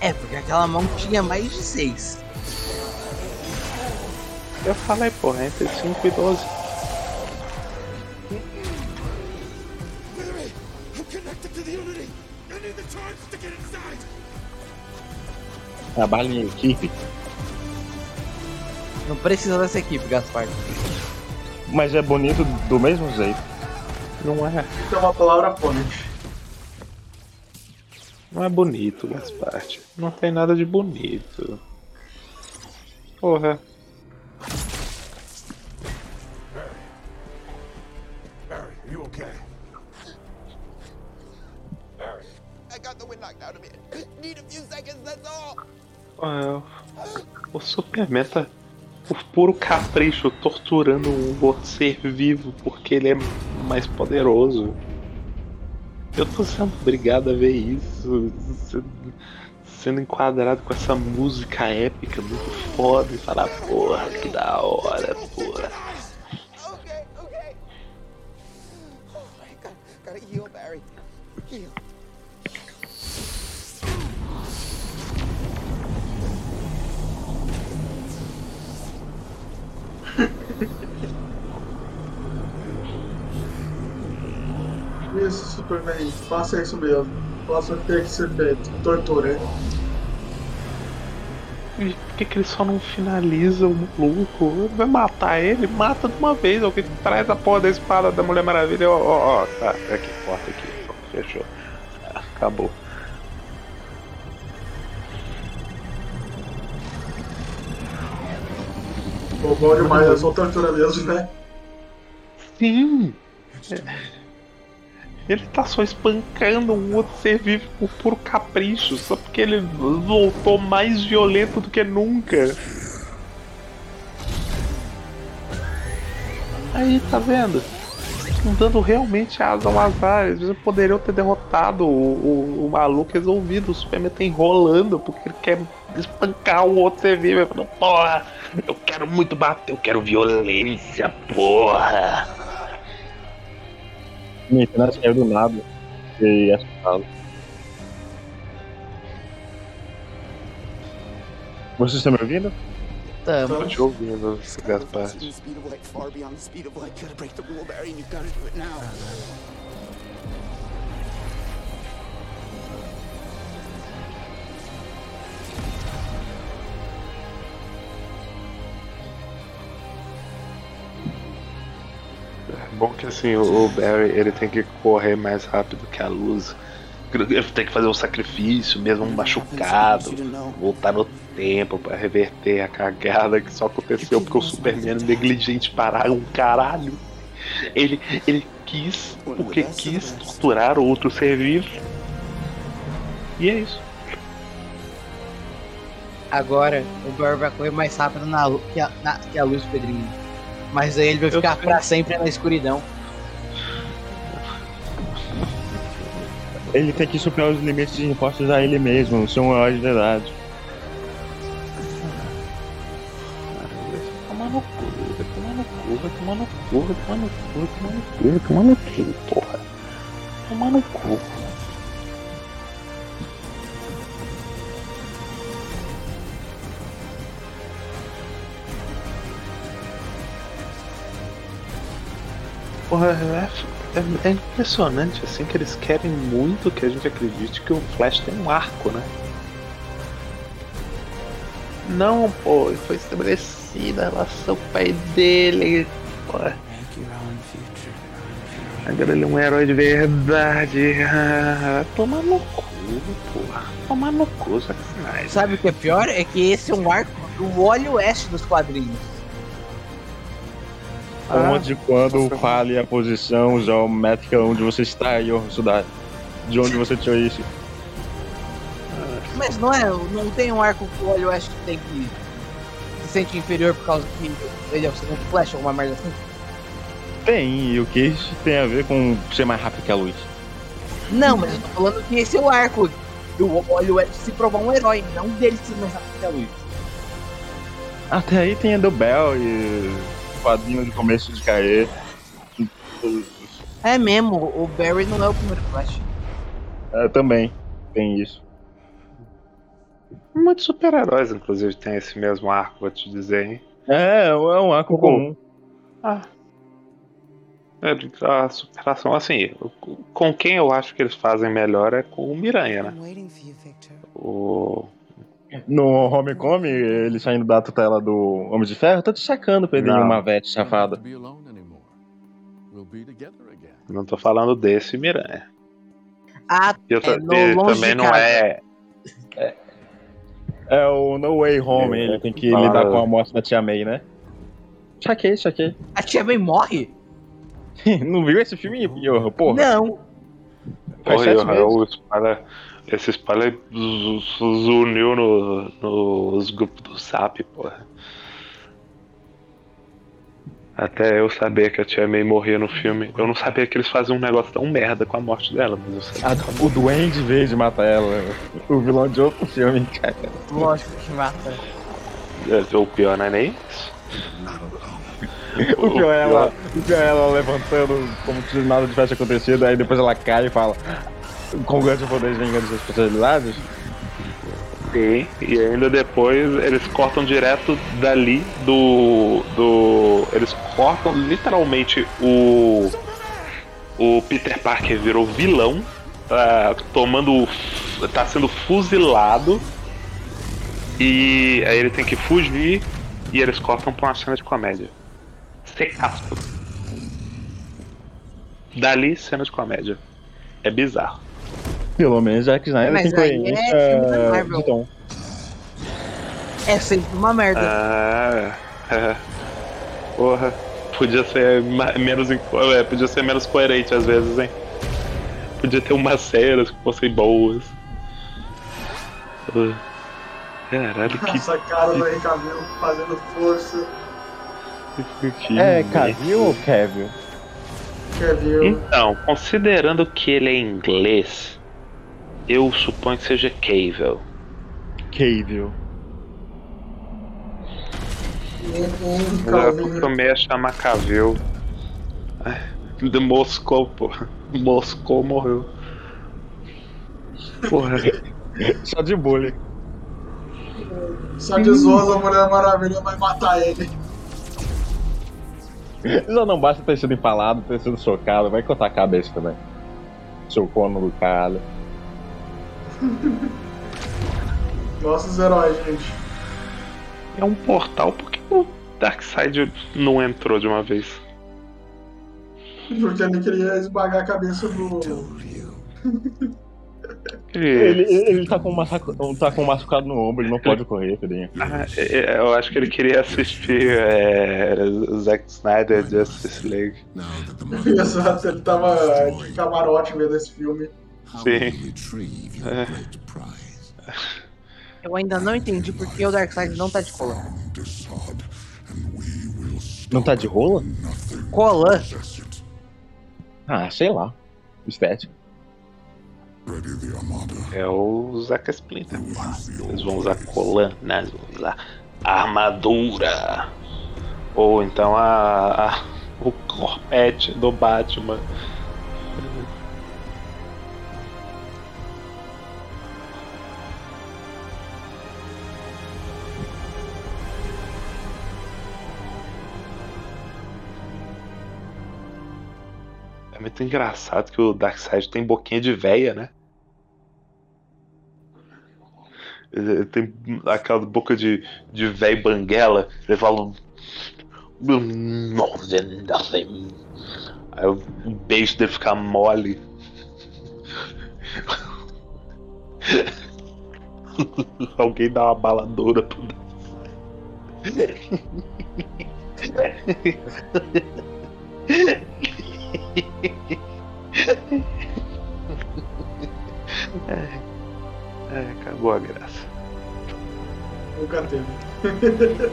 É, porque aquela mão tinha mais de seis. Eu falei, porra, entre 5 e 12. Trabalha em equipe. Não precisa dessa equipe, Gaspar. Mas é bonito do mesmo jeito. Não é. Tem uma palavra ponte. Não é bonito, Gaspar. Não tem nada de bonito. Porra. You okay? Barry. I got the wind knocked out of me. Need a few seconds, that's all. Ah, o Superman tá por puro capricho torturando um outro ser vivo porque ele é mais poderoso. Eu tô sendo obrigado a ver isso. sendo- Sendo enquadrado com essa música épica muito foda e falar, porra, que da hora, porra. Faça isso mesmo. Faça o que tem que ser feito. Tortura. E por que, que ele só não finaliza o maluco? Vai matar ele? Mata de uma vez. Alguém traz a porra da espada da Mulher Maravilha. Ó, ó, ó. Tá, aqui, corta aqui. Fechou. Acabou. Pô, bom demais, é só tortura mesmo, né? Sim! Ele tá só espancando um outro ser vivo por puro capricho, só porque ele voltou mais violento do que nunca. Aí, tá vendo? Estão dando realmente asa ao azar. Eles poderiam ter derrotado o, o, o maluco resolvido. O Superman tá enrolando porque ele quer espancar o outro ser vivo. Ele falou, porra, eu quero muito bater, eu quero violência, porra. Gente, nada saiu do nada. E é assustado. Vocês estão me ouvindo? Tô te ouvindo, esse Gaspar. Bom que assim, o Barry ele tem que correr mais rápido que a luz. Ele tem que fazer um sacrifício, mesmo machucado, voltar no tempo pra reverter a cagada que só aconteceu porque o Superman negligente para um caralho. Ele, ele quis, porque quis torturar o outro ser vivo. E é isso. Agora o Barry vai correr mais rápido na, que, a, na- que a luz, Pedrinho. Mas aí ele vai ficar pra sempre na escuridão. Ele tem que superar os limites impostos a ele mesmo, ser um herói de verdade. Tomar no cu, vai tomar no cu, vai tomar no cu, vai tomar no cu, vai tomar no cu, vai tomar no cu, porra. Tomar no cu. Porra, é, é- é impressionante assim que eles querem muito que a gente acredite que o Flash tem um arco, né? Não, pô, foi estabelecida a relação com o pai dele. Pô. Agora ele é um herói de verdade. Ah, toma no cu, porra. Toma no cu, sacanagem. Sabe o que é pior? É que esse é um arco do Olho Oeste dos quadrinhos. Onde, quando, fale a posição geométrica onde você está e. De onde você tirou isso? Mas não é, não tem um arco que o Olho Oeste tem que se sente inferior por causa que ele é o segundo Flash, alguma merda assim? Tem, e o que isso tem a ver com ser mais rápido que a luz? Não, mas eu tô falando que esse é o arco do Olho Oeste se provar um herói, não dele ser mais rápido que a luz. Até aí tem a do Bell e quadrinho de começo de cair. É mesmo, o Barry não é o primeiro Flash. É, também tem isso. Muitos super-heróis, inclusive, tem esse mesmo arco, vou te dizer, hein? É, é um arco comum. Ah. É, a superação, assim, com quem eu acho que eles fazem melhor é com o Miranha, né? O. No Homecoming, ele saindo da tutela do Homem de Ferro, tá te sacando, Pedrinho, Não. uma vete safada. Não tô falando desse Miranha. Ah, Eu é, no também de não Casa. é. É o No Way Home, É, ele tem que fala- lidar com a morte da tia May, né? Saquei, saquei. A tia May morre? [LAUGHS] não viu esse filme? Porra. Não. Faz Porra, sete eu- meses. o spoiler, esse spoiler uniu no, nos grupos do Zap, porra. Até eu sabia que a tia May morria no filme. Eu não sabia que eles faziam um negócio tão merda com a morte dela, mas eu sabia. Ah, o Duende Verde mata ela. O vilão de outro filme, cara. Lógico que mata. É, O pior não é nem isso. O pior é ela, o pior é ela levantando como se nada tivesse acontecido, aí depois ela cai e fala com grandes poderes vem grandes responsabilidades. Sim, e ainda depois eles cortam direto dali do. do. Eles cortam literalmente o. O Peter Parker virou vilão, tá tomando. tá sendo fuzilado. E aí ele tem que fugir e eles cortam pra uma cena de comédia. Secaço. Dali, cena de comédia. É bizarro. Pelo menos Zack Snyder Mas tem é coerência filme da Marvel. de tom. É sempre uma merda. Ah, é. Porra. Podia ser menos. é, podia ser menos coerente às vezes, hein? Podia ter umas cenas que fossem boas. Ah, Caralho, que. Essa cara do Cavill fazendo força. que É. Cavill ou Kevin? Cavill. Então, considerando que ele é inglês, eu suponho que seja Cavill. Cavill. Henry Mas eu Cavill. acostumei a chamar Cavill. Ai, De Moscou, porra. Moscou morreu. Porra. Só de bullying. Só de zoas a Mulher Maravilha vai matar ele. Já não basta ter sido empalado, ter sido socado, vai cortar a cabeça também. Seu corno do caralho. Nossos heróis, gente. É um portal, por que o Darkseid não entrou de uma vez? Porque ele queria esmagar a cabeça do. Ele, ele, ele tá, com um massacro, tá com um machucado no ombro, ele não pode correr, Pedrinho. Ah, é- é, eu acho que ele queria assistir é, Zack Snyder Justice League. Exato, ele tava de camarote vendo esse filme. Sim. É. Eu ainda não entendi porque o Darkseid não tá de cola. Não tá de rola? Cola? Ah, sei lá. Estético. É o Zack Splinter. Eles vão usar colã, né? Eles vão usar armadura. Ou então a, a- o corpete do Batman. Engraçado que o Darkseid tem boquinha de véia, né? Ele tem aquela boca de, de véio banguela. Ele fala. Aí o beijo dele fica mole. [LAUGHS] Alguém dá uma baladora pro [LAUGHS] Ai, [LAUGHS] ai, acabou a graça. Nunca teve. [LAUGHS]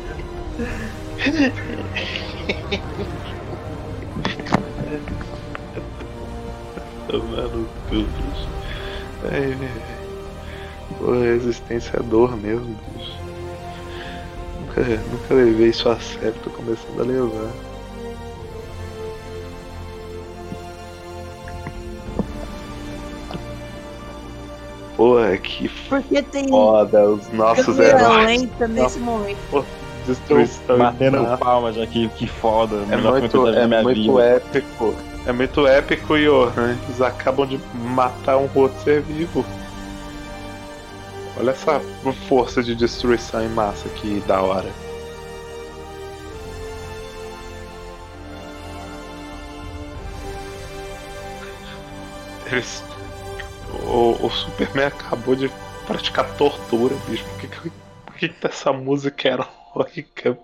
Tomando tudo. Ai. Pô, resistência é dor mesmo, bicho. Nunca, nunca levei isso a sério, tô começando a levar. Porra, que Porque tem foda os nossos câmera heróis. lenta nesse momento. Pô, destruição Batendo em massa. palmas aqui, que foda. É muito, é muito vida. épico. É muito épico e ó, eles acabam de matar um outro ser vivo. Olha essa força de destruição em massa que da hora. Eles. O, o Superman acabou de praticar tortura, bicho. Por que, que, por que, que essa música é heróica?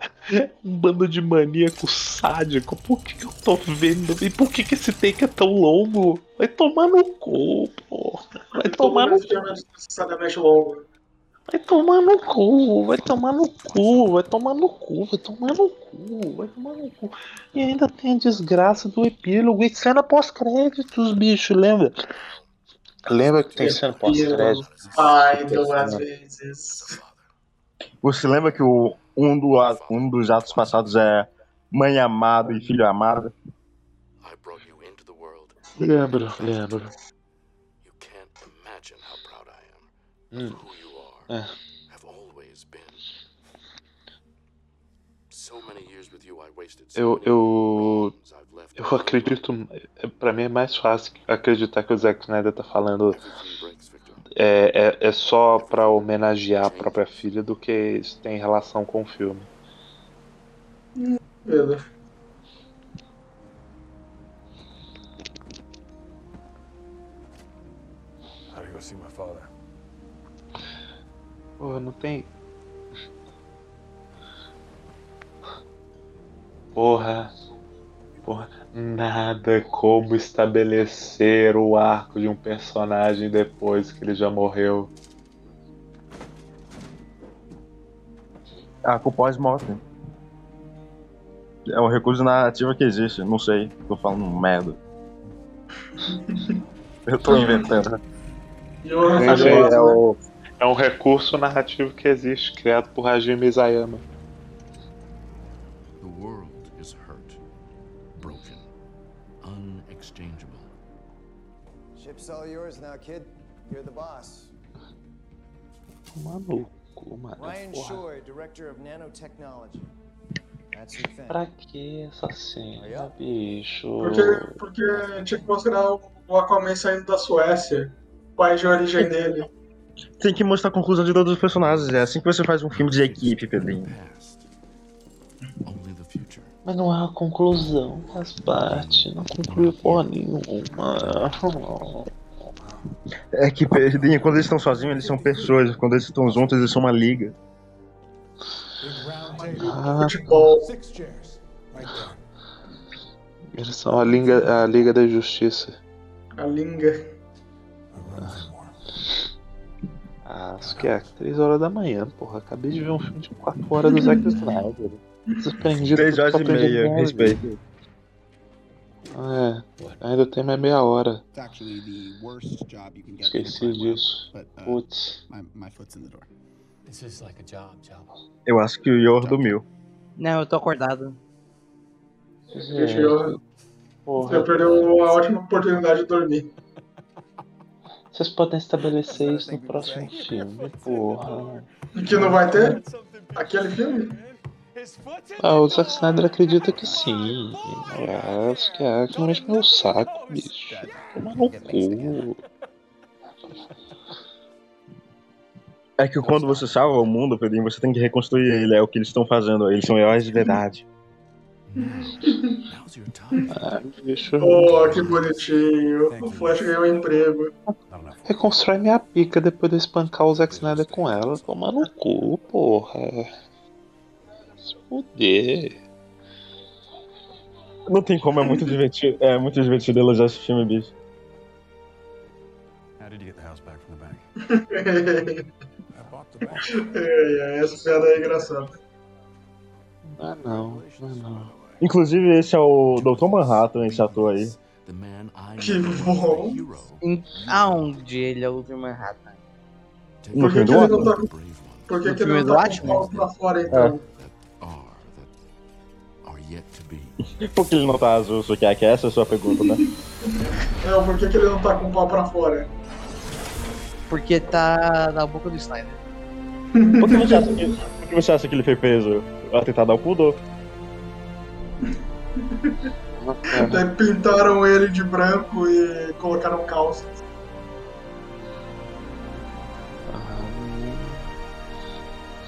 [LAUGHS] Um bando de maníaco sádico. Por que, que eu tô vendo? E por que, que esse take é tão longo? Vai tomar no cu, pô. Vai tomar no cu. necessariamente longo. Vai tomar no cu, vai tomar no cu, vai tomar no cu, vai tomar no cu, vai tomar no cu. E ainda tem a desgraça do epílogo e cena pós-créditos, bicho, lembra? Lembra que tem cena pós-créditos? Ai, duas vezes. Você lembra que o, um, do, um dos atos passados é mãe amada e filho amado? Lembro, lembro. Hum. É. Have always been. So many years with you, I wasted so Eu, eu, eu acredito. Pra mim é mais fácil acreditar que o Zack Snyder tá falando. É, é, é só pra homenagear a própria filha do que isso tem relação com o filme. Beleza. Pô, não tem. Porra. Porra. Nada como estabelecer o arco de um personagem depois que ele já morreu. Ah, com pós-morte. É um recurso narrativo que existe, não sei. Tô falando merda. Eu tô inventando. Gente, é, o- é um recurso narrativo que existe, criado por Hajime Isayama. The world is hurt, broken, unexchangeable. Ship's all yours now, kid. You're the boss. Maluco, mano. Ryan. Shore, Director of Nanotechnology. Pra que essa cena, bicho? Porque, porque tinha que mostrar o o Aquaman saindo da Suécia, o país de origem [LAUGHS] dele. Tem que mostrar a conclusão de todos os personagens. É assim que você faz um filme de equipe, Pedrinho. Mas não há conclusão, faz parte. Não concluiu porra nenhuma. É que, Pedrinho, quando eles estão sozinhos, eles são pessoas. Quando eles estão juntos, eles são uma liga. Ah, Futebol. Eles são a Liga, a Liga da Justiça. A linga. Ah, acho que é 3 horas da manhã, porra. Acabei de ver um filme de 4 horas do Zack [LAUGHS] Snyder. Três por horas e meia, respeito. É, ainda tem mais meia hora. Esqueci disso. Uh, Putz. Eu acho que o Yor dormiu. Não, eu tô acordado. Gente, eu, Porra. eu perdeu a ótima oportunidade de dormir. Vocês podem estabelecer isso no próximo filme, porra. E que não vai ter? Aquele filme? Ah, o Zack Snyder acredita que sim. Eu acho que é, que não mexe com meu saco, bicho. Toma no cu. É que quando você salva o mundo, Pedrinho, você tem que reconstruir ele. É o que eles estão fazendo. Eles são heróis de verdade. [LAUGHS] Ah, bicho. Oh, que bonitinho. O Flash ganhou um emprego. Reconstrói minha pica depois de eu espancar o Zack Snyder com ela. Toma no cu, porra. Se fuder. Não tem como, é muito divertido. É muito divertido elogiar esse filme, bicho. How did you get the house back from the bank? [LAUGHS] Ai, ai, Essa piada é engraçada. Ah não, ah não. Inclusive, esse é o Dr. Manhattan, esse ator aí. Que bom. Em- Aonde ele é o Dr. Manhattan? No Por que, filme que do ele não tá. Por que, que ele não tá com o pau pra fora então? Por que ele não tá azul, Sukiaki? Essa é a sua pergunta, né? Não, por que, que ele não tá com o pau pra fora? Porque tá na boca do Snyder. Por que você acha que, por que, você acha que ele foi preso? Atentado ao pudor. [LAUGHS] Daí pintaram ele de branco e colocaram calças.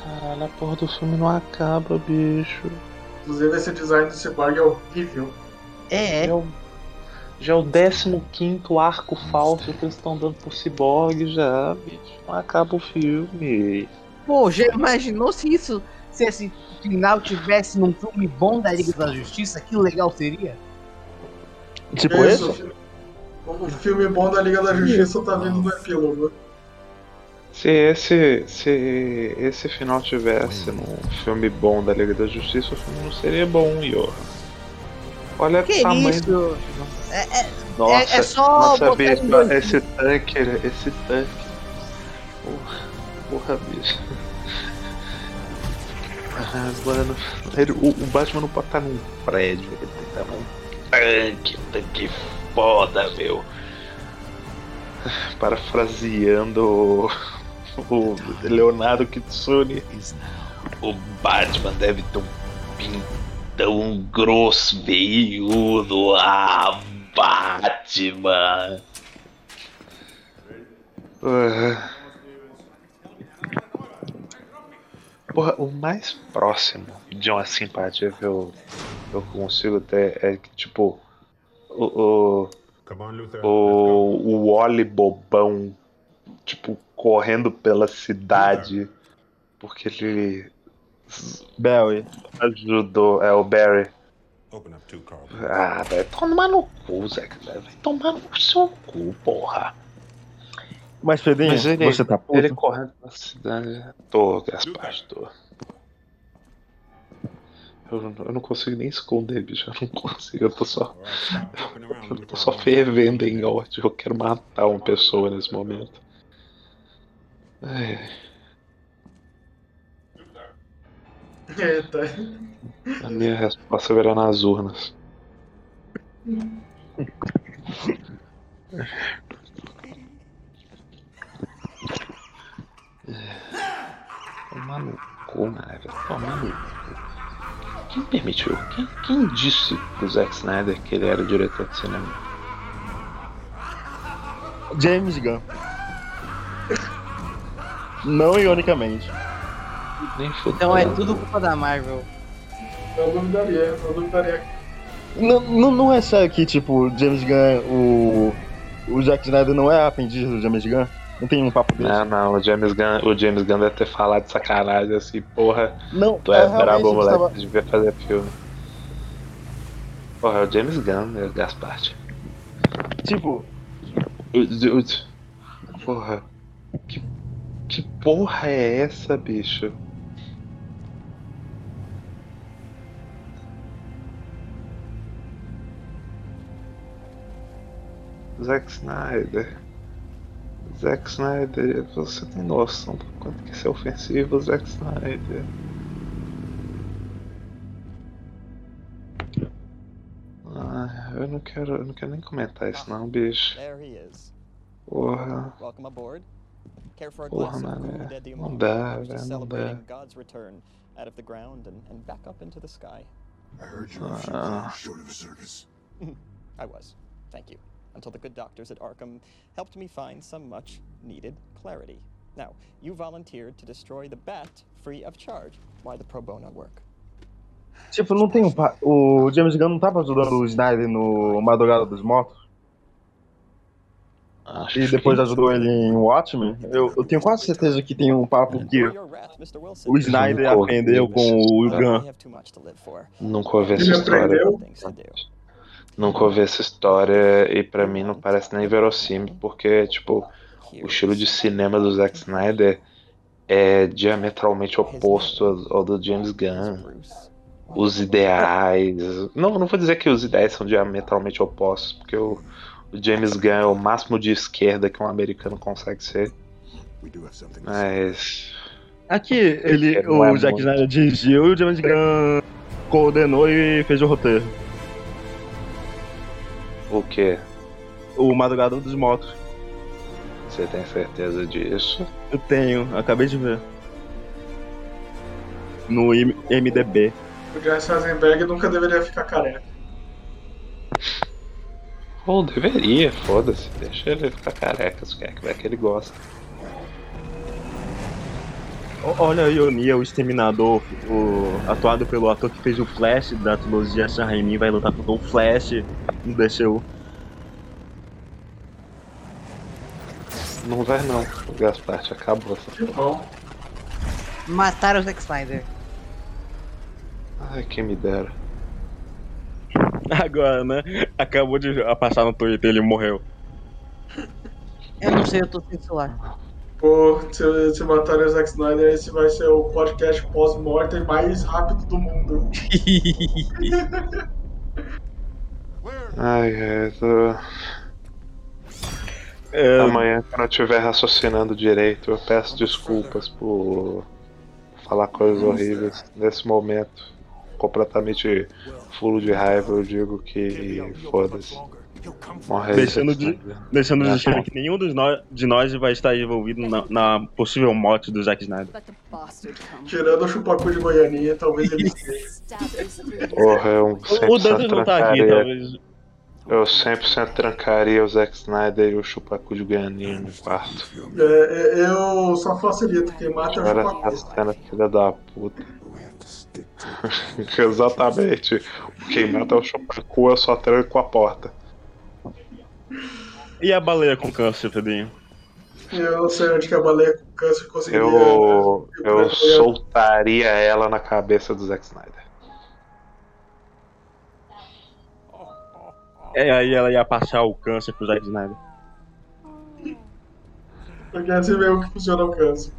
Caralho, a porra do filme não acaba, bicho. Inclusive esse design do Cyborg é horrível. É, é. Já é o 15 arco falso que eles estão dando pro Cyborg já, bicho. Não acaba o filme. Pô, já imaginou se isso, se esse final tivesse num filme bom da Liga da Justiça? Que legal seria? Tipo Isso, esse? O filme bom da Liga da Justiça tá vindo no epílogo. Se esse, se esse final tivesse num filme bom da Liga da Justiça, o filme não seria bom, Johan. Olha Que o tamanho isso? do. É, é, Nossa, é, é só nossa, botar bicho, esse tanque, esse tanque. Porra, porra, bicho. Ah, mano, o, o Batman não pode estar num prédio, ele tem que estar num tanque, um tanque foda, meu. Parafraseando o, Leonardo Kitsune, o Batman deve ter um pintão grosso, veiudo. Ah, Batman! Ah. Porra, o mais próximo de uma simpatia que eu, eu consigo ter é que, tipo, o, o, o, o Wally bobão, tipo, correndo pela cidade porque ele Barry ajudou. É o Barry. Ah, vai tomar no cu, Zé. Vai tomar no seu cu, porra. Mas, Pedrinho, Mas ele, você tá puto? ele correndo pela cidade. Tô, Gaspar, tô. Eu, não- eu não consigo nem esconder, bicho. Eu não consigo. Eu tô só. Eu tô só fervendo em ódio. Eu quero matar uma pessoa nesse momento. Ai, Eita. a minha resposta virá nas urnas. Tomar no cu, né, velho? Tomar no cu. Quem permitiu? Quem, quem disse pro Zack Snyder que ele era o diretor de cinema? James Gunn. Não ironicamente. Nem Então é tudo culpa da Marvel. Eu duvidaria, eu duvidaria. Não, não, não é sério que, tipo, James Gunn, o. O Zack Snyder não é aprendiz do James Gunn? Não tem um papo desse? Não, não, o James Gunn, o James Gunn deve ter falado de sacanagem assim, porra. Não, Tu é é, brabo, moleque, tu devia fazer filme. Porra, é o James Gunn, né, Gaspar? Tipo. O- o- Porra. Que, que porra é essa, bicho? Zack Snyder. Zack Snyder, você tem noção do quanto que isso é ofensivo, Zack Snyder? Ah, eu não quero, eu não quero nem comentar isso não, bicho. There he is. Porra. Welcome aboard. Care for a Porra, mano, de não dá, velho, não dá. Out of the ground and, and back up into the sky. I heard you were short of a circus. [LAUGHS] I was. Thank you. Until the good doctors at Arkham helped me find some much needed clarity. Now, you volunteered to destroy the bat free of charge. Why the pro bono work? Tipo, não tem um. Pa... O James Gunn não tava ajudando o Snyder no Madrugada dos Mortos? e depois ajudou ele em Watchmen? Eu, eu tenho quase certeza que tem um papo que o Snyder aprendeu com o Gunn. Nunca ouvi essa Ele história. aprendeu? Nunca ouvi essa história e pra mim não parece nem verossímil, porque, tipo, o estilo de cinema do Zack Snyder é diametralmente oposto ao, do James Gunn. Os ideais. Não, não vou dizer que os ideais são diametralmente opostos, porque o, o James Gunn é o máximo de esquerda que um americano consegue ser. Mas. Aqui, ele, É, é o Zack. Snyder dirigiu e o James Gunn coordenou e fez o roteiro. O quê? O Madrugada dos Mortos. Você tem certeza disso? Eu tenho, acabei de ver. No I- MDB. O Jesse Eisenberg nunca deveria ficar careca. Ou deveria, foda-se. Deixa ele ficar careca, se quer que vai que ele gosta. Olha a ironia, o Exterminador, o, atuado pelo ator que fez o Flash da trilogia Sam Raimi, vai lutar contra o Flash no DCU. Não vai não, o Gaspart acabou essa Que bom. Mataram o Zack Snyder. Ai, quem me dera. Agora, né? Acabou de passar no Twitter, ele morreu. Eu não sei, eu tô sem celular. Pô, se, se matarem o Zack Snyder, esse vai ser o podcast pós-mortem mais rápido do mundo. [LAUGHS] Ai, ai, tô... Amanhã, quando eu estiver raciocinando direito, eu peço desculpas por falar coisas horríveis. Nesse momento, completamente fulo de raiva, eu digo que foda-se. Morre Deixando de, deixando de É. dizer que nenhum dos nós, de nós vai estar envolvido na, na possível morte do Zack Snyder. Tirando o chupacu de Goianinha, talvez ele esteja. Porra, eu O 100% não tá aqui, trancaria- talvez. Eu 100% trancaria o Zack Snyder e o Chupacu de Goianinha no quarto. É, é, eu só facilito, quem mata é o chupacu. essa cena, filha da puta. [LAUGHS] Exatamente. Quem mata é o Chupacu, eu só tranco a porta. E a baleia com câncer, Pedrinho? Eu não sei onde que a baleia com câncer conseguiria. Eu, eu soltaria ela na cabeça do Zack Snyder. É, aí ela ia passar o câncer pro Zack Snyder. Porque é assim mesmo que funciona o câncer.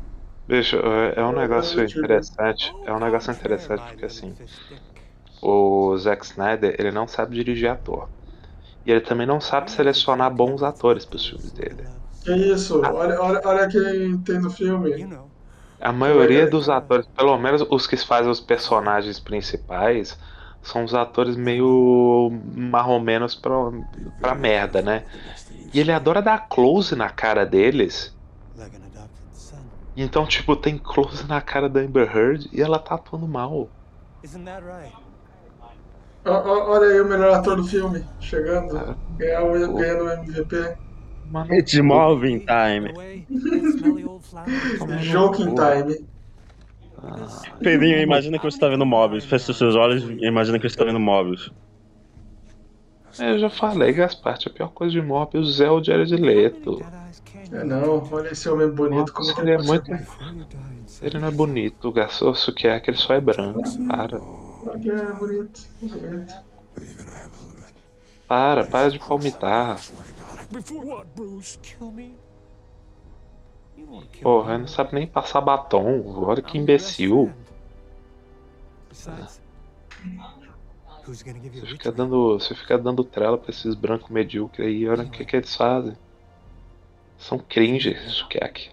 Bicho, é é um negócio interessante. É um negócio interessante porque assim. O Zack Snyder, ele não sabe dirigir ator. E ele também não sabe selecionar bons atores pros filmes dele. Que isso? Olha, olha, olha quem tem no filme. A maioria dos atores, pelo menos os que fazem os personagens principais, são os atores meio marromenos pra, pra merda, né? E ele adora dar close na cara deles. Então, tipo, tem close na cara da Amber Heard e ela tá atuando mal. Isn't that right? Olha aí o melhor ator do filme, chegando, ganhar o- ganhando o MVP. It's Moving Time. [LAUGHS] Joking Time. Pedrinho, imagina que você tá vendo móveis. Fecha os seus olhos e imagina que você tá vendo móveis. É, Eu já falei, Gasparte, a pior coisa de Morbius é o Jared Leto. É não, olha esse homem bonito, como Ele é muito. Ele não é bonito, o Gassosso que é que ele só é branco. Para. Porque é bonito, bonito. Para, para de palmitar. Porra, não sabe nem passar batom. Olha que imbecil. Você fica dando, você fica dando trela pra esses brancos medíocres aí, olha o que, que eles fazem. São cringe, Sukiyaki.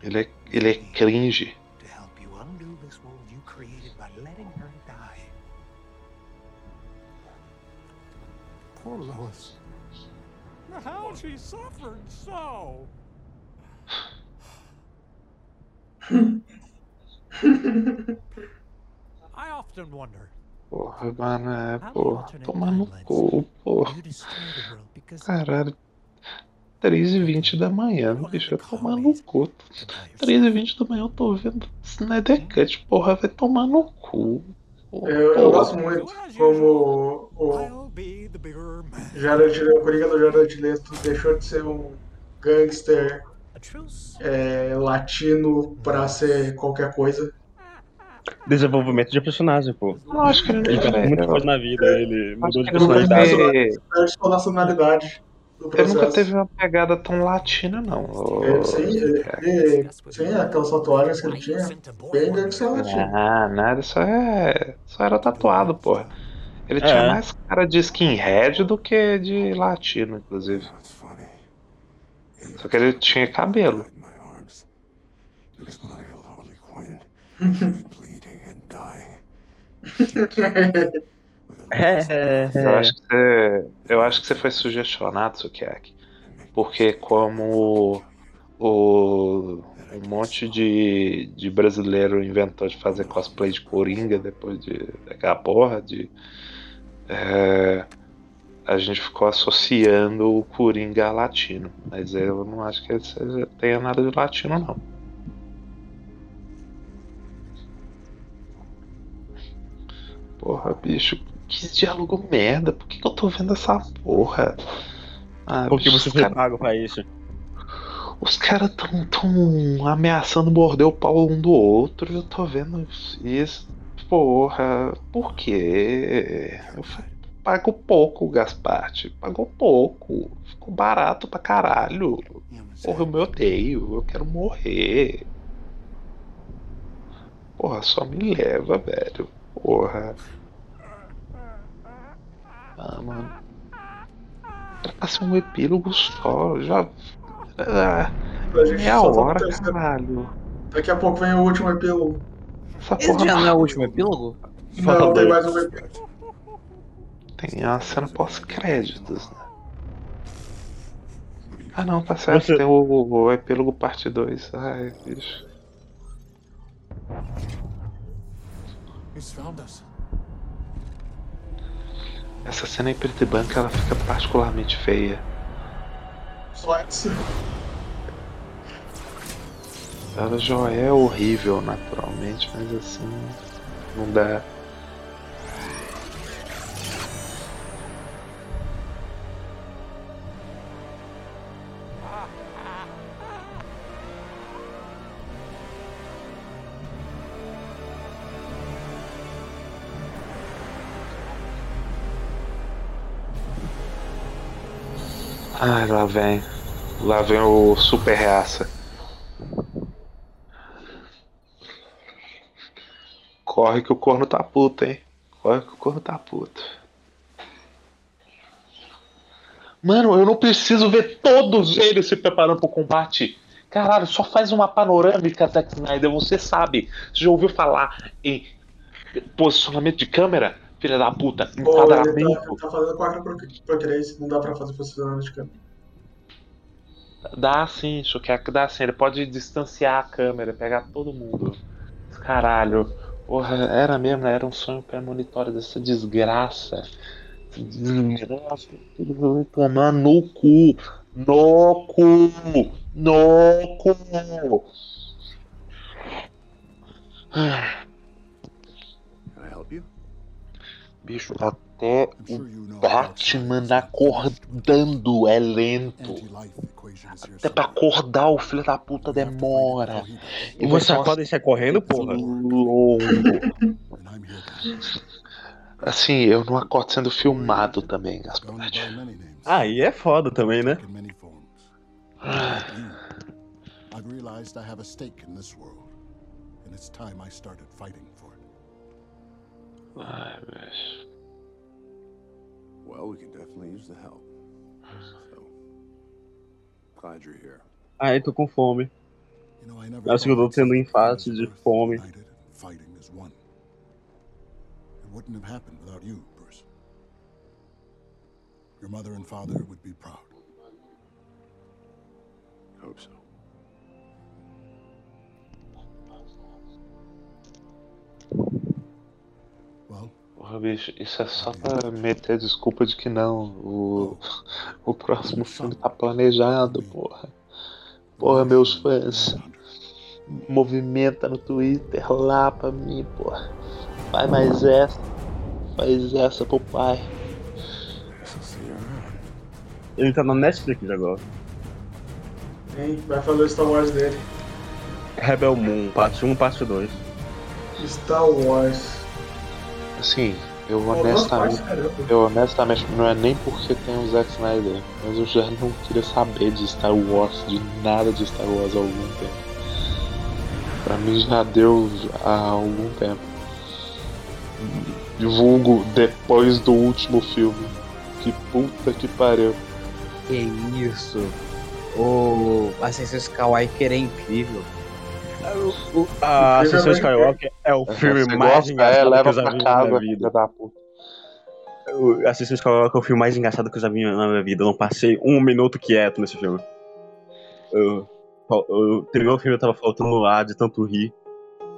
Ele é, ele é cringe. Poor Lois. How she suffered so. I often wonder. Porra, mano, é, porra, tomar no cu, porra. Caralho. 3h20 da manhã, bicho, vai tomar no cu. 3h20 da manhã eu tô vendo Snyder Cut, porra, vai tomar no cu. Eu, eu gosto muito como o Jared, o Coringa do Jared Leto deixou de ser um gangster é, latino pra ser qualquer coisa. Desenvolvimento de personagem, pô. Eu acho que ele Ele é, muita coisa na vida, ele mudou de ele vai personalidade. Ele nunca teve uma pegada tão latina, não. É, sim, ele, ele- sim, aquelas tatuagens que ele tinha, bem gangster latino. Ah, nada, só é. Só era tatuado, porra. Ele É. tinha mais cara de skinhead do que de latino, inclusive. Só que ele tinha cabelo. [LAUGHS] [LAUGHS] É, Eu acho que você, eu acho que você foi sugestionado, Sukiaki. Porque como o um monte de, de brasileiro inventou de fazer cosplay de Coringa depois de daquela porra de é, a gente ficou associando o Coringa a latino. Mas eu não acho que seja, tenha nada de latino não. Porra, bicho, que diálogo merda. Por que, que eu tô vendo essa porra? Ah, Porque bicho, você foi cara- pago pra isso. Os caras tão, tão ameaçando morder o pau um do outro e eu tô vendo isso. Porra, por quê? Eu falei, pago pouco, Gasparte. Pagou pouco. Ficou barato pra caralho. Porra, eu me odeio. Eu quero morrer. Porra, só me leva, velho. Porra. Ah, mano. Era pra ser um epílogo só. Já. Ah, A meia tá hora, caralho. Daqui a pouco vem o último epílogo. Essa Esse porra já não é o último epílogo? Não, tem mais um epílogo. Tem a cena pós-créditos, né? Ah não, tá certo, Você- tem o, o epílogo parte 2. Ai, bicho. He's found us. Essa cena em preto e branco ela fica particularmente feia. Ela já é horrível naturalmente, mas assim. Não dá. Ai, lá vem. Lá vem o super reaça. Corre que o corno tá puto, hein? Corre que o corno tá puto. Mano, eu não preciso ver todos eles se preparando pro combate. Caralho, só faz uma panorâmica, Zack Snyder. Você sabe. Você já ouviu falar em posicionamento de câmera? Filha da puta, enquadramento. tá, tá fazendo 4 por 3 não dá pra fazer posicionamento de câmera. Dá sim, Shukiak, dá sim. Ele pode distanciar a câmera, pegar todo mundo. Caralho. Porra, era mesmo, né? Era um sonho premonitório dessa desgraça. Desgraça. Tomar no cu. No cu. No cu. Ah, Bicho, até o Batman acordando é lento. Até pra acordar o filho da puta demora. E você acorda e sai correndo, porra? longo. Assim, eu não acordo sendo filmado também, Gaspar. Aí é foda também, né? I've realized I have a stake in this world, and it's time I started fighting for it. Well, we can definitely use the help. So, glad you're here. Ah, Aí tô com fome. You know, I never Acho que eu tô thought tendo enfate de fome. fighting as one. It wouldn't have happened without you, Bruce. Your mother and father would be proud. Hope so. Porra, bicho, isso é só pra meter a desculpa de que não. O, o próximo filme tá planejado, porra. Porra, meus fãs. Movimenta no Twitter lá pra mim, porra. Faz mais essa. Faz essa pro pai. Ele tá na Netflix agora. Hein? Vai fazer o Star Wars dele. Rebel Moon, parte 1, parte 2. Star Wars. Assim, eu honestamente. Eu honestamente não é nem porque tem o Zack Snyder, mas eu já não queria saber de Star Wars, de nada de Star Wars há algum tempo. Pra mim já deu há algum tempo. Vulgo depois do último filme. Que puta que pariu. Que isso. O Ascensão Skywalker é incrível. A Ascensão Skywalker é o filme mais é, engraçado que eu já vi na minha vida. da puta. o Assassin's Creed é o filme mais engraçado que eu já vi na minha vida. Eu não passei um minuto quieto nesse filme. Eu, eu, terminou o filme, eu tava faltando ar de tanto rir.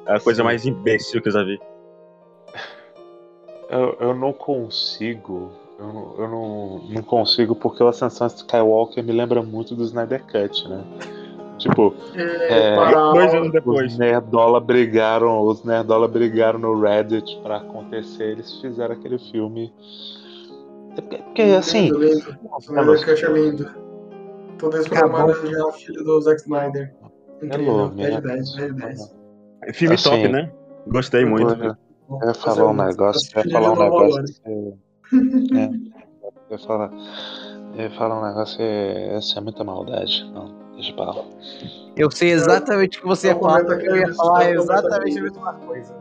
É a coisa mais imbecil que eu já vi. Eu, eu não consigo. Eu, não- eu não, não consigo porque o Ascensão Skywalker me lembra muito do Snyder Cut, né? Tipo, É, é, para- Dois anos depois. os Nerdola brigaram, os Nerdola brigaram no Reddit pra acontecer, eles fizeram aquele filme. É porque, porque, assim. Cut é lindo. Tudo isso pra Acabou. homenagear o filho do Zack Snyder. Incrível. Hello, 10 de man. 10, 10 de 10. É Filme Assim, top, né? Gostei muito. Eu ia falar um negócio, eu ia falar um negócio. [LAUGHS] que- É, eu ia falar, eu ia falar um negócio que essa é muita maldade. Não, deixa pra lá. Eu sei exatamente o que você ia Não falar, porque eu ia crime, falar comenta exatamente a mesma coisa.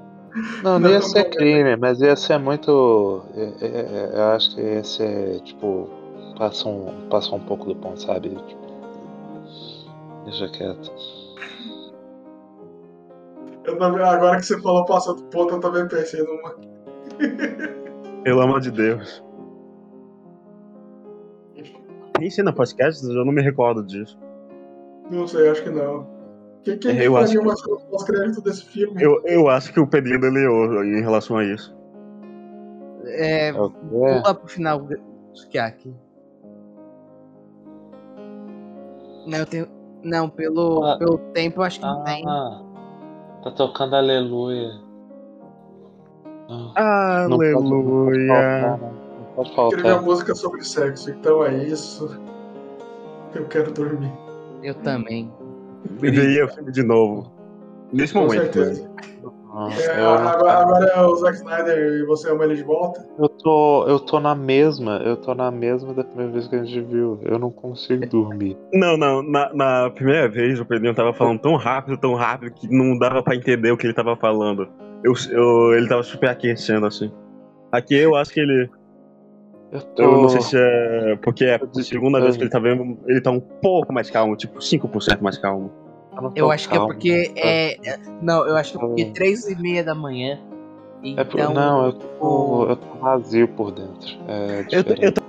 Não, não ia ser comenta. crime, mas ia ser muito. é, é, é, Eu acho que ia ser, tipo, passa um, passa um pouco do ponto, sabe? Tipo, deixa quieto. Eu também, agora que você falou passando do ponto, eu também pensei numa. Pelo amor de Deus. Tem cena podcast? Eu não me recordo disso. Não sei, acho que não. Quem, quem Eu acho que- uma cena pós-crédito desse filme? Eu, eu acho que o Pedrinho deleou em relação a isso. É, pula pro final, Sukiaki. Não, eu tenho. Não, pelo, Ah. pelo tempo eu acho que não tem. Ah, tá tocando aleluia. Ah, pode Aleluia. né? Faltar. uma música sobre sexo, então é isso. Eu quero dormir. Eu também. Veria o filme de novo. Nesse Com momento. certeza. né? É, eu, agora, agora é o Zack Snyder e você ama ele de volta? eu tô, eu tô na mesma, eu tô na mesma da primeira vez que a gente viu. Eu não consigo dormir. Não, não. Na, na primeira vez o Pedrinho tava falando tão rápido, tão rápido, que não dava pra entender o que ele tava falando. Eu, eu, ele tava super aquecendo, assim. Aqui eu acho que ele. Eu, tô... Eu não sei se é. Porque é a segunda vez que ele tá vendo, ele tá um pouco mais calmo, tipo 5% mais calmo. tô Eu acho que é calmo, porque tô- é. é- Não, eu acho que é porque Hum. três e meia da manhã. É por- Então. Não, eu tô, eu tô vazio por dentro. É Eu, diferente. eu tô-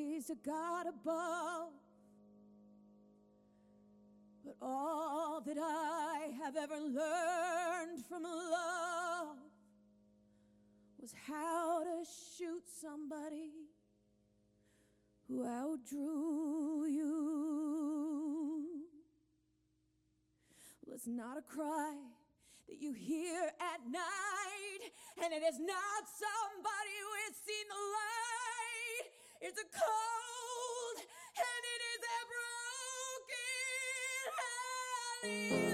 is a God above, but all that I have ever learned from love was how to shoot somebody who outdrew you. Well, it's not a cry that you hear at night, and it is not somebody who has seen the light. It's a cold and it is a broken